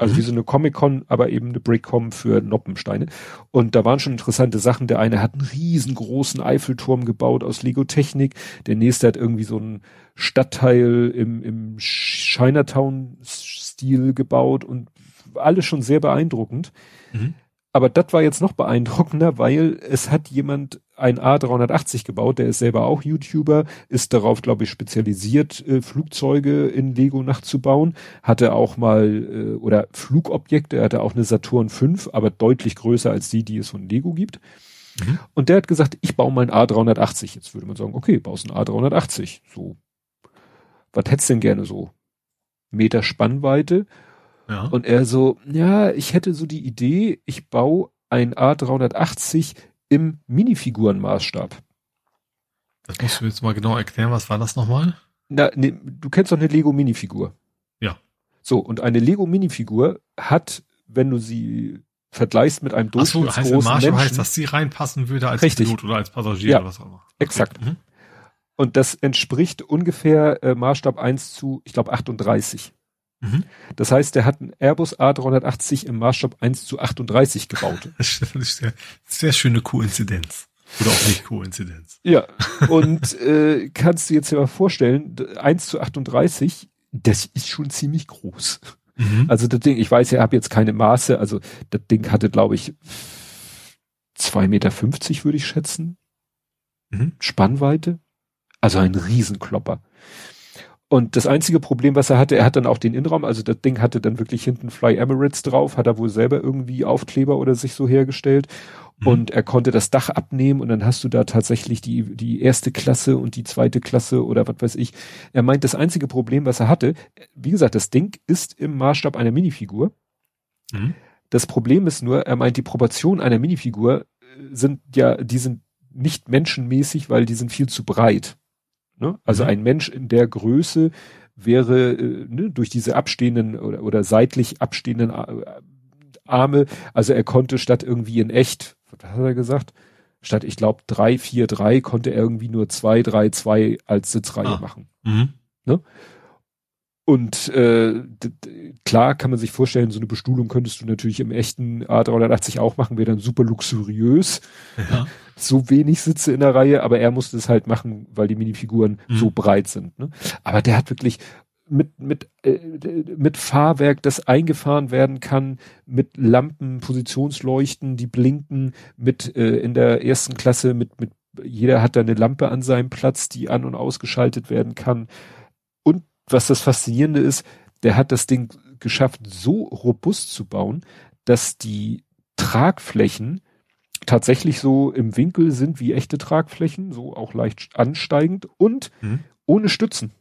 Also Mhm. wie so eine Comic-Con, aber eben eine BrickCon für Noppensteine. Und da waren schon interessante Sachen. Der eine hat einen riesengroßen Eiffelturm gebaut aus Lego-Technik. Der nächste hat irgendwie so einen Stadtteil im, im Chinatown-Stil gebaut und alles schon sehr beeindruckend. Mhm. Aber das war jetzt noch beeindruckender, weil es hat jemand ein A380 gebaut, der ist selber auch YouTuber, ist darauf, glaube ich, spezialisiert, äh, Flugzeuge in Lego nachzubauen, hatte auch mal, äh, oder Flugobjekte, er hatte auch eine Saturn 5, aber deutlich größer als die, die es von Lego gibt. Mhm. Und der hat gesagt, ich baue mal ein A380. Jetzt würde man sagen, okay, baust ein A380. So, was hättest denn gerne so? Meter Spannweite, Ja. und er so, ja, ich hätte so die Idee, ich baue ein A380 im Minifigurenmaßstab. das musst du jetzt mal genau erklären. Was war das nochmal? Na, ne, du kennst doch eine Lego Minifigur. Ja. So, und eine Lego Minifigur hat, wenn du sie vergleichst mit einem Ach so, heißt, durchschnittsgroßen Marshall Menschen, heißt, dass sie reinpassen würde als Richtig. Pilot oder als Passagier Ja, oder was auch immer. exakt. Mhm. und das entspricht ungefähr äh, Maßstab 1 zu, ich glaube, 38. Mhm. Das heißt, der hat einen Airbus A380 im Maßstab 1 zu 38 gebaut. Das ist sehr, sehr schöne Koinzidenz. Oder auch nicht Koinzidenz. Ja, und äh, kannst du jetzt dir mal vorstellen, d- 1 zu 38, das ist schon ziemlich groß. Mhm. Also das Ding, ich weiß, ich habe jetzt keine Maße, also das Ding hatte, glaube ich, 2,50 Meter würde ich schätzen, Mhm. Spannweite. Also ein Riesenklopper. Und das einzige Problem, was er hatte, er hat dann auch den Innenraum, also das Ding hatte dann wirklich hinten Fly Emirates drauf, hat er wohl selber irgendwie Aufkleber oder sich so hergestellt. Mhm. Und er konnte das Dach abnehmen und dann hast du da tatsächlich die, die erste Klasse und die zweite Klasse oder was weiß ich. Er meint, das einzige Problem, was er hatte, wie gesagt, das Ding ist im Maßstab einer Minifigur. Mhm. Das Problem ist nur, er meint, die Proportionen einer Minifigur äh, sind ja, die sind nicht menschenmäßig, weil die sind viel zu breit. Ne? Also Mhm. ein Mensch in der Größe wäre äh, ne, durch diese abstehenden oder, oder seitlich abstehenden A- Arme, also er konnte statt irgendwie in echt, was hat er gesagt? Statt, ich glaube, 3, 4, 3 konnte er irgendwie nur 2, 3, 2 als Sitzreihe Ah. machen. Mhm. Und äh, klar kann man sich vorstellen, so eine Bestuhlung könntest du natürlich im echten A380 auch machen, wäre dann super luxuriös. Ja. So wenig Sitze in der Reihe, aber er musste es halt machen, weil die Minifiguren Mhm. so breit sind. Ne? Aber der hat wirklich mit mit äh, mit Fahrwerk, das eingefahren werden kann, mit Lampen, Positionsleuchten, die blinken, mit äh, in der ersten Klasse mit mit jeder hat da eine Lampe an seinem Platz, die an und ausgeschaltet werden kann. Was das Faszinierende ist, der hat das Ding geschafft, so robust zu bauen, dass die Tragflächen tatsächlich so im Winkel sind wie echte Tragflächen, so auch leicht ansteigend und Mhm. ohne Stützen.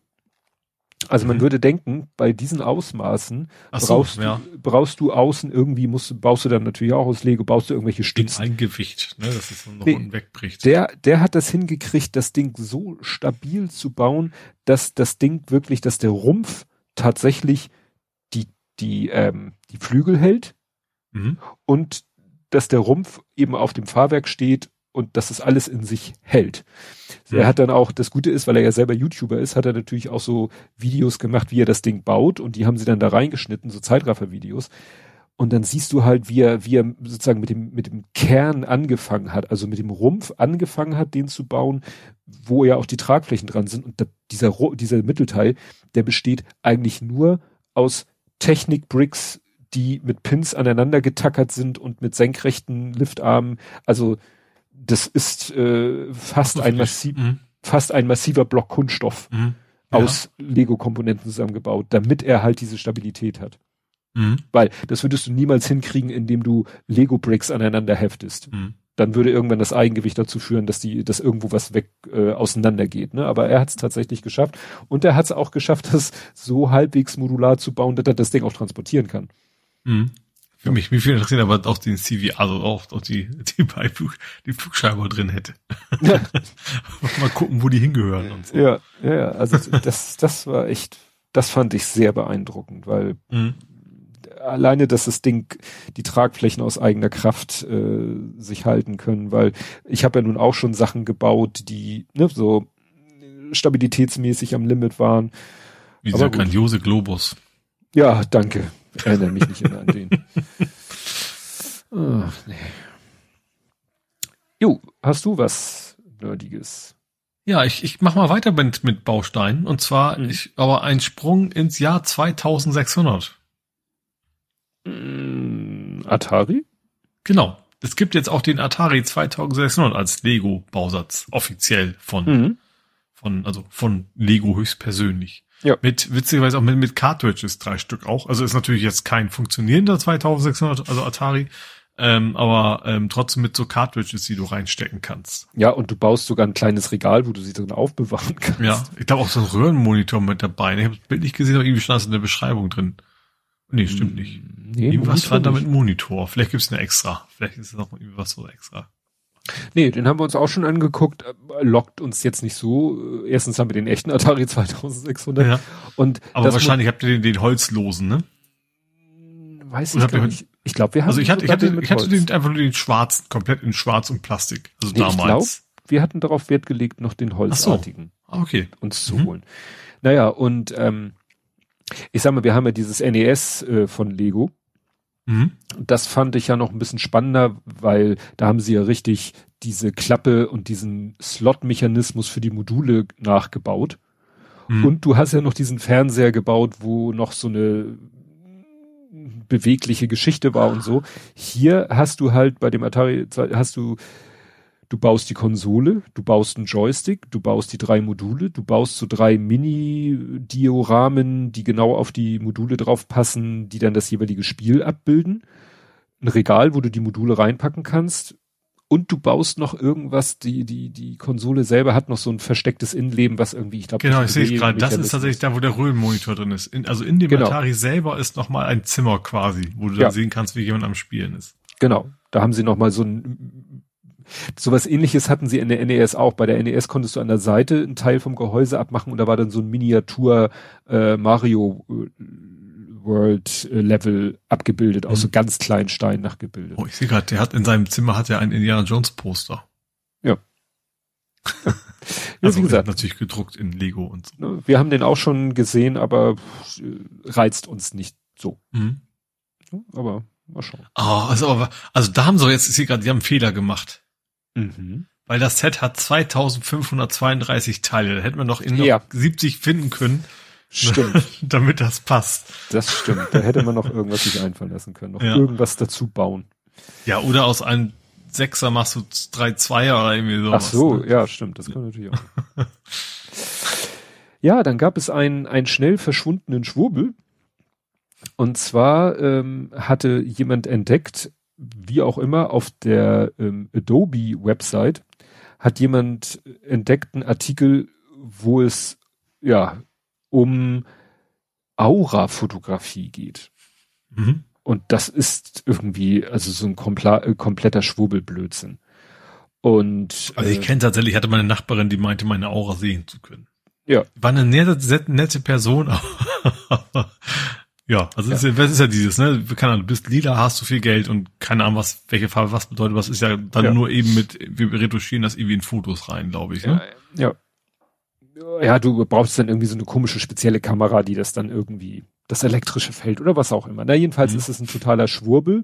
Also man Mhm. würde denken, bei diesen Ausmaßen so, brauchst, ja. du, brauchst du außen irgendwie, musst, baust du dann natürlich auch aus Lego, baust du irgendwelche Den Stützen. Eingewicht, ne, dass es noch Nee. unten wegbricht. Der, der hat das hingekriegt, das Ding so stabil zu bauen, dass das Ding wirklich, dass der Rumpf tatsächlich die, die, ähm, die Flügel hält mhm. und dass der Rumpf eben auf dem Fahrwerk steht und dass es alles in sich hält. Er hat dann auch, das Gute ist, weil er ja selber YouTuber ist, hat er natürlich auch so Videos gemacht, wie er das Ding baut und die haben sie dann da reingeschnitten, so Zeitraffer-Videos. Und dann siehst du halt, wie er, wie er sozusagen mit dem, mit dem Kern angefangen hat, also mit dem Rumpf angefangen hat, den zu bauen, wo ja auch die Tragflächen dran sind. Und da, dieser, dieser Mittelteil, der besteht eigentlich nur aus Technik-Bricks, die mit Pins aneinander getackert sind und mit senkrechten Liftarmen. Also das ist äh, fast ein massiv, Mhm. fast ein massiver Block Kunststoff Mhm. Ja. aus Lego-Komponenten zusammengebaut, damit er halt diese Stabilität hat. Mhm. Weil das würdest du niemals hinkriegen, indem du Lego-Bricks aneinander heftest. Mhm. Dann würde irgendwann das Eigengewicht dazu führen, dass die, dass irgendwo was weg äh, auseinandergeht. Ne? Aber er hat es tatsächlich geschafft. Und er hat es auch geschafft, das so halbwegs modular zu bauen, dass er das Ding auch transportieren kann. Für mich, mich viel interessiert aber auch den CV, also auch, auch die, die Beiflug, die Flugschreiber drin hätte. Mal gucken, wo die hingehören und so. Ja, ja, ja. Also das, das war echt, das fand ich sehr beeindruckend, weil Mhm. alleine, dass das Ding die Tragflächen aus eigener Kraft äh, sich halten können, weil ich habe ja nun auch schon Sachen gebaut, die ne, so stabilitätsmäßig am Limit waren. Wie dieser grandiose Globus. Ja, danke. Erinnere mich nicht immer an den. Ach, nee. Jo, hast du was Nerdiges? Ja, ich, ich mach mal weiter mit, mit Bausteinen. Und zwar, Mhm. ich, aber ein Sprung ins Jahr 2600. Mm, Atari? Genau. Es gibt jetzt auch den Atari 2600 als Lego-Bausatz. Offiziell von, Mhm. von, also von Lego höchstpersönlich. Ja. Mit, witzigerweise auch mit, mit Cartridges, drei Stück auch. Also ist natürlich jetzt kein funktionierender 2600, also Atari, ähm, aber ähm, trotzdem mit so Cartridges, die du reinstecken kannst. Ja, und du baust sogar ein kleines Regal, wo du sie drin aufbewahren kannst. Ja, ich glaube auch so ein Röhrenmonitor mit dabei. Ich habe das Bild nicht gesehen, aber irgendwie stand das in der Beschreibung drin. Nee, stimmt nicht. Nee, Irgendwas stand da mit Monitor. Vielleicht gibt's eine extra. Vielleicht ist es noch irgendwas so extra. Nee, den haben wir uns auch schon angeguckt, lockt uns jetzt nicht so. Erstens haben wir den echten Atari 2600 Ja. und Aber wahrscheinlich habt ihr den, den holzlosen, ne? Weiß ich gar nicht. Ich glaube, wir haben Also ich hatte, ich hatte, den ich hatte den einfach nur den schwarzen, komplett in schwarz und Plastik. Also Nee, ich damals. wir hatten darauf Wert gelegt, noch den holzartigen Ah, okay. uns zu Mhm. holen. Naja, und ähm, ich sag mal, wir haben ja dieses NES äh, von Lego. Mhm. Das fand ich ja noch ein bisschen spannender, weil da haben sie ja richtig diese Klappe und diesen Slot-Mechanismus für die Module nachgebaut. Mhm. Und du hast ja noch diesen Fernseher gebaut, wo noch so eine bewegliche Geschichte war und so. Hier hast du halt bei dem Atari, hast du, du baust die Konsole, du baust einen Joystick, du baust die drei Module, du baust so drei Mini-Dioramen, die genau auf die Module drauf passen, die dann das jeweilige Spiel abbilden. Ein Regal, wo du die Module reinpacken kannst. Und du baust noch irgendwas, die, die, die Konsole selber hat noch so ein verstecktes Innenleben, was irgendwie, ich glaube, Genau, ich sehe es gerade. Das ist tatsächlich da, wo der Röhrenmonitor drin ist. In, also in dem Genau. Atari selber ist noch mal ein Zimmer quasi, wo du dann Ja. sehen kannst, wie jemand am Spielen ist. Genau, da haben sie noch mal so ein sowas ähnliches hatten sie in der NES auch. Bei der NES konntest du an der Seite einen Teil vom Gehäuse abmachen und da war dann so ein Miniatur äh, Mario äh, World äh, Level abgebildet, aus Mhm. so ganz kleinen Steinen nachgebildet. Oh, ich sehe gerade, der hat in seinem Zimmer hat er ein Indiana Jones Poster. Ja. Ja, Also wie gesagt, natürlich gedruckt in Lego und so. ne, wir haben den auch schon gesehen, aber äh, reizt uns nicht so. Mhm. Aber mal schauen. Oh, also, also da haben sie jetzt, ich sehe gerade, die haben einen Fehler gemacht. Mhm. Weil das Set hat 2532 Teile. Da hätten wir noch in noch Ja. 70 finden können, Stimmt, damit das passt. das stimmt. Da hätte man noch irgendwas sich einfallen lassen können, noch Ja. irgendwas dazu bauen. Ja, oder aus einem Sechser machst du drei Zweier oder irgendwie sowas. Ach so, ne? ja, stimmt, das kann natürlich auch. ja, dann gab es einen, einen schnell verschwundenen Schwurbel. Und zwar ähm, hatte jemand entdeckt, wie auch immer, auf der ähm, Adobe-Website hat jemand entdeckt einen Artikel, wo es ja um Aura-Fotografie geht. Mhm. Und das ist irgendwie, also so ein äh, kompletter Schwurbelblödsinn. Und Also ich äh, kenne tatsächlich, ich hatte meine Nachbarin, die meinte, meine Aura sehen zu können. Ja. War eine nette, nette Person, aber ja, also ja, das ist ja dieses, ne? Keine Ahnung, du bist lila, hast du viel Geld und keine Ahnung, was, welche Farbe was bedeutet, was ist ja dann Ja. nur eben mit, wir retuschieren das irgendwie in Fotos rein, glaube ich. Ne? Ja, ja. Ja, du brauchst dann irgendwie so eine komische spezielle Kamera, die das dann irgendwie, das elektrische Feld oder was auch immer. Na, jedenfalls Mhm. ist es ein totaler Schwurbel.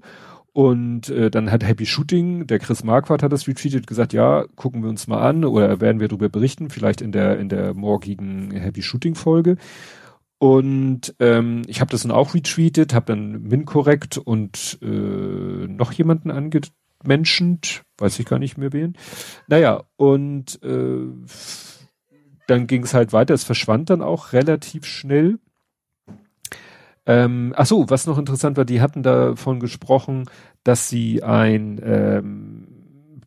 Und äh, dann hat Happy Shooting, der Chris Marquardt hat das retweetet, gesagt, ja, gucken wir uns mal an oder werden wir darüber berichten, vielleicht in der in der morgigen Happy Shooting Folge. Und ähm, ich habe das dann auch retweetet, habe dann Minkorrekt und äh, noch jemanden angemenschent, weiß ich gar nicht mehr wen. Naja, und äh, dann ging es halt weiter, es verschwand dann auch relativ schnell. Ähm, ach so, was noch interessant war, die hatten davon gesprochen, dass sie ein, ähm,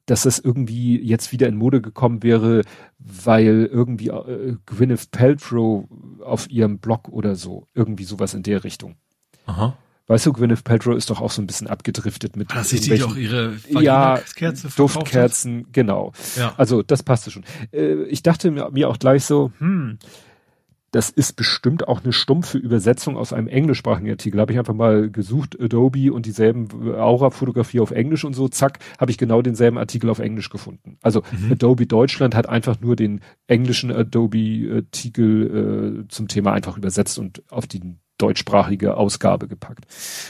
dass das irgendwie jetzt wieder in Mode gekommen wäre, weil irgendwie äh, Gwyneth Paltrow auf ihrem Blog oder so, irgendwie sowas in der Richtung. Aha. Weißt du, Gwyneth Paltrow ist doch auch so ein bisschen abgedriftet mit War das nicht die, irgendwelchen ihre Ja, hat? Duftkerzen, genau. Ja. Also das passte schon. Äh, ich dachte mir, mir auch gleich so, hm, das ist bestimmt auch eine stumpfe Übersetzung aus einem englischsprachigen Artikel. Habe ich einfach mal gesucht, Adobe und dieselben Aura-Fotografie auf Englisch und so, zack, habe ich genau denselben Artikel auf Englisch gefunden. Also Mhm. Adobe Deutschland hat einfach nur den englischen Adobe-Artikel äh, zum Thema einfach übersetzt und auf die deutschsprachige Ausgabe gepackt.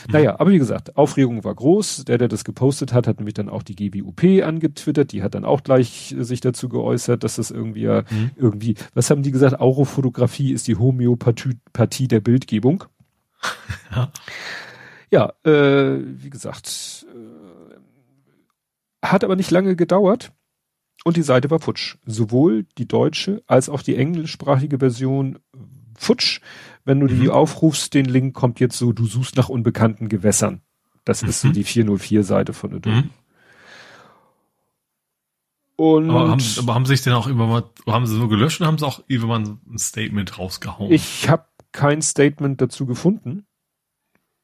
Mhm. Naja, aber wie gesagt, Aufregung war groß. Der, der das gepostet hat, hat nämlich dann auch die GWUP angetwittert. Die hat dann auch gleich äh, sich dazu geäußert, dass das irgendwie, ja Mhm. irgendwie, was haben die gesagt? Aurofotografie ist die Homöopathie der Bildgebung. Ja. Ja, äh, wie gesagt, äh, hat aber nicht lange gedauert und die Seite war futsch. Sowohl die deutsche als auch die englischsprachige Version futsch. Wenn du die Mhm. aufrufst, den Link kommt jetzt so, du suchst nach unbekannten Gewässern. Das ist so Mhm. die 404-Seite von Adobe. Mhm. Und Aber haben, aber haben sich denn auch immer mal, haben sie so gelöscht und haben sie auch irgendwann ein Statement rausgehauen? ich habe kein Statement dazu gefunden.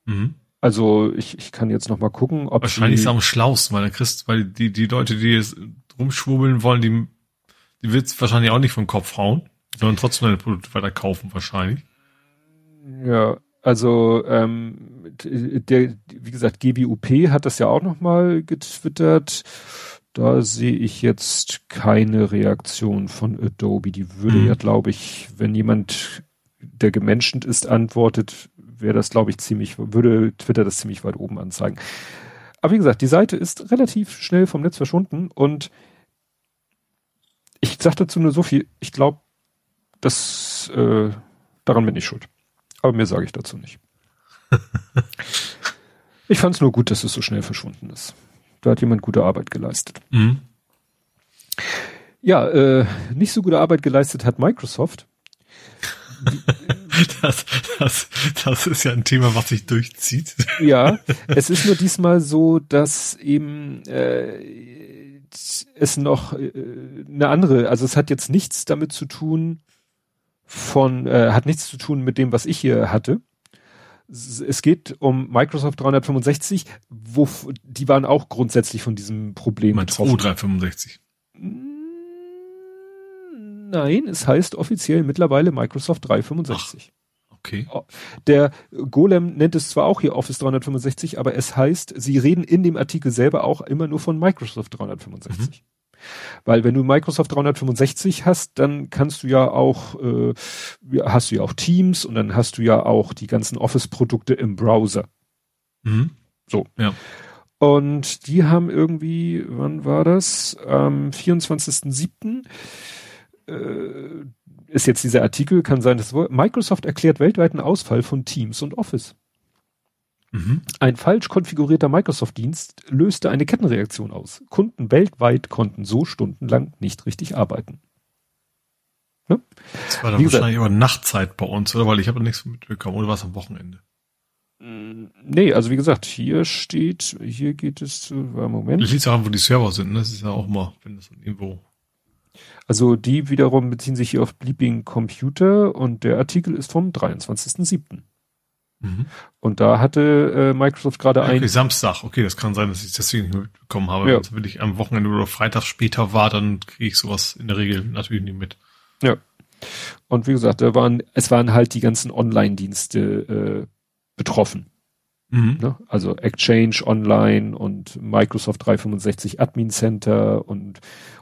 Mhm. Also ich, ich kann jetzt noch mal gucken, ob Wahrscheinlich ist es am schlausten, weil der Christ, weil die, die Leute, die jetzt rumschwubbeln wollen, die, die wird's wahrscheinlich auch nicht vom Kopf hauen, sondern trotzdem deine Produkte weiter kaufen wahrscheinlich. Ja, also ähm, der, wie gesagt, GBUP hat das ja auch noch mal getwittert. Da sehe ich jetzt keine Reaktion von Adobe. Die würde mhm. ja, glaube ich, wenn jemand, der gemenschend ist, antwortet, wäre das, glaube ich, ziemlich, würde Twitter das ziemlich weit oben anzeigen. Aber wie gesagt, die Seite ist relativ schnell vom Netz verschwunden und ich sage dazu nur so viel, ich glaube, dass äh, daran bin ich schuld. Aber mehr sage ich dazu nicht. ich fand es nur gut, dass es so schnell verschwunden ist. Da hat jemand gute Arbeit geleistet. Mhm. Ja, äh, nicht so gute Arbeit geleistet hat Microsoft. Das, das, das ist ja ein Thema, was sich durchzieht. Ja, es ist nur diesmal so, dass eben äh, es noch äh, eine andere, also es hat jetzt nichts damit zu tun von, äh, hat nichts zu tun mit dem, was ich hier hatte. Es geht um Microsoft 365, wo die waren auch grundsätzlich von diesem Problem Meinst betroffen. 365? Nein, es heißt offiziell mittlerweile Microsoft 365. Ach, okay. Oh, der Golem nennt es zwar auch hier Office 365, aber es heißt, sie reden in dem Artikel selber auch immer nur von Microsoft 365. Weil wenn du Microsoft 365 hast, dann kannst du ja auch, äh, hast du ja auch Teams und dann hast du ja auch die ganzen Office-Produkte im Browser. Mhm. So. Ja. Und die haben irgendwie, wann war das? Am 24.07 äh, ist jetzt dieser Artikel, kann sein, dass Microsoft erklärt weltweiten Ausfall von Teams und Office. Mhm. Ein falsch konfigurierter Microsoft-Dienst löste eine Kettenreaktion aus. Kunden weltweit konnten so stundenlang nicht richtig arbeiten. Ne? Das war dann Wie wahrscheinlich gesagt, aber Nachtzeit bei uns, oder? Weil ich habe nichts mitbekommen. Oder war es am Wochenende? Mm, nee, also wie gesagt, hier steht, hier geht es zu, Moment. Das liegt daran, wo die Server sind, ne? Das ist ja auch mal, wenn das irgendwo also die wiederum beziehen sich hier auf Bleeping Computer und der Artikel ist vom 23.07. Mhm. Und da hatte äh, Microsoft gerade okay, ein... Samstag, okay, das kann sein, dass ich das deswegen nicht mitbekommen habe. Ja. Wenn ich am Wochenende oder Freitag später war, dann kriege ich sowas in der Regel natürlich nicht mit. Ja. Und wie gesagt, da waren, es waren halt die ganzen Online-Dienste äh, betroffen. Mhm. Ne? Also Exchange Online und Microsoft 365 Admin Center und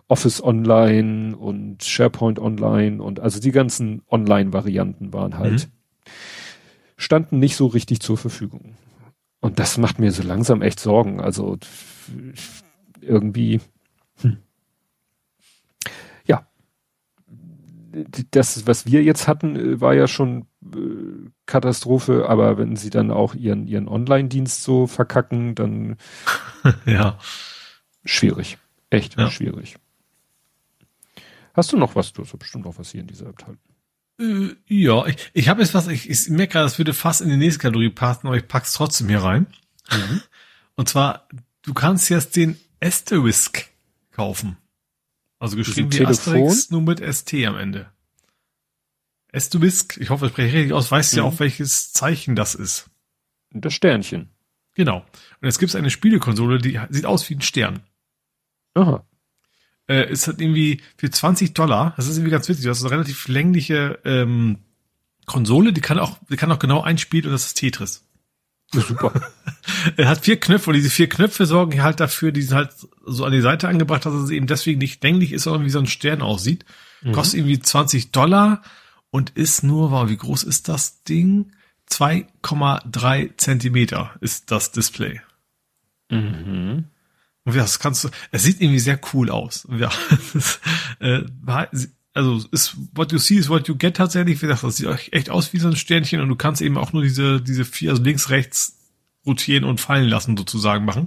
Office Online und SharePoint Online und also die ganzen Online-Varianten waren halt, mhm. Standen nicht so richtig zur Verfügung. Und das macht mir so langsam echt Sorgen. Also irgendwie, hm. ja, das, was wir jetzt hatten, war ja schon äh, Katastrophe, aber wenn sie dann auch ihren, ihren Online-Dienst so verkacken, dann ja. schwierig. Echt ja. schwierig. Hast du noch was? Du hast bestimmt noch was hier in dieser Abteilung. Äh, ja, ich, ich habe jetzt was, ich, ich merke gerade, das würde fast in die nächste Kategorie passen, aber ich pack's trotzdem hier rein. Mhm. Und zwar, du kannst jetzt den Asterisk kaufen. Also geschrieben wie Asterix, nur mit ST am Ende. Asterisk, ich hoffe, ich spreche richtig aus, weißt mhm. ja auch, welches Zeichen das ist. Das Sternchen. Genau. Und jetzt gibt es eine Spielekonsole, die sieht aus wie ein Stern. Aha äh, ist halt irgendwie für 20 Dollar, das ist irgendwie ganz witzig, das ist eine relativ längliche ähm, Konsole, die kann auch, die kann auch genau ein Spiel und das ist Tetris. super. er hat vier Knöpfe und diese vier Knöpfe sorgen halt dafür, die sind halt so an die Seite angebracht, dass es eben deswegen nicht länglich ist, sondern wie so ein Stern aussieht. Mhm. Kostet irgendwie 20 Dollar und ist nur, wow, wie groß ist das Ding? 2,3 Zentimeter ist das Display. Mhm. Und ja, das kannst du, es sieht irgendwie sehr cool aus. Und ja, das, äh, also ist what you see is what you get tatsächlich. Wie gesagt, das sieht echt aus wie so ein Sternchen und du kannst eben auch nur diese, diese vier, also links, rechts rotieren und fallen lassen sozusagen machen.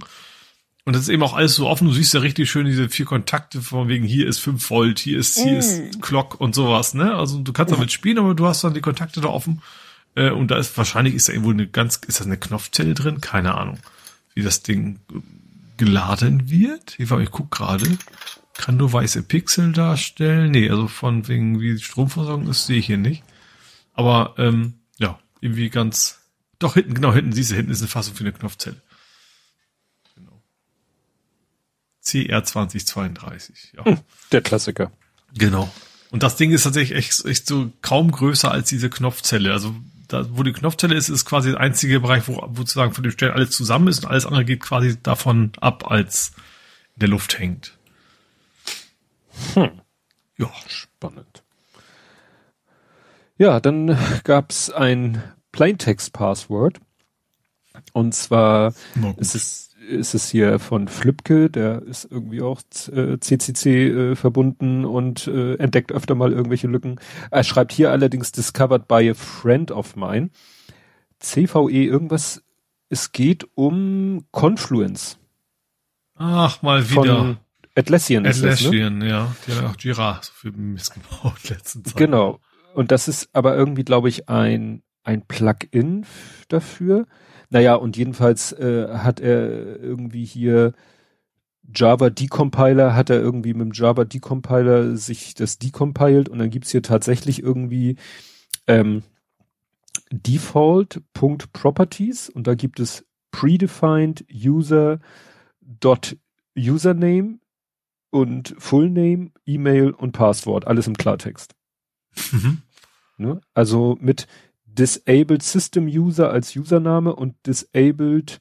Und das ist eben auch alles so offen. Du siehst ja richtig schön diese vier Kontakte von wegen hier ist 5 Volt, hier ist, hier mm. ist Clock und sowas, ne? Also du kannst damit spielen, aber du hast dann die Kontakte da offen. Äh, und da ist wahrscheinlich ist da irgendwo eine ganz, ist das eine Knopfzelle drin? Keine Ahnung, wie das Ding geladen wird. Ich, ich guck gerade. Kann nur weiße Pixel darstellen. Nee, also von wegen wie Stromversorgung ist, sehe ich hier nicht. Aber ähm, ja, irgendwie ganz Doch, hinten, genau, hinten, siehst du, hinten ist eine Fassung für eine Knopfzelle. Genau. CR2032, ja. Hm, der Klassiker. Genau. Und das Ding ist tatsächlich echt, echt so kaum größer als diese Knopfzelle. Also da, wo die Knopfzelle ist, ist quasi der einzige Bereich, wo, wo sozusagen von den Stellen alles zusammen ist und alles andere geht quasi davon ab, als in der Luft hängt. Hm. Ja. Spannend. Ja, dann gab's ein Plaintext-Password. Und zwar ist es, ist es hier von Flipke, der ist irgendwie auch äh, CCC äh, verbunden und äh, entdeckt öfter mal irgendwelche Lücken. Er schreibt hier allerdings discovered by a friend of mine. CVE irgendwas, es geht um Confluence. Ach, mal wieder. Von Atlassian, Atlassian, das, ne? ja. Die haben auch Jira so viel missgebaut letzten Zeit. Genau. Und das ist aber irgendwie, glaube ich, ein ein Plugin dafür. Naja, und jedenfalls äh, hat er irgendwie hier Java Decompiler, hat er irgendwie mit dem Java Decompiler sich das decompiled und dann gibt's hier tatsächlich irgendwie ähm, Default.properties und da gibt es predefined user dot username und Fullname, E-Mail und Passwort, alles im Klartext. Mhm. Ne? Also mit Disabled System User als Username und Disabled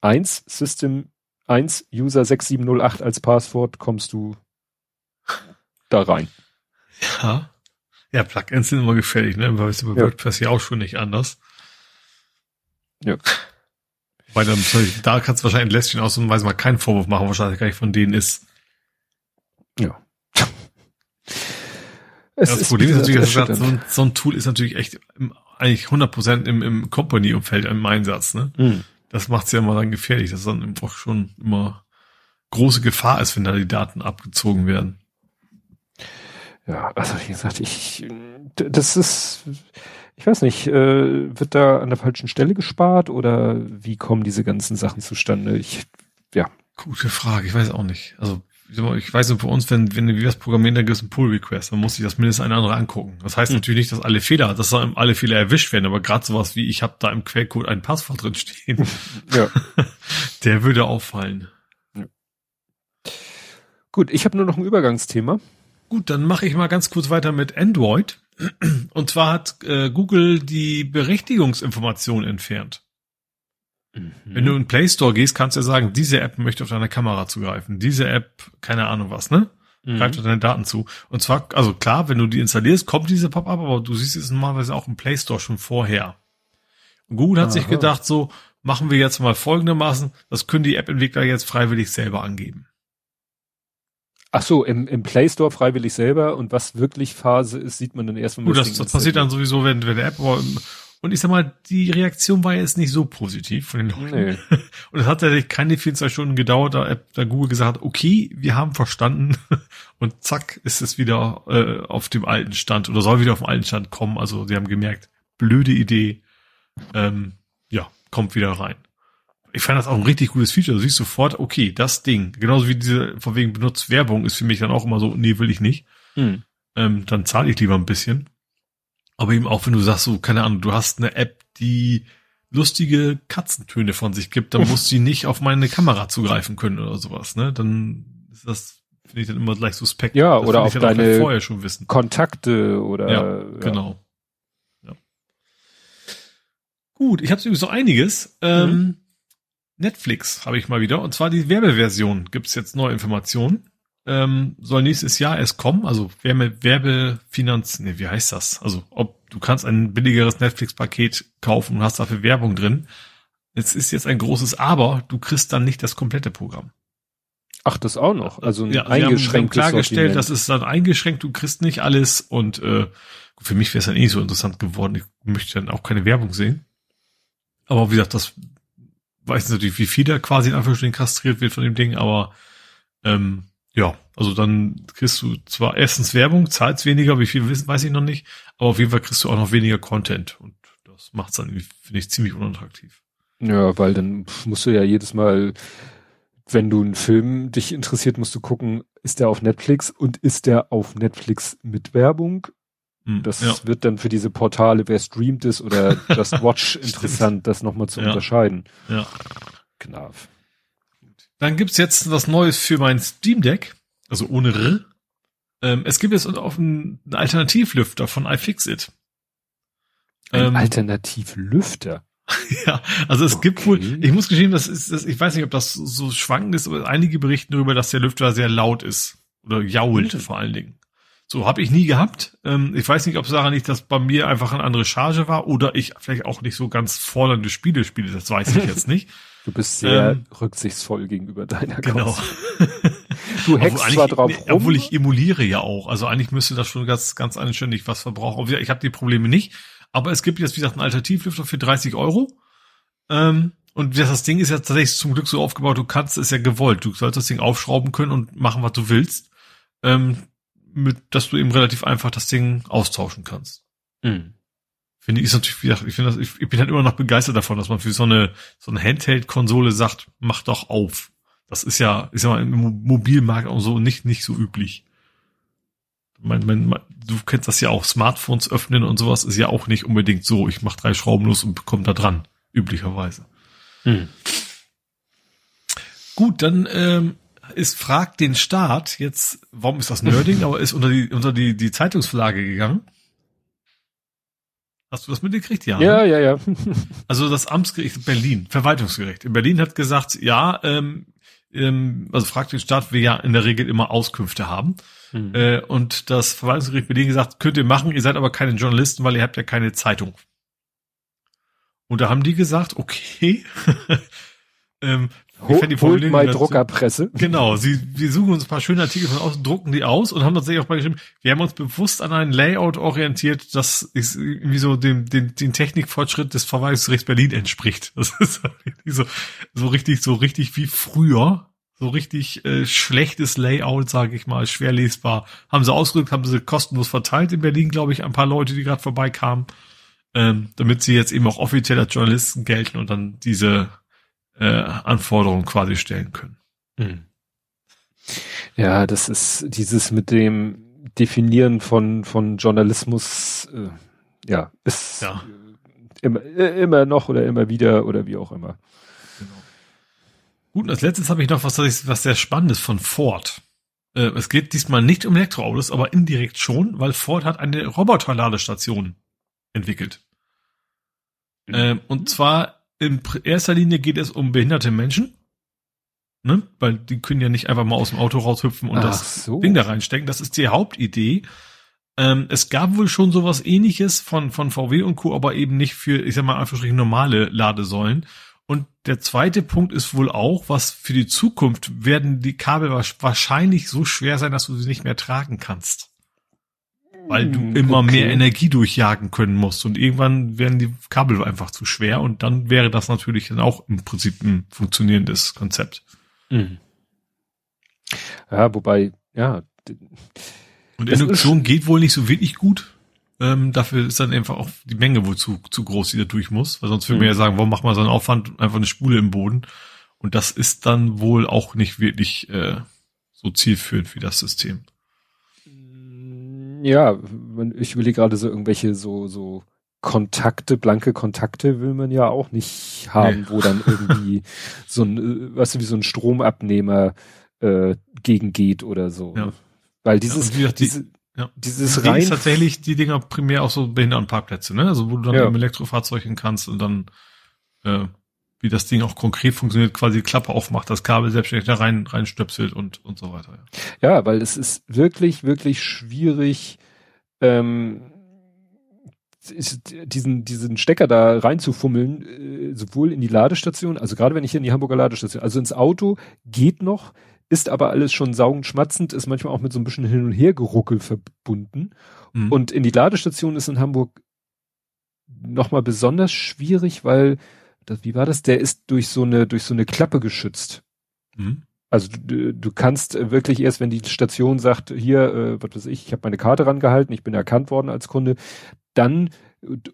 1 System 1 User 6708 als Passwort kommst du da rein. Ja. Ja, Plugins sind immer gefährlich, ne? Weil es bei ja. WordPress ja auch schon nicht anders. Ja. Weil dann, da kannst du wahrscheinlich Lästchen ausnahmsweise mal keinen Vorwurf machen, wahrscheinlich gar nicht von denen ist. Ja. Es das ist Problem ist natürlich, dass so, ein, so ein Tool ist natürlich echt im, eigentlich 100% im, im Company-Umfeld im Einsatz. Ne? Mhm. Das macht es ja immer dann gefährlich, dass dann auch schon immer große Gefahr ist, wenn da die Daten abgezogen werden. Ja, also wie gesagt, ich, das ist, ich weiß nicht, äh, wird da an der falschen Stelle gespart oder wie kommen diese ganzen Sachen zustande? Ich, ja. Gute Frage, ich weiß auch nicht. Also ich weiß nicht, bei uns, wenn, wenn wir das programmieren, dann gibt es einen Pull-Request, dann muss sich das mindestens eine andere angucken. Das heißt mhm. natürlich nicht, dass alle Fehler, dass da alle Fehler erwischt werden, aber gerade sowas wie, ich habe da im Quellcode ein Passwort drin stehen, ja. der würde auffallen. Ja. Gut, ich habe nur noch ein Übergangsthema. Gut, dann mache ich mal ganz kurz weiter mit Android. Und zwar hat äh, Google die Berechtigungsinformation entfernt. Mhm. Wenn du in Play Store gehst, kannst du ja sagen, diese App möchte auf deine Kamera zugreifen. Diese App, keine Ahnung was, ne? Mhm. Greift auf deine Daten zu. Und zwar, also klar, wenn du die installierst, kommt diese Pop-up, aber du siehst es normalerweise auch im Play Store schon vorher. Und Google hat Aha. sich gedacht, so, machen wir jetzt mal folgendermaßen, das können die App-Entwickler jetzt freiwillig selber angeben. Ach so, im, im Play Store freiwillig selber und was wirklich Phase ist, sieht man dann erst, wenn man das, das, passiert dann sowieso, wenn, wenn der App, und ich sag mal, die Reaktion war jetzt nicht so positiv von den Leuten. Nee. Und es hat tatsächlich keine 24 Stunden gedauert, da, da Google gesagt hat, okay, wir haben verstanden. Und zack, ist es wieder äh, auf dem alten Stand oder soll wieder auf dem alten Stand kommen. Also sie haben gemerkt, blöde Idee. Ähm, ja, kommt wieder rein. Ich fand das auch ein richtig gutes Feature. Du siehst sofort, okay, das Ding, genauso wie diese von wegen benutzt Werbung, ist für mich dann auch immer so, nee, will ich nicht. Hm. Ähm, dann zahle ich lieber ein bisschen. Aber eben auch, wenn du sagst, so, keine Ahnung, du hast eine App, die lustige Katzentöne von sich gibt, dann muss sie nicht auf meine Kamera zugreifen können oder sowas, ne? Dann ist das, finde ich dann immer gleich suspekt. Ja, das oder auf deine vorher schon wissen. Kontakte oder. Ja, ja. genau. Ja. Gut, ich habe übrigens so einiges. Ähm, mhm. Netflix habe ich mal wieder, und zwar die Werbeversion. Gibt es jetzt neue Informationen? Ähm, soll nächstes Jahr erst kommen. Also Werbe, Werbefinanz, nee, wie heißt das? Also ob du kannst ein billigeres Netflix-Paket kaufen und hast dafür Werbung drin. Es ist jetzt ein großes Aber, du kriegst dann nicht das komplette Programm. Ach, das auch noch. Also ein ja, eingeschränktes haben klargestellt, das ist dann eingeschränkt, du kriegst nicht alles und äh, für mich wäre es dann eh nicht so interessant geworden. Ich möchte dann auch keine Werbung sehen. Aber wie gesagt, das weiß natürlich, wie viel da quasi in Anführungsstrichen kastriert wird von dem Ding, aber ähm, ja, also dann kriegst du zwar erstens Werbung, zahlst weniger, wie viel wissen, weiß ich noch nicht, aber auf jeden Fall kriegst du auch noch weniger Content und das macht's dann, finde ich, ziemlich unattraktiv. Ja, weil dann musst du ja jedes Mal, wenn du einen Film dich interessiert, musst du gucken, ist der auf Netflix und ist der auf Netflix mit Werbung? Hm, das ja. wird dann für diese Portale, wer streamt es oder Just Watch interessant, das nochmal zu ja. unterscheiden. Ja. Knav. Dann gibt's jetzt was Neues für mein Steam Deck, also ohne R. Ähm, es gibt jetzt auch einen Alternativlüfter von iFixit. Ein ähm, Alternativlüfter? ja, also es okay. gibt wohl, ich muss gestehen, das ist, das, ich weiß nicht, ob das so schwankend ist, aber einige berichten darüber, dass der Lüfter sehr laut ist. Oder jault mhm. vor allen Dingen. So habe ich nie gehabt. Ähm, ich weiß nicht, ob es daran liegt, dass bei mir einfach eine andere Charge war oder ich vielleicht auch nicht so ganz fordernde Spiele spiele. Das weiß ich jetzt nicht. Du bist sehr ähm, rücksichtsvoll gegenüber deiner Genau. du hackst zwar drauf rum. Obwohl ich emuliere ja auch. Also eigentlich müsste das schon ganz, ganz anständig was verbrauchen. Ich habe die Probleme nicht. Aber es gibt jetzt, wie gesagt, einen Alternativlüfter für 30 Euro. Ähm, und das Ding ist ja tatsächlich zum Glück so aufgebaut, du kannst es ja gewollt. Du sollst das Ding aufschrauben können und machen, was du willst. Ähm, mit, dass du eben relativ einfach das Ding austauschen kannst. Mhm finde ich ist natürlich, wie gesagt, ich finde das, ich, ich bin halt immer noch begeistert davon, dass man für so eine, so eine Handheld-Konsole sagt, mach doch auf. Das ist ja, ist ja mal im Mobilmarkt auch so nicht, nicht so üblich. Mein, mein, mein, du kennst das ja auch, Smartphones öffnen und sowas ist ja auch nicht unbedingt so, ich mach drei Schrauben los und bekomme da dran, üblicherweise. Hm. Gut, dann ähm, ist fragt den Staat jetzt, warum ist das Nerding, aber ist unter die unter die die Zeitungsflagge gegangen. Hast du das mitgekriegt? Ja. Ja, ne? ja, ja. also das Amtsgericht Berlin, Verwaltungsgericht in Berlin hat gesagt, ja, ähm, ähm, also fragt den Staat, wir ja in der Regel immer Auskünfte haben. Mhm. Äh, und das Verwaltungsgericht Berlin gesagt, könnt ihr machen, ihr seid aber keine Journalisten, weil ihr habt ja keine Zeitung. Und da haben die gesagt, okay, ähm, Ho holt mal Druckerpresse. Genau, sie, wir suchen uns ein paar schöne Artikel von außen, drucken die aus und haben tatsächlich auch mal geschrieben, wir haben uns bewusst an ein Layout orientiert, das ist irgendwie so dem, dem, den Technikfortschritt des Verwaltungsgerichts Berlin entspricht. Das ist so, so richtig, so richtig wie früher. So richtig äh, schlechtes Layout, sage ich mal, schwer lesbar. Haben sie ausgedrückt, haben sie kostenlos verteilt in Berlin, glaube ich, ein paar Leute, die gerade vorbeikamen, ähm, damit sie jetzt eben auch offiziell als Journalisten gelten und dann diese äh, Anforderungen quasi stellen können. Hm. Ja, das ist dieses mit dem Definieren von, von Journalismus, äh, ja, ist ja. Immer, äh, immer noch oder immer wieder oder wie auch immer. Genau. Gut, und als letztes habe ich noch was, was sehr Spannendes von Ford. Äh, es geht diesmal nicht um Elektroautos, aber indirekt schon, weil Ford hat eine Roboterladestation entwickelt. Mhm. Äh, und zwar in erster Linie geht es um behinderte Menschen. Ne? Weil die können ja nicht einfach mal aus dem Auto raushüpfen und Ach das so. Ding da reinstecken. Das ist die Hauptidee. Ähm, es gab wohl schon sowas ähnliches von, von VW und Co., aber eben nicht für, ich sag mal, einfach normale Ladesäulen. Und der zweite Punkt ist wohl auch, was für die Zukunft werden die Kabel wahrscheinlich so schwer sein, dass du sie nicht mehr tragen kannst weil du hm, immer okay. mehr Energie durchjagen können musst und irgendwann werden die Kabel einfach zu schwer und dann wäre das natürlich dann auch im Prinzip ein funktionierendes Konzept. Mhm. Ja, wobei, ja. Und Induktion geht wohl nicht so wirklich gut. Ähm, dafür ist dann einfach auch die Menge wohl zu, zu groß, die da durch muss, weil sonst würde mhm. man ja sagen, warum macht man so einen Aufwand, einfach eine Spule im Boden? Und das ist dann wohl auch nicht wirklich äh, so zielführend wie das System ja, ich überlege gerade so irgendwelche so, so Kontakte, blanke Kontakte will man ja auch nicht haben, nee. wo dann irgendwie so ein, äh, weißt du, wie so ein Stromabnehmer äh, gegengeht oder so. Ja. Weil dieses, ja, die, diese, ja. dieses rein. ist tatsächlich die Dinger primär auch so Behindertenparkplätze, ne? Also wo du dann ja. im Elektrofahrzeug hin kannst und dann äh, wie das Ding auch konkret funktioniert, quasi die Klappe aufmacht, das Kabel selbstständig da rein, reinstöpselt und, und so weiter. Ja. ja, weil es ist wirklich, wirklich schwierig, ähm, diesen, diesen Stecker da reinzufummeln, äh, sowohl in die Ladestation, also gerade wenn ich hier in die Hamburger Ladestation, also ins Auto geht noch, ist aber alles schon saugend schmatzend, ist manchmal auch mit so ein bisschen hin und her geruckel verbunden. Mhm. Und in die Ladestation ist in Hamburg nochmal besonders schwierig, weil das, wie war das? Der ist durch so eine, durch so eine Klappe geschützt. Mhm. Also du, du kannst wirklich erst, wenn die Station sagt, hier, äh, was weiß ich, ich habe meine Karte rangehalten, ich bin erkannt worden als Kunde, dann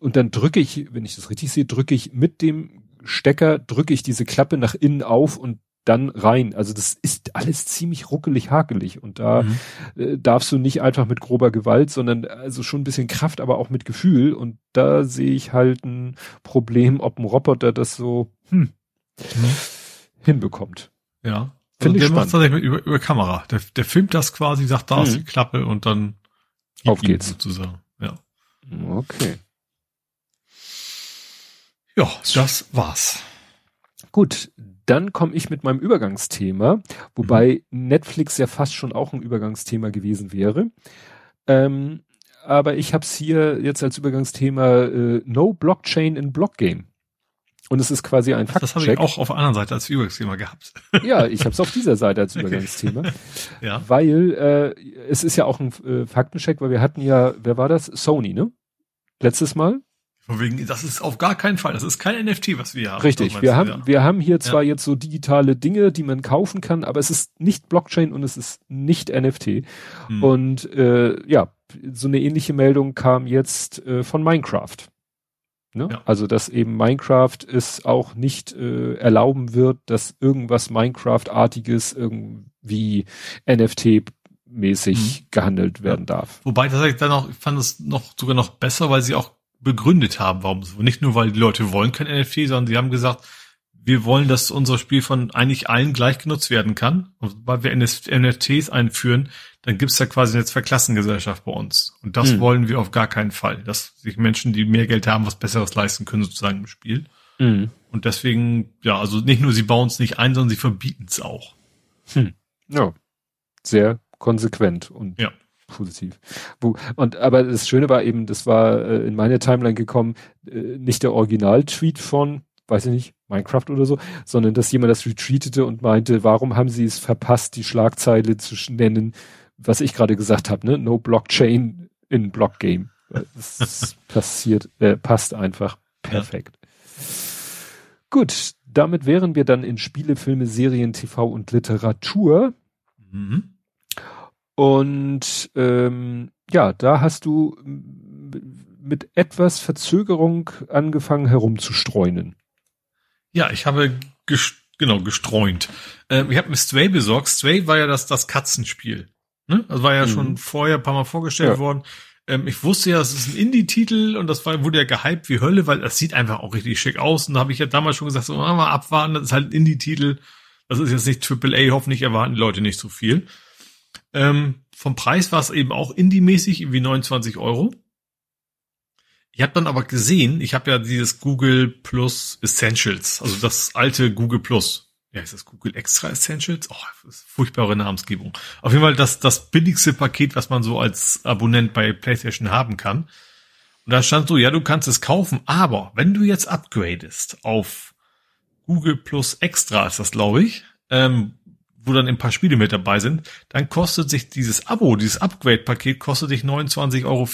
und dann drücke ich, wenn ich das richtig sehe, drücke ich mit dem Stecker, drücke ich diese Klappe nach innen auf und dann rein. Also das ist alles ziemlich ruckelig, hakelig und da mhm. äh, darfst du nicht einfach mit grober Gewalt, sondern also schon ein bisschen Kraft, aber auch mit Gefühl und da sehe ich halt ein Problem, ob ein Roboter das so hm, mhm. hinbekommt. Ja. Finde also ich der macht über, über Kamera. Der, der filmt das quasi, sagt, da mhm. ist die Klappe und dann auf geht's. Sozusagen. Ja. Okay. Ja, das war's. Gut, dann komme ich mit meinem Übergangsthema, wobei mhm. Netflix ja fast schon auch ein Übergangsthema gewesen wäre. Ähm, aber ich habe es hier jetzt als Übergangsthema äh, No Blockchain in Blockgame. Und es ist quasi ein Faktcheck. Das habe ich auch auf der anderen Seite als Übergangsthema gehabt. Ja, ich habe es auf dieser Seite als Übergangsthema. ja. Weil äh, es ist ja auch ein äh, Faktencheck, weil wir hatten ja, wer war das? Sony, ne? Letztes Mal. Von wegen, das ist auf gar keinen Fall, das ist kein NFT, was wir haben. Richtig, wir haben, ja. wir haben hier zwar ja. jetzt so digitale Dinge, die man kaufen kann, aber es ist nicht Blockchain und es ist nicht NFT. Hm. Und äh, ja, so eine ähnliche Meldung kam jetzt äh, von Minecraft. Ne? Ja. Also, dass eben Minecraft es auch nicht äh, erlauben wird, dass irgendwas Minecraft-artiges irgendwie NFT-mäßig hm. gehandelt werden darf. Wobei, das ich dann auch, ich fand es noch sogar noch besser, weil sie auch begründet haben, warum so. Nicht nur, weil die Leute wollen kein NFT, sondern sie haben gesagt, wir wollen, dass unser Spiel von eigentlich allen gleich genutzt werden kann. Und weil wir NFTs einführen, dann gibt's ja quasi eine Zweiklassengesellschaft bei uns. Und das hm. wollen wir auf gar keinen Fall. Dass sich Menschen, die mehr Geld haben, was Besseres leisten können, sozusagen im Spiel. Hm. Und deswegen, ja, also nicht nur sie bauen es nicht ein, sondern sie verbieten es auch. Hm. Ja. Sehr konsequent und ja positiv. Und aber das Schöne war eben, das war äh, in meine Timeline gekommen, äh, nicht der Original-Tweet von, weiß ich nicht, Minecraft oder so, sondern dass jemand das retweetete und meinte, warum haben sie es verpasst, die Schlagzeile zu nennen, was ich gerade gesagt habe, ne? No Blockchain in Blockgame. Das passiert, äh, passt einfach perfekt. Ja. Gut, damit wären wir dann in Spiele, Filme, Serien, TV und Literatur. Mhm. Und ähm, ja, da hast du mit etwas Verzögerung angefangen herumzustreunen. Ja, ich habe gest genau gestreunt. Ähm, ich habe mir Stray besorgt. Stray war ja das das Katzenspiel. Ne? Das war ja mhm. schon vorher ein paar Mal vorgestellt ja. worden. Ähm, ich wusste ja, es ist ein Indie-Titel und das war, wurde ja gehypt wie Hölle, weil das sieht einfach auch richtig schick aus. Und da habe ich ja damals schon gesagt, so mal abwarten, das ist halt ein Indie-Titel. Das ist jetzt nicht AAA, hoffentlich erwarten die Leute nicht so viel. Ähm, vom Preis war es eben auch Indie-mäßig, irgendwie 29 Euro. Ich habe dann aber gesehen, ich habe ja dieses Google Plus Essentials, also das alte Google Plus. Ja, ist das Google Extra Essentials? Oh, furchtbare Namensgebung. Auf jeden Fall das, das billigste Paket, was man so als Abonnent bei PlayStation haben kann. Und da stand so, ja, du kannst es kaufen, aber wenn du jetzt upgradest auf Google Plus Extra, ist das, glaube ich, ähm, wo dann ein paar Spiele mit dabei sind, dann kostet sich dieses Abo, dieses Upgrade-Paket kostet dich 29,34 Euro.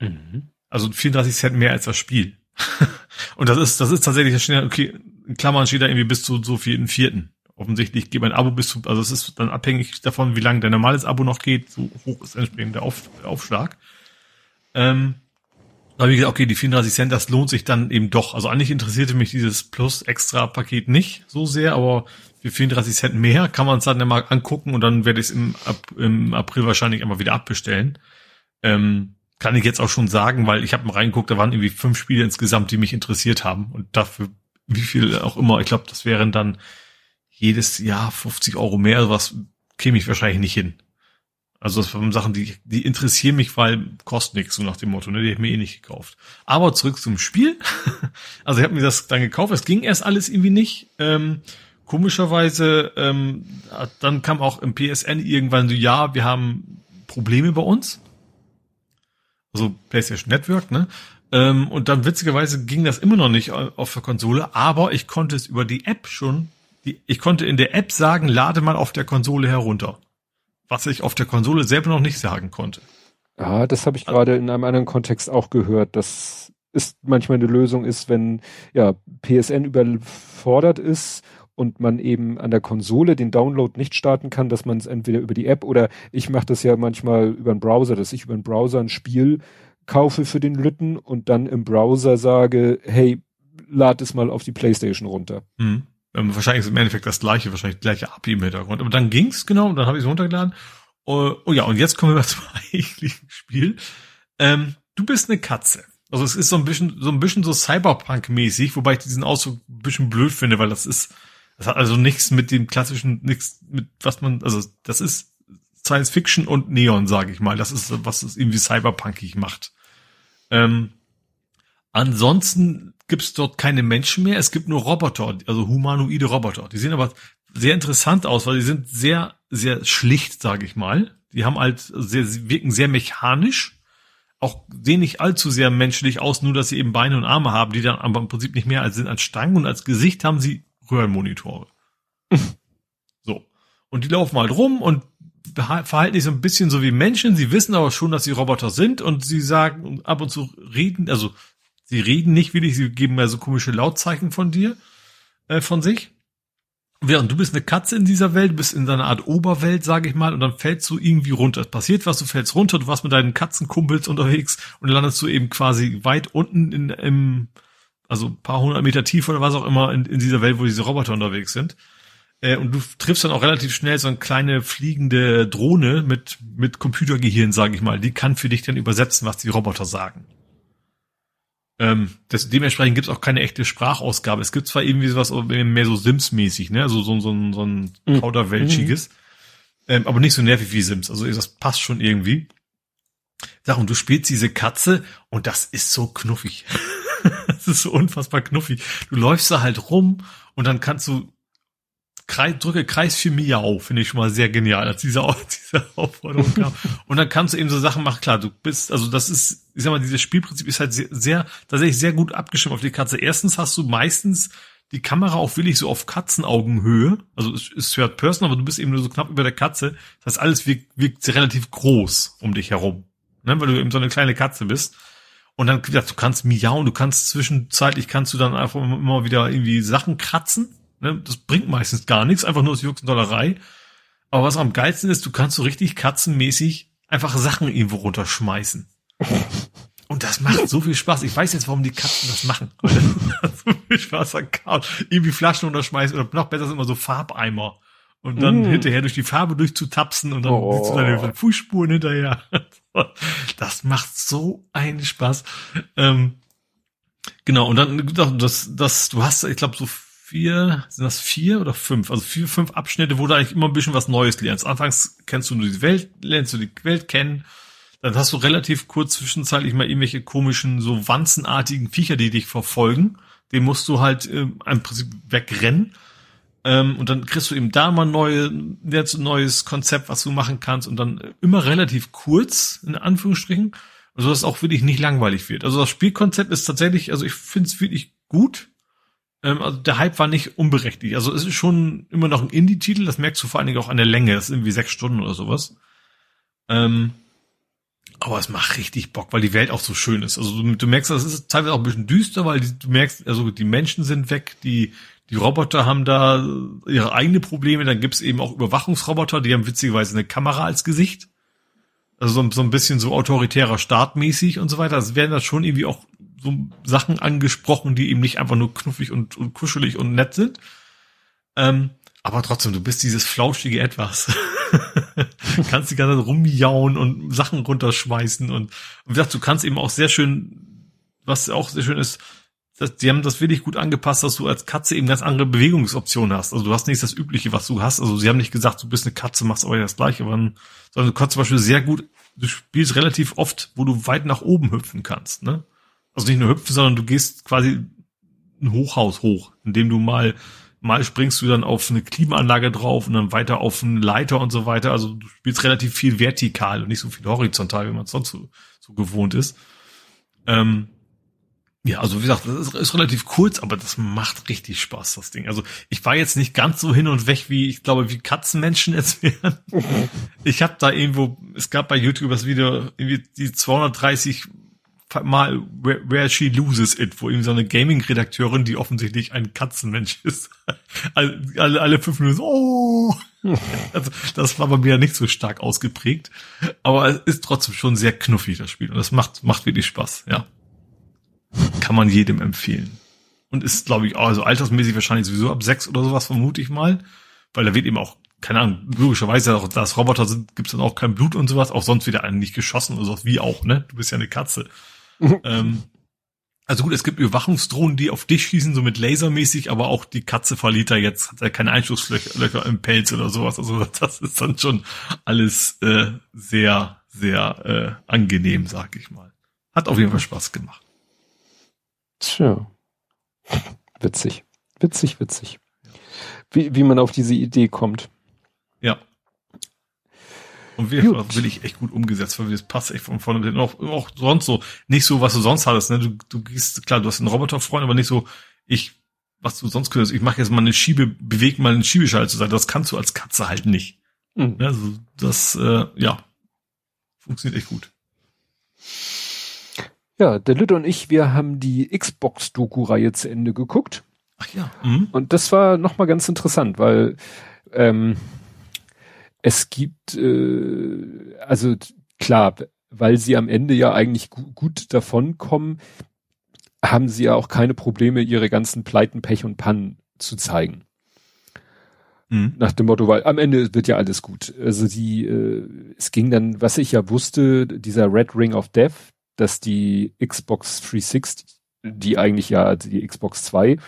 Mhm. Also 34 Cent mehr als das Spiel. und das ist, das ist tatsächlich, das steht, okay, in Klammern steht da irgendwie bis zu so vierten, vierten. Offensichtlich geht mein Abo bis zu, also es ist dann abhängig davon, wie lange dein normales Abo noch geht, so hoch ist entsprechend der, Auf, der Aufschlag. Ähm, habe ich gesagt, okay, die 34 Cent, das lohnt sich dann eben doch. Also eigentlich interessierte mich dieses Plus-Extra-Paket nicht so sehr, aber für 34 Cent mehr kann man es dann mal angucken und dann werde ich es im, im April wahrscheinlich einmal wieder abbestellen. Ähm, kann ich jetzt auch schon sagen, weil ich habe mal reingeguckt, da waren irgendwie fünf Spiele insgesamt, die mich interessiert haben und dafür wie viel auch immer, ich glaube, das wären dann jedes Jahr 50 Euro mehr, was käme ich wahrscheinlich nicht hin. Also das waren Sachen, die, die interessieren mich, weil kostet nichts, so nach dem Motto, ne? Die habe ich mir eh nicht gekauft. Aber zurück zum Spiel. also ich habe mir das dann gekauft, es ging erst alles irgendwie nicht. Ähm, komischerweise, ähm, dann kam auch im PSN irgendwann so, ja, wir haben Probleme bei uns. Also PlayStation Network, ne? Ähm, und dann witzigerweise ging das immer noch nicht auf der Konsole, aber ich konnte es über die App schon, die, ich konnte in der App sagen, lade mal auf der Konsole herunter was ich auf der Konsole selber noch nicht sagen konnte. Ja, das habe ich gerade in einem anderen Kontext auch gehört, dass ist manchmal eine Lösung ist, wenn ja PSN überfordert ist und man eben an der Konsole den Download nicht starten kann, dass man es entweder über die App oder ich mache das ja manchmal über den Browser, dass ich über den Browser ein Spiel kaufe für den Lütten und dann im Browser sage, hey, lad es mal auf die Playstation runter. Hm. Ähm, wahrscheinlich ist im Endeffekt das gleiche, wahrscheinlich gleiche API im Hintergrund. Aber dann ging's, genau, und dann habe ich es runtergeladen. Oh, oh, ja, und jetzt kommen wir zum eigentlichen Spiel. Ähm, du bist eine Katze. Also es ist so ein bisschen, so ein bisschen so Cyberpunk-mäßig, wobei ich diesen Ausdruck ein bisschen blöd finde, weil das ist, das hat also nichts mit dem klassischen, nichts mit was man, also das ist Science Fiction und Neon, sage ich mal. Das ist, was es irgendwie cyberpunkig macht. Ähm, ansonsten gibt's dort keine Menschen mehr. Es gibt nur Roboter, also humanoide Roboter. Die sehen aber sehr interessant aus, weil die sind sehr, sehr schlicht, sage ich mal. Die haben halt sehr, wirken sehr mechanisch auch sehen nicht allzu sehr menschlich aus, nur dass sie eben Beine und Arme haben, die dann aber im Prinzip nicht mehr als sind als Stangen und als Gesicht haben sie Röhrenmonitore. so. Und die laufen halt rum und verhalten sich so ein bisschen so wie Menschen. Sie wissen aber schon, dass sie Roboter sind und sie sagen ab und zu reden, also sie reden nicht wirklich, sie geben mehr so komische Lautzeichen von dir, äh, von sich. Während du bist eine Katze in dieser Welt, du bist in deiner Art Oberwelt, sage ich mal, und dann fällst du irgendwie runter. Es passiert was, du fällst runter, du warst mit deinen Katzenkumpels unterwegs und landest du eben quasi weit unten in, im, also ein paar hundert Meter tief oder was auch immer in, in dieser Welt, wo diese Roboter unterwegs sind. Äh, und du triffst dann auch relativ schnell so eine kleine fliegende Drohne mit, mit Computergehirn, sage ich mal. Die kann für dich dann übersetzen, was die Roboter sagen. Ähm, das, dementsprechend gibt es auch keine echte Sprachausgabe. Es gibt zwar irgendwie sowas mehr so Sims-mäßig, ne? Also so, so, so, so ein. Kauderweltschiges. Mhm. Ähm, aber nicht so nervig wie Sims. Also das passt schon irgendwie. Sag, und du spielst diese Katze und das ist so knuffig. das ist so unfassbar knuffig. Du läufst da halt rum und dann kannst du Kreis, drücke Kreis für Miau, finde ich schon mal sehr genial, als diese, diese Aufforderung kam. Und dann kannst du eben so Sachen machen, klar, du bist, also das ist, ich sag mal, dieses Spielprinzip ist halt sehr, sehr tatsächlich sehr gut abgestimmt auf die Katze. Erstens hast du meistens die Kamera auch willig so auf Katzenaugenhöhe, also es ist Third Person, aber du bist eben nur so knapp über der Katze. Das heißt, alles wirkt, wirkt relativ groß um dich herum, ne? weil du eben so eine kleine Katze bist. Und dann, wie gesagt, du kannst miauen, du kannst zwischenzeitlich kannst du dann einfach immer wieder irgendwie Sachen kratzen Ne? Das bringt meistens gar nichts, einfach nur aus Jux und Dollerei. Aber was am geilsten ist, du kannst so richtig katzenmäßig einfach Sachen irgendwo runterschmeißen. Und das macht so viel Spaß. Ich weiß jetzt, warum die Katzen das machen. Das so viel Spaß an Irgendwie Flaschen runterschmeißen oder noch besser sind immer so Farbeimer. Und dann mm. hinterher durch die Farbe durchzutapsen und dann oh. siehst du deine Fußspuren hinterher. Das macht so einen Spaß. Ähm, genau, und dann, das, das, du hast, ich glaube, so vier, sind das vier oder fünf? Also vier, fünf Abschnitte, wo du eigentlich immer ein bisschen was Neues lernst. Anfangs kennst du nur die Welt, lernst du die Welt kennen. Dann hast du relativ kurz zwischenzeitlich mal irgendwelche komischen, so wanzenartigen Viecher, die dich verfolgen. Den musst du halt äh, im Prinzip wegrennen. Ähm, und dann kriegst du eben da mal neue, jetzt ein neues Konzept, was du machen kannst. Und dann immer relativ kurz, in Anführungsstrichen. Also dass es auch wirklich nicht langweilig wird. Also das Spielkonzept ist tatsächlich, also ich finde es wirklich gut. Ähm, also der Hype war nicht unberechtigt. Also es ist schon immer noch ein Indie-Titel, das merkst du vor allen Dingen auch an der Länge. Das ist irgendwie sechs Stunden oder sowas. Ähm, aber es macht richtig Bock, weil die Welt auch so schön ist. Also du, du merkst, es ist teilweise auch ein bisschen düster, weil die, du merkst, also die Menschen sind weg, die die Roboter haben da ihre eigene Probleme. Dann gibt's eben auch Überwachungsroboter, die haben witzigerweise eine Kamera als Gesicht. Also so, so ein bisschen so autoritärer Staatmäßig und so weiter. Das werden das schon irgendwie auch so Sachen angesprochen, die eben nicht einfach nur knuffig und, und kuschelig und nett sind. Ähm, aber trotzdem, du bist dieses flauschige Etwas. kannst die ganze Zeit rumjauen und Sachen runterschmeißen und, und wie gesagt, du kannst eben auch sehr schön, was auch sehr schön ist, dass, die haben das wirklich gut angepasst, dass du als Katze eben ganz andere Bewegungsoptionen hast. Also du hast nicht das Übliche, was du hast. Also sie haben nicht gesagt, du bist eine Katze, machst aber das Gleiche, sondern du kannst zum Beispiel sehr gut, du spielst relativ oft, wo du weit nach oben hüpfen kannst, ne? Also nicht nur hüpfen, sondern du gehst quasi ein Hochhaus hoch, indem du mal mal springst du dann auf eine Klimaanlage drauf und dann weiter auf einen Leiter und so weiter. Also du spielst relativ viel vertikal und nicht so viel horizontal, wie man es sonst so, so gewohnt ist. Ähm, ja, also wie gesagt, das ist, ist, relativ kurz, aber das macht richtig Spaß, das Ding. Also ich war jetzt nicht ganz so hin und weg, wie ich glaube, wie Katzenmenschen jetzt wären. Ich habe da irgendwo, es gab bei YouTube das Video, irgendwie die 230 mal where, where she loses it, wo eben so eine Gaming-Redakteurin, die offensichtlich ein Katzenmensch ist, alle, alle, alle fünf Minuten so, oh. also, das war bei mir nicht so stark ausgeprägt, aber es ist trotzdem schon sehr knuffig, das Spiel. Und das macht, macht wirklich Spaß, ja. Kann man jedem empfehlen. und ist, glaube ich, also altersmäßig wahrscheinlich sowieso ab sechs oder sowas, vermute ich mal. Weil da wird eben auch, keine Ahnung, logischerweise, auch, da es Roboter sind, gibt's dann auch kein Blut und sowas, auch sonst wieder einen nicht geschossen oder sowas, wie auch, ne? Du bist ja eine Katze. ähm, also gut, es gibt Überwachungsdrohnen, die auf dich schießen, so mit lasermäßig, aber auch die Katze verliert da jetzt, hat ja keine Einschusslöcher im Pelz oder sowas. Also das ist dann schon alles äh, sehr, sehr äh, angenehm, sag ich mal. Hat auf jeden Fall Spaß gemacht. Tja. Witzig. Witzig, witzig. Wie, wie man auf diese Idee kommt. Ja. Und wir gut. will ich echt gut umgesetzt, weil das passt echt von vorne bis auch, auch sonst so. Nicht so, was du sonst hattest, ne? Du, du gehst, klar, du hast einen Roboterfreund, aber nicht so, ich, was du sonst könntest, ich mache jetzt mal eine Schiebe, beweg mal einen Schiebeschalter zu sein. Das kannst du als Katze halt nicht. Mhm. Also das, äh, ja, funktioniert echt gut. Ja, der Lütte und ich, wir haben die Xbox-Doku-Reihe zu Ende geguckt. Ach ja. Mhm. Und das war nochmal ganz interessant, weil ähm, es gibt, äh, also klar, weil sie am Ende ja eigentlich gu gut davonkommen, haben sie ja auch keine Probleme, ihre ganzen Pleiten, Pech und Pannen zu zeigen. Mhm. Nach dem Motto, weil am Ende wird ja alles gut. Also die, äh, es ging dann, was ich ja wusste, dieser Red Ring of Death, dass die Xbox 360, die eigentlich ja die Xbox 2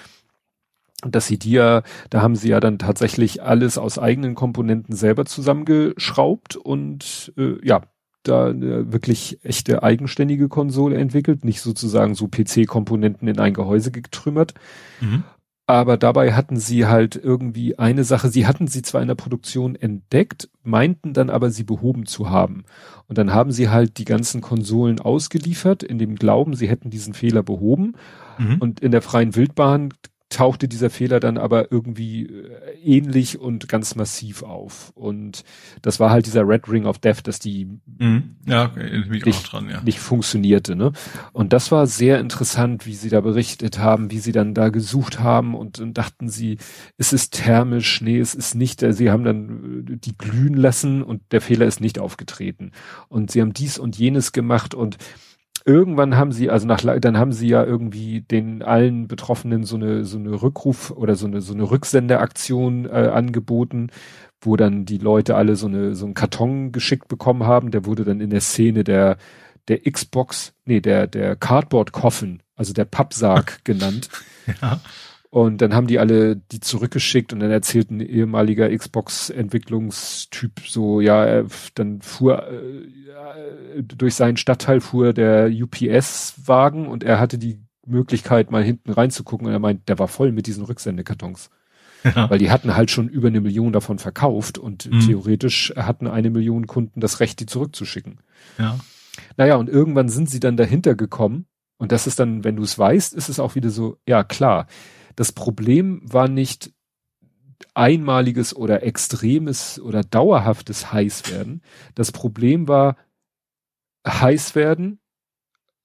dass sie die ja, da haben sie ja dann tatsächlich alles aus eigenen Komponenten selber zusammengeschraubt und äh, ja, da eine wirklich echte eigenständige Konsole entwickelt, nicht sozusagen so PC-Komponenten in ein Gehäuse getrümmert. Mhm. Aber dabei hatten sie halt irgendwie eine Sache, sie hatten sie zwar in der Produktion entdeckt, meinten dann aber sie behoben zu haben. Und dann haben sie halt die ganzen Konsolen ausgeliefert, in dem Glauben, sie hätten diesen Fehler behoben. Mhm. Und in der freien Wildbahn tauchte dieser Fehler dann aber irgendwie äh, ähnlich und ganz massiv auf. Und das war halt dieser Red Ring of Death, dass die mhm. ja, nicht, dran, ja. nicht funktionierte. Ne? Und das war sehr interessant, wie sie da berichtet haben, wie sie dann da gesucht haben und dann dachten sie, es ist thermisch, nee, es ist nicht, äh, sie haben dann äh, die glühen lassen und der Fehler ist nicht aufgetreten. Und sie haben dies und jenes gemacht und irgendwann haben sie, also nach, dann haben sie ja irgendwie den allen Betroffenen so eine, so eine Rückruf oder so eine, so eine Rücksendeaktion äh, angeboten, wo dann die Leute alle so eine, so einen Karton geschickt bekommen haben. Der wurde dann in der Szene der, der Xbox, nee, der, der Cardboard Coffin, also der Pappsarg genannt. Ja. Und dann haben die alle die zurückgeschickt und dann erzählt ein ehemaliger Xbox-Entwicklungstyp so, ja, er, dann fuhr äh, durch seinen Stadtteil fuhr der UPS-Wagen und er hatte die Möglichkeit, mal hinten reinzugucken und er meint, der war voll mit diesen Rücksendekartons. Ja. Weil die hatten halt schon über eine Million davon verkauft und mhm. theoretisch hatten eine Million Kunden das Recht, die zurückzuschicken. Ja. Naja, und irgendwann sind sie dann dahinter gekommen und das ist dann, wenn du es weißt, ist es auch wieder so, ja klar, das Problem war nicht einmaliges oder extremes oder dauerhaftes Heißwerden. Das Problem war heiß werden,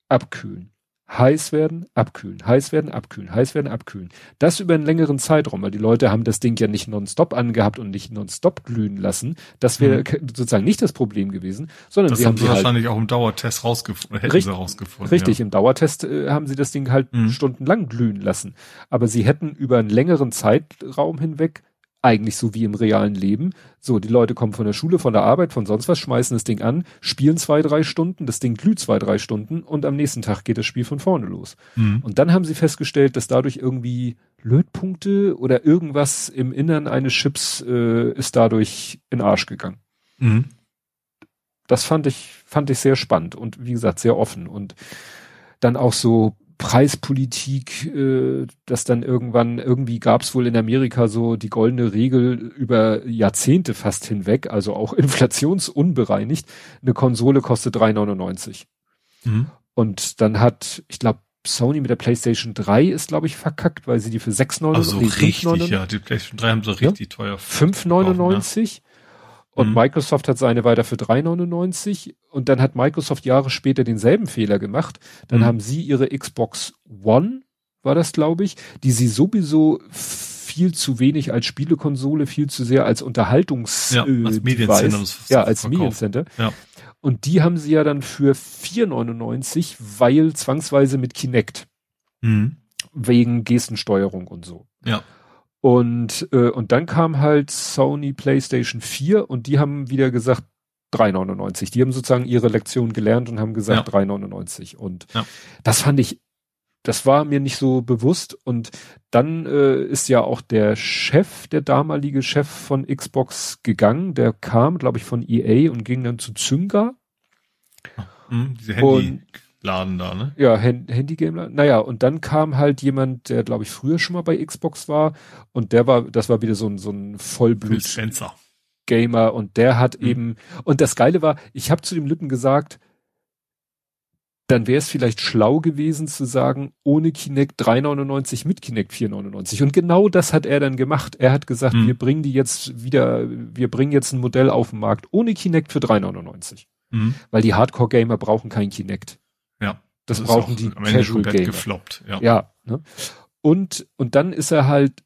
abkühlen. Heiß werden, abkühlen, heiß werden, abkühlen, heiß werden, abkühlen. Das über einen längeren Zeitraum, weil die Leute haben das Ding ja nicht nonstop angehabt und nicht nonstop glühen lassen. Das wäre mhm. sozusagen nicht das Problem gewesen, sondern das sie haben sie halt wahrscheinlich auch im Dauertest rausgefunden, hätten richtig, sie rausgefunden. Richtig, ja. im Dauertest äh, haben sie das Ding halt mhm. stundenlang glühen lassen. Aber sie hätten über einen längeren Zeitraum hinweg eigentlich so wie im realen Leben. So, die Leute kommen von der Schule, von der Arbeit, von sonst was, schmeißen das Ding an, spielen zwei, drei Stunden, das Ding glüht zwei, drei Stunden und am nächsten Tag geht das Spiel von vorne los. Mhm. Und dann haben sie festgestellt, dass dadurch irgendwie Lötpunkte oder irgendwas im Innern eines Chips äh, ist dadurch in Arsch gegangen. Mhm. Das fand ich, fand ich sehr spannend und wie gesagt, sehr offen und dann auch so Preispolitik, äh, dass dann irgendwann, irgendwie gab es wohl in Amerika so die goldene Regel über Jahrzehnte fast hinweg, also auch inflationsunbereinigt, eine Konsole kostet 3,99. Mhm. Und dann hat, ich glaube, Sony mit der PlayStation 3 ist, glaube ich, verkackt, weil sie die für 6,99. Also richtig, ja, die PlayStation 3 haben sie richtig ja? teuer. 5,99. Und mhm. Microsoft hat seine weiter für 3,99 und dann hat Microsoft Jahre später denselben Fehler gemacht. Dann mhm. haben sie ihre Xbox One, war das glaube ich, die sie sowieso viel zu wenig als Spielekonsole, viel zu sehr als Unterhaltungs ja, äh, als Mediencenter. Ja, als. Mediencenter. Ja. Und die haben sie ja dann für 4,99, weil zwangsweise mit Kinect. Mhm. wegen Gestensteuerung und so. Ja. Und, äh, und dann kam halt Sony PlayStation 4 und die haben wieder gesagt 3,99. Die haben sozusagen ihre Lektion gelernt und haben gesagt Ja. 3,99. Und Ja. das fand ich, das war mir nicht so bewusst. Und dann äh, ist ja auch der Chef, der damalige Chef von Xbox gegangen. Der kam, glaube ich, von EA und ging dann zu Zynga. Hm, diese Und- Handyladen da, ne? Ja, Hand Handygame. Naja, und dann kam halt jemand, der, glaube ich, früher schon mal bei Xbox war. Und der war, das war wieder so ein, so ein Phil Vollblut. Spencer. Gamer und der hat Mhm. eben und das Geile war, ich habe zu dem Lippen gesagt, dann wäre es vielleicht schlau gewesen zu sagen, ohne Kinect 3,99 mit Kinect 4,99 und genau das hat er dann gemacht. Er hat gesagt, Mhm. wir bringen die jetzt wieder, wir bringen jetzt ein Modell auf den Markt ohne Kinect für 3,99, Mhm. weil die Hardcore Gamer brauchen kein Kinect. Das, ist brauchen auch die Casual Gamer. gefloppt. Ja. Ja, ne? Und, und dann ist er halt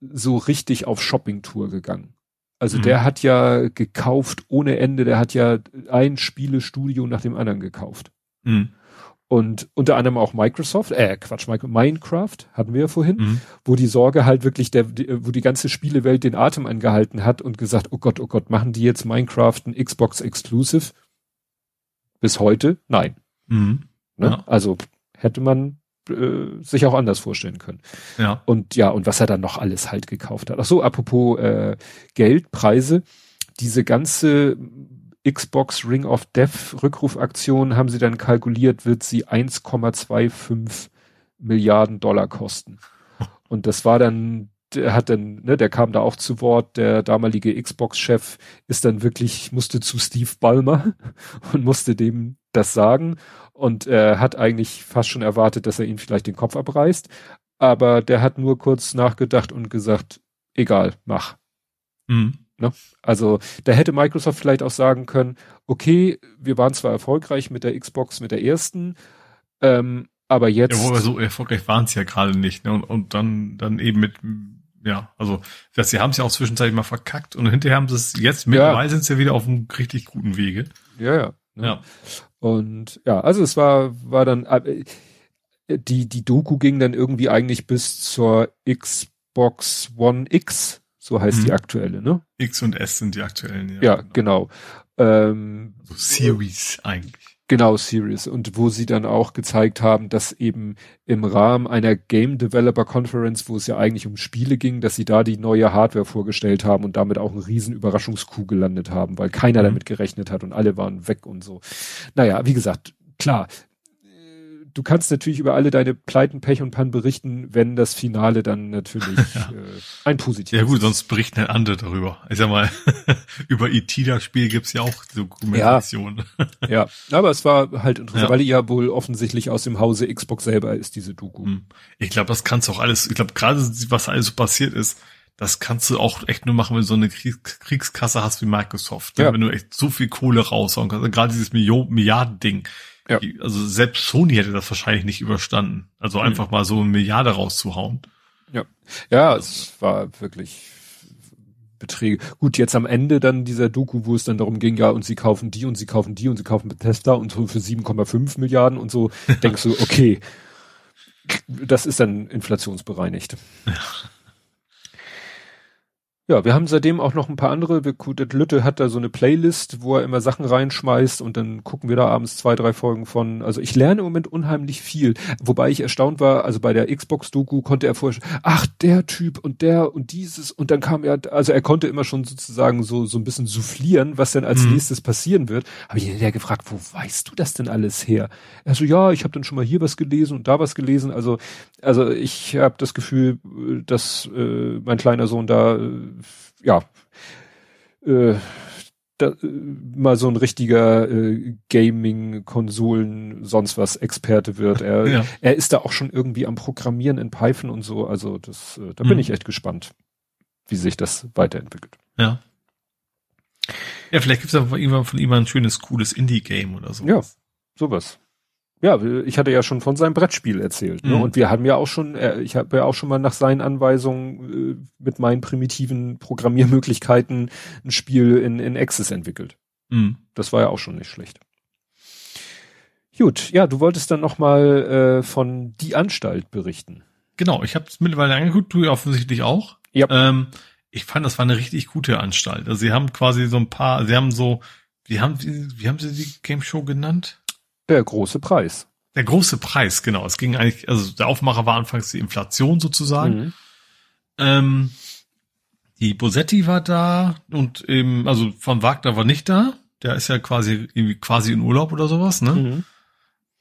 so richtig auf Shopping-Tour gegangen. Also Mhm. der hat ja gekauft ohne Ende, der hat ja ein Spielestudio nach dem anderen gekauft. Mhm. Und unter anderem auch Microsoft, äh, Quatsch, Minecraft hatten wir ja vorhin, Mhm. wo die Sorge halt wirklich, der, wo die ganze Spielewelt den Atem angehalten hat und gesagt, oh Gott, oh Gott, machen die jetzt Minecraft ein Xbox Exclusive? Bis heute? Nein. Ne? Ja. Also hätte man äh, sich auch anders vorstellen können. Ja. Und ja, und was er dann noch alles halt gekauft hat. Ach so, apropos äh, Geld, Preise, diese ganze Xbox Ring of Death Rückrufaktion haben sie dann kalkuliert, wird sie 1,25 Milliarden Dollar kosten. Und das war dann, der hat dann, ne, der kam da auch zu Wort, der damalige Xbox-Chef ist dann wirklich, musste zu Steve Ballmer und musste dem das sagen und er hat eigentlich fast schon erwartet, dass er ihn vielleicht den Kopf abreißt, aber der hat nur kurz nachgedacht und gesagt, egal, mach. Mhm. Also da hätte Microsoft vielleicht auch sagen können, okay, wir waren zwar erfolgreich mit der Xbox, mit der ersten, ähm, aber jetzt, Ja, so erfolgreich waren es ja gerade nicht. Ne? Und, und dann, dann eben mit, ja, also das, sie haben es ja auch zwischenzeitlich mal verkackt und hinterher haben sie es jetzt, mittlerweile sind sie ja wieder auf einem richtig guten Wege. ja, ja. ne? Ja. Und ja, also es war, war dann, äh, die, die Doku ging dann irgendwie eigentlich bis zur Xbox One X, so heißt Mhm. die aktuelle, ne? X und S sind die aktuellen. Ja, genau. Ähm, So Series eigentlich. Genau, Series. Und wo sie dann auch gezeigt haben, dass eben im Rahmen einer Game Developer Conference, wo es ja eigentlich um Spiele ging, dass sie da die neue Hardware vorgestellt haben und damit auch einen riesen Überraschungskuh gelandet haben, weil keiner Mhm. damit gerechnet hat und alle waren weg und so. Naja, wie gesagt, klar. Du kannst natürlich über alle deine Pleiten, Pech und Pannen berichten, wenn das Finale dann natürlich Ja. äh, ein positives Ja gut, sonst berichten halt andere darüber. Ich sag mal, über E.T. das Spiel gibt's ja auch Dokumentation. Ja, aber es war halt interessant, Ja. weil ja wohl offensichtlich aus dem Hause Xbox selber ist, diese Doku. Hm. Ich glaube, das kannst du auch alles, ich glaube, gerade was alles so passiert ist, das kannst du auch echt nur machen, wenn du so eine Kriegs Kriegskasse hast wie Microsoft. ne? Ja. Wenn du echt so viel Kohle raushauen kannst. Also gerade dieses Milliarden-Ding. Ja. Die- Also selbst Sony hätte das wahrscheinlich nicht überstanden. Also einfach mal so eine Milliarde rauszuhauen. Ja, es war wirklich Beträge. Gut, jetzt am Ende dann dieser Doku, wo es dann darum ging, ja, und sie kaufen die und sie kaufen die und sie kaufen Bethesda und so für 7,5 Milliarden und so, denkst du, okay, das ist dann inflationsbereinigt. Ja, wir haben seitdem auch noch ein paar andere. Der Lütte hat da so eine Playlist, wo er immer Sachen reinschmeißt und dann gucken wir da abends zwei, drei Folgen von. Also ich lerne im Moment unheimlich viel. Wobei ich erstaunt war, also bei der Xbox-Doku konnte er vorher, ach, der Typ und der und dieses und dann kam er, also er konnte immer schon sozusagen so, so ein bisschen soufflieren, was denn als Mhm. nächstes passieren wird. Habe ich ihn ja gefragt, wo weißt du das denn alles her? Er so, ja, ich habe dann schon mal hier was gelesen und da was gelesen. Also, also ich habe das Gefühl, dass äh, mein kleiner Sohn da, äh, ja, äh, da, äh, mal so ein richtiger äh, Gaming, Konsolen, sonst was Experte wird. Er, Ja. er ist da auch schon irgendwie am Programmieren in Python und so. Also das, äh, da bin Mhm. ich echt gespannt, wie sich das weiterentwickelt. Ja. Ja, vielleicht gibt's aber irgendwann von ihm mal ein schönes, cooles Indie-Game oder so. Ja, sowas. Ja, ich hatte ja schon von seinem Brettspiel erzählt. Ne? Mhm. Und wir haben ja auch schon, äh, ich habe ja auch schon mal nach seinen Anweisungen äh, mit meinen primitiven Programmiermöglichkeiten ein Spiel in, in Access entwickelt. Mhm. Das war ja auch schon nicht schlecht. Gut, ja, du wolltest dann noch mal äh, von die Anstalt berichten. genau, ich habe es mittlerweile angeguckt, du offensichtlich auch. Ja. Ähm, ich fand, das war eine richtig gute Anstalt. Also sie haben quasi so ein paar, sie haben so, wie haben sie, wie haben sie die Game Show genannt? Der große Preis. Der große Preis, genau. Es ging eigentlich, also der Aufmacher war anfangs die Inflation sozusagen. Mhm. Ähm, die Bosetti war da und eben, also von Wagner war nicht da. Der ist ja quasi irgendwie quasi in Urlaub oder sowas, ne? Mhm.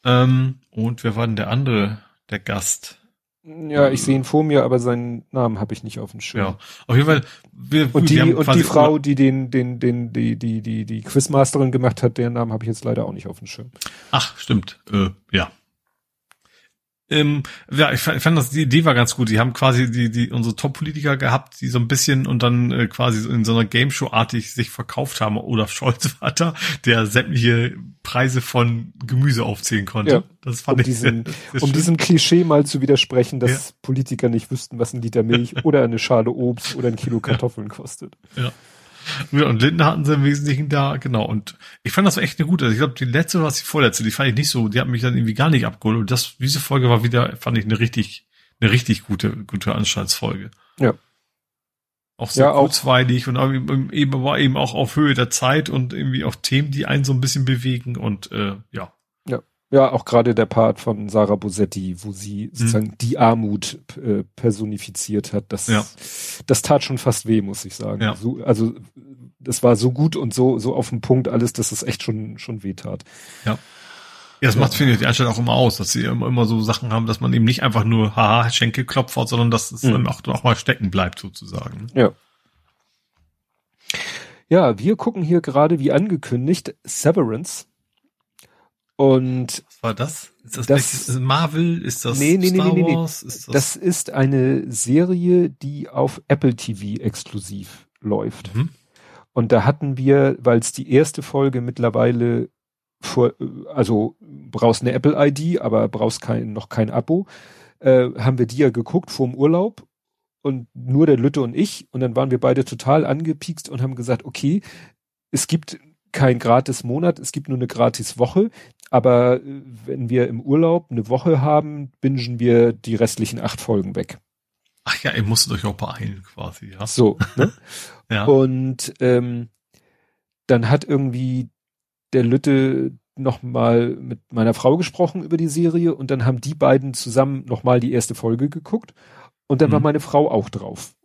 Ähm, und wer war denn der andere, der Gast? Ja, ich sehe ihn vor mir, aber seinen Namen habe ich nicht auf dem Schirm. Ja, auf jeden Fall. Wir, Und die, und die Frau, die den, den, den, die, die, die, die Quizmasterin gemacht hat, deren Namen habe ich jetzt leider auch nicht auf dem Schirm. Ach, stimmt. Äh, ja. Ähm, ja, ich fand, ich fand das, die Idee war ganz gut. Die haben quasi die, die, unsere Top-Politiker gehabt, die so ein bisschen und dann äh, quasi in so einer Game-Show-artig sich verkauft haben. Olaf Scholz war da, der sämtliche Preise von Gemüse aufzählen konnte. Ja, das fand Um ich diesem, sehr, sehr um schön. diesem Klischee mal zu widersprechen, dass Ja. Politiker nicht wüssten, was ein Liter Milch oder eine Schale Obst oder ein Kilo Kartoffeln kostet. Ja. Und Linden hatten sie im Wesentlichen da, genau. Und ich fand das war echt eine gute. Also ich glaube, die letzte war die vorletzte, die fand ich nicht so, die hat mich dann irgendwie gar nicht abgeholt. Und das, diese Folge war wieder, fand ich eine richtig, eine richtig gute, gute Anstaltsfolge. Ja. Auch sehr Ja, kurzweilig und eben, eben aber eben auch auf Höhe der Zeit und irgendwie auch Themen, die einen so ein bisschen bewegen und äh, ja. Ja, auch gerade der Part von Sarah Bosetti, wo sie sozusagen die Armut äh, personifiziert hat, das, Ja. das tat schon fast weh, muss ich sagen. Ja. So, also das war so gut und so so auf den Punkt alles, dass es echt schon schon weh tat. Ja, das Ja. macht, finde ich, die Anstalt auch immer aus, dass sie immer, immer so Sachen haben, dass man eben nicht einfach nur, haha, Schenkelklopfer, sondern dass es Mhm. dann auch, auch mal stecken bleibt, sozusagen. Ja. Ja, wir gucken hier gerade, wie angekündigt, Severance. Und Was war das? Ist das, Das- ist Marvel? Ist das Nee, nee, nee, Star nee, nee, nee. Wars? Ist das, das ist eine Serie, die auf Apple TV exklusiv läuft. Mhm. Und da hatten wir, weil es die erste Folge mittlerweile vor, also brauchst eine Apple ID, aber brauchst kein, noch kein Abo, äh, haben wir die ja geguckt vorm Urlaub und nur der Lütte und ich und dann waren wir beide total angepiekst und haben gesagt, okay, es gibt kein gratis Monat, es gibt nur eine gratis Woche, aber äh, wenn wir im Urlaub eine Woche haben, bingen wir die restlichen acht Folgen weg. Ach ja, ihr musstet euch auch beeilen, quasi, ja. So, ne? Ja. Und ähm, dann hat irgendwie der Lütte noch mal mit meiner Frau gesprochen über die Serie und dann haben die beiden zusammen noch mal die erste Folge geguckt und dann war Mhm. meine Frau auch drauf.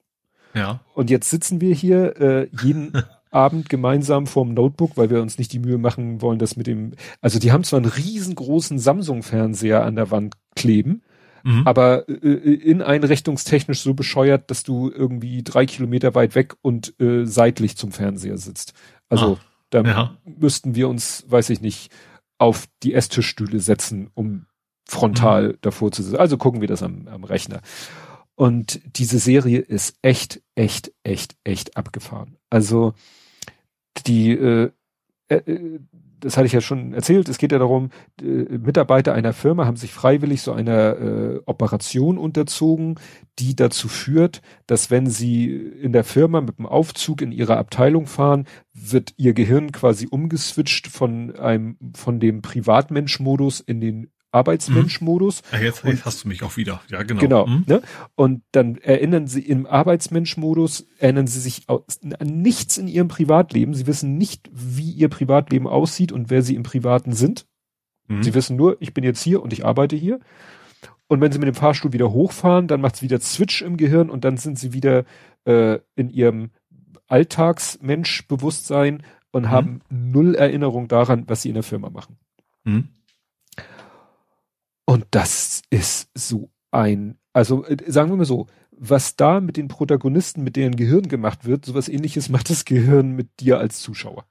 ja. Und jetzt sitzen wir hier äh, jeden Abend gemeinsam vorm Notebook, weil wir uns nicht die Mühe machen wollen, das mit dem, also die haben zwar einen riesengroßen Samsung-Fernseher an der Wand kleben, Mhm. aber äh, inneneinrichtungstechnisch so bescheuert, dass du irgendwie drei Kilometer weit weg und äh, seitlich zum Fernseher sitzt. Also Ah, da ja. müssten wir uns, weiß ich nicht, auf die Esstischstühle setzen, um frontal davor zu sitzen. Also gucken wir das am, am Rechner. Und diese Serie ist echt, echt, echt, echt abgefahren. Also die, äh, äh, das hatte ich ja schon erzählt, es geht ja darum, äh, Mitarbeiter einer Firma haben sich freiwillig so einer äh, Operation unterzogen, die dazu führt, dass wenn sie in der Firma mit dem Aufzug in ihre Abteilung fahren, wird ihr Gehirn quasi umgeswitcht von einem, von dem Privatmensch-Modus in den Arbeitsmensch-Modus. Ja, jetzt, jetzt hast du mich auch wieder. Ja, genau. Genau. Mhm. Ne? Und dann erinnern sie im Arbeitsmensch-Modus, erinnern sie sich an nichts in ihrem Privatleben. Sie wissen nicht, wie ihr Privatleben aussieht und wer sie im Privaten sind. Mhm. Sie wissen nur, ich bin jetzt hier und ich arbeite hier. Und wenn sie mit dem Fahrstuhl wieder hochfahren, dann macht es wieder Switch im Gehirn und dann sind sie wieder äh, in ihrem Alltagsmensch-Bewusstsein und haben null Erinnerung daran, was sie in der Firma machen. Mhm. Und das ist so ein, also äh, sagen wir mal so, was da mit den Protagonisten, mit deren Gehirn gemacht wird, sowas ähnliches macht das Gehirn mit dir als Zuschauer.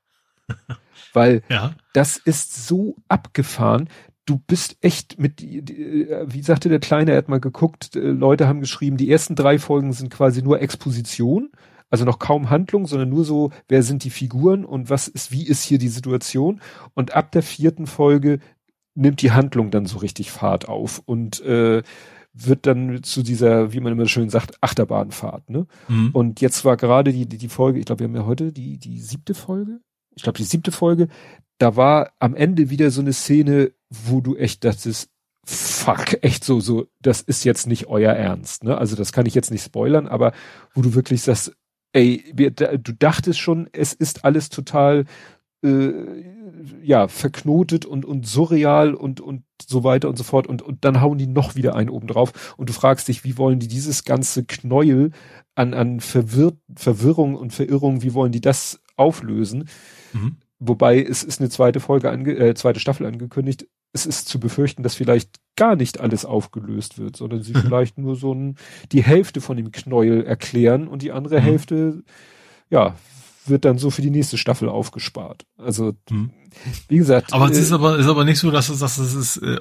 Weil Ja. das ist so abgefahren. Du bist echt mit, äh, wie sagte der Kleine, er hat mal geguckt, äh, Leute haben geschrieben, die ersten drei Folgen sind quasi nur Exposition, also noch kaum Handlung, sondern nur so, wer sind die Figuren und was ist, wie ist hier die Situation? Und ab der vierten Folge nimmt die Handlung dann so richtig Fahrt auf und äh, wird dann zu dieser, wie man immer schön sagt, Achterbahnfahrt. Ne? Mhm. Und jetzt war gerade die, die, die Folge, ich glaube, wir haben ja heute die, die siebte Folge. Ich glaube, die siebte Folge, da war am Ende wieder so eine Szene, wo du echt dachtest, fuck, echt so, so, das ist jetzt nicht euer Ernst, ne? Also das kann ich jetzt nicht spoilern, aber wo du wirklich sagst, ey, wir, du dachtest schon, es ist alles total äh, ja, verknotet und, und surreal und, und so weiter und so fort. Und, und dann hauen die noch wieder einen oben drauf. Und du fragst dich, wie wollen die dieses ganze Knäuel an, an Verwirr Verwirrung und Verirrung, wie wollen die das auflösen? Mhm. Wobei es ist eine zweite Folge, ange äh, zweite Staffel angekündigt. Es ist zu befürchten, dass vielleicht gar nicht alles aufgelöst wird, sondern sie vielleicht nur so ein, die Hälfte von dem Knäuel erklären und die andere mhm. Hälfte, ja, wird dann so für die nächste Staffel aufgespart. Also, hm. wie gesagt. Aber äh, es ist aber, ist aber nicht so, dass es, dass es ist, äh,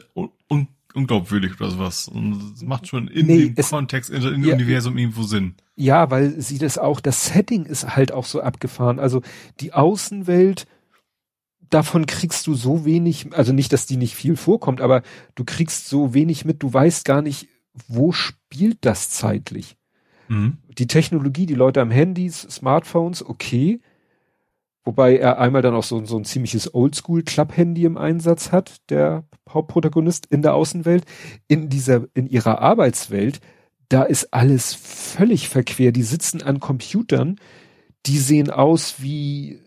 un, unglaubwürdig oder sowas. Und es macht schon in nee, dem es, Kontext, in, in ja, Universum irgendwo Sinn. Ja, weil sie das auch, das Setting ist halt auch so abgefahren. Also, die Außenwelt, davon kriegst du so wenig, also nicht, dass die nicht viel vorkommt, aber du kriegst so wenig mit, du weißt gar nicht, wo spielt das zeitlich. Mhm. Die Technologie, die Leute am Handys, Smartphones, okay. Wobei er einmal dann auch so, so ein ziemliches Oldschool-Club-Handy im Einsatz hat, der Hauptprotagonist in der Außenwelt. In dieser, in ihrer Arbeitswelt, da ist alles völlig verquer. Die sitzen an Computern, die sehen aus wie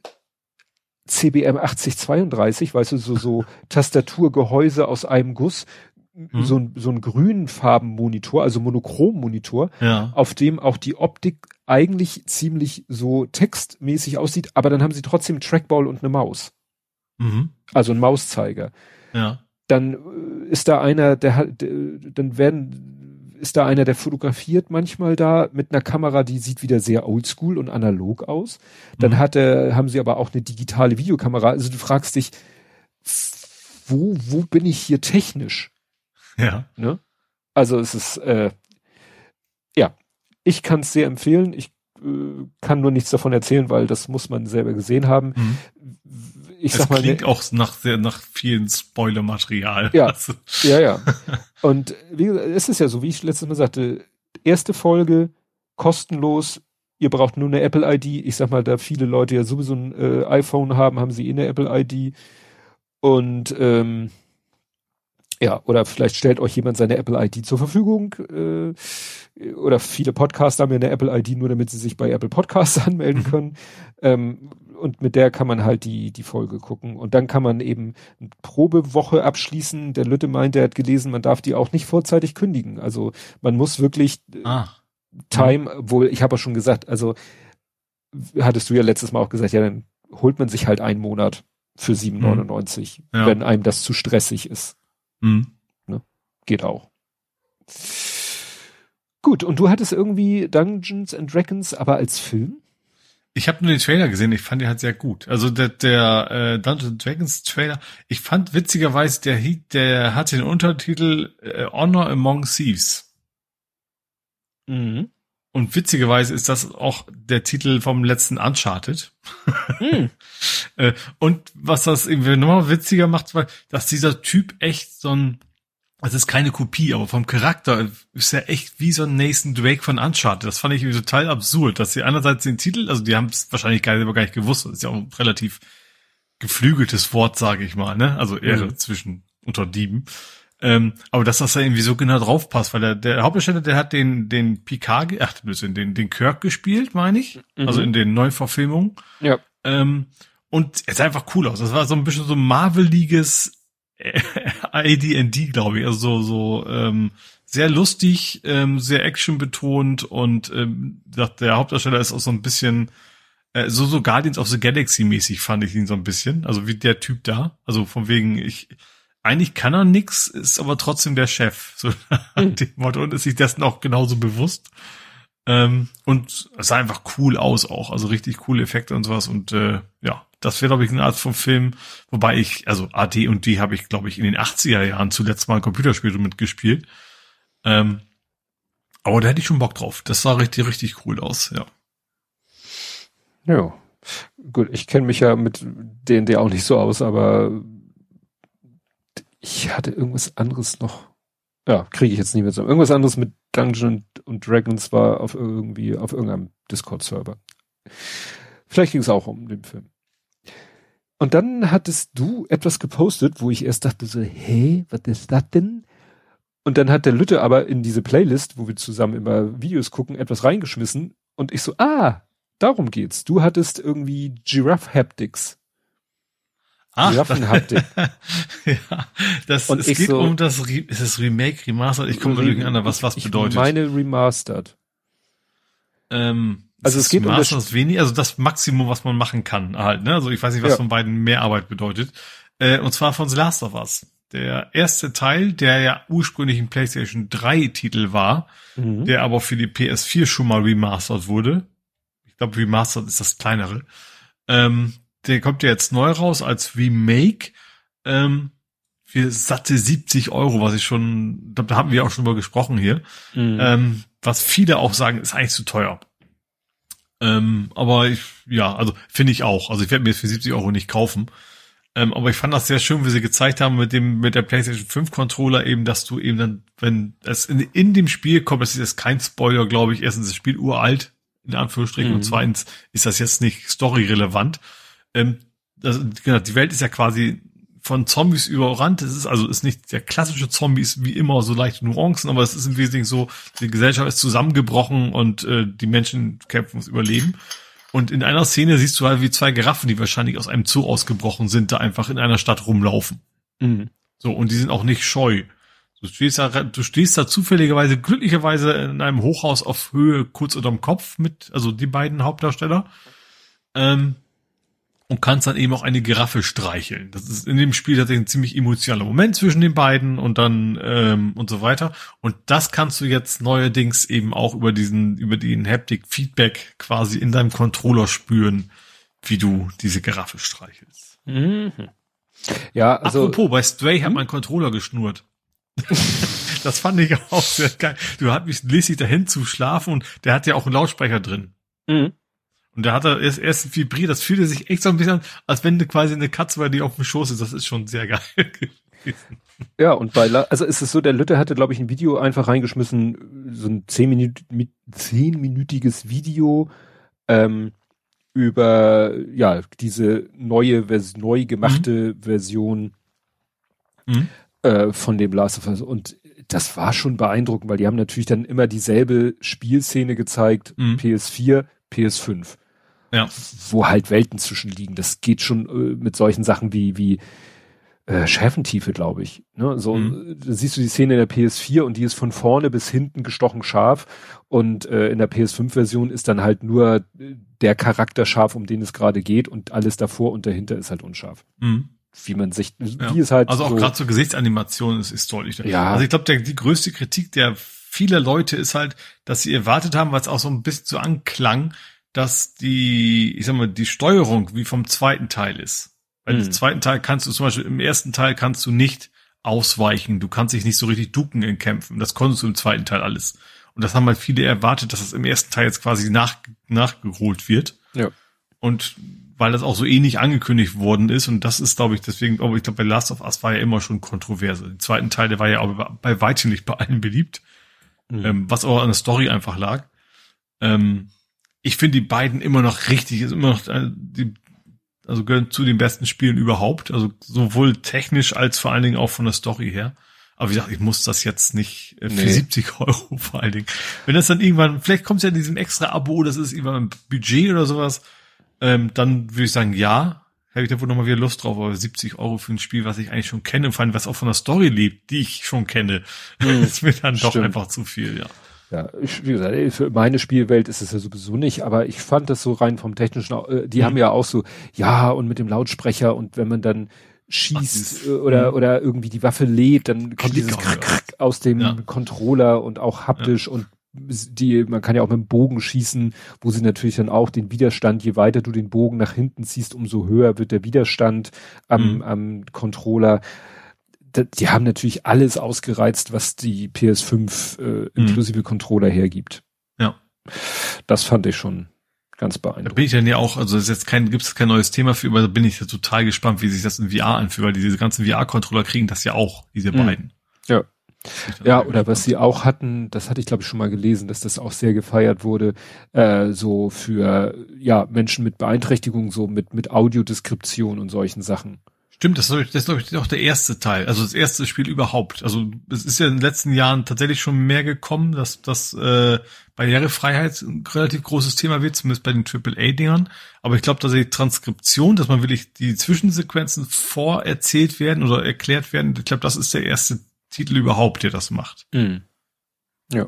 CBM 8032, weißt du, so, so Tastaturgehäuse aus einem Guss, mhm. so, ein, so ein grünen Farbenmonitor, also Monochrom-Monitor, ja. auf dem auch die Optik eigentlich ziemlich so textmäßig aussieht, aber dann haben sie trotzdem Trackball und eine Maus. Mhm. Also ein Mauszeiger. Ja. Dann äh, ist da einer, der hat, dann werden ist da einer, der fotografiert manchmal da mit einer Kamera, die sieht wieder sehr oldschool und analog aus. Dann mhm. hat er, haben sie aber auch eine digitale Videokamera. Also du fragst dich, wo, wo bin ich hier technisch? Ja. Ne? Also es ist, äh, ja, ich kann es sehr empfehlen. Ich äh, kann nur nichts davon erzählen, weil das muss man selber gesehen haben. Mhm. Ich sag es mal, klingt ne, auch nach sehr nach vielen Spoiler-Material. Ja, also. ja, ja. Und wie gesagt, es ist ja so, wie ich letztes Mal sagte, erste Folge kostenlos. Ihr braucht nur eine Apple-ID. Ich sag mal, da viele Leute ja sowieso ein äh, iPhone haben, haben sie eh eine Apple-ID. Und ähm, ja, oder vielleicht stellt euch jemand seine Apple ID zur Verfügung. Äh, oder viele Podcaster haben ja eine Apple ID, nur damit sie sich bei Apple Podcasts anmelden können. Ähm, und mit der kann man halt die, die Folge gucken. Und dann kann man eben eine Probewoche abschließen. Der Lütte meint, der hat gelesen, man darf die auch nicht vorzeitig kündigen. Also man muss wirklich ah. Time, wohl, ich habe auch schon gesagt, also hattest du ja letztes Mal auch gesagt, ja, dann holt man sich halt einen Monat für 7,99, mhm. ja. wenn einem das zu stressig ist. Mhm. Ne? Geht auch. Gut, und du hattest irgendwie Dungeons and Dragons, aber als Film? Ich habe nur den Trailer gesehen, ich fand den halt sehr gut. Also der, der äh, Dungeons Dragons Trailer, ich fand witzigerweise, der, der hat den Untertitel äh, Honor Among Thieves. Mhm. Und witzigerweise ist das auch der Titel vom letzten Uncharted. Äh, und was das irgendwie nochmal witziger macht, weil, dass dieser Typ echt so ein, es ist keine Kopie, aber vom Charakter ist er echt wie so ein Nathan Drake von Uncharted. Das fand ich irgendwie total absurd, dass sie einerseits den Titel, also die haben es wahrscheinlich gar nicht, gar nicht gewusst, das ist ja auch ein relativ geflügeltes Wort, sage ich mal, ne? Also Ehre mhm. zwischen unter Dieben. Ähm, aber dass das da irgendwie so genau drauf passt, weil der, der Hauptdarsteller, der hat den, den Picard, ach, den, den Kirk gespielt, meine ich. Mhm. Also in den Neuverfilmungen. Ja. Ähm, und es sah einfach cool aus. Das war so ein bisschen so Marveliges AD&D, glaube ich. Also so, so ähm, sehr lustig, ähm, sehr actionbetont und ähm, der Hauptdarsteller ist auch so ein bisschen äh, so so Guardians of the Galaxy mäßig fand ich ihn so ein bisschen. Also wie der Typ da. Also von wegen ich eigentlich kann er nix, ist aber trotzdem der Chef. So mhm. dem Motto und ist sich dessen auch genauso bewusst. Ähm, und es sah einfach cool aus auch, also richtig coole Effekte und sowas und äh, ja, das wäre glaube ich eine Art von Film, wobei ich, also AD und D habe ich glaube ich in den 80er Jahren zuletzt mal ein Computerspiel mitgespielt. Ähm, aber da hätte ich schon Bock drauf. Das sah richtig, richtig cool aus, ja. Ja. Gut, ich kenne mich ja mit D&D auch nicht so aus, aber ich hatte irgendwas anderes noch. Ja, kriege ich jetzt nicht mehr so. Irgendwas anderes mit Dungeon und Dragons war auf irgendwie auf irgendeinem Discord-Server. Vielleicht ging es auch um den Film. Und dann hattest du etwas gepostet, wo ich erst dachte so, hey, was ist das denn? Und dann hat der Lütte aber in diese Playlist, wo wir zusammen immer Videos gucken, etwas reingeschmissen und ich so, ah, darum geht's. Du hattest irgendwie Giraffe Haptics. Ach, Giraffenhaptik. ja, das, und es geht so, um das, ist es Remake, Remastered? Ich komme wirklich an, was was bedeutet. Ich meine Remastered. Ähm, also es geht um das wenig, also das Maximum, was man machen kann halt, ne? Also ich weiß nicht, was ja. von beiden mehr Arbeit bedeutet. Äh, und zwar von The Last of Us. Der erste Teil, der ja ursprünglich ein PlayStation 3 Titel war, mhm. der aber für die PS4 schon mal remastered wurde. Ich glaube, remastered ist das kleinere. Ähm, der kommt ja jetzt neu raus als Remake. Ähm, für satte 70 Euro, was ich schon, da haben wir auch schon mal gesprochen hier. Mhm. Ähm, was viele auch sagen, ist eigentlich zu teuer. Ähm, aber ich, ja, also finde ich auch. Also ich werde mir das für 70 Euro nicht kaufen. Ähm, aber ich fand das sehr schön, wie sie gezeigt haben mit dem, mit der PlayStation 5 Controller eben, dass du eben dann, wenn es in, in dem Spiel kommt, das ist jetzt kein Spoiler, glaube ich. Erstens, das Spiel uralt, in Anführungsstrichen, mhm. und zweitens ist das jetzt nicht storyrelevant. Ähm, das, genau, die Welt ist ja quasi von Zombies überrannt. Es ist also ist nicht der klassische Zombies wie immer so leichte Nuancen, aber es ist im Wesentlichen so, die Gesellschaft ist zusammengebrochen und äh, die Menschen kämpfen ums Überleben. Und in einer Szene siehst du halt wie zwei Giraffen, die wahrscheinlich aus einem Zoo ausgebrochen sind, da einfach in einer Stadt rumlaufen. Mhm. So, und die sind auch nicht scheu. Du stehst da, du stehst da zufälligerweise, glücklicherweise in einem Hochhaus auf Höhe kurz unterm Kopf mit, also die beiden Hauptdarsteller. Ähm, und kannst dann eben auch eine Giraffe streicheln. Das ist in dem Spiel tatsächlich ein ziemlich emotionaler Moment zwischen den beiden und dann ähm, und so weiter. Und das kannst du jetzt neuerdings eben auch über diesen, über den Haptic Feedback quasi in deinem Controller spüren, wie du diese Giraffe streichelst. Mhm. Ja, also. Apropos, bei Stray hat hm? mein Controller geschnurrt. das fand ich auch sehr geil. Du hast mich lässig dahin zu schlafen und der hat ja auch einen Lautsprecher drin. Mhm. Und da hat er erst, erst vibriert, das fühlte sich echt so ein bisschen an, als wenn du quasi eine Katze bei dir auf dem Schoß ist. Das ist schon sehr geil gewesen. Ja, und bei, La also ist es so, der Lütte hatte, glaube ich, ein Video einfach reingeschmissen, so ein zehnminütiges Video, ähm, über, ja, diese neue, neu gemachte mhm. Version mhm. Äh, von dem Last of Us. Und das war schon beeindruckend, weil die haben natürlich dann immer dieselbe Spielszene gezeigt, mhm. PS4, PS5 ja. wo halt Welten zwischen liegen. Das geht schon äh, mit solchen Sachen wie, wie äh, Schäfentiefe, glaube ich. Ne? So mhm. da siehst du die Szene in der PS4 und die ist von vorne bis hinten gestochen scharf und äh, in der PS5-Version ist dann halt nur äh, der Charakter scharf, um den es gerade geht und alles davor und dahinter ist halt unscharf. Mhm. Wie man sich, ja. wie es halt. Also auch so, gerade zur Gesichtsanimation ist, ist deutlich. Ja. Also ich glaube, die größte Kritik der vieler Leute ist halt, dass sie erwartet haben, weil es auch so ein bisschen so anklang, dass die, ich sag mal, die Steuerung wie vom zweiten Teil ist. Weil mhm. im zweiten Teil kannst du zum Beispiel, im ersten Teil kannst du nicht ausweichen, du kannst dich nicht so richtig ducken in Kämpfen. Das konntest du im zweiten Teil alles. Und das haben halt viele erwartet, dass das im ersten Teil jetzt quasi nach, nachgeholt wird. Ja. Und weil das auch so ähnlich angekündigt worden ist, und das ist, glaube ich, deswegen, aber ich glaube, bei Last of Us war ja immer schon kontroverse. Der zweiten Teil, der war ja auch bei weitem nicht bei allen beliebt, mhm. ähm, was auch an der Story einfach lag. Ähm, ich finde die beiden immer noch richtig, ist immer noch äh, die, also gehören zu den besten Spielen überhaupt, also sowohl technisch als vor allen Dingen auch von der Story her. Aber wie gesagt, ich muss das jetzt nicht äh, für nee. 70 Euro vor allen Dingen. Wenn das dann irgendwann, vielleicht kommt es ja in diesem extra Abo, das ist irgendwann ein Budget oder sowas, ähm, dann würde ich sagen, ja, hätte ich da wohl nochmal wieder Lust drauf, aber 70 Euro für ein Spiel, was ich eigentlich schon kenne, vor allem was auch von der Story lebt, die ich schon kenne, mhm. ist mir dann Stimmt. doch einfach zu viel, ja. Ja, ich, wie gesagt, für meine Spielwelt ist es ja sowieso nicht, aber ich fand das so rein vom technischen, äh, die mhm. haben ja auch so, ja, und mit dem Lautsprecher und wenn man dann schießt Ach, äh, oder, mhm. oder irgendwie die Waffe lädt, dann kommt dieses Krack, Krack aus dem ja. Controller und auch haptisch ja. und die, man kann ja auch mit dem Bogen schießen, wo sie natürlich dann auch den Widerstand, je weiter du den Bogen nach hinten ziehst, umso höher wird der Widerstand am, mhm. am Controller die haben natürlich alles ausgereizt, was die PS5 äh, mhm. inklusive mhm. Controller hergibt. Ja. Das fand ich schon ganz beeindruckend. Da bin ich dann ja auch, also ist jetzt kein, gibt es kein neues Thema für, aber da bin ich ja total gespannt, wie sich das in VR anfühlt, weil diese ganzen VR-Controller kriegen das ja auch, diese mhm. beiden. Ja. Ja, oder was sie auch hatten, das hatte ich glaube ich schon mal gelesen, dass das auch sehr gefeiert wurde, äh, so für ja Menschen mit Beeinträchtigung, so mit mit Audiodeskription und solchen Sachen. Stimmt, das ist, das ist glaube ich auch der erste Teil, also das erste Spiel überhaupt. Also es ist ja in den letzten Jahren tatsächlich schon mehr gekommen, dass das äh, Barrierefreiheit ein relativ großes Thema wird, zumindest bei den AAA-Dingern. Aber ich glaube, dass die Transkription, dass man wirklich die Zwischensequenzen vorerzählt werden oder erklärt werden, ich glaube, das ist der erste Titel überhaupt, der das macht. Mhm. Ja.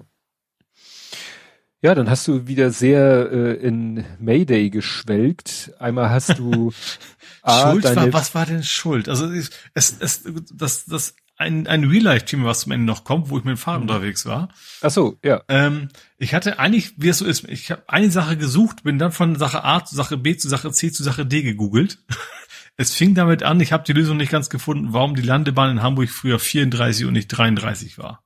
Ja, dann hast du wieder sehr äh, in Mayday geschwelgt. Einmal hast du A, Schuld war, was war denn Schuld? Also es, es, das, das ein, ein Real-Life-Team, was zum Ende noch kommt, wo ich mit dem Fahrrad mhm. unterwegs war. Ach so, ja. Ähm, ich hatte eigentlich, wie es so ist, ich habe eine Sache gesucht, bin dann von Sache A zu Sache B zu Sache C zu Sache D gegoogelt. es fing damit an, ich habe die Lösung nicht ganz gefunden, warum die Landebahn in Hamburg früher 34 und nicht 33 war.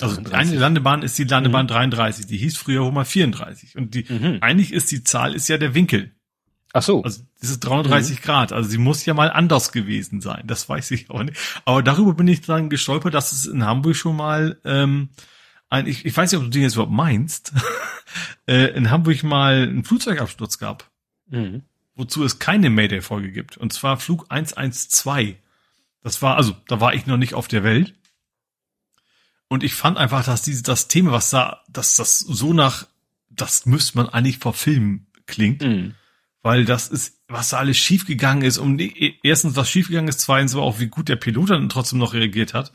Also 33. eine Landebahn ist die Landebahn mhm. 33, die hieß früher mal 34. Und die, mhm. eigentlich ist die Zahl, ist ja der Winkel. Ach so. Also das ist 330 mhm. Grad. Also sie muss ja mal anders gewesen sein. Das weiß ich auch nicht. Aber darüber bin ich dann gestolpert, dass es in Hamburg schon mal ähm, ein, ich, ich weiß nicht, ob du den jetzt überhaupt meinst, äh, in Hamburg mal einen Flugzeugabsturz gab. Mhm. Wozu es keine Mayday-Folge gibt. Und zwar Flug 112. Das war, also, da war ich noch nicht auf der Welt. Und ich fand einfach, dass diese, das Thema, was da, dass das so nach, das müsste man eigentlich verfilmen klingt. Mhm. Weil das ist, was da alles schiefgegangen ist. Und erstens, was schiefgegangen ist, zweitens aber auch, wie gut der Pilot dann trotzdem noch reagiert hat.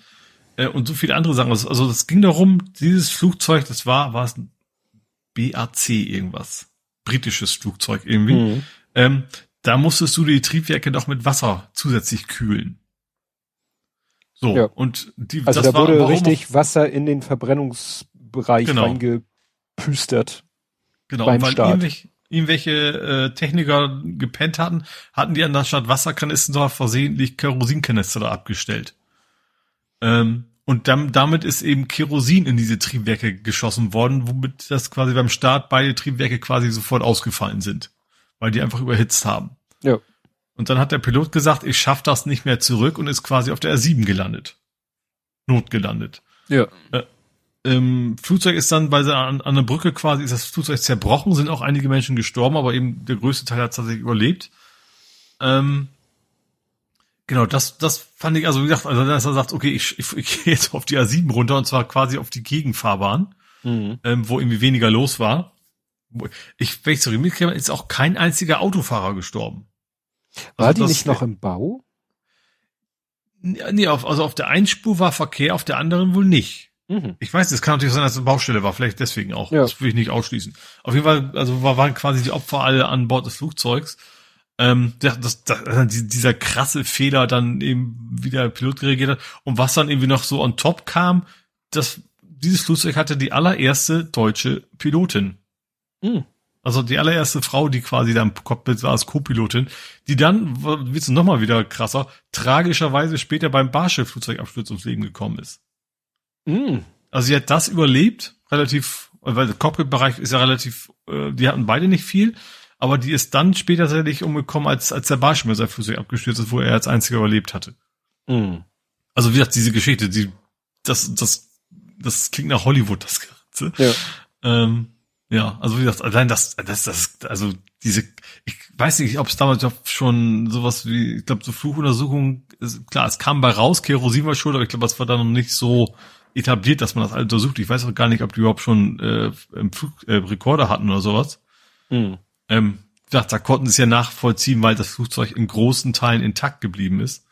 Äh, und so viele andere Sachen. Also, das ging darum, dieses Flugzeug, das war, war es ein BAC irgendwas. Britisches Flugzeug irgendwie. Mhm. Ähm, da musstest du die Triebwerke doch mit Wasser zusätzlich kühlen. So, ja. und die, also das da war, wurde richtig Wasser in den Verbrennungsbereich genau. reingepüstert. Genau, beim weil Start. Irgendwelche, irgendwelche äh, Techniker gepennt hatten, hatten die anstatt Wasserkanister doch versehentlich Kerosinkanister da abgestellt. Ähm, und dann, damit ist eben Kerosin in diese Triebwerke geschossen worden, womit das quasi beim Start beide Triebwerke quasi sofort ausgefallen sind, weil die einfach überhitzt haben. Ja. Und dann hat der Pilot gesagt, ich schaff das nicht mehr zurück und ist quasi auf der R7 gelandet. Notgelandet. Ja. Äh, ähm, Flugzeug ist dann bei an, an der Brücke quasi, ist das Flugzeug zerbrochen, sind auch einige Menschen gestorben, aber eben der größte Teil hat tatsächlich überlebt. Ähm, genau, das, das fand ich, also wie gesagt, also dass er sagt, okay, ich, ich, ich gehe jetzt auf die A7 runter und zwar quasi auf die Gegenfahrbahn, mhm. ähm, wo irgendwie weniger los war. Ich, wenn ich so mitkriege, ist auch kein einziger Autofahrer gestorben. War also die nicht noch im Bau? Nee, auf, also auf der einen Spur war Verkehr, auf der anderen wohl nicht. Mhm. Ich weiß, es kann natürlich sein, dass es eine Baustelle war, vielleicht deswegen auch. Ja. Das will ich nicht ausschließen. Auf jeden Fall, also waren quasi die Opfer alle an Bord des Flugzeugs. Ähm, das, das, das, dieser krasse Fehler dann eben, wie der Pilot reagiert hat. Und was dann irgendwie noch so on top kam, dass dieses Flugzeug hatte die allererste deutsche Pilotin. Mhm. Also die allererste Frau, die quasi da im Cockpit war als Co-Pilotin, die dann, wird's nochmal wieder krasser, tragischerweise später beim Barschiff-Flugzeugabsturz ums Leben gekommen ist. Mm. Also sie hat das überlebt, relativ, weil der Cockpit-Bereich ist ja relativ, äh, die hatten beide nicht viel, aber die ist dann später tatsächlich umgekommen, als, als der mit seinem Flugzeug abgestürzt ist, wo er als einziger überlebt hatte. Mm. Also wie gesagt, diese Geschichte, die, das, das, das klingt nach Hollywood, das Ganze. Ja. Ähm, ja, also wie gesagt, allein das, das, das, also diese, ich weiß nicht, ob es damals schon sowas wie, ich glaube, so Fluchuntersuchungen, klar, es kam bei raus, Kerosin war schuld, aber ich glaube, das war dann noch nicht so etabliert, dass man das alles untersucht. Ich weiß auch gar nicht, ob die überhaupt schon äh, Flug, äh, Rekorder hatten oder sowas. Mhm. Ähm, gesagt, da konnten sie es ja nachvollziehen, weil das Flugzeug in großen Teilen intakt geblieben ist.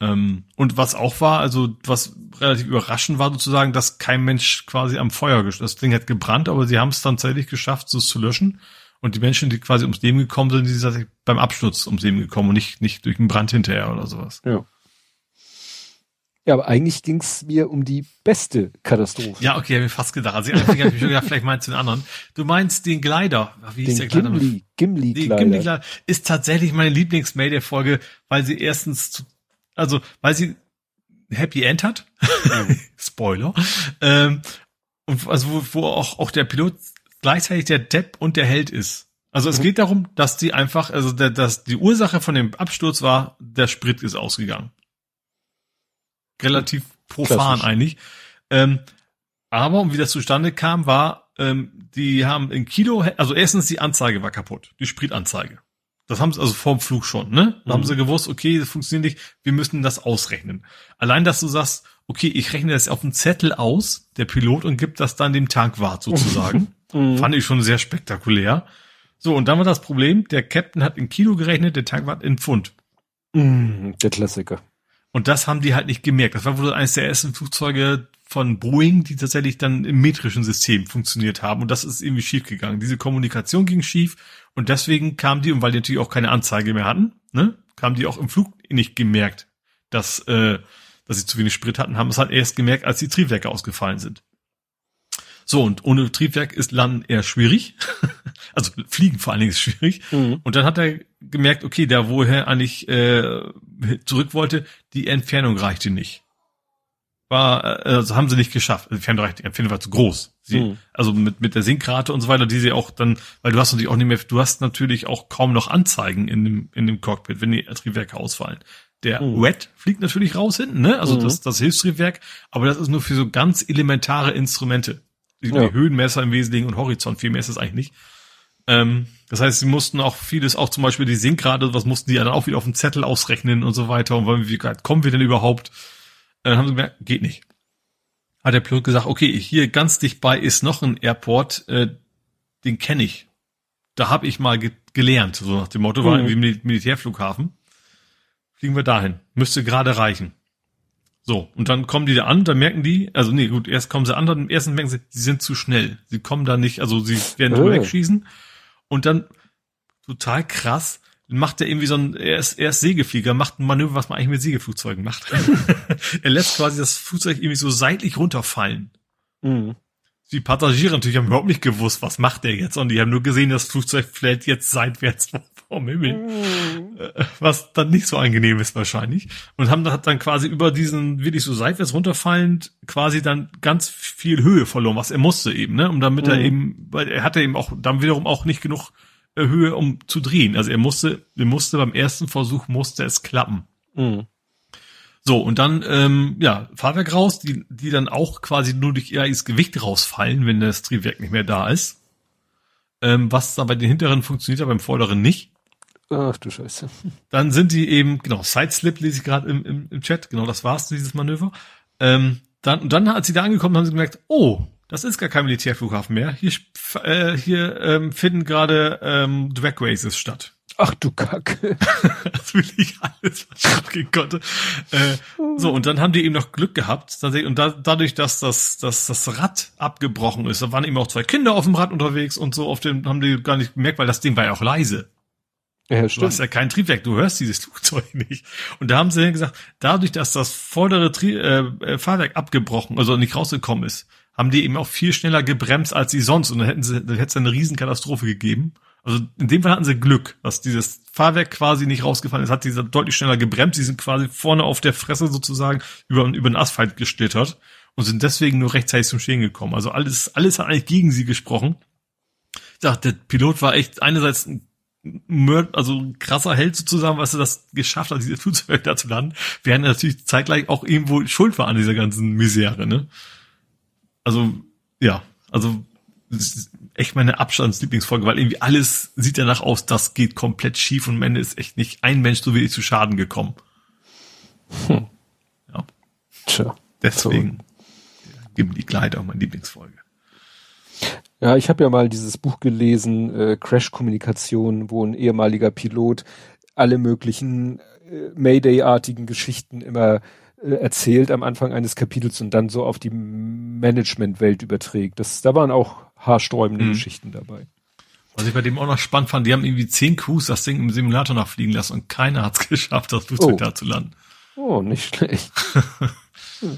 Ähm, und was auch war, also was relativ überraschend war sozusagen, dass kein Mensch quasi am Feuer, das Ding hat gebrannt, aber sie haben es dann tatsächlich geschafft, es zu löschen. Und die Menschen, die quasi ums Leben gekommen sind, die sind beim Absturz ums Leben gekommen und nicht, nicht durch einen Brand hinterher oder sowas. Ja. Ja, aber eigentlich ging es mir um die beste Katastrophe. Ja, okay, habe ich fast gedacht. Also ich habe schon gedacht, vielleicht meinst du den anderen. Du meinst den Glider. Wie den der Glider? Gimli, Gimli Glider. Gimli Glider ist tatsächlich meine Lieblings-Mayday-Folge, weil sie erstens also, weil sie Happy End hat. Mhm. Spoiler. Ähm, und also, wo, wo auch, auch der Pilot gleichzeitig der Depp und der Held ist. Also es mhm. geht darum, dass die einfach, also der, dass die Ursache von dem Absturz war, der Sprit ist ausgegangen. Relativ profan Klassisch. eigentlich. Ähm, aber und wie das zustande kam, war, ähm, die haben in Kilo, also erstens die Anzeige war kaputt, die Spritanzeige. Das haben sie also vorm Flug schon, ne? Da Mhm. haben sie gewusst, okay, das funktioniert nicht, wir müssen das ausrechnen. Allein, dass du sagst, okay, ich rechne das auf einen Zettel aus, der Pilot, und gibt das dann dem Tankwart sozusagen. Mhm. Fand ich schon sehr spektakulär. So, und dann war das Problem, der Captain hat in Kilo gerechnet, der Tankwart in Pfund. Mhm, der Klassiker. Und das haben die halt nicht gemerkt. Das war wohl eines der ersten Flugzeuge von Boeing, die tatsächlich dann im metrischen System funktioniert haben. Und das ist irgendwie schief gegangen. Diese Kommunikation ging schief und deswegen kam die, und weil die natürlich auch keine Anzeige mehr hatten, ne, kam die auch im Flug nicht gemerkt, dass, äh, dass sie zu wenig Sprit hatten, haben es halt erst gemerkt, als die Triebwerke ausgefallen sind. So, und ohne Triebwerk ist Landen eher schwierig. also Fliegen vor allen Dingen ist schwierig. Mhm. Und dann hat er gemerkt, okay, da wo er eigentlich äh, zurück wollte, die Entfernung reichte nicht. War, äh, also haben sie nicht geschafft. Entfernung, reichte, die Entfernung war zu groß. Sie, Mhm. Also mit, mit der Sinkrate und so weiter, die sie auch dann, weil du hast natürlich auch nicht mehr, du hast natürlich auch kaum noch Anzeigen in dem, in dem Cockpit, wenn die Triebwerke ausfallen. Der Mhm. Wet fliegt natürlich raus hinten, ne? Also Mhm. das, das Hilfstriebwerk, aber das ist nur für so ganz elementare Instrumente. Die, Ja. Höhenmesser im Wesentlichen und Horizont, viel mehr ist es eigentlich nicht. Ähm, das heißt, sie mussten auch vieles, auch zum Beispiel die Sinkrate, was mussten die dann auch wieder auf dem Zettel ausrechnen und so weiter. Und wollen, wie kommen wir denn überhaupt? Dann haben sie gemerkt, geht nicht. Hat der Pilot gesagt, okay, hier ganz dicht bei ist noch ein Airport, äh, den kenne ich. Da habe ich mal ge gelernt, so nach dem Motto, war Mhm. irgendwie Mil Militärflughafen. Fliegen wir dahin. Müsste gerade reichen. So, und dann kommen die da an, dann merken die, also nee, gut, erst kommen sie an, dann erstens merken sie, sie sind zu schnell. Sie kommen da nicht, also sie werden drüber Äh. wegschießen. Und dann, total krass, macht er irgendwie so ein, er ist, er ist Segelflieger, macht ein Manöver, was man eigentlich mit Segelflugzeugen macht. er lässt quasi das Flugzeug irgendwie so seitlich runterfallen. Mhm. Die Passagiere natürlich haben überhaupt nicht gewusst, was macht der jetzt, und die haben nur gesehen, das Flugzeug fällt jetzt seitwärts vom Himmel äh, was dann nicht so angenehm ist wahrscheinlich. Und haben hat dann quasi über diesen wirklich so seitwärts runterfallend quasi dann ganz viel Höhe verloren, was er musste eben, ne? Um damit er Mhm. eben, weil er hatte eben auch dann wiederum auch nicht genug äh, Höhe, um zu drehen. Also er musste, er musste beim ersten Versuch musste es klappen. Mhm. So, und dann, ähm, ja, Fahrwerk raus, die, die dann auch quasi nur durch ihr eigenes Gewicht rausfallen, wenn das Triebwerk nicht mehr da ist. Ähm, was dann bei den hinteren funktioniert, aber beim vorderen nicht. Ach du Scheiße. Dann sind die eben, genau, Sideslip lese ich gerade im, im, im Chat, genau, das war's, dieses Manöver. Ähm, dann, und dann, als sie da angekommen haben sie gemerkt, oh, das ist gar kein Militärflughafen mehr. Hier, äh, hier ähm, finden gerade ähm, Drag Races statt. Ach du Kacke. Das will ich alles, was ich abgehen konnte. Äh, so, und dann haben die eben noch Glück gehabt. Und da, dadurch, dass das, dass das Rad abgebrochen ist, da waren eben auch zwei Kinder auf dem Rad unterwegs und so, auf dem haben die gar nicht gemerkt, weil das Ding war ja auch leise. Ja, Du hast stimmt. ja kein Triebwerk, du hörst dieses Flugzeug nicht. Und da haben sie dann gesagt, dadurch, dass das vordere Tri äh, äh, Fahrwerk abgebrochen, also nicht rausgekommen ist, haben die eben auch viel schneller gebremst als sie sonst. Und dann hätten sie, dann hätte es eine Riesenkatastrophe gegeben. Also in dem Fall hatten sie Glück, dass dieses Fahrwerk quasi nicht rausgefallen ist, hat sie deutlich schneller gebremst. Sie sind quasi vorne auf der Fresse sozusagen über, über den Asphalt geschlittert und sind deswegen nur rechtzeitig zum Stehen gekommen. Also alles, alles hat eigentlich gegen sie gesprochen. Ich dachte, der Pilot war echt einerseits ein Mörd, also ein krasser Held sozusagen, was er das geschafft hat, dieses Flugzeug da zu landen, während er natürlich zeitgleich auch irgendwo schuld war an dieser ganzen Misere, ne? Also, ja, also echt meine Abstandslieblingsfolge, weil irgendwie alles sieht danach aus, das geht komplett schief und am Ende ist echt nicht ein Mensch so wenig zu Schaden gekommen. Ja, Tja. deswegen geben die Kleider auch meine Lieblingsfolge. Ja, ich habe ja mal dieses Buch gelesen, äh, Crash-Kommunikation, wo ein ehemaliger Pilot alle möglichen äh, Mayday-artigen Geschichten immer äh, erzählt am Anfang eines Kapitels und dann so auf die Management-Welt überträgt. Das, da waren auch haarsträubende Mhm. Geschichten dabei. Was ich bei dem auch noch spannend fand, die haben irgendwie zehn Crews das Ding im Simulator nachfliegen lassen und keiner hat es geschafft, das Flugzeug Oh. da zu landen. Oh, nicht schlecht. Hm.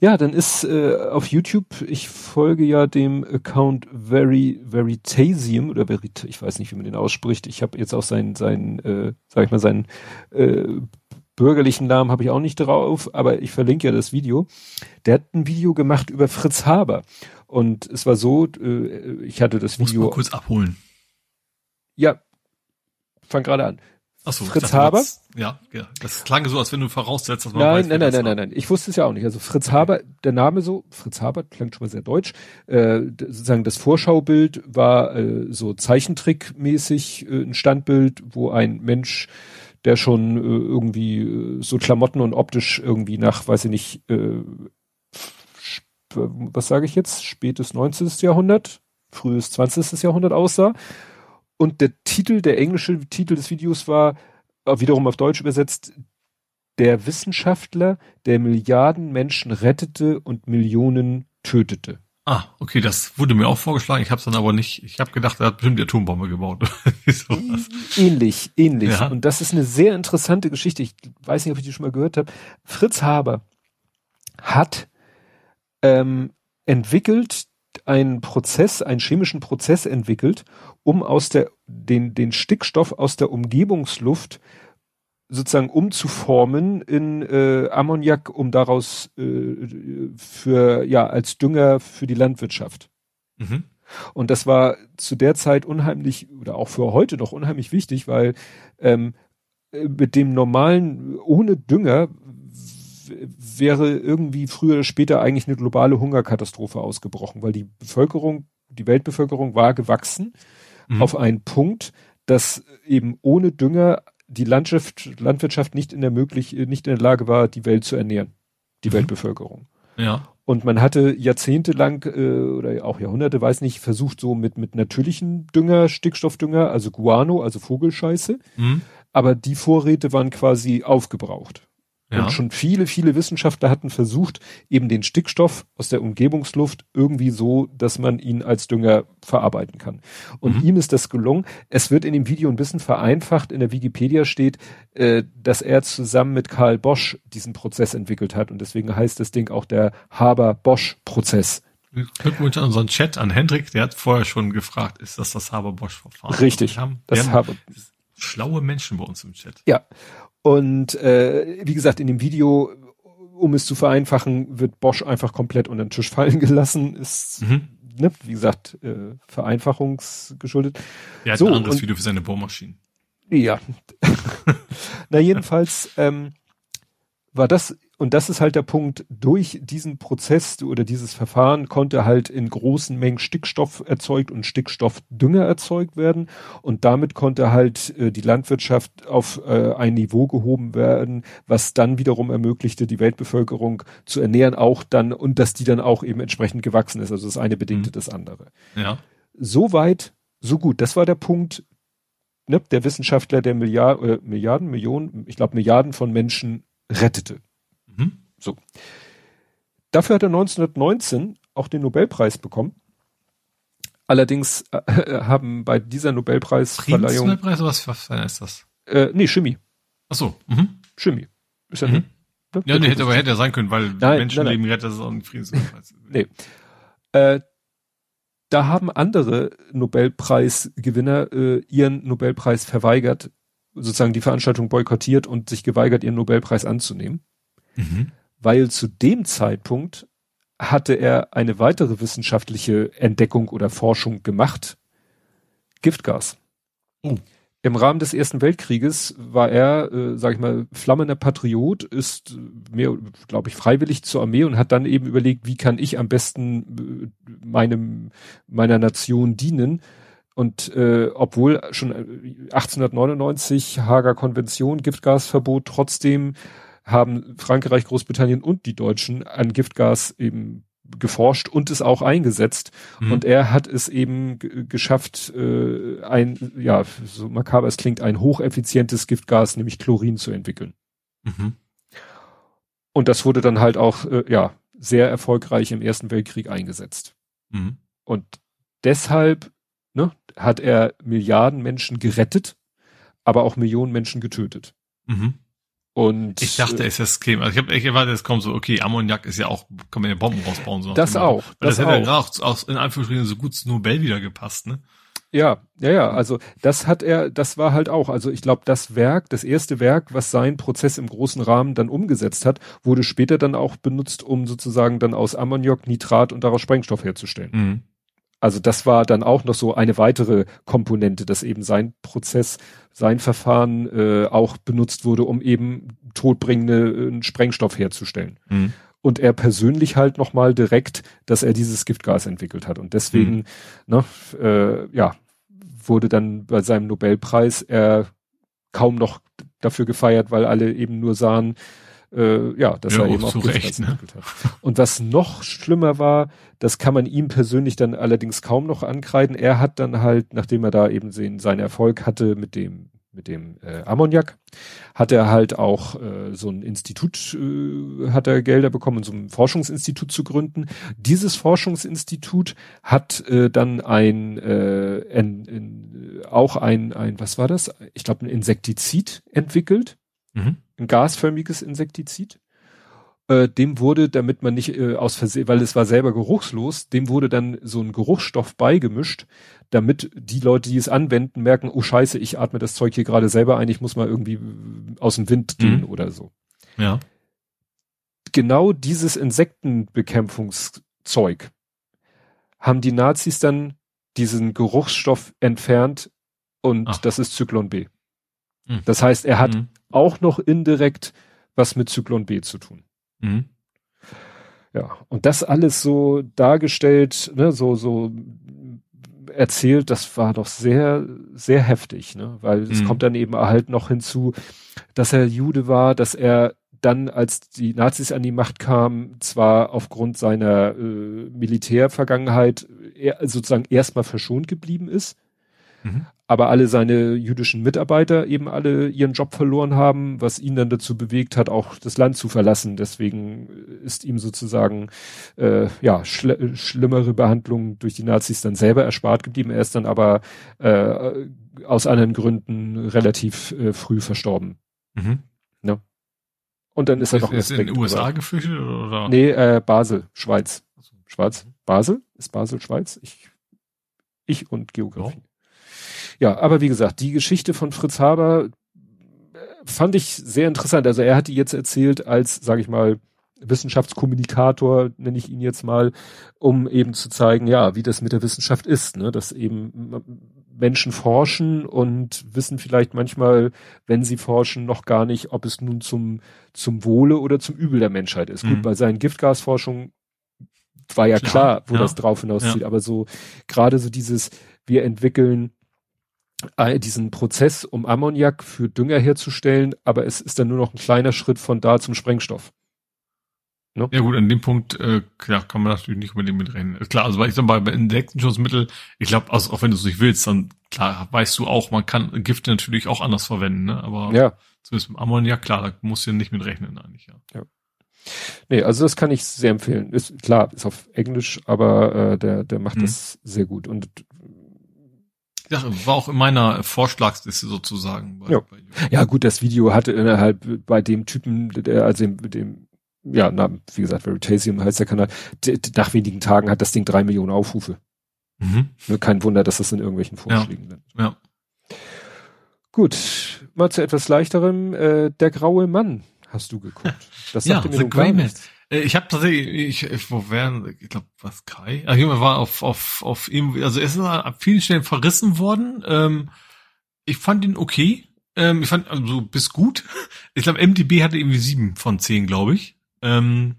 ja. dann ist äh, auf YouTube, ich folge ja dem Account Very Veritasium oder Verit, ich weiß nicht, wie man den ausspricht. Ich habe jetzt auch seinen, seinen, äh, sag ich mal, seinen äh, bürgerlichen Namen habe ich auch nicht drauf, aber ich verlinke ja das Video. Der hat ein Video gemacht über Fritz Haber. Und es war so, äh, ich hatte das Muss Video. mal kurz abholen. Ja, fang gerade an. Ach so, Fritz dachte, Haber? Das, ja, ja, das klang so, als wenn du voraussetzt, dass man Nein, weiß, nein, nein, nein, nein, nein. Ich wusste es ja auch nicht. Also Fritz Haber, der Name so, Fritz Haber klingt schon mal sehr deutsch. Äh, sozusagen das Vorschaubild war äh, so Zeichentrickmäßig äh, ein Standbild, wo ein Mensch, der schon äh, irgendwie äh, so Klamotten und optisch irgendwie nach, weiß ich nicht, äh, was sage ich jetzt, spätes 19. Jahrhundert, frühes 20. Jahrhundert aussah. Und der Titel, der englische Titel des Videos war, äh, wiederum auf Deutsch übersetzt, der Wissenschaftler, der Milliarden Menschen rettete und Millionen tötete. Ah, okay, das wurde mir auch vorgeschlagen. Ich habe es dann aber nicht. Ich habe gedacht, er hat bestimmt die Atombombe gebaut. Sowas. Ähnlich, ähnlich. Ja. Und das ist eine sehr interessante Geschichte. Ich weiß nicht, ob ich die schon mal gehört habe. Fritz Haber hat ähm, entwickelt einen Prozess, einen chemischen Prozess entwickelt, um aus der den den Stickstoff aus der Umgebungsluft sozusagen umzuformen in äh, Ammoniak, um daraus äh, für ja als Dünger für die Landwirtschaft. mhm. Und das war zu der Zeit unheimlich oder auch für heute noch unheimlich wichtig, weil ähm, äh, mit dem normalen, ohne Dünger wäre irgendwie früher oder später eigentlich eine globale Hungerkatastrophe ausgebrochen, weil die Bevölkerung, die Weltbevölkerung war gewachsen Mhm. auf einen Punkt, dass eben ohne Dünger die Landschaft, Landwirtschaft nicht in der möglich, nicht in der Lage war, die Welt zu ernähren, die Mhm. Weltbevölkerung. Ja. Und man hatte jahrzehntelang äh, oder auch Jahrhunderte, weiß nicht, versucht so mit mit natürlichen Dünger, Stickstoffdünger, also Guano, also Vogelscheiße, Mhm. aber die Vorräte waren quasi aufgebraucht. Ja. Und schon viele, viele Wissenschaftler hatten versucht, eben den Stickstoff aus der Umgebungsluft irgendwie so, dass man ihn als Dünger verarbeiten kann. Und Mhm. ihm ist das gelungen. Es wird in dem Video ein bisschen vereinfacht. In der Wikipedia steht, äh, dass er zusammen mit Karl Bosch diesen Prozess entwickelt hat. Und deswegen heißt das Ding auch der Haber-Bosch-Prozess. Glückwunsch an unseren Chat, an Hendrik, der hat vorher schon gefragt, ist das das Haber-Bosch-Verfahren? Richtig. Wir haben, Das wir haben Haber schlaue Menschen bei uns im Chat. Ja. Und äh, wie gesagt, in dem Video, um es zu vereinfachen, wird Bosch einfach komplett unter den Tisch fallen gelassen. Ist, Mhm. ne, wie gesagt, äh, vereinfachungsgeschuldet. Der hat So, ein anderes und- Video für seine Bohrmaschinen. Ja. Na jedenfalls ähm, war das, und das ist halt der Punkt, durch diesen Prozess oder dieses Verfahren konnte halt in großen Mengen Stickstoff erzeugt und Stickstoffdünger erzeugt werden und damit konnte halt äh, die Landwirtschaft auf äh, ein Niveau gehoben werden, was dann wiederum ermöglichte, die Weltbevölkerung zu ernähren, auch dann, und dass die dann auch eben entsprechend gewachsen ist. Also das eine bedingte Mhm. das andere Ja. so weit, so gut. Das war der Punkt, ne, der Wissenschaftler, der Milliarden, äh, Milliarden, Millionen, ich glaube Milliarden von Menschen rettete. Mhm. So. Dafür hat er 1919 auch den Nobelpreis bekommen. Allerdings äh, haben bei dieser Nobelpreisverleihung, oder was, was ist das? äh, nee, Chemie, Ach so. Mhm. Chemie. Ist ja, Mhm. ne? Ja, nee, hätte aber hätte ja sein können, weil Nein, Menschenleben rettet, das ist auch ein Friedensnobelpreis. Nee. Äh, da haben andere Nobelpreisgewinner äh, ihren Nobelpreis verweigert, sozusagen die Veranstaltung boykottiert und sich geweigert, ihren Nobelpreis anzunehmen, Mhm. weil zu dem Zeitpunkt hatte er eine weitere wissenschaftliche Entdeckung oder Forschung gemacht. Giftgas. Oh. Im Rahmen des Ersten Weltkrieges war er, äh, sag ich mal, flammender Patriot, ist mehr, glaube ich, freiwillig zur Armee und hat dann eben überlegt, wie kann ich am besten äh, meinem meiner Nation dienen. Und äh, obwohl schon äh, 1899 Hager Konvention, Giftgasverbot, trotzdem haben Frankreich, Großbritannien und die Deutschen an Giftgas eben geforscht und es auch eingesetzt. Mhm. Und er hat es eben geschafft, äh, ein, ja, so makaber es klingt, ein hocheffizientes Giftgas, nämlich Chlorin zu entwickeln. Mhm. Und das wurde dann halt auch, äh, ja, sehr erfolgreich im Ersten Weltkrieg eingesetzt. Mhm. Und deshalb ne, hat er Milliarden Menschen gerettet, aber auch Millionen Menschen getötet. Und Ich dachte, es ist das. Also ich habe ich erwartet, es kommt so, okay, Ammoniak ist ja auch, kann man ja Bomben rausbauen. So Das auch, das das, hätte ja auch. gerade auch, auch in Anführungsstrichen so gut zu Nobel wieder gepasst, ne? Ja, ja, ja, also das hat er, das war halt auch, also ich glaube, das Werk, das erste Werk, was sein Prozess im großen Rahmen dann umgesetzt hat, wurde später dann auch benutzt, um sozusagen dann aus Ammoniak Nitrat und daraus Sprengstoff herzustellen. Mhm. Also das war dann auch noch so eine weitere Komponente, dass eben sein Prozess, sein Verfahren äh, auch benutzt wurde, um eben todbringende äh, Sprengstoff herzustellen. Mhm. Und er persönlich halt nochmal direkt, dass er dieses Giftgas entwickelt hat. Und deswegen, mhm. ne, äh, ja, wurde dann bei seinem Nobelpreis er kaum noch dafür gefeiert, weil alle eben nur sahen, äh, ja, dass ja, er eben auch Giftgas ne? entwickelt hat. Und was noch schlimmer war, das kann man ihm persönlich dann allerdings kaum noch ankreiden. Er hat dann halt, nachdem er da eben seinen Erfolg hatte mit dem mit dem äh, Ammoniak, hat er halt auch äh, so ein Institut, äh, hat er Gelder bekommen, so ein Forschungsinstitut zu gründen. Dieses Forschungsinstitut hat äh, dann ein, äh, ein, ein auch ein, ein, was war das? Ich glaube, ein Insektizid entwickelt, mhm. Ein gasförmiges Insektizid äh, dem wurde, damit man nicht äh, aus Versehen, weil es war selber geruchslos, dem wurde dann so ein Geruchsstoff beigemischt, damit die Leute, die es anwenden, merken, oh scheiße, ich atme das Zeug hier gerade selber ein, ich muss mal irgendwie äh, aus dem Wind gehen mhm. oder so. Ja. Genau dieses Insektenbekämpfungszeug haben die Nazis dann diesen Geruchsstoff entfernt und Ach. das ist Zyklon B. Mhm. Das heißt, er hat mhm. Auch noch indirekt was mit Zyklon B zu tun. Mhm. Ja, und das alles so dargestellt, ne, so, so erzählt, das war doch sehr, sehr heftig, ne, weil es mhm. kommt dann eben halt noch hinzu, dass er Jude war, dass er dann, als die Nazis an die Macht kamen, zwar aufgrund seiner äh, Militärvergangenheit er, sozusagen erstmal verschont geblieben ist, mhm aber alle seine jüdischen Mitarbeiter eben alle ihren Job verloren haben, was ihn dann dazu bewegt hat, auch das Land zu verlassen. Deswegen ist ihm sozusagen äh, ja schl schlimmere Behandlung durch die Nazis dann selber erspart geblieben. Er ist dann aber äh, aus anderen Gründen relativ äh, früh verstorben. Mhm. Ne? Und dann ist er noch ist in den USA geflüchtet oder? Nee, äh, Basel, Schweiz. Schweiz. Basel? Ist Basel Schweiz? Ich, ich und Geografie. Ja. Aber wie gesagt, die Geschichte von Fritz Haber äh, fand ich sehr interessant. Also er hat die jetzt erzählt als, sage ich mal, Wissenschaftskommunikator, nenne ich ihn jetzt mal, um eben zu zeigen, ja, wie das mit der Wissenschaft ist, ne? dass eben Menschen forschen und wissen vielleicht manchmal, wenn sie forschen, noch gar nicht, ob es nun zum, zum Wohle oder zum Übel der Menschheit ist. Mhm. Gut, bei seinen Giftgasforschungen war ja klar, klar wo ja. das drauf hinauszieht, ja. aber so gerade so dieses, wir entwickeln diesen Prozess, um Ammoniak für Dünger herzustellen, aber es ist dann nur noch ein kleiner Schritt von da zum Sprengstoff. Ne? Ja gut, an dem Punkt äh, ja, kann man natürlich nicht unbedingt mitreden. Klar, also weil ich sag mal, bei Insektenschutzmittel, ich glaube, also auch wenn du es nicht willst, dann klar, weißt du auch, man kann Gifte natürlich auch anders verwenden, ne? Aber ja. zumindest mit Ammoniak, klar, da musst du nicht mit rechnen eigentlich, ja. ja. Nee, also das kann ich sehr empfehlen. Ist klar, ist auf Englisch, aber äh, der, der macht mhm. das sehr gut. Und ja, war auch in meiner Vorschlagsliste sozusagen. Bei, ja. Bei ja, gut, das Video hatte innerhalb bei dem Typen, der, also dem, dem ja, na, wie gesagt, Veritasium heißt der Kanal, nach wenigen Tagen hat das Ding drei Millionen Aufrufe. Mhm. Nur kein Wunder, dass das in irgendwelchen Vorschlägen ja. Ja. Gut, mal zu etwas leichterem. Äh, der graue Mann hast du geguckt. Das ja, mir The Grey Man. Äh, ich habe tatsächlich, ich, wo wären, ich glaube, was Kai? Ach, jemand war auf auf auf ihm, also er ist an vielen Stellen verrissen worden. Ähm, ich fand ihn okay. Ähm, ich fand also bis gut. Ich glaube, MDB hatte irgendwie sieben von zehn, glaube ich. Ähm,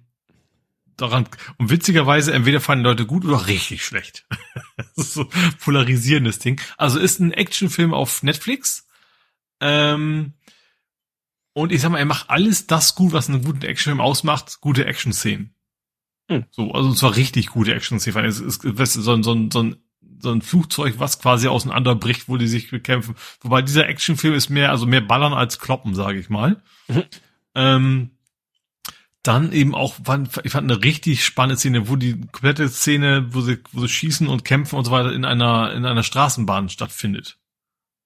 daran und witzigerweise entweder fanden Leute gut oder richtig schlecht. das ist so polarisierendes Ding. Also ist ein Actionfilm auf Netflix. Ähm, und ich sag mal, er macht alles das gut, was einen guten Actionfilm ausmacht, gute Action-Szenen. Hm. So, also zwar richtig gute Action-Szenen. Es ist, ist so, ein, so, ein, so, ein, so ein Flugzeug, was quasi auseinanderbricht, wo die sich bekämpfen. Wobei dieser Actionfilm ist mehr, also mehr Ballern als Kloppen, sage ich mal. Mhm. Ähm, dann eben auch, ich fand eine richtig spannende Szene, wo die komplette Szene, wo sie, wo sie schießen und kämpfen und so weiter in einer, in einer Straßenbahn stattfindet.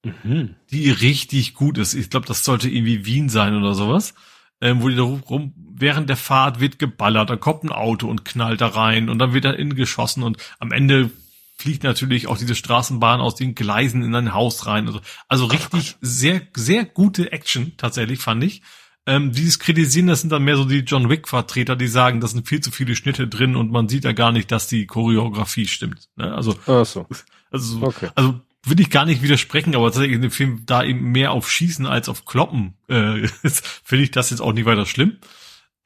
Mhm. Die richtig gut ist. Ich glaube, das sollte irgendwie Wien sein oder sowas. Ähm, wo die da rum, während der Fahrt wird geballert, da kommt ein Auto und knallt da rein und dann wird da innen geschossen und am Ende fliegt natürlich auch diese Straßenbahn aus den Gleisen in ein Haus rein. Also, also richtig sehr, sehr gute Action tatsächlich, fand ich. Ähm, dieses Kritisieren, das sind dann mehr so die John Wick-Vertreter, die sagen, das sind viel zu viele Schnitte drin und man sieht ja gar nicht, dass die Choreografie stimmt. Ne? Also, Ach so. also, Okay. also will ich gar nicht widersprechen, aber tatsächlich in dem Film da eben mehr auf Schießen als auf Kloppen, äh, ist, finde ich das jetzt auch nicht weiter schlimm.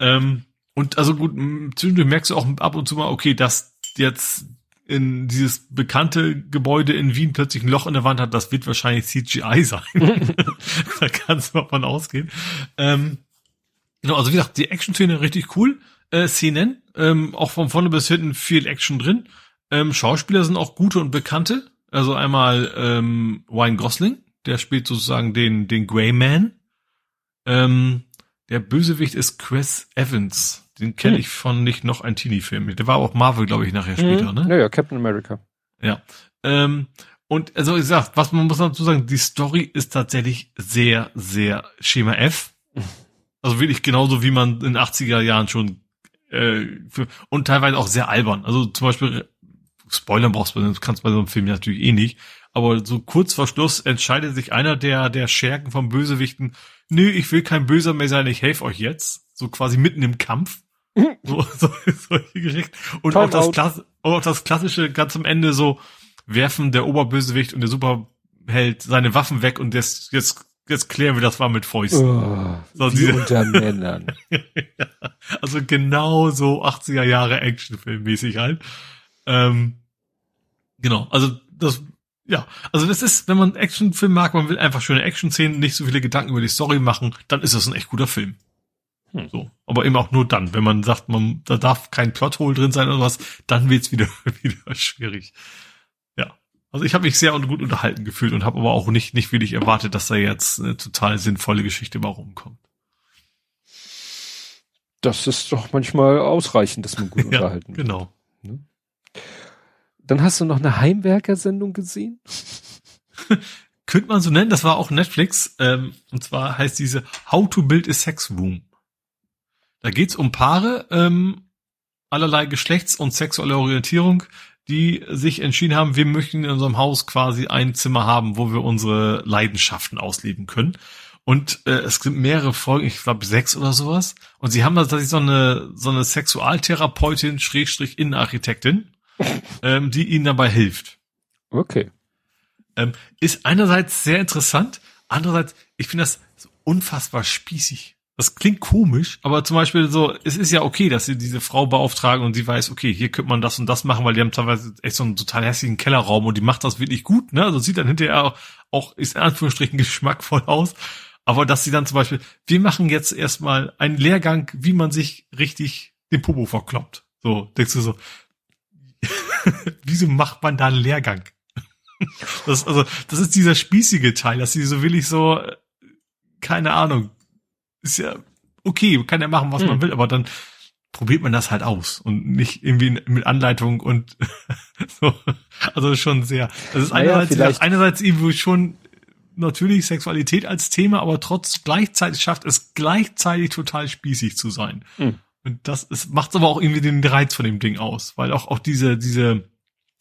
Ähm, und also gut, zwischendurch merkst du auch ab und zu mal, okay, dass jetzt in dieses bekannte Gebäude in Wien plötzlich ein Loch in der Wand hat, das wird wahrscheinlich CGI sein. da kannst du mal von ausgehen. Ähm, genau, also wie gesagt, die Action-Szene richtig cool. Äh, Szenen, ähm, auch von vorne bis hinten viel Action drin. Ähm, Schauspieler sind auch gute und bekannte. Also einmal ähm, Ryan Gosling, der spielt sozusagen den, den Grey Man. Ähm, der Bösewicht ist Chris Evans. Den kenne Hm. ich von nicht noch ein Teenie-Film. Der war auch Marvel, glaube ich, nachher später, ne? Ja, ja, Captain America. Ja. Ähm, und also wie gesagt, was man muss dazu sagen, die Story ist tatsächlich sehr, sehr Schema F. Also wirklich genauso, wie man in den 80er Jahren schon äh, und teilweise auch sehr albern. Also zum Beispiel, Spoilern brauchst du, kannst bei so einem Film natürlich eh nicht. Aber so kurz vor Schluss entscheidet sich einer der, der Schergen vom Bösewichten, nö, ich will kein Böser mehr sein, ich helfe euch jetzt. So quasi mitten im Kampf. So, so, solche Geschichten. Und Time auch das, out. Klass auch das klassische ganz am Ende so werfen der Oberbösewicht und der Superheld seine Waffen weg und jetzt, jetzt, jetzt klären wir das mal mit Fäusten. Oh, So, wie diese- unter Männern. Also genau so 80er Jahre Actionfilm-mäßig halt. Ähm, genau, also das, ja, also das ist, wenn man Actionfilm mag, man will einfach schöne Action-Szenen, nicht so viele Gedanken über die Story machen, dann ist das ein echt guter Film. Hm. So, aber eben auch nur dann, wenn man sagt, man, da darf kein Plothole drin sein oder was, dann wird's wieder, wieder schwierig. Ja. Also ich habe mich sehr gut unterhalten gefühlt und habe aber auch nicht, nicht wirklich erwartet, dass da jetzt eine total sinnvolle Geschichte bei rumkommt. Das ist doch manchmal ausreichend, dass man gut Ja, unterhalten wird. genau. Dann hast du noch eine Heimwerker-Sendung gesehen? könnte man so nennen, das war auch Netflix, ähm, und zwar heißt diese How to Build a Sex Room. Da geht's um Paare ähm, allerlei Geschlechts- und sexueller Orientierung, die sich entschieden haben, wir möchten in unserem Haus quasi ein Zimmer haben, wo wir unsere Leidenschaften ausleben können. Und äh, es gibt mehrere Folgen, ich glaube sechs oder sowas. Und sie haben da tatsächlich so eine so eine Sexualtherapeutin, Schrägstrich Innenarchitektin, ähm, die ihnen dabei hilft Okay. ähm, ist einerseits sehr interessant, andererseits, ich finde das so unfassbar spießig. Das klingt komisch, aber zum Beispiel so, es ist ja okay, dass sie diese Frau beauftragen und sie weiß, okay, hier könnte man das und das machen, weil die haben teilweise echt so einen total hässlichen Kellerraum und die macht das wirklich gut, ne? Also sieht dann hinterher auch, auch ist in Anführungsstrichen geschmackvoll aus. Aber dass sie dann zum Beispiel, wir machen jetzt erstmal einen Lehrgang, wie man sich richtig den Popo verkloppt. So, denkst du so, wieso macht man da einen Lehrgang? Das, also, das ist dieser spießige Teil, dass sie so willig so, äh, keine Ahnung, ist ja okay, kann ja machen, was man Hm. will, aber dann probiert man das halt aus und nicht irgendwie mit Anleitung und so. Also schon sehr. Das ist Naja, einerseits, einerseits irgendwie schon natürlich Sexualität als Thema, aber trotz gleichzeitig schafft es gleichzeitig total spießig zu sein. Hm. Und das ist, macht aber auch irgendwie den Reiz von dem Ding aus, weil auch, auch diese, diese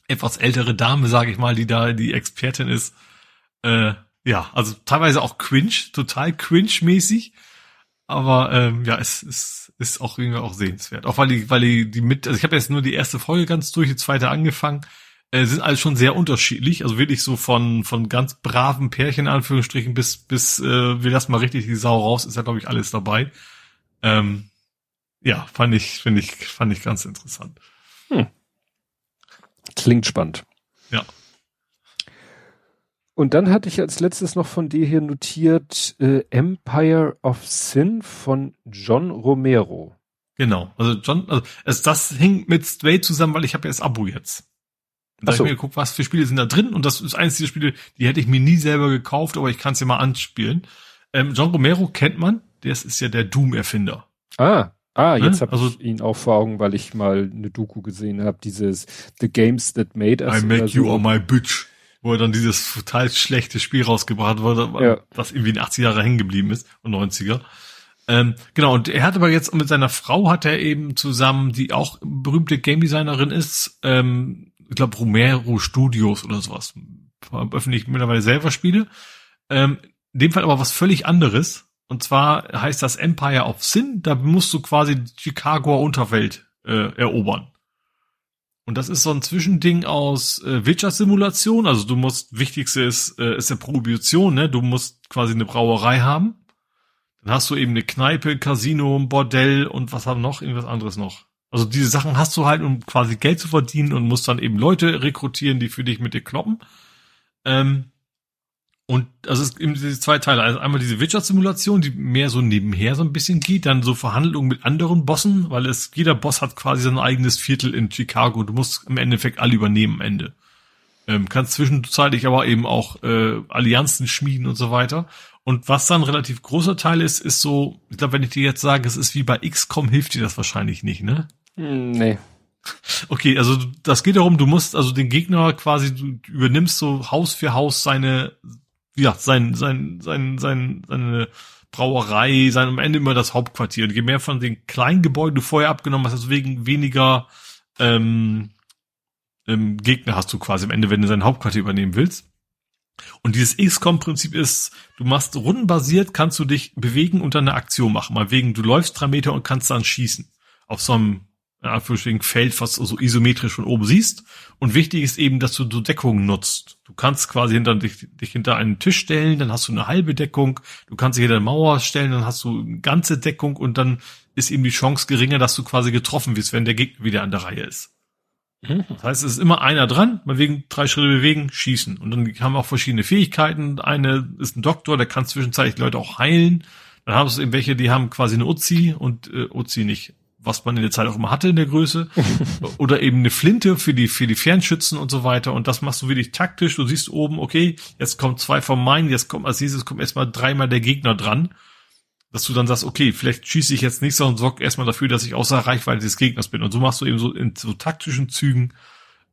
etwas ältere Dame, sage ich mal, die da die Expertin ist, äh, ja, also teilweise auch cringe, total cringe-mäßig, aber ähm, ja, es ist, ist auch irgendwie auch sehenswert. Auch weil die, weil die, die mit, also ich habe jetzt nur die erste Folge ganz durch, die zweite angefangen, äh, sind alles schon sehr unterschiedlich, also wirklich so von von ganz braven Pärchen in Anführungsstrichen bis bis äh, wir lassen mal richtig die Sau raus, ist ja glaube ich alles dabei. Ähm, ja, fand ich, finde ich, fand ich ganz interessant. Klingt spannend. Ja. Und dann hatte ich als letztes noch von dir hier notiert äh, Empire of Sin von John Romero. Genau. Also John, also es, das hing mit Stray zusammen, weil ich habe ja das Abo jetzt. Und Da so. ich mir geguckt, was für Spiele sind da drin und das ist eines dieser Spiele, die hätte ich mir nie selber gekauft, aber ich kann es ja mal anspielen. Ähm, John Romero kennt man, der ist ja der Doom-Erfinder. Ah, ah, Ne? jetzt habe Also- ich ihn auch vor Augen, weil ich mal eine Doku gesehen habe, dieses The Games That Made Us. I make you so. on my bitch. Wo er dann dieses total schlechte Spiel rausgebracht wurde, Ja. was irgendwie in 80 Jahre hängen geblieben ist und 90er. Ähm, genau, und er hat aber jetzt mit seiner Frau hat er eben zusammen, die auch berühmte Game Designerin ist, ähm, ich glaube Romero Studios oder sowas, veröffentlicht mittlerweile selber Spiele. Ähm, in dem Fall aber was völlig anderes. Und zwar heißt das Empire of Sin. Da musst du quasi die Chicagoer Unterwelt äh, erobern. Und das ist so ein Zwischending aus äh, Wirtschaftssimulation. Also du musst, wichtigste ist, äh, ist der Prohibition, ne? Du musst quasi eine Brauerei haben. Dann hast du eben eine Kneipe, Casino, ein Bordell und was haben noch? Irgendwas anderes noch. Also diese Sachen hast du halt, um quasi Geld zu verdienen und musst dann eben Leute rekrutieren, die für dich mit dir kloppen. Ähm, und also es gibt diese zwei Teile. Also einmal diese Wirtschaftssimulation, die mehr so nebenher so ein bisschen geht, dann so Verhandlungen mit anderen Bossen, weil es jeder Boss hat quasi sein eigenes Viertel in Chicago. Du musst im Endeffekt alle übernehmen am Ende. Ähm, kannst zwischenzeitlich aber eben auch äh, Allianzen schmieden und so weiter. Und was dann relativ großer Teil ist, ist so, ich glaube, wenn ich dir jetzt sage, es ist wie bei XCOM, hilft dir das wahrscheinlich nicht, ne? Hm, nee. Okay, also das geht darum, du musst also den Gegner quasi, du übernimmst so Haus für Haus seine, ja, sein, sein, sein, sein, seine Brauerei, sein am Ende immer das Hauptquartier. Und je mehr von den kleinen Gebäuden du vorher abgenommen hast, deswegen weniger ähm, ähm, Gegner hast du quasi am Ende, wenn du sein Hauptquartier übernehmen willst. Und dieses XCOM-Prinzip ist, du machst rundenbasiert, kannst du dich bewegen und dann eine Aktion machen. Mal wegen, du läufst drei Meter und kannst dann schießen. Auf so einem in Anführungsstrichen Feld, was du so isometrisch von oben siehst. Und wichtig ist eben, dass du so Deckung nutzt. Du kannst quasi hinter dich, dich hinter einen Tisch stellen, dann hast du eine halbe Deckung. Du kannst dich hinter eine Mauer stellen, dann hast du eine ganze Deckung und dann ist eben die Chance geringer, dass du quasi getroffen wirst, wenn der Gegner wieder an der Reihe ist. Mhm. Das heißt, es ist immer einer dran, mal wegen drei Schritte bewegen, schießen. Und dann haben wir auch verschiedene Fähigkeiten. Eine ist ein Doktor, der kann zwischenzeitlich Leute auch heilen. Dann haben es eben welche, die haben quasi eine Uzi und äh, Uzi nicht was man in der Zeit auch immer hatte in der Größe. Oder eben eine Flinte für die, für die Fernschützen und so weiter. Und das machst du wirklich taktisch. Du siehst oben, okay, jetzt kommt zwei von meinen, jetzt kommt als nächstes kommt erstmal dreimal der Gegner dran. Dass du dann sagst, okay, vielleicht schieße ich jetzt nicht, sondern sorg erstmal dafür, dass ich außer Reichweite des Gegners bin. Und so machst du eben so in so taktischen Zügen,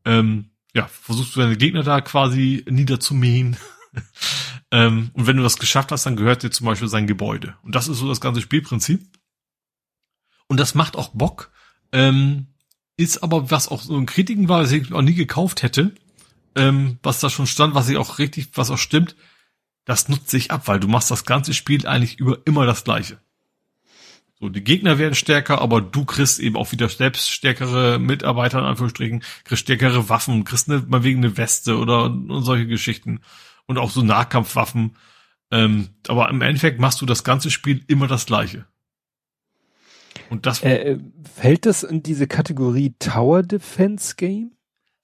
ähm, ja, versuchst du deine Gegner da quasi niederzumähen. ähm, und wenn du das geschafft hast, dann gehört dir zum Beispiel sein Gebäude. Und das ist so das ganze Spielprinzip. Und das macht auch Bock. Ähm, ist aber, was auch so ein Kritiken war, was ich auch nie gekauft hätte, ähm, was da schon stand, was ich auch richtig, was auch stimmt, das nutzt sich ab, weil du machst das ganze Spiel eigentlich über immer das gleiche. So, die Gegner werden stärker, aber du kriegst eben auch wieder selbst stärkere Mitarbeiter, in Anführungsstrichen, kriegst stärkere Waffen, kriegst eine, mal wegen eine Weste oder und solche Geschichten. Und auch so Nahkampfwaffen. Ähm, aber im Endeffekt machst du das ganze Spiel immer das gleiche. Und das äh, äh, fällt das in diese Kategorie Tower Defense Game?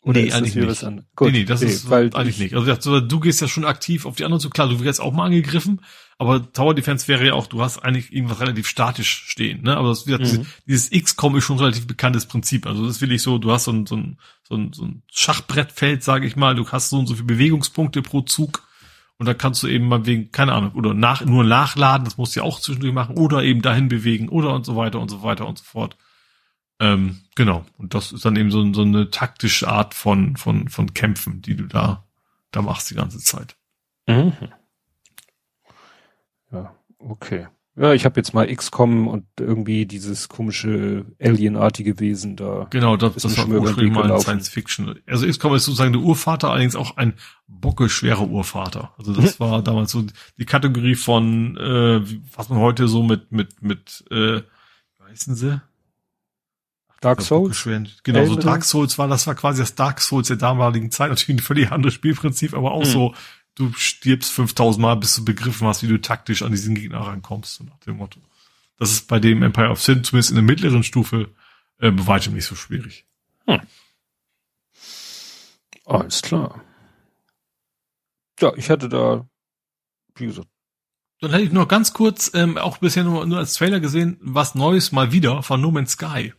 Oder nee, eigentlich nicht. Was an? Gut, nee, nee, das okay, ist weil eigentlich nicht. Also du gehst ja schon aktiv auf die anderen zu. Klar, du wirst auch mal angegriffen, aber Tower Defense wäre ja auch, du hast eigentlich irgendwas relativ statisch stehen. Ne? Aber das, mhm. dieses XCOM ist schon ein relativ bekanntes Prinzip. Also das ist wirklich so, du hast so ein, so ein, so ein, so ein Schachbrettfeld, sage ich mal. Du hast so und so viele Bewegungspunkte pro Zug und da kannst du eben mal wegen, keine Ahnung, oder nach, nur nachladen, das musst du ja auch zwischendurch machen, oder eben dahin bewegen, oder und so weiter und so weiter und so fort. Ähm, genau. Und das ist dann eben so, so eine taktische Art von, von, von Kämpfen, die du da, da machst die ganze Zeit. Mhm. Ja, okay. Ja, ich habe jetzt mal XCOM und irgendwie dieses komische Alienartige Wesen da. Genau, das, das war ursprünglich mal Science Fiction. Also XCOM ist sozusagen der Urvater, allerdings auch ein bockeschwerer Urvater. Also das war damals so die Kategorie von, äh, was man heute so mit, mit, mit, äh, wie heißen sie? Dark Souls? Genau, so Dark Souls war, das war quasi das Dark Souls der damaligen Zeit. Natürlich ein völlig anderes Spielprinzip, aber auch mhm. so du stirbst 5000 Mal, bis du begriffen hast, wie du taktisch an diesen Gegner rankommst, so nach dem Motto. Das ist bei dem Empire of Sin, zumindest in der mittleren Stufe, äh, bei weitem nicht so schwierig. Hm. Alles klar. Ja, ich hatte da, wie gesagt. Dann hätte ich noch ganz kurz, ähm, auch bisher nur, nur als Trailer gesehen, was Neues mal wieder von No Man's Sky.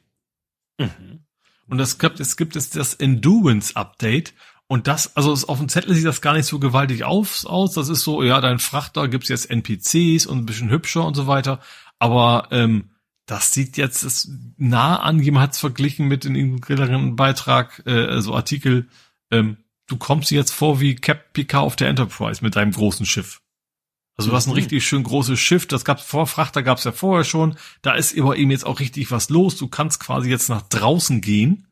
Mhm. Und das gibt, es gibt es das Endurance Update und das, also auf dem Zettel sieht das gar nicht so gewaltig auf, aus. Das ist so, ja, dein Frachter gibt's jetzt NPCs und ein bisschen hübscher und so weiter. Aber ähm, das sieht jetzt ist nah an, jemand hat's verglichen mit in irgendeinem Beitrag, äh, also Artikel, ähm, du kommst jetzt vor wie Cap Picard auf der Enterprise mit deinem großen Schiff. Also du hast ein mhm. richtig schön großes Schiff, das gab's vor, Frachter gab's ja vorher schon, da ist aber eben jetzt auch richtig was los, du kannst quasi jetzt nach draußen gehen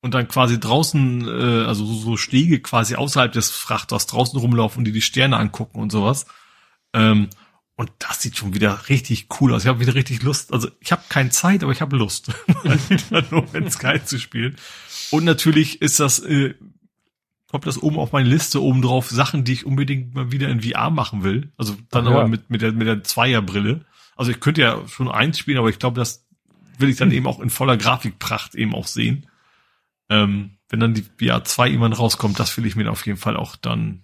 und dann quasi draußen, äh, also so, Stege quasi außerhalb des Frachters draußen rumlaufen und die die Sterne angucken und sowas. Ähm, Und das sieht schon wieder richtig cool aus. Ich habe wieder richtig Lust. Also ich habe keine Zeit, aber ich habe Lust, nur wenn Sky zu spielen. Und natürlich ist das, äh, kommt das oben auf meine Liste oben drauf, Sachen, die ich unbedingt mal wieder in VR machen will. Also dann Ach ja. aber mit, mit der, mit der Zweierbrille. Also ich könnte ja schon eins spielen, aber ich glaube, das will ich dann eben auch in voller Grafikpracht eben auch sehen. Ähm, wenn dann die VR 2 irgendwann rauskommt, das will ich mir auf jeden Fall auch dann,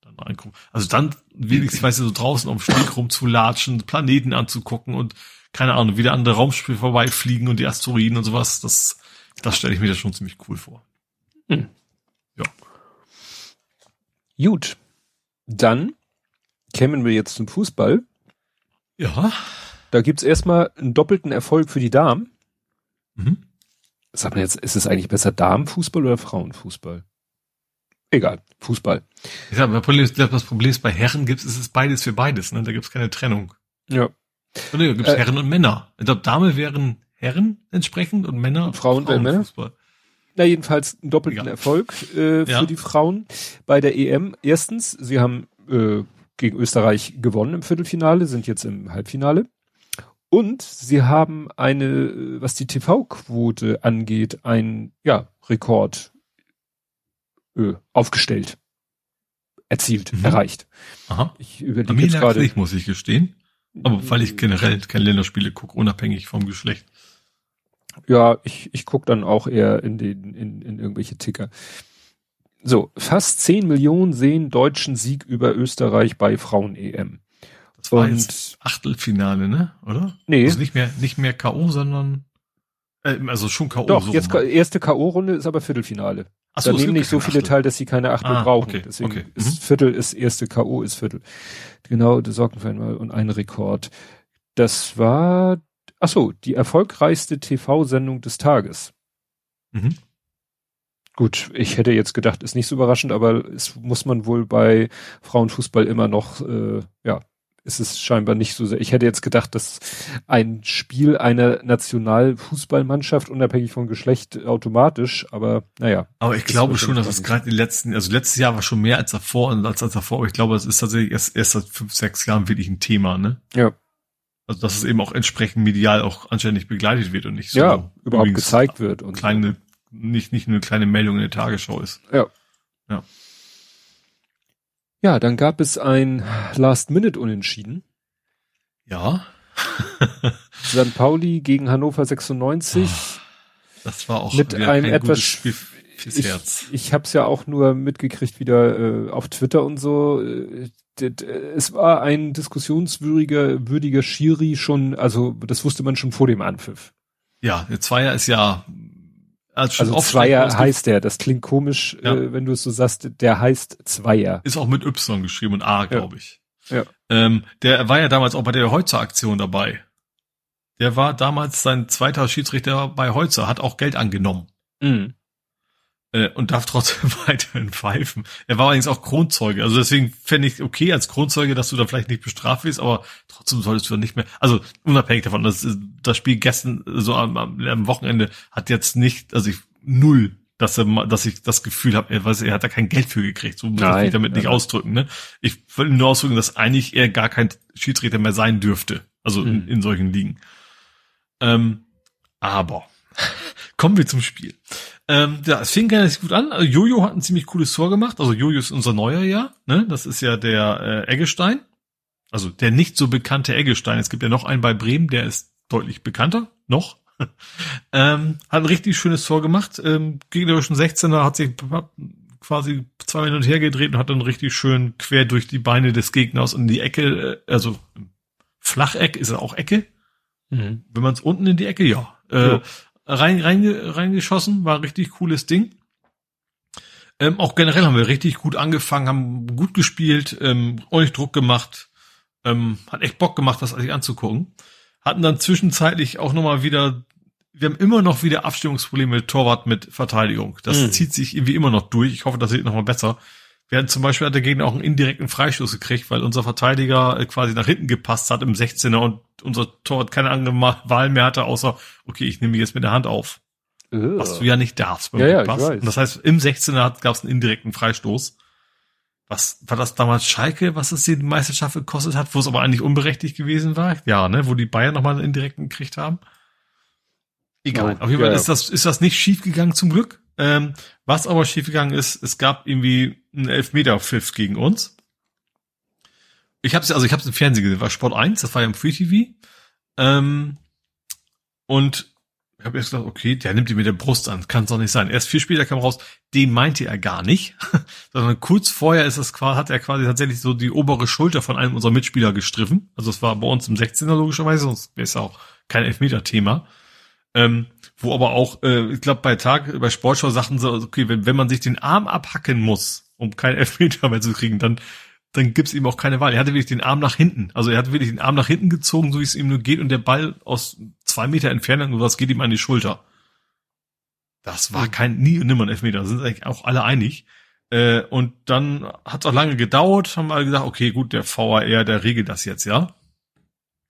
dann reingucken. Also dann wenigstens so draußen dem Steg rumzulatschen, Planeten anzugucken und keine Ahnung, wieder an der Raumspiel vorbeifliegen und die Asteroiden und sowas, das, das stelle ich mir das schon ziemlich cool vor. Gut. Dann kämen wir jetzt zum Fußball. Ja. Da gibt's erstmal einen doppelten Erfolg für die Damen. Mhm. Sag mal jetzt, ist es eigentlich besser Damenfußball oder Frauenfußball? Egal, Fußball. Ich sag, das Problem ist, das Problem ist, bei Herren gibt es ist beides für beides, ne? Da gibt es keine Trennung. Ja. Und da gibt es Äh, Herren und Männer. Ich glaube, Dame wären Herren entsprechend und Männer Frauen wären Männer? Na, jedenfalls einen doppelten Egal. Erfolg äh, für Ja. die Frauen bei der EM. Erstens, sie haben äh, gegen Österreich gewonnen im Viertelfinale, sind jetzt im Halbfinale. Und sie haben eine, äh, was die TV-Quote angeht, ein ja, Rekord äh, aufgestellt, erzielt, Mhm. erreicht. Aha. Ich überlege jetzt gerade. nicht, muss ich gestehen. Aber weil ich generell keine Länderspiele gucke, unabhängig vom Geschlecht. Ja, ich, ich guck dann auch eher in den in, in irgendwelche Ticker. So, fast 10 Millionen sehen deutschen Sieg über Österreich bei Frauen-EM. Das war Und- jetzt Achtelfinale, ne? Oder? Nee, Also nicht mehr, nicht mehr K.O., sondern, äh, also schon K.O. doch, so jetzt rum. erste K.O.-Runde ist aber Viertelfinale. Ach da es nehmen nicht so viele Achtel. teil, dass sie keine Achtel Ah, brauchen. okay, Deswegen okay, ist mhm. Viertel ist erste K.O. ist Viertel. Genau, das sorgt für einmal und ein Rekord. Das war, ach so, die erfolgreichste TV-Sendung des Tages. Mhm. Gut, ich hätte jetzt gedacht, ist nicht so überraschend, aber es muss man wohl bei Frauenfußball immer noch, äh, ja, ist es scheinbar nicht so sehr. Ich hätte jetzt gedacht, dass ein Spiel einer Nationalfußballmannschaft unabhängig vom Geschlecht automatisch, aber naja. Aber ich glaube schon, dass es gerade die letzten, also letztes Jahr war schon mehr als davor und als, als davor, aber ich glaube, es ist tatsächlich erst, erst seit fünf, sechs Jahren wirklich ein Thema, ne? Ja, Also, dass es eben auch entsprechend medial auch anständig begleitet wird und nicht so ja, überhaupt gezeigt wird und kleine, nicht, nicht nur eine kleine Meldung in der Tagesschau ist. Ja, dann gab es ein Last-Minute-Unentschieden. Ja. St. Pauli gegen Hannover 96. Das war auch Mit einem kein etwas Spiel fürs ich, Herz. Ich habe es ja auch nur mitgekriegt wieder äh, auf Twitter und so. Äh, es war ein diskussionswürdiger würdiger Schiri schon, also das wusste man schon vor dem Anpfiff. Ja, Zweier ist ja als schon Also oft Zweier heißt der. Das klingt komisch, Ja. äh, wenn du es so sagst. Der heißt Zweier. ist auch mit Y geschrieben und A, glaube ich. Ja. Ähm, der war ja damals auch bei der Heutzer-Aktion dabei. Der war damals sein zweiter Schiedsrichter bei Heutzer, hat auch Geld angenommen. Mhm. Äh, und darf trotzdem weiterhin pfeifen. Er war allerdings auch Kronzeuge. Also deswegen fände ich okay als Kronzeuge, dass du da vielleicht nicht bestraft wirst, aber trotzdem solltest du nicht mehr. Also unabhängig davon, das, das Spiel gestern, so am, am, Wochenende, hat jetzt nicht, also ich null, dass er, dass ich das Gefühl habe, er, weiß, er hat da kein Geld für gekriegt. So muss Nein, ich damit nicht nein. ausdrücken. Ne? Ich will nur ausdrücken, dass eigentlich er gar kein Schiedsrichter mehr sein dürfte. Also in, Mhm. in solchen Ligen. Ähm, aber kommen wir zum Spiel. Ähm, ja, es fing ganz gut an. Also Jojo hat ein ziemlich cooles Tor gemacht. Also Jojo ist unser neuer ja. Ne? Das ist ja der äh, Eggestein. Also der nicht so bekannte Eggestein. Es gibt ja noch einen bei Bremen, der ist deutlich bekannter. Noch. ähm, hat ein richtig schönes Tor gemacht. Ähm, gegnerischen 16er hat sich quasi zwei hin und her gedreht und hat dann richtig schön quer durch die Beine des Gegners in die Ecke, äh, also Flacheck ist er auch Ecke. Mhm. Wenn man es unten in die Ecke, ja. Äh, Jo. Rein, rein, reingeschossen, war ein richtig cooles Ding. Ähm, auch generell haben wir richtig gut angefangen, haben gut gespielt, ähm, ordentlich Druck gemacht, ähm, hat echt Bock gemacht, das sich anzugucken. Hatten dann zwischenzeitlich auch nochmal wieder, wir haben immer noch wieder Abstimmungsprobleme mit Torwart mit Verteidigung. Das Mhm. zieht sich irgendwie immer noch durch. Ich hoffe, das wird nochmal besser. Wir hatten zum Beispiel hat der Gegner auch einen indirekten Freistoß gekriegt, weil unser Verteidiger äh, quasi nach hinten gepasst hat im 16er und unser Torwart keine andere Wahl mehr hatte, außer, okay, ich nehme jetzt mit der Hand auf. Was du ja nicht darfst beim Ja, weiß. Und das heißt, im 16er gab es einen indirekten Freistoß. was war das damals Schalke, was es die Meisterschaft gekostet hat, wo es aber eigentlich unberechtigt gewesen war? Ja, ne, wo die Bayern nochmal einen indirekten gekriegt haben. Egal. Oh, Auf jeden Fall ja, ist das, ist das nicht schiefgegangen zum Glück. Ähm, was aber schiefgegangen ist, es gab irgendwie einen Elfmeter-Pfiff gegen uns. Ich hab's, also ich hab's im Fernsehen gesehen, war Sport 1, das war ja im Free TV. Ähm, und ich habe erst gedacht, okay, der nimmt die mit der Brust an, kann es doch nicht sein. Erst viel später kam raus, den meinte er gar nicht, sondern kurz vorher ist quasi, hat er quasi tatsächlich so die obere Schulter von einem unserer Mitspieler gestriffen. Also es war bei uns im 16er logischerweise, sonst wäre es auch kein Elfmeter-Thema. Ähm, wo aber auch, äh, ich glaube, bei Tag, bei Sportschau sagten sie, okay, wenn, wenn man sich den Arm abhacken muss, um keinen Elfmeter mehr zu kriegen, dann, dann gibt's ihm auch keine Wahl. Er hatte wirklich den Arm nach hinten. Also er hat wirklich den Arm nach hinten gezogen, so wie es ihm nur geht, und der Ball aus zwei Meter Entfernung oder was geht ihm an die Schulter. Das war hm. kein nie und nimmer ein Elfmeter. Da sind eigentlich auch alle einig. Äh, und dann hat es auch lange gedauert, haben alle gesagt, okay, gut, der VAR, der regelt das jetzt, ja.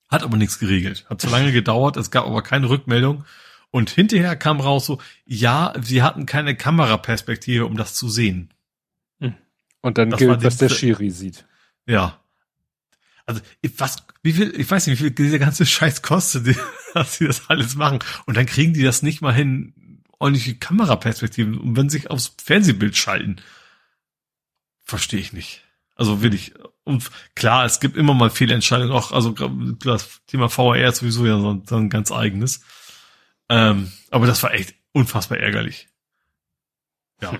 Hat aber nichts geregelt. Hat zu lange gedauert, es gab aber keine Rückmeldung. Und hinterher kam raus so, ja, sie hatten keine Kameraperspektive, um das zu sehen. Hm. Und dann das gilt, was der Schiri sieht. Ja. Also, was, wie viel, ich weiß nicht, wie viel dieser ganze Scheiß kostet, dass sie das alles machen. Und dann kriegen die das nicht mal hin, ordentliche Kameraperspektiven, und wenn sie sich aufs Fernsehbild schalten. Verstehe ich nicht. Also will ich, und klar, es gibt immer mal Fehlentscheidungen, auch, also das Thema VR ist sowieso ja so, so ein ganz eigenes. Ähm, aber das war echt unfassbar ärgerlich. Ja.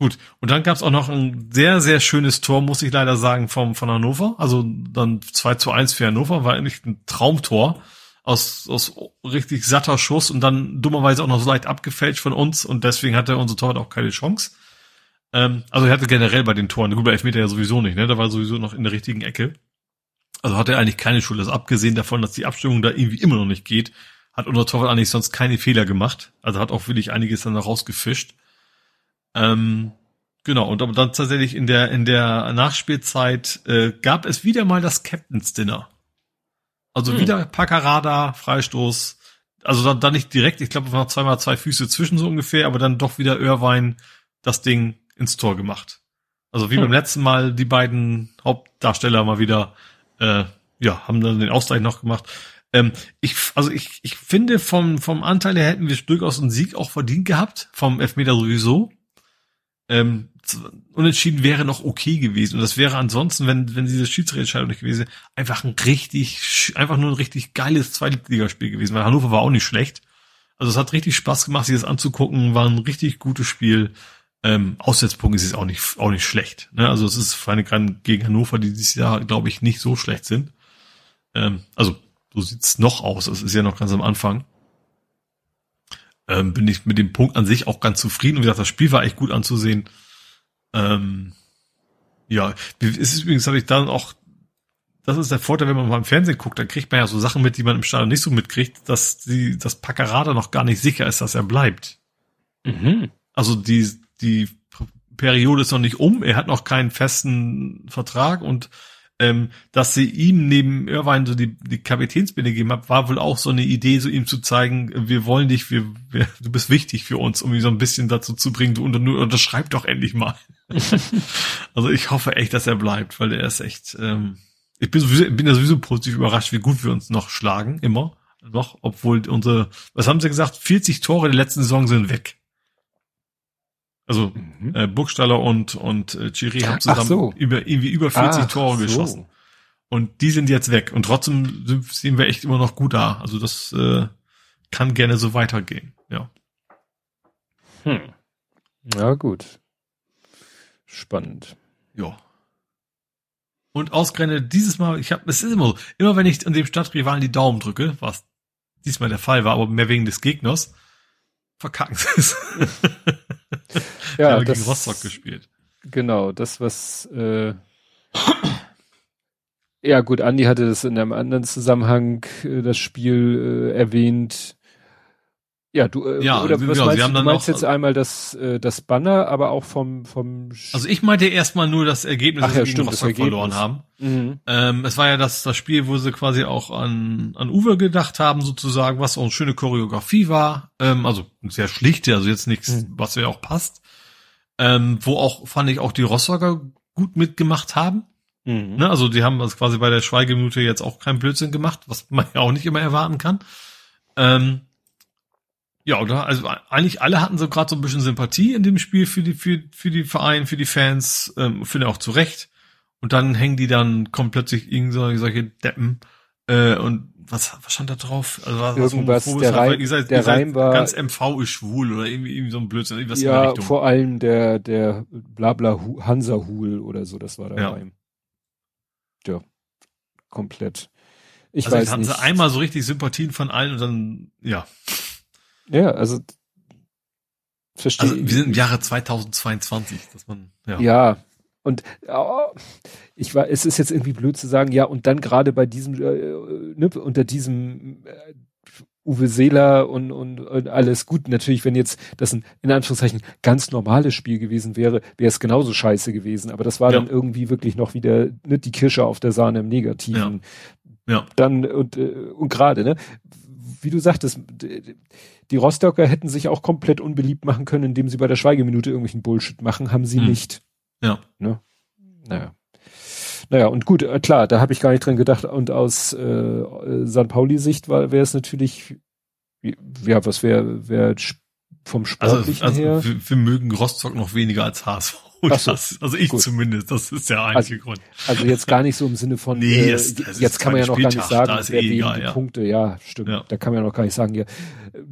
Gut. Und dann gab es auch noch ein sehr, sehr schönes Tor, muss ich leider sagen, vom, von Hannover. Also dann 2 zu 1 für Hannover, war eigentlich ein Traumtor aus, aus richtig satter Schuss und dann dummerweise auch noch so leicht abgefälscht von uns und deswegen hatte unser Torwart auch keine Chance. Ähm, also er hatte generell bei den Toren, gut, bei Elfmeter ja sowieso nicht, ne? Da war sowieso noch in der richtigen Ecke. Also hat er eigentlich keine Schuld. Also abgesehen davon, dass die Abstimmung da irgendwie immer noch nicht geht, hat unser Torwart eigentlich sonst keine Fehler gemacht. Also hat auch wirklich einiges dann rausgefischt. Ähm, genau, und dann tatsächlich in der, in der Nachspielzeit äh, gab es wieder mal das Captain's Dinner. Also hm. wieder Packerada, Freistoß. Also dann, dann nicht direkt, ich glaube, waren zweimal zwei Füße zwischen so ungefähr, aber dann doch wieder Irvine das Ding ins Tor gemacht. Also wie hm. beim letzten Mal die beiden Hauptdarsteller mal wieder, äh, ja, haben dann den Ausgleich noch gemacht. Ähm, ich, also ich, ich finde vom, vom Anteil her hätten wir durchaus einen Sieg auch verdient gehabt, vom Elfmeter sowieso. Ähm, unentschieden wäre noch okay gewesen. Und das wäre ansonsten, wenn, wenn diese Schiedsrichterentscheidung nicht gewesen wäre, einfach ein richtig, einfach nur ein richtig geiles Zweitligaspiel gewesen, weil Hannover war auch nicht schlecht. Also es hat richtig Spaß gemacht, sich das anzugucken, war ein richtig gutes Spiel. Ähm, Aussetzpunkt ist es auch nicht, auch nicht schlecht. Ne? Also es ist vor allem gegen Hannover, die dieses Jahr, glaube ich, nicht so schlecht sind. Ähm, also so sieht's noch aus. Es ist ja noch ganz am Anfang. Ähm, bin ich mit dem Punkt an sich auch ganz zufrieden. Und wie gesagt, das Spiel war echt gut anzusehen. Ähm, ja, es ist übrigens, habe ich dann auch, das ist der Vorteil, wenn man mal im Fernsehen guckt, dann kriegt man ja so Sachen mit, die man im Stadion nicht so mitkriegt, dass die, das Packerada noch gar nicht sicher ist, dass er bleibt. Mhm. Also die, die Periode ist noch nicht um, er hat noch keinen festen Vertrag und ähm, dass sie ihm neben Irvine so die, die Kapitänsbinde gegeben hat, war wohl auch so eine Idee, so ihm zu zeigen, wir wollen dich, wir, wir du bist wichtig für uns, um ihn so ein bisschen dazu zu bringen, du unter, unterschreib doch endlich mal. also ich hoffe echt, dass er bleibt, weil er ist echt, ähm, ich bin sowieso, bin ja sowieso positiv überrascht, wie gut wir uns noch schlagen, immer. Noch, obwohl unsere, was haben sie gesagt, 40 Tore der letzten Saison sind weg. Also mhm. äh, Burgstaller und und äh, Chiri haben zusammen so. über irgendwie über 40 Ach Tore so. geschossen. Und die sind jetzt weg und trotzdem sind, sehen wir echt immer noch gut da. Also das äh, kann gerne so weitergehen. Ja. Hm. Ja gut. Spannend. Ja. Und ausgerechnet dieses Mal, ich habe, es ist immer so, immer wenn ich an dem Stadtrivalen die Daumen drücke, was diesmal der Fall war, aber mehr wegen des Gegners, verkacken sie es. ja, haben das, gegen Rostock gespielt. Genau, das was äh, ja gut, Andi hatte das in einem anderen Zusammenhang äh, das Spiel äh, erwähnt. Ja, du äh, ja, oder was genau, meinst, du, du meinst jetzt einmal das äh, das Banner, aber auch vom vom Also ich meinte erstmal nur das Ergebnis, Ach, ja, dass sie gegen Rostock verloren haben. Mhm. Ähm, es war ja das das Spiel, wo sie quasi auch an an Uwe gedacht haben sozusagen, was auch eine schöne Choreografie war, ähm, also sehr schlichte, also jetzt nichts, mhm. was ja auch passt. Ähm, wo auch fand ich auch die Rostocker gut mitgemacht haben. Mhm. Ne, also die haben also quasi bei der Schweigeminute jetzt auch keinen Blödsinn gemacht, was man ja auch nicht immer erwarten kann. Ähm, ja, oder also eigentlich alle hatten so gerade so ein bisschen Sympathie in dem Spiel für die für für die Vereine, für die Fans, ähm, finde auch zu Recht. Und dann hängen die dann kommt plötzlich irgend solche Deppen äh, und was, was stand da drauf? Also was, Irgendwas, was der, Reim, seid, der Reim war ganz MV ist schwul oder irgendwie, irgendwie so ein Blödsinn. Irgendwas ja, vor allem der der Blabla Hansa Hul oder so, das war der ja. Reim. Ja, komplett. Ich also weiß hatten nicht. sie einmal so richtig Sympathien von allen und dann ja. Ja, also verstehe. Also wir sind im Jahre 2022, dass man ja. Ja, und oh, ich war, es ist jetzt irgendwie blöd zu sagen, ja, und dann gerade bei diesem, äh, ne, unter diesem äh, Uwe Seeler und, und, und alles gut. Natürlich, wenn jetzt das ein, in Anführungszeichen, ganz normales Spiel gewesen wäre, wäre es genauso scheiße gewesen. Aber das war ja. dann irgendwie wirklich noch wieder ne, die Kirsche auf der Sahne im Negativen. Ja. ja. Dann, und, äh, und gerade, ne, wie du sagtest, die Rostocker hätten sich auch komplett unbeliebt machen können, indem sie bei der Schweigeminute irgendwelchen Bullshit machen, haben sie hm. nicht. Ja. Ne? Naja. Naja, und gut, äh, klar, da habe ich gar nicht dran gedacht. Und aus äh, St. Pauli-Sicht wäre es natürlich, ja, was wäre wär vom also, Sportlichen also, also her? Wir, wir mögen Rostock noch weniger als HSV. So, das, also ich gut. zumindest, das ist der einzige also, Grund. Also jetzt gar nicht so im Sinne von, nee, äh, es, es jetzt kann man ja noch Spieltag, gar nicht sagen, wer eh egal, ja. Punkte, ja, stimmt. Ja. Da kann man ja noch gar nicht sagen, ja,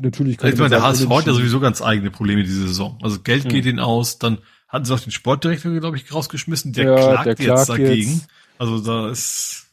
natürlich könnte ich meine, der HSV hat ja sowieso ganz eigene Probleme diese Saison. Also Geld hm. geht ihnen aus, dann hatten sie auch den Sportdirektor, glaube ich, rausgeschmissen. Der ja, klagt, der klagt jetzt dagegen. Jetzt. Also da ist,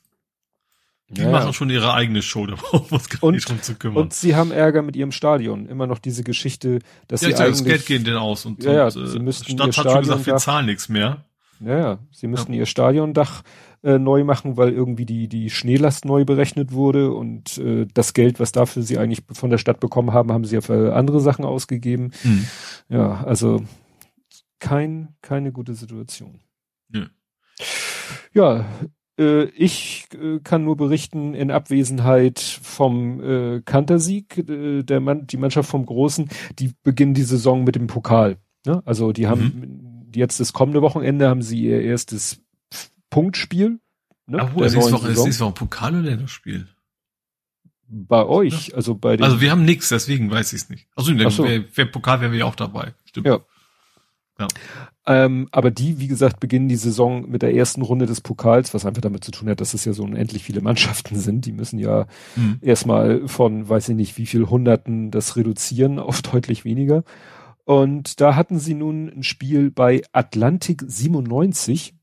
die ja, machen schon ihre eigene Show, da brauchen wir uns gar und, nicht drum zu kümmern. Und sie haben Ärger mit ihrem Stadion. Immer noch diese Geschichte, dass ja, sie eigentlich... das Geld gehen denn aus. Und, ja, ja, und, sie müssten Stadt hat schon gesagt, wir zahlen nichts mehr. Ja, ja, sie müssten ja. ihr Stadiondach äh, neu machen, weil irgendwie die, die Schneelast neu berechnet wurde und äh, das Geld, was dafür sie eigentlich von der Stadt bekommen haben, haben sie ja für andere Sachen ausgegeben. Hm. Ja, also kein, keine gute Situation. Ja, ja äh, ich äh, kann nur berichten, in Abwesenheit vom äh, Kantersieg, äh, der Mann, die Mannschaft vom Großen, die beginnen die Saison mit dem Pokal. Ne? Also die haben mhm. jetzt das kommende Wochenende haben sie ihr erstes Punktspiel. Ne? Ach, wo, ist es noch, ist ein Pokal oder das Spiel? Bei euch, ja. also bei den. Also wir haben nichts, deswegen weiß ich es nicht. Also Ach so. wer, wer Pokal wären wir ja auch dabei. Stimmt. Ja. Ja. Ähm, aber die, wie gesagt, beginnen die Saison mit der ersten Runde des Pokals, was einfach damit zu tun hat, dass es ja so unendlich viele Mannschaften sind. Die müssen ja mhm. erstmal von, weiß ich nicht, wie viel Hunderten das reduzieren auf deutlich weniger. Und da hatten sie nun ein Spiel bei Atlantik 97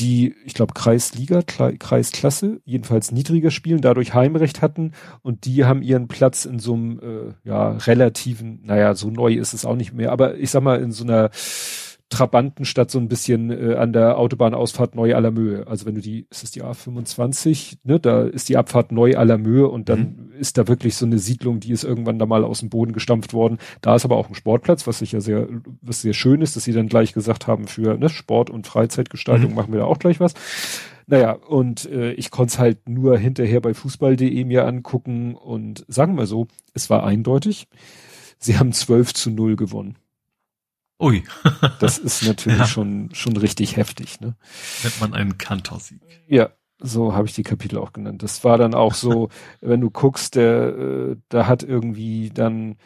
die, ich glaube, Kreisliga, Kreisklasse, jedenfalls niedriger spielen, dadurch Heimrecht hatten und die haben ihren Platz in so einem äh, ja, relativen, naja, so neu ist es auch nicht mehr, aber ich sag mal, in so einer Trabantenstadt so ein bisschen äh, an der Autobahnausfahrt Neu aller Mühe. Also wenn du die, ist es die A25, ne, da ist die Abfahrt Neu aller Mühe und dann mhm. ist da wirklich so eine Siedlung, die ist irgendwann da mal aus dem Boden gestampft worden. Da ist aber auch ein Sportplatz, was sich ja sehr, was sehr schön ist, dass sie dann gleich gesagt haben, für ne, Sport und Freizeitgestaltung mhm. machen wir da auch gleich was. Naja, und äh, ich konnte es halt nur hinterher bei fußball.de mir angucken und sagen wir so, es war eindeutig. Sie haben 12 zu 0 gewonnen. Ui. das ist natürlich ja. schon, schon richtig heftig, ne? Nennt man einen Kantorsieg. Ja, so habe ich die Kapitel auch genannt. Das war dann auch so, wenn du guckst, der, äh, da hat irgendwie dann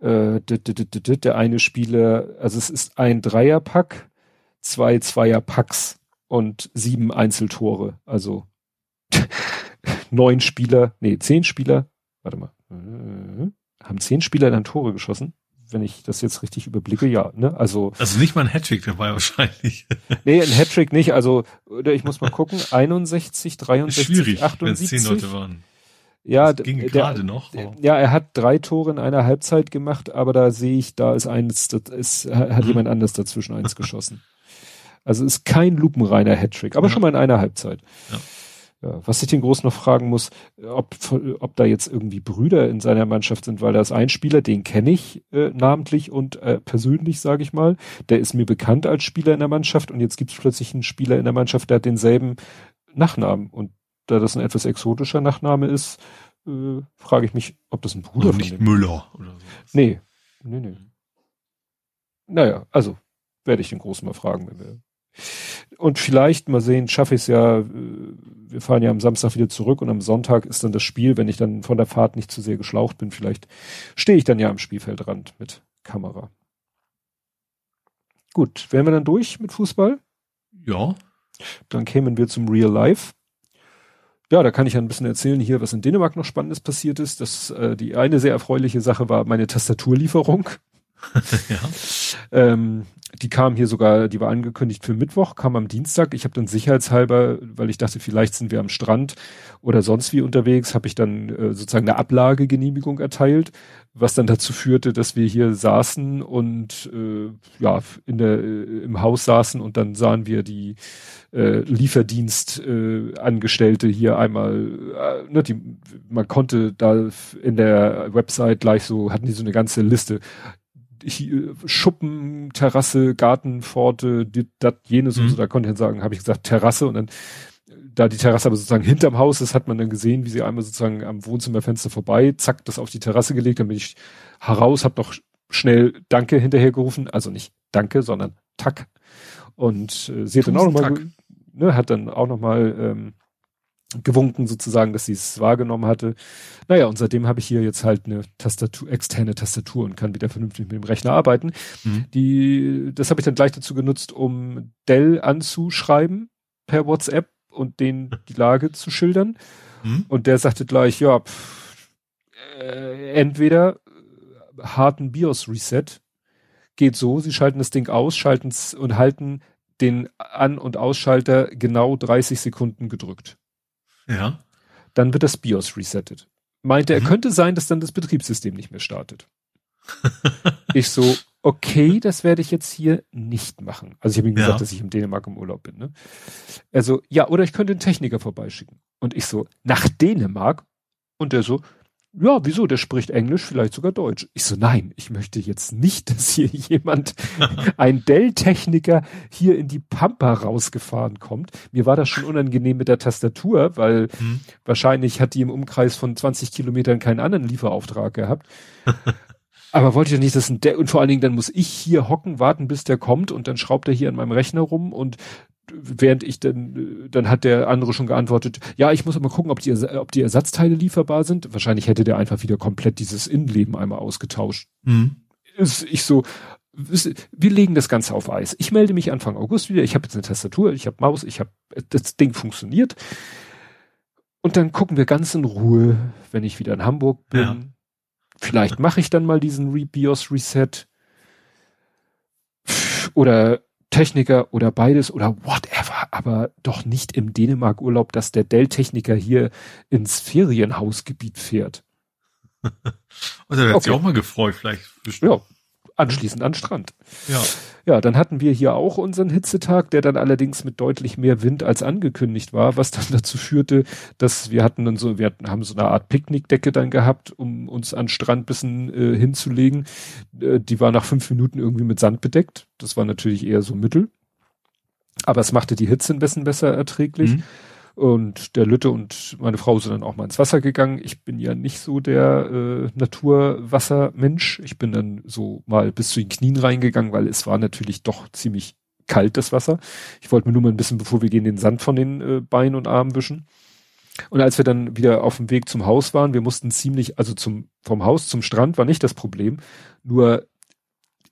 äh, der eine Spieler, also es ist ein Dreierpack, zwei Zweierpacks und sieben Einzeltore. Also neun Spieler, nee, zehn Spieler, warte mal, äh, haben zehn Spieler dann Tore geschossen? Wenn ich das jetzt richtig überblicke, ja. Ne? Also, also nicht mal ein Hattrick dabei wahrscheinlich. nee, ein Hattrick nicht. Also oder ich muss mal gucken. 61, 63, Schwierig, 78. Wenn zehn Leute waren. Ja, das ging gerade noch. Der, ja, er hat drei Tore in einer Halbzeit gemacht, aber da sehe ich, da ist eins, das ist, hat mhm. jemand anders dazwischen eins geschossen. Also ist kein lupenreiner Hattrick, aber ja. schon mal in einer Halbzeit. Ja. Was ich den Groß noch fragen muss, ob, ob da jetzt irgendwie Brüder in seiner Mannschaft sind, weil da ist ein Spieler, den kenne ich äh, namentlich und äh, persönlich, sage ich mal. Der ist mir bekannt als Spieler in der Mannschaft und jetzt gibt es plötzlich einen Spieler in der Mannschaft, der hat denselben Nachnamen. Und da das ein etwas exotischer Nachname ist, äh, frage ich mich, ob das ein Bruder also nicht Müller oder so. Nee, nee, nee. Naja, also werde ich den Großen mal fragen, wenn wir Und vielleicht, mal sehen, schaffe ich es ja, äh, wir fahren ja am Samstag wieder zurück und am Sonntag ist dann das Spiel, wenn ich dann von der Fahrt nicht zu sehr geschlaucht bin, vielleicht stehe ich dann ja am Spielfeldrand mit Kamera. Gut, wären wir dann durch mit Fußball? Ja. Dann kämen wir zum Real Life. Ja, da kann ich ein bisschen erzählen hier, was in Dänemark noch Spannendes passiert ist. Das, äh, die eine sehr erfreuliche Sache war meine Tastaturlieferung. ja. Ähm, die kam hier sogar, die war angekündigt für Mittwoch, kam am Dienstag. Ich habe dann sicherheitshalber, weil ich dachte, vielleicht sind wir am Strand oder sonst wie unterwegs, habe ich dann äh, sozusagen eine Ablagegenehmigung erteilt, was dann dazu führte, dass wir hier saßen und äh, ja in der äh, im Haus saßen und dann sahen wir die äh, Lieferdienst äh, Angestellte hier einmal, äh, ne, die, man konnte da in der Website gleich so hatten die so eine ganze Liste Schuppen, Terrasse, Garten, Pforte, das, jenes mhm. und so, da konnte ich dann sagen, habe ich gesagt, Terrasse und dann, da die Terrasse aber sozusagen hinterm Haus ist, hat man dann gesehen, wie sie einmal sozusagen am Wohnzimmerfenster vorbei, zack, das auf die Terrasse gelegt, dann bin ich heraus, habe noch schnell Danke hinterhergerufen, also nicht Danke, sondern Tack. Und äh, sie hat dann auch nochmal, ne, hat dann auch nochmal ähm, gewunken sozusagen, dass sie es wahrgenommen hatte. Naja, und seitdem habe ich hier jetzt halt eine Tastatur, externe Tastatur und kann wieder vernünftig mit dem Rechner arbeiten. Mhm. Die, das habe ich dann gleich dazu genutzt, um Dell anzuschreiben per WhatsApp und den die Lage zu schildern. Mhm. Und der sagte gleich, ja, pff, äh, entweder harten BIOS Reset geht so, sie schalten das Ding aus, schalten es und halten den An- und Ausschalter genau 30 Sekunden gedrückt. Ja. Dann wird das BIOS resettet. Meinte, mhm. er könnte sein, dass dann das Betriebssystem nicht mehr startet. ich so, okay, das werde ich jetzt hier nicht machen. Also ich habe ihm gesagt, ja. dass ich in Dänemark im Urlaub bin. Ne? Also, ja, oder ich könnte einen Techniker vorbeischicken. Und ich so, nach Dänemark? Und er so, ja, wieso? Der spricht Englisch, vielleicht sogar Deutsch. Ich so, nein, ich möchte jetzt nicht, dass hier jemand, ein Dell-Techniker hier in die Pampa rausgefahren kommt. Mir war das schon unangenehm mit der Tastatur, weil hm. wahrscheinlich hat die im Umkreis von 20 Kilometern keinen anderen Lieferauftrag gehabt. Aber wollte ich ja nicht, dass ein Dell, und vor allen Dingen dann muss ich hier hocken, warten, bis der kommt und dann schraubt er hier an meinem Rechner rum und während ich dann, dann hat der andere schon geantwortet, ja, ich muss aber gucken, ob die, ob die Ersatzteile lieferbar sind. Wahrscheinlich hätte der einfach wieder komplett dieses Innenleben einmal ausgetauscht. Mhm. Ist, ich so, wir legen das Ganze auf Eis. Ich melde mich Anfang August wieder. Ich habe jetzt eine Tastatur, ich habe Maus, ich habe das Ding funktioniert. Und dann gucken wir ganz in Ruhe, wenn ich wieder in Hamburg bin. Ja. Vielleicht mache ich dann mal diesen BIOS Reset. Oder Techniker oder beides oder whatever, aber doch nicht im Dänemark-Urlaub, dass der Dell-Techniker hier ins Ferienhausgebiet fährt. Und da wird okay. sich auch mal gefreut, vielleicht. Ja, anschließend an Strand. Ja. Ja, dann hatten wir hier auch unseren Hitzetag, der dann allerdings mit deutlich mehr Wind als angekündigt war, was dann dazu führte, dass wir hatten dann so, wir hatten, haben so eine Art Picknickdecke dann gehabt, um uns an Strand bisschen äh, hinzulegen. Äh, die war nach fünf Minuten irgendwie mit Sand bedeckt. Das war natürlich eher so mittel. Aber es machte die Hitze ein bisschen besser erträglich. Mhm. Und der Lütte und meine Frau sind dann auch mal ins Wasser gegangen. Ich bin ja nicht so der äh, Naturwassermensch. Ich bin dann so mal bis zu den Knien reingegangen, weil es war natürlich doch ziemlich kalt, das Wasser. Ich wollte mir nur mal ein bisschen, bevor wir gehen, den Sand von den äh, Beinen und Armen wischen. Und als wir dann wieder auf dem Weg zum Haus waren, wir mussten ziemlich, also zum, vom Haus zum Strand war nicht das Problem. Nur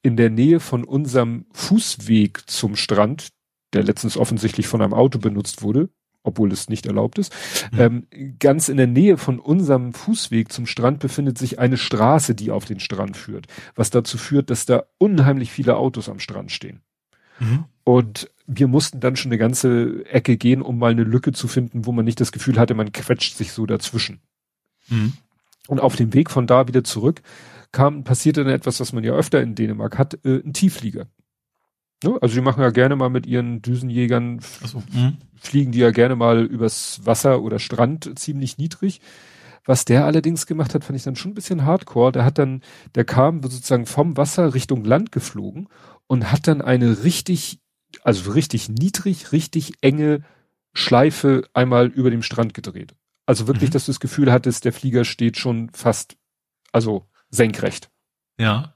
in der Nähe von unserem Fußweg zum Strand, der letztens offensichtlich von einem Auto benutzt wurde, obwohl es nicht erlaubt ist. Mhm. Ähm, ganz in der Nähe von unserem Fußweg zum Strand befindet sich eine Straße, die auf den Strand führt, was dazu führt, dass da unheimlich viele Autos am Strand stehen. Mhm. Und wir mussten dann schon eine ganze Ecke gehen, um mal eine Lücke zu finden, wo man nicht das Gefühl hatte, man quetscht sich so dazwischen. Mhm. Und auf dem Weg von da wieder zurück kam, passierte dann etwas, was man ja öfter in Dänemark hat, äh, ein Tiefflieger. Ne? Also die machen ja gerne mal mit ihren Düsenjägern, so, hm. fliegen die ja gerne mal übers Wasser oder Strand ziemlich niedrig. Was der allerdings gemacht hat, fand ich dann schon ein bisschen hardcore. Der hat dann, der kam sozusagen vom Wasser Richtung Land geflogen und hat dann eine richtig, also richtig niedrig, richtig enge Schleife einmal über dem Strand gedreht. Also wirklich, mhm. dass du das Gefühl hattest, der Flieger steht schon fast, also senkrecht. Ja.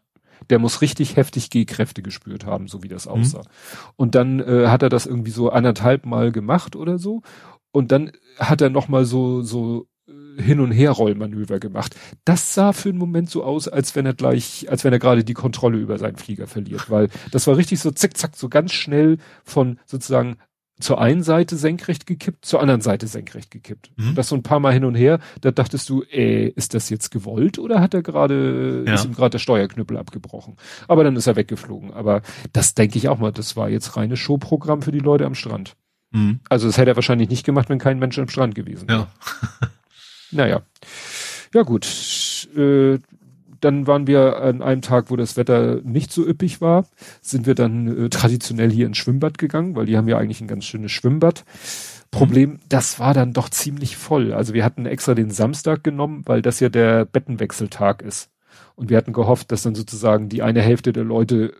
Der muss richtig heftig G-Kräfte gespürt haben, so wie das aussah. Mhm. Und dann äh, hat er das irgendwie so anderthalb Mal gemacht oder so. Und dann hat er noch mal so so äh, hin und her Rollmanöver gemacht. Das sah für einen Moment so aus, als wenn er gleich, als wenn er gerade die Kontrolle über seinen Flieger verliert, weil das war richtig so zickzack, so ganz schnell von sozusagen zur einen Seite senkrecht gekippt, zur anderen Seite senkrecht gekippt. Mhm. Das so ein paar Mal hin und her. Da dachtest du, ey, ist das jetzt gewollt oder hat er gerade, ja. ist ihm gerade der Steuerknüppel abgebrochen? Aber dann ist er weggeflogen. Aber das denke ich auch mal, das war jetzt reines Showprogramm für die Leute am Strand. Mhm. Also das hätte er wahrscheinlich nicht gemacht, wenn kein Mensch am Strand gewesen wäre. Ja. naja. Ja gut. Äh, dann waren wir an einem Tag, wo das Wetter nicht so üppig war, sind wir dann äh, traditionell hier ins Schwimmbad gegangen, weil die haben ja eigentlich ein ganz schönes Schwimmbad. Problem, mhm. das war dann doch ziemlich voll. Also wir hatten extra den Samstag genommen, weil das ja der Bettenwechseltag ist. Und wir hatten gehofft, dass dann sozusagen die eine Hälfte der Leute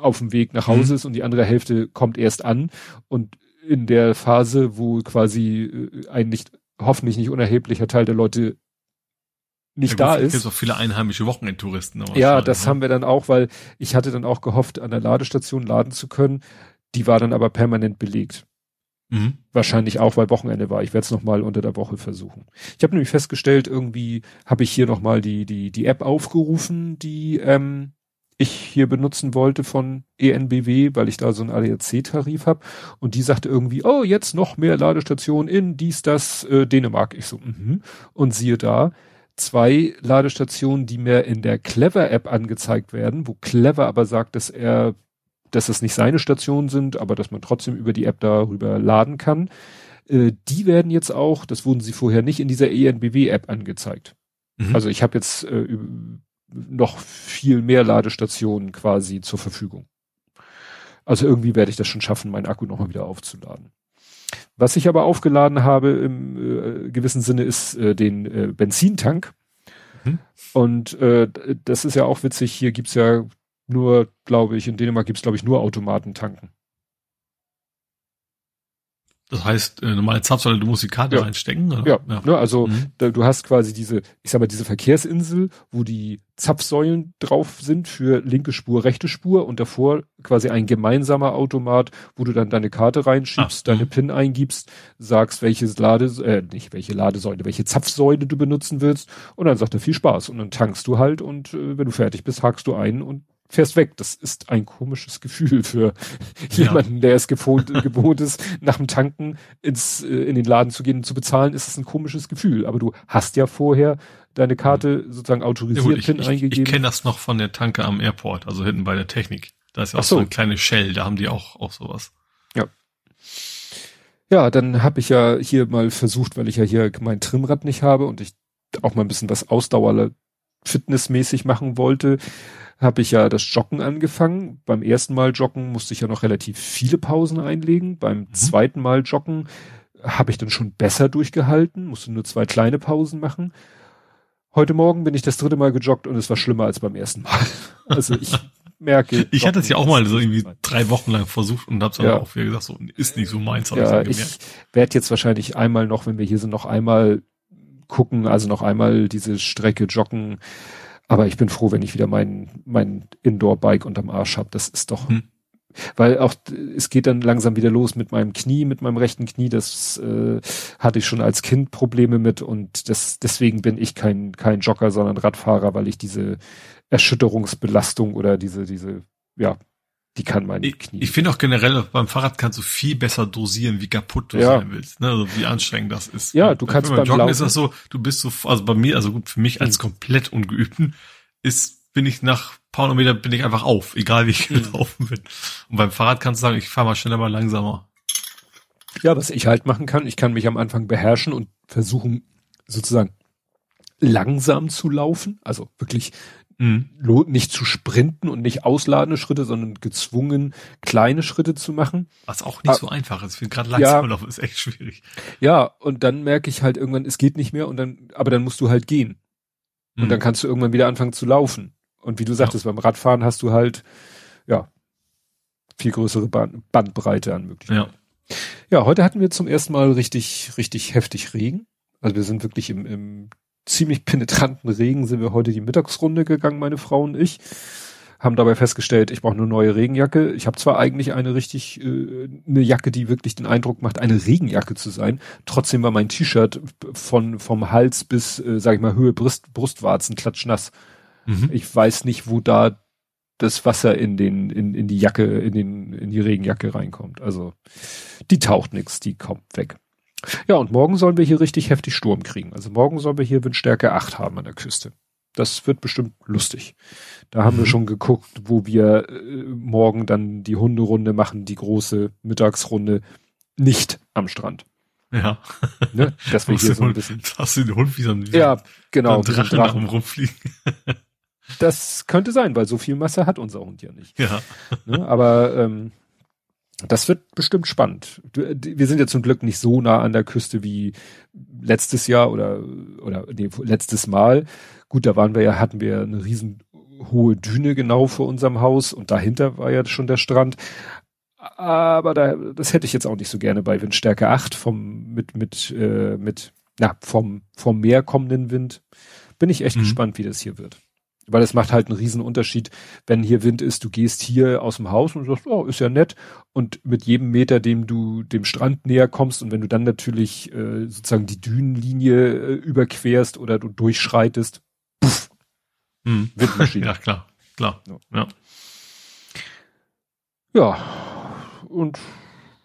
auf dem Weg nach Hause mhm. ist und die andere Hälfte kommt erst an. Und in der Phase, wo quasi äh, ein nicht, hoffentlich nicht unerheblicher Teil der Leute nicht ja, da ist. Es gibt auch viele einheimische Wochenendtouristen. Ja, das ne? haben wir dann auch, weil ich hatte dann auch gehofft, an der Ladestation laden zu können. Die war dann aber permanent belegt. Mhm. Wahrscheinlich auch, weil Wochenende war. Ich werde es nochmal unter der Woche versuchen. Ich habe nämlich festgestellt, irgendwie habe ich hier nochmal die, die, die App aufgerufen, die ähm, ich hier benutzen wollte von ENBW, weil ich da so einen ADAC-Tarif habe. Und die sagte irgendwie, oh, jetzt noch mehr Ladestationen in dies, das, äh, Dänemark. Ich so, mhm. Und siehe da, zwei Ladestationen, die mir in der Clever-App angezeigt werden, wo Clever aber sagt, dass er, dass es nicht seine Stationen sind, aber dass man trotzdem über die App darüber laden kann. Äh, die werden jetzt auch, das wurden sie vorher nicht, in dieser ENBW-App angezeigt. Mhm. Also ich habe jetzt äh, noch viel mehr Ladestationen quasi zur Verfügung. Also irgendwie werde ich das schon schaffen, meinen Akku nochmal wieder aufzuladen. Was ich aber aufgeladen habe im äh, gewissen Sinne ist äh, den äh, Benzintank. Mhm. Und äh, das ist ja auch witzig, hier gibt's ja nur, glaube ich, in Dänemark gibt's glaube ich, nur Automatentanken. Das heißt, äh, normale Zapfsäule, du musst die Karte ja. reinstecken? Oder? Ja, ja. Ne, also mhm. da, du hast quasi diese, ich sag mal, diese Verkehrsinsel, wo die Zapfsäulen drauf sind für linke Spur, rechte Spur und davor quasi ein gemeinsamer Automat, wo du dann deine Karte reinschiebst, ah, deine mhm. PIN eingibst, sagst, welches Lade, äh, nicht welche Ladesäule, welche Zapfsäule du benutzen willst und dann sagt er viel Spaß und dann tankst du halt und äh, wenn du fertig bist, hakst du ein und fährst weg. Das ist ein komisches Gefühl für ja. jemanden, der es gewohnt, gewohnt ist, nach dem Tanken ins, äh, in den Laden zu gehen und zu bezahlen, ist es ein komisches Gefühl. Aber du hast ja vorher deine Karte sozusagen autorisiert ja, gut, ich, ich, eingegeben. Ich kenne das noch von der Tanke am Airport, also hinten bei der Technik. Da ist ja auch so. so eine kleine Shell, da haben die auch, auch sowas. Ja. Ja, dann habe ich ja hier mal versucht, weil ich ja hier mein Trimrad nicht habe und ich auch mal ein bisschen was Ausdauer fitnessmäßig machen wollte, habe ich ja das Joggen angefangen. Beim ersten Mal joggen musste ich ja noch relativ viele Pausen einlegen. Beim mhm. zweiten Mal joggen habe ich dann schon besser durchgehalten, musste nur zwei kleine Pausen machen. Heute Morgen bin ich das dritte Mal gejoggt und es war schlimmer als beim ersten Mal. Also ich merke. ich hatte es ja auch mal so irgendwie drei Wochen lang versucht und habe es ja. aber auch wieder gesagt, so ist nicht so meins. Ja, ich werde jetzt wahrscheinlich einmal noch, wenn wir hier sind, noch einmal gucken, also noch einmal diese Strecke joggen aber ich bin froh, wenn ich wieder mein, mein Indoor-Bike unterm Arsch habe. Das ist doch, hm. weil auch es geht dann langsam wieder los mit meinem Knie, mit meinem rechten Knie. Das äh, hatte ich schon als Kind Probleme mit und das, deswegen bin ich kein, kein Jogger, sondern Radfahrer, weil ich diese Erschütterungsbelastung oder diese, diese, ja, die kann mein ich, Knie. Ich finde auch generell, beim Fahrrad kannst du viel besser dosieren, wie kaputt du ja. sein willst, ne? also wie anstrengend das ist. Ja, du kannst beim Joggen Laufen ist das so, du bist so, also bei mir, also gut, für mich als mhm. komplett Ungeübten, ist, bin ich nach paar Meter bin ich einfach auf, egal wie ich mhm. gelaufen bin. Und beim Fahrrad kannst du sagen, ich fahre mal schneller, mal langsamer. Ja, was ich halt machen kann, ich kann mich am Anfang beherrschen und versuchen, sozusagen langsam zu laufen, also wirklich Mhm. Nicht zu sprinten und nicht ausladende Schritte, sondern gezwungen, kleine Schritte zu machen. Was auch nicht ah, so einfach ist. Ich finde gerade langsam ja, laufen ist echt schwierig. Ja, und dann merke ich halt irgendwann, es geht nicht mehr und dann, aber dann musst du halt gehen. Und mhm. dann kannst du irgendwann wieder anfangen zu laufen. Und wie du sagtest, ja. beim Radfahren hast du halt, ja, viel größere Band Bandbreite an Möglichkeiten. Ja. ja, heute hatten wir zum ersten Mal richtig, richtig heftig Regen. Also wir sind wirklich im, im ziemlich penetranten Regen sind wir heute die Mittagsrunde gegangen, meine Frau und ich. haben dabei festgestellt, ich brauche eine neue Regenjacke. Ich habe zwar eigentlich eine richtig, äh, eine Jacke, die wirklich den Eindruck macht, eine Regenjacke zu sein. Trotzdem war mein T-Shirt von vom Hals bis, äh, sag ich mal, Höhe Brust, Brustwarzen klatschnass. Mhm. Ich weiß nicht, wo da das Wasser in den in, in die Jacke in den in die Regenjacke reinkommt. Also die taucht nix, die kommt weg. Ja, und morgen sollen wir hier richtig heftig Sturm kriegen. Also morgen sollen wir hier Windstärke 8 haben an der Küste. Das wird bestimmt lustig. Da haben wir mhm. schon geguckt, wo wir äh, morgen dann die Hunderunde machen, die große Mittagsrunde, nicht am Strand. Ja. Ne? Dass wir hier so ein bisschen. Hast du den Hund wie so ein, ja, genau, so ein Drachen, Drachen. rumfliegen. das könnte sein, weil so viel Masse hat unser Hund ja nicht. Ja. Ne? Aber ähm, das wird bestimmt spannend. Wir sind ja zum Glück nicht so nah an der Küste wie letztes Jahr oder oder nee, letztes Mal. Gut, da waren wir ja, hatten wir eine riesen hohe Düne genau vor unserem Haus und dahinter war ja schon der Strand. Aber da, das hätte ich jetzt auch nicht so gerne bei Windstärke 8 vom, mit, mit, äh, mit, na, vom, vom Meer kommenden Wind. Bin ich echt mhm. gespannt, wie das hier wird. Weil es macht halt einen riesen Unterschied, wenn hier Wind ist, du gehst hier aus dem Haus und sagst, oh, ist ja nett. Und mit jedem Meter, dem du dem Strand näher kommst und wenn du dann natürlich äh, sozusagen die Dünenlinie äh, überquerst oder du durchschreitest, puff, hm. Windmaschine. ja, klar, klar. Ja. ja. Ja, und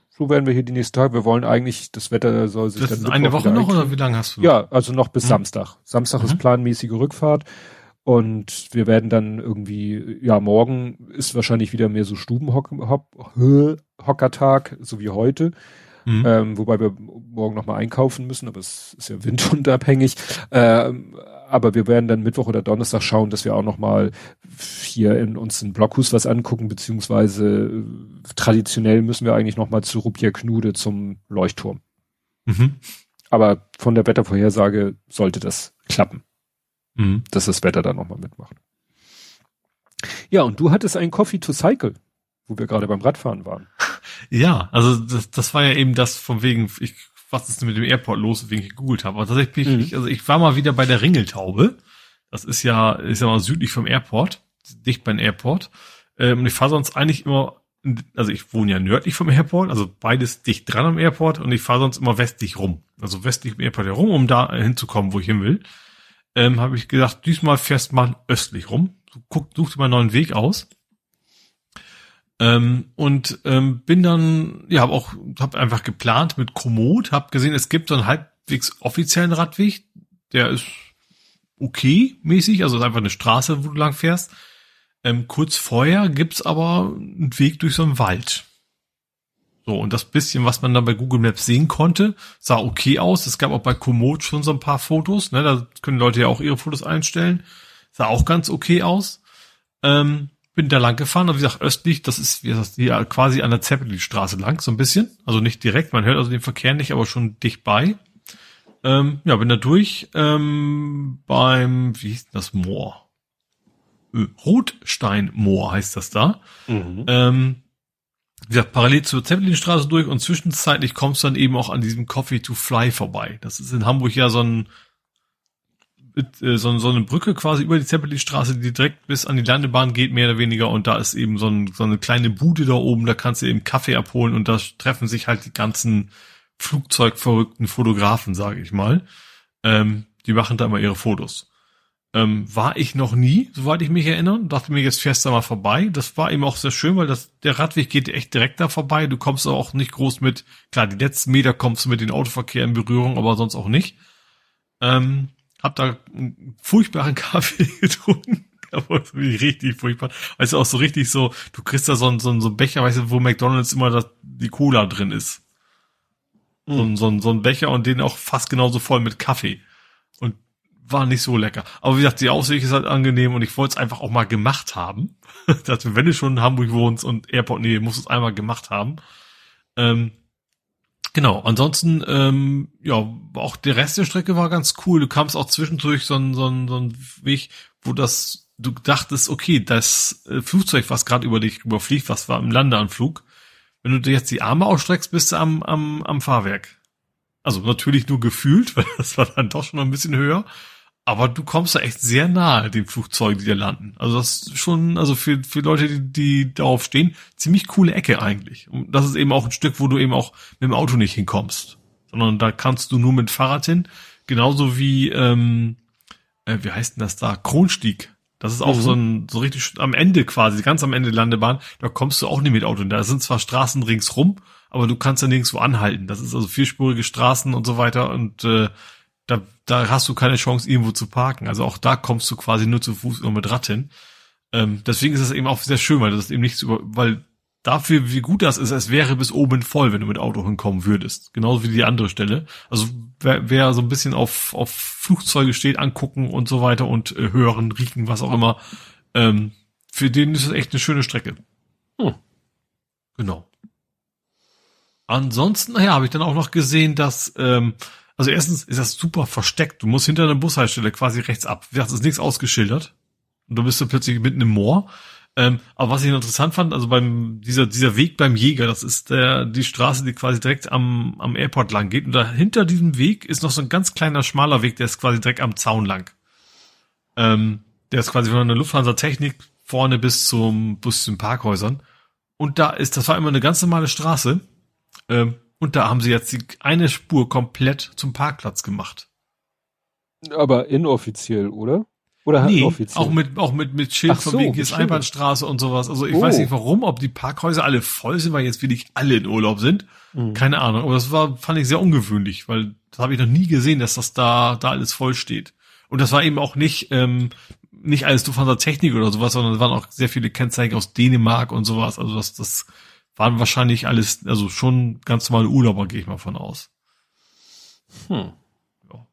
so werden wir hier die nächsten Tage. Wir wollen eigentlich, das Wetter soll sich das dann. Ist eine Woche noch oder wie lange hast du? Ja, also noch bis hm. Samstag. Samstag mhm. ist planmäßige Rückfahrt. Und wir werden dann irgendwie, ja, morgen ist wahrscheinlich wieder mehr so Stubenhockertag, so wie heute. Mhm. Ähm, wobei wir morgen nochmal einkaufen müssen, aber es ist ja windunabhängig. Ähm, aber wir werden dann Mittwoch oder Donnerstag schauen, dass wir auch nochmal hier in uns ein Blockhus was angucken, beziehungsweise äh, traditionell müssen wir eigentlich nochmal zu Rupier Knude zum Leuchtturm. Mhm. Aber von der Wettervorhersage sollte das klappen mhm. dass das Wetter da nochmal mitmacht. Ja, und du hattest einen Coffee to Cycle, wo wir gerade beim Radfahren waren. Ja, also das, das war ja eben das von wegen, ich, was ist denn mit dem Airport los, wegen ich gegoogelt habe. Aber tatsächlich, mhm. ich, also ich war mal wieder bei der Ringeltaube. Das ist ja, ist ja mal südlich vom Airport, dicht beim Airport. Ähm, und ich fahre sonst eigentlich immer, also ich wohne ja nördlich vom Airport, also beides dicht dran am Airport und ich fahre sonst immer westlich rum. Also westlich im Airport herum, um da hinzukommen, wo ich hin will ähm, habe ich gedacht, diesmal fährst mal östlich rum. Guck, such dir mal einen neuen Weg aus. Ähm, und ähm, bin dann, ja, habe auch, habe einfach geplant mit Komoot, habe gesehen, es gibt so einen halbwegs offiziellen Radweg, der ist okay mäßig, also ist einfach eine Straße, wo du lang fährst. Ähm, kurz vorher gibt's aber einen Weg durch so einen Wald. So, und das bisschen, was man dann bei Google Maps sehen konnte, sah okay aus. Es gab auch bei Komoot schon so ein paar Fotos, ne? Da können Leute ja auch ihre Fotos einstellen. Sah auch ganz okay aus. Ähm, bin da lang gefahren, und wie gesagt, östlich, das ist, wie das, hier quasi an der Zeppelinstraße lang, so ein bisschen. Also nicht direkt, man hört also den Verkehr nicht, aber schon dicht bei. Ähm, ja, bin da durch, ähm, beim, wie hieß das Moor? Äh, Rotsteinmoor heißt das da. Mhm. Ähm, gesagt, parallel zur Zeppelinstraße durch und zwischenzeitlich kommst du dann eben auch an diesem Coffee to Fly vorbei. Das ist in Hamburg ja so ein äh, so, so eine Brücke quasi über die Zeppelinstraße, die direkt bis an die Landebahn geht, mehr oder weniger. Und da ist eben so, ein, so eine kleine Bude da oben, da kannst du eben Kaffee abholen und da treffen sich halt die ganzen Flugzeugverrückten Fotografen, sage ich mal. Ähm, die machen da immer ihre Fotos. Ähm, war ich noch nie, soweit ich mich erinnere. Dachte mir, jetzt fährst du mal vorbei. Das war eben auch sehr schön, weil das, der Radweg geht echt direkt da vorbei. Du kommst auch nicht groß mit, klar, die letzten Meter kommst du mit dem Autoverkehr in Berührung, aber sonst auch nicht. Ähm, hab da einen furchtbaren Kaffee getrunken. Aber richtig furchtbar. Weißt du, auch so richtig so, du kriegst da so einen, so einen, so einen Becher, weißt du, wo McDonalds immer das, die Cola drin ist. So, mhm. so, so ein Becher und den auch fast genauso voll mit Kaffee war nicht so lecker. Aber wie gesagt, die Aussicht ist halt angenehm und ich wollte es einfach auch mal gemacht haben. dass, wenn du schon in Hamburg wohnst und Airport nee, musst du es einmal gemacht haben. Ähm, genau, ansonsten, ähm, ja, auch der Rest der Strecke war ganz cool. Du kamst auch zwischendurch so ein, so ein, so ein Weg, wo das, du dachtest, okay, das äh, Flugzeug, was gerade über dich überfliegt, was war im Landeanflug, wenn du dir jetzt die Arme ausstreckst, bist du am, am, am Fahrwerk. Also natürlich nur gefühlt, weil das war dann doch schon ein bisschen höher. Aber du kommst da echt sehr nahe den Flugzeugen, die da landen. Also das ist schon, also für, für Leute, die, die darauf stehen, ziemlich coole Ecke eigentlich. Und das ist eben auch ein Stück, wo du eben auch mit dem Auto nicht hinkommst. Sondern da kannst du nur mit Fahrrad hin. Genauso wie, ähm, äh, wie heißt denn das da? Kronstieg. Das ist auch mhm. so ein, so richtig am Ende quasi, ganz am Ende der Landebahn. Da kommst du auch nicht mit Auto hin. Da sind zwar Straßen ringsrum, aber du kannst ja nirgendwo anhalten. Das ist also vierspurige Straßen und so weiter und äh, da, da hast du keine Chance, irgendwo zu parken. Also auch da kommst du quasi nur zu Fuß oder mit Rad hin. Ähm, deswegen ist es eben auch sehr schön, weil das eben nichts über, weil dafür, wie gut das ist, es wäre bis oben voll, wenn du mit Auto hinkommen würdest. Genauso wie die andere Stelle. Also wer, wer so ein bisschen auf, auf Flugzeuge steht, angucken und so weiter und äh, hören, riechen, was auch immer, ähm, für den ist es echt eine schöne Strecke. Hm. Genau. Ansonsten, naja, habe ich dann auch noch gesehen, dass ähm, also erstens ist das super versteckt. Du musst hinter einer Bushaltestelle quasi rechts ab. Das ist nichts ausgeschildert. Und du bist du plötzlich mitten im Moor. Ähm, aber was ich interessant fand, also beim dieser dieser Weg beim Jäger, das ist der die Straße, die quasi direkt am am Airport lang geht. Und da hinter diesem Weg ist noch so ein ganz kleiner schmaler Weg, der ist quasi direkt am Zaun lang. Ähm, der ist quasi von der Lufthansa Technik vorne bis zum Bus zu den Parkhäusern. Und da ist, das war immer eine ganz normale Straße. Ähm, und da haben sie jetzt die eine Spur komplett zum Parkplatz gemacht. Aber inoffiziell, oder? Oder nee, offiziell? auch mit, auch mit, mit Schild so, von wegen hier ist Einbahnstraße und sowas. Also ich oh. weiß nicht warum, ob die Parkhäuser alle voll sind, weil jetzt wirklich alle in Urlaub sind. Mhm. Keine Ahnung. Aber das war, fand ich sehr ungewöhnlich, weil das habe ich noch nie gesehen, dass das da, da alles voll steht. Und das war eben auch nicht, ähm, nicht alles Lufthansa Technik oder sowas, sondern es waren auch sehr viele Kennzeichen aus Dänemark und sowas. Also das, das waren wahrscheinlich alles, also schon ganz normale Urlauber, gehe ich mal von aus. Hm. Ja.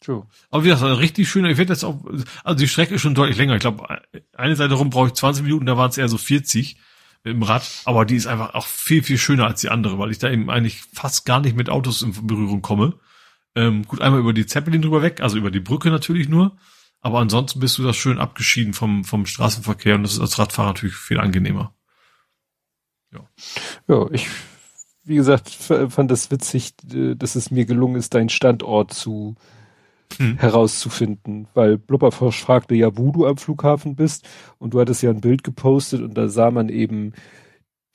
True. Aber wie gesagt, richtig schön. Ich werde jetzt auch, also die Strecke ist schon deutlich länger. Ich glaube, eine Seite rum brauche ich 20 Minuten, da waren es eher so 40 im Rad. Aber die ist einfach auch viel, viel schöner als die andere, weil ich da eben eigentlich fast gar nicht mit Autos in Berührung komme. Ähm, gut, einmal über die Zeppelin drüber weg, also über die Brücke natürlich nur. Aber ansonsten bist du da schön abgeschieden vom, vom Straßenverkehr und das ist als Radfahrer natürlich viel angenehmer. Ja. ja, ich, wie gesagt, fand das witzig, äh, dass es mir gelungen ist, deinen Standort zu hm. herauszufinden, weil Blubberfrosch fragte ja, wo du am Flughafen bist und du hattest ja ein Bild gepostet und da sah man eben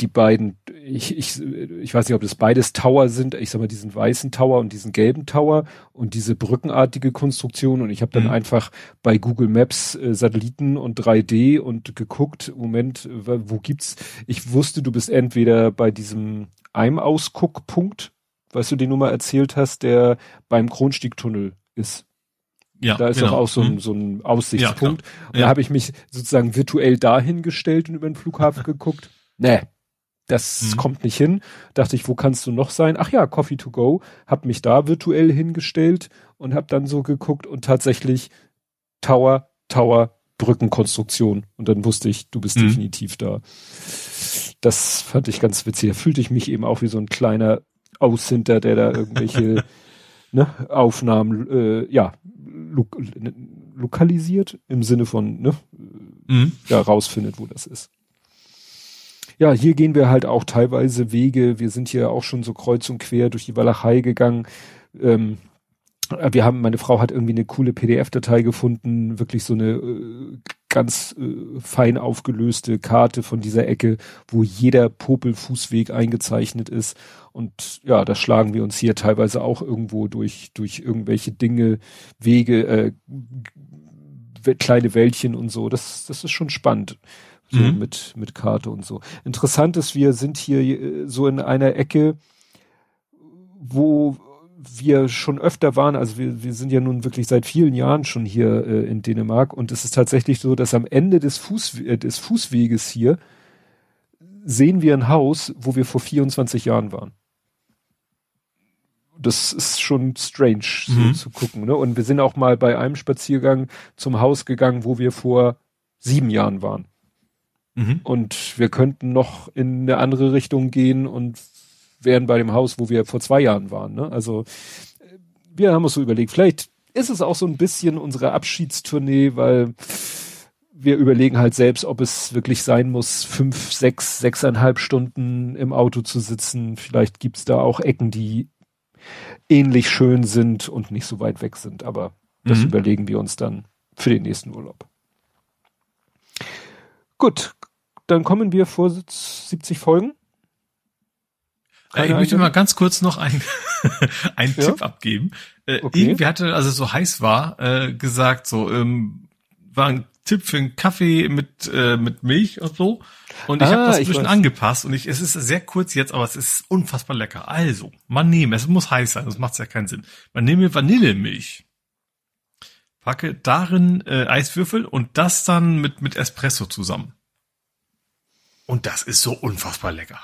die beiden, ich, ich, ich weiß nicht, ob das beides Tower sind, ich sag mal diesen weißen Tower und diesen gelben Tower und diese brückenartige Konstruktion und ich habe dann mhm. einfach bei Google Maps äh, Satelliten und 3D und geguckt, Moment, wo gibt's, ich wusste, du bist entweder bei diesem Eimausguckpunkt, weißt du, den du mal erzählt hast, der beim Kronstiegtunnel ist. Ja, da ist genau. doch auch so ein, mhm. so ein Aussichtspunkt. Ja, und da habe ich mich sozusagen virtuell dahingestellt und über den Flughafen geguckt. Nee, das mhm. kommt nicht hin. Dachte ich, wo kannst du noch sein? Ach ja, Coffee to go. Hab mich da virtuell hingestellt und hab dann so geguckt und tatsächlich Tower, Tower, Brückenkonstruktion. Und dann wusste ich, du bist mhm. definitiv da. Das fand ich ganz witzig. Da fühlte ich mich eben auch wie so ein kleiner Aushinter, der da irgendwelche ne, Aufnahmen, äh, ja, lo lokalisiert im Sinne von, ne, mhm. ja, rausfindet, wo das ist ja, hier gehen wir halt auch teilweise Wege. Wir sind hier auch schon so kreuz und quer durch die Walachei gegangen. Ähm, wir haben, meine Frau hat irgendwie eine coole PDF-Datei gefunden, wirklich so eine äh, ganz äh, fein aufgelöste Karte von dieser Ecke, wo jeder Popelfußweg eingezeichnet ist. Und ja, da schlagen wir uns hier teilweise auch irgendwo durch, durch irgendwelche Dinge, Wege, äh, kleine Wäldchen und so. Das, das ist schon spannend so mhm. mit, mit Karte und so. Interessant ist, wir sind hier äh, so in einer Ecke, wo wir schon öfter waren, also wir, wir sind ja nun wirklich seit vielen Jahren schon hier äh, in Dänemark und es ist tatsächlich so, dass am Ende des, Fuß, äh, des Fußweges hier sehen wir ein Haus, wo wir vor 24 Jahren waren. Das ist schon strange mhm. so zu gucken. Ne? Und wir sind auch mal bei einem Spaziergang zum Haus gegangen, wo wir vor sieben Jahren waren. Mhm. Und wir könnten noch in eine andere Richtung gehen und wären bei dem Haus, wo wir vor zwei Jahren waren. Ne? Also wir haben uns so überlegt, vielleicht ist es auch so ein bisschen unsere Abschiedstournee, weil wir überlegen halt selbst, ob es wirklich sein muss, fünf, sechs, sechseinhalb Stunden im Auto zu sitzen. Vielleicht gibt's da auch Ecken, die ähnlich schön sind und nicht so weit weg sind. Aber Das Mhm. überlegen wir uns dann für den nächsten Urlaub. Gut, dann kommen wir vor 70 Folgen. Äh, ich Keine möchte mal ganz kurz noch ein, einen Ja? Tipp abgeben. Äh, Okay. Irgendwie hatte, als es so heiß war, äh, gesagt, so, ähm, war ein Tipp für einen Kaffee mit, äh, mit Milch und so. Und ich Ah, habe das ein bisschen angepasst und ich, es ist sehr kurz jetzt, aber es ist unfassbar lecker. Also, man nehme, es muss heiß sein, sonst macht es ja keinen Sinn. Man nehme Vanillemilch, packe darin äh, Eiswürfel und das dann mit, mit Espresso zusammen. Und das ist so unfassbar lecker.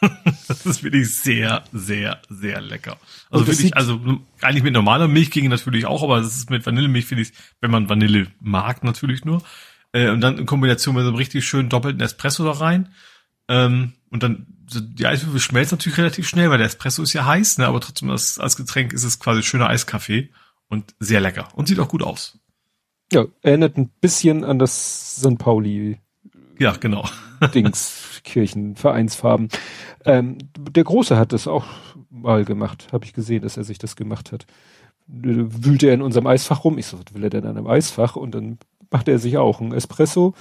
das ist wirklich sehr, sehr, sehr lecker. Also wirklich, also eigentlich mit normaler Milch ging natürlich auch, aber das ist mit Vanillemilch, finde ich, wenn man Vanille mag, natürlich nur. Äh, und dann in Kombination mit so einem richtig schönen doppelten Espresso da rein. Ähm, und dann, die Eiswürfel schmelzen natürlich relativ schnell, weil der Espresso ist ja heiß, ne? aber trotzdem als, als Getränk ist es quasi schöner Eiskaffee und sehr lecker. Und sieht auch gut aus. Ja, erinnert ein bisschen an das St. Pauli Ja, genau. Dings, Kirchen, Vereinsfarben. Ähm, der Große hat das auch mal gemacht, habe ich gesehen, dass er sich das gemacht hat. Äh, Wühlte er in unserem Eisfach rum. Ich so, was will er denn an einem Eisfach? Und dann machte er sich auch einen Espresso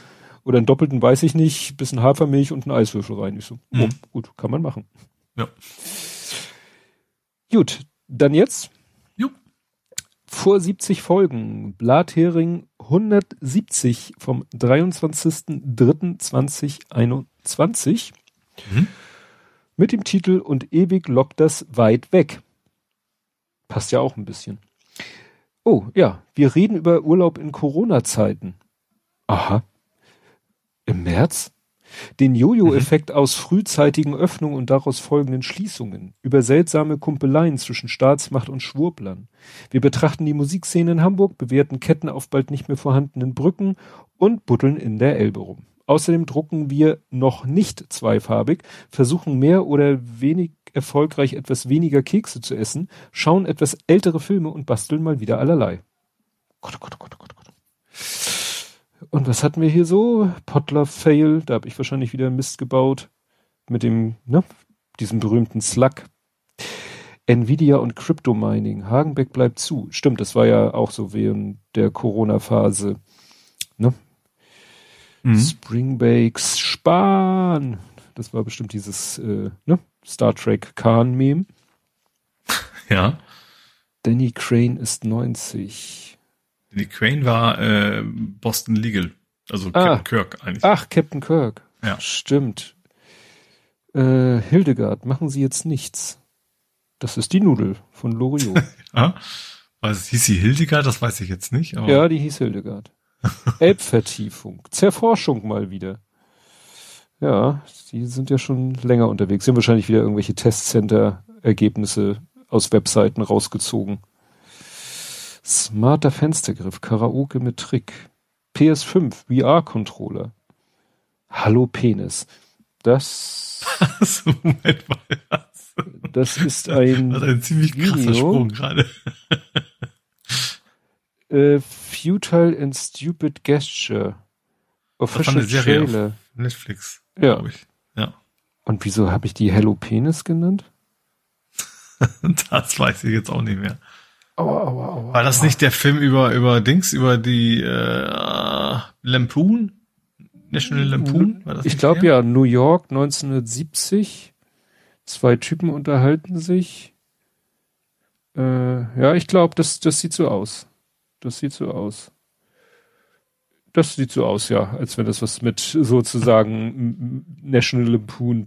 oder einen doppelten, weiß ich nicht, bisschen Hafermilch und einen Eiswürfel rein. Ich so, oh, Mhm. gut, kann man machen. Ja. Gut, dann jetzt. Vor 70 Folgen, Blathering 170 vom 23.03.2021 Mhm. mit dem Titel Und ewig lockt das weit weg. Passt ja auch ein bisschen. Oh, ja, wir reden über Urlaub in Corona-Zeiten. Aha. Im März? Den Jojo-Effekt aus frühzeitigen Öffnungen und daraus folgenden Schließungen, über seltsame Kumpeleien zwischen Staatsmacht und Schwurblern. Wir betrachten die Musikszene in Hamburg, bewerten Ketten auf bald nicht mehr vorhandenen Brücken und buddeln in der Elbe rum. Außerdem drucken wir noch nicht zweifarbig, versuchen mehr oder wenig erfolgreich etwas weniger Kekse zu essen, schauen etwas ältere Filme und basteln mal wieder allerlei. Gott, Gott, Gott, Gott, Gott. Und was hatten wir hier so? Potler Fail, da habe ich wahrscheinlich wieder Mist gebaut. Mit dem, ne, diesem berühmten Slug. Nvidia und Crypto Mining. Hagenbeck bleibt zu. Stimmt, das war ja auch so während der Corona-Phase. Ne? Mhm. Springbakes Spahn. Das war bestimmt dieses äh, ne? Star Trek Khan-Meme. Ja. Danny Crane ist 90. Die Crane war äh, Boston Legal. Also Ah. Captain Kirk eigentlich. Ach, Captain Kirk. Ja. Stimmt. Äh, Hildegard, machen Sie jetzt nichts. Das ist die Nudel von Loriot. Ja. Hieß sie Hildegard? Das weiß ich jetzt nicht. Aber ja, die hieß Hildegard. Elbvertiefung. Zerforschung mal wieder. Ja, die sind ja schon länger unterwegs. Sie haben wahrscheinlich wieder irgendwelche Testcenter-Ergebnisse aus Webseiten rausgezogen. Smarter Fenstergriff, Karaoke mit Trick. PS5, VR-Controller. Hallo Penis. Das, Moment mal. Das das ist ein ist ein ziemlich krasser Video. Sprung gerade. äh, Futile and Stupid Gesture. Das war Official eine Serie Netflix, Ja. glaube ich. Ja. Und wieso habe ich die Hello Penis genannt? Das weiß ich jetzt auch nicht mehr. Aua, aua, aua. War das nicht der Film über, über Dings, über die äh, Lampoon? National Lampoon? War das Ich glaube ja, New York 1970. Zwei Typen unterhalten sich. Äh, ja, ich glaube, das, das sieht so aus. Das sieht so aus. Das sieht so aus, ja, als wenn das was mit sozusagen National Lampoon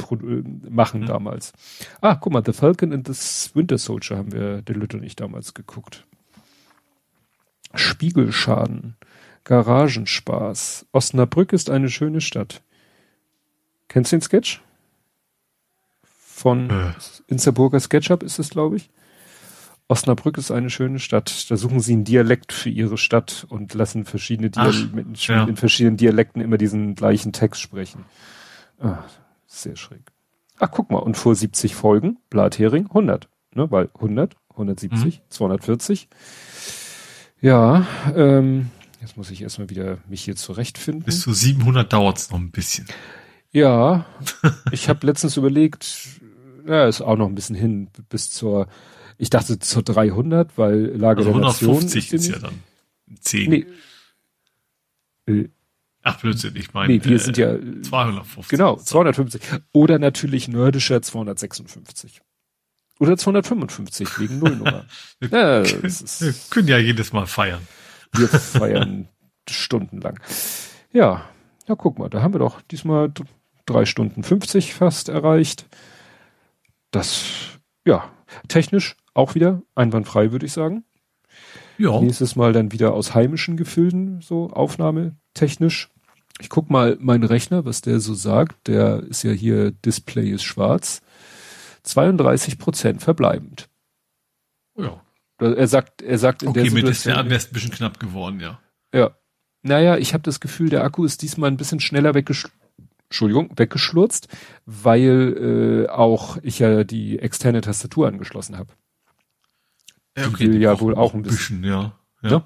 äh, machen Mhm. damals. Ah, guck mal, The Falcon and the Winter Soldier haben wir, der Lütte und ich damals geguckt. Spiegelschaden. Garagenspaß. Osnabrück ist eine schöne Stadt. Kennst du den Sketch? Von Äh. Insterburger SketchUp ist es, glaube ich. Osnabrück ist eine schöne Stadt. Da suchen sie einen Dialekt für ihre Stadt und lassen verschiedene Dial Ach, Menschen ja. in verschiedenen Dialekten immer diesen gleichen Text sprechen. Ah, sehr schräg. Ach, guck mal, und vor 70 Folgen, Blathering 100. Ne, weil 100, 170, 240. Ja, ähm, jetzt muss ich erstmal wieder mich hier zurechtfinden. Bis zu 700 dauert's noch ein bisschen. Ja, ich habe letztens überlegt, ja, ist auch noch ein bisschen hin bis zur Ich dachte zur 300, weil Lage Also der Nation 150 ist die ja dann 10. Nee. Äh, Ach, Blödsinn, ich meine. nee, wir äh, sind ja 250. genau 250 oder natürlich nördischer 256 oder 255 wegen Nullnummer. ja, Wir ist, können ja jedes Mal feiern. wir feiern stundenlang. Ja, na guck mal, da haben wir doch diesmal drei Stunden 50 fast erreicht. Das, ja, technisch auch wieder einwandfrei, würde ich sagen. Ja. Nächstes Mal dann wieder aus heimischen Gefilden, so aufnahmetechnisch. Ich guck mal meinen Rechner, was der so sagt. Der ist ja hier, Display ist schwarz. 32 Prozent verbleibend. ja. Er sagt, er sagt in Okay, der mit Situation. SDR wäre es ein bisschen knapp geworden, ja. Ja. Naja, ich habe das Gefühl, der Akku ist diesmal ein bisschen schneller weggesch Entschuldigung, weggeschlurzt, weil äh, auch ich ja die externe Tastatur angeschlossen habe. Ja, Die will ja wohl auch ein bisschen. ja. Ja. Ja.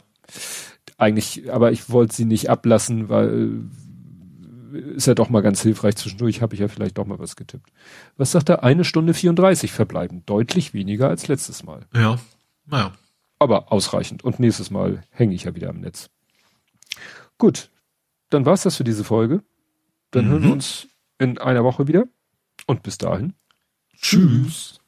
Eigentlich, aber ich wollte sie nicht ablassen, weil äh, ist ja doch mal ganz hilfreich. Zwischendurch habe ich ja vielleicht doch mal was getippt. Was sagt er? Eine Stunde 34 verbleiben. Deutlich weniger als letztes Mal. Ja. Naja. Aber ausreichend. Und nächstes Mal hänge ich ja wieder am Netz. Gut, dann war's das für diese Folge. Dann hören wir Mhm. uns in einer Woche wieder. Und bis dahin. Tschüss.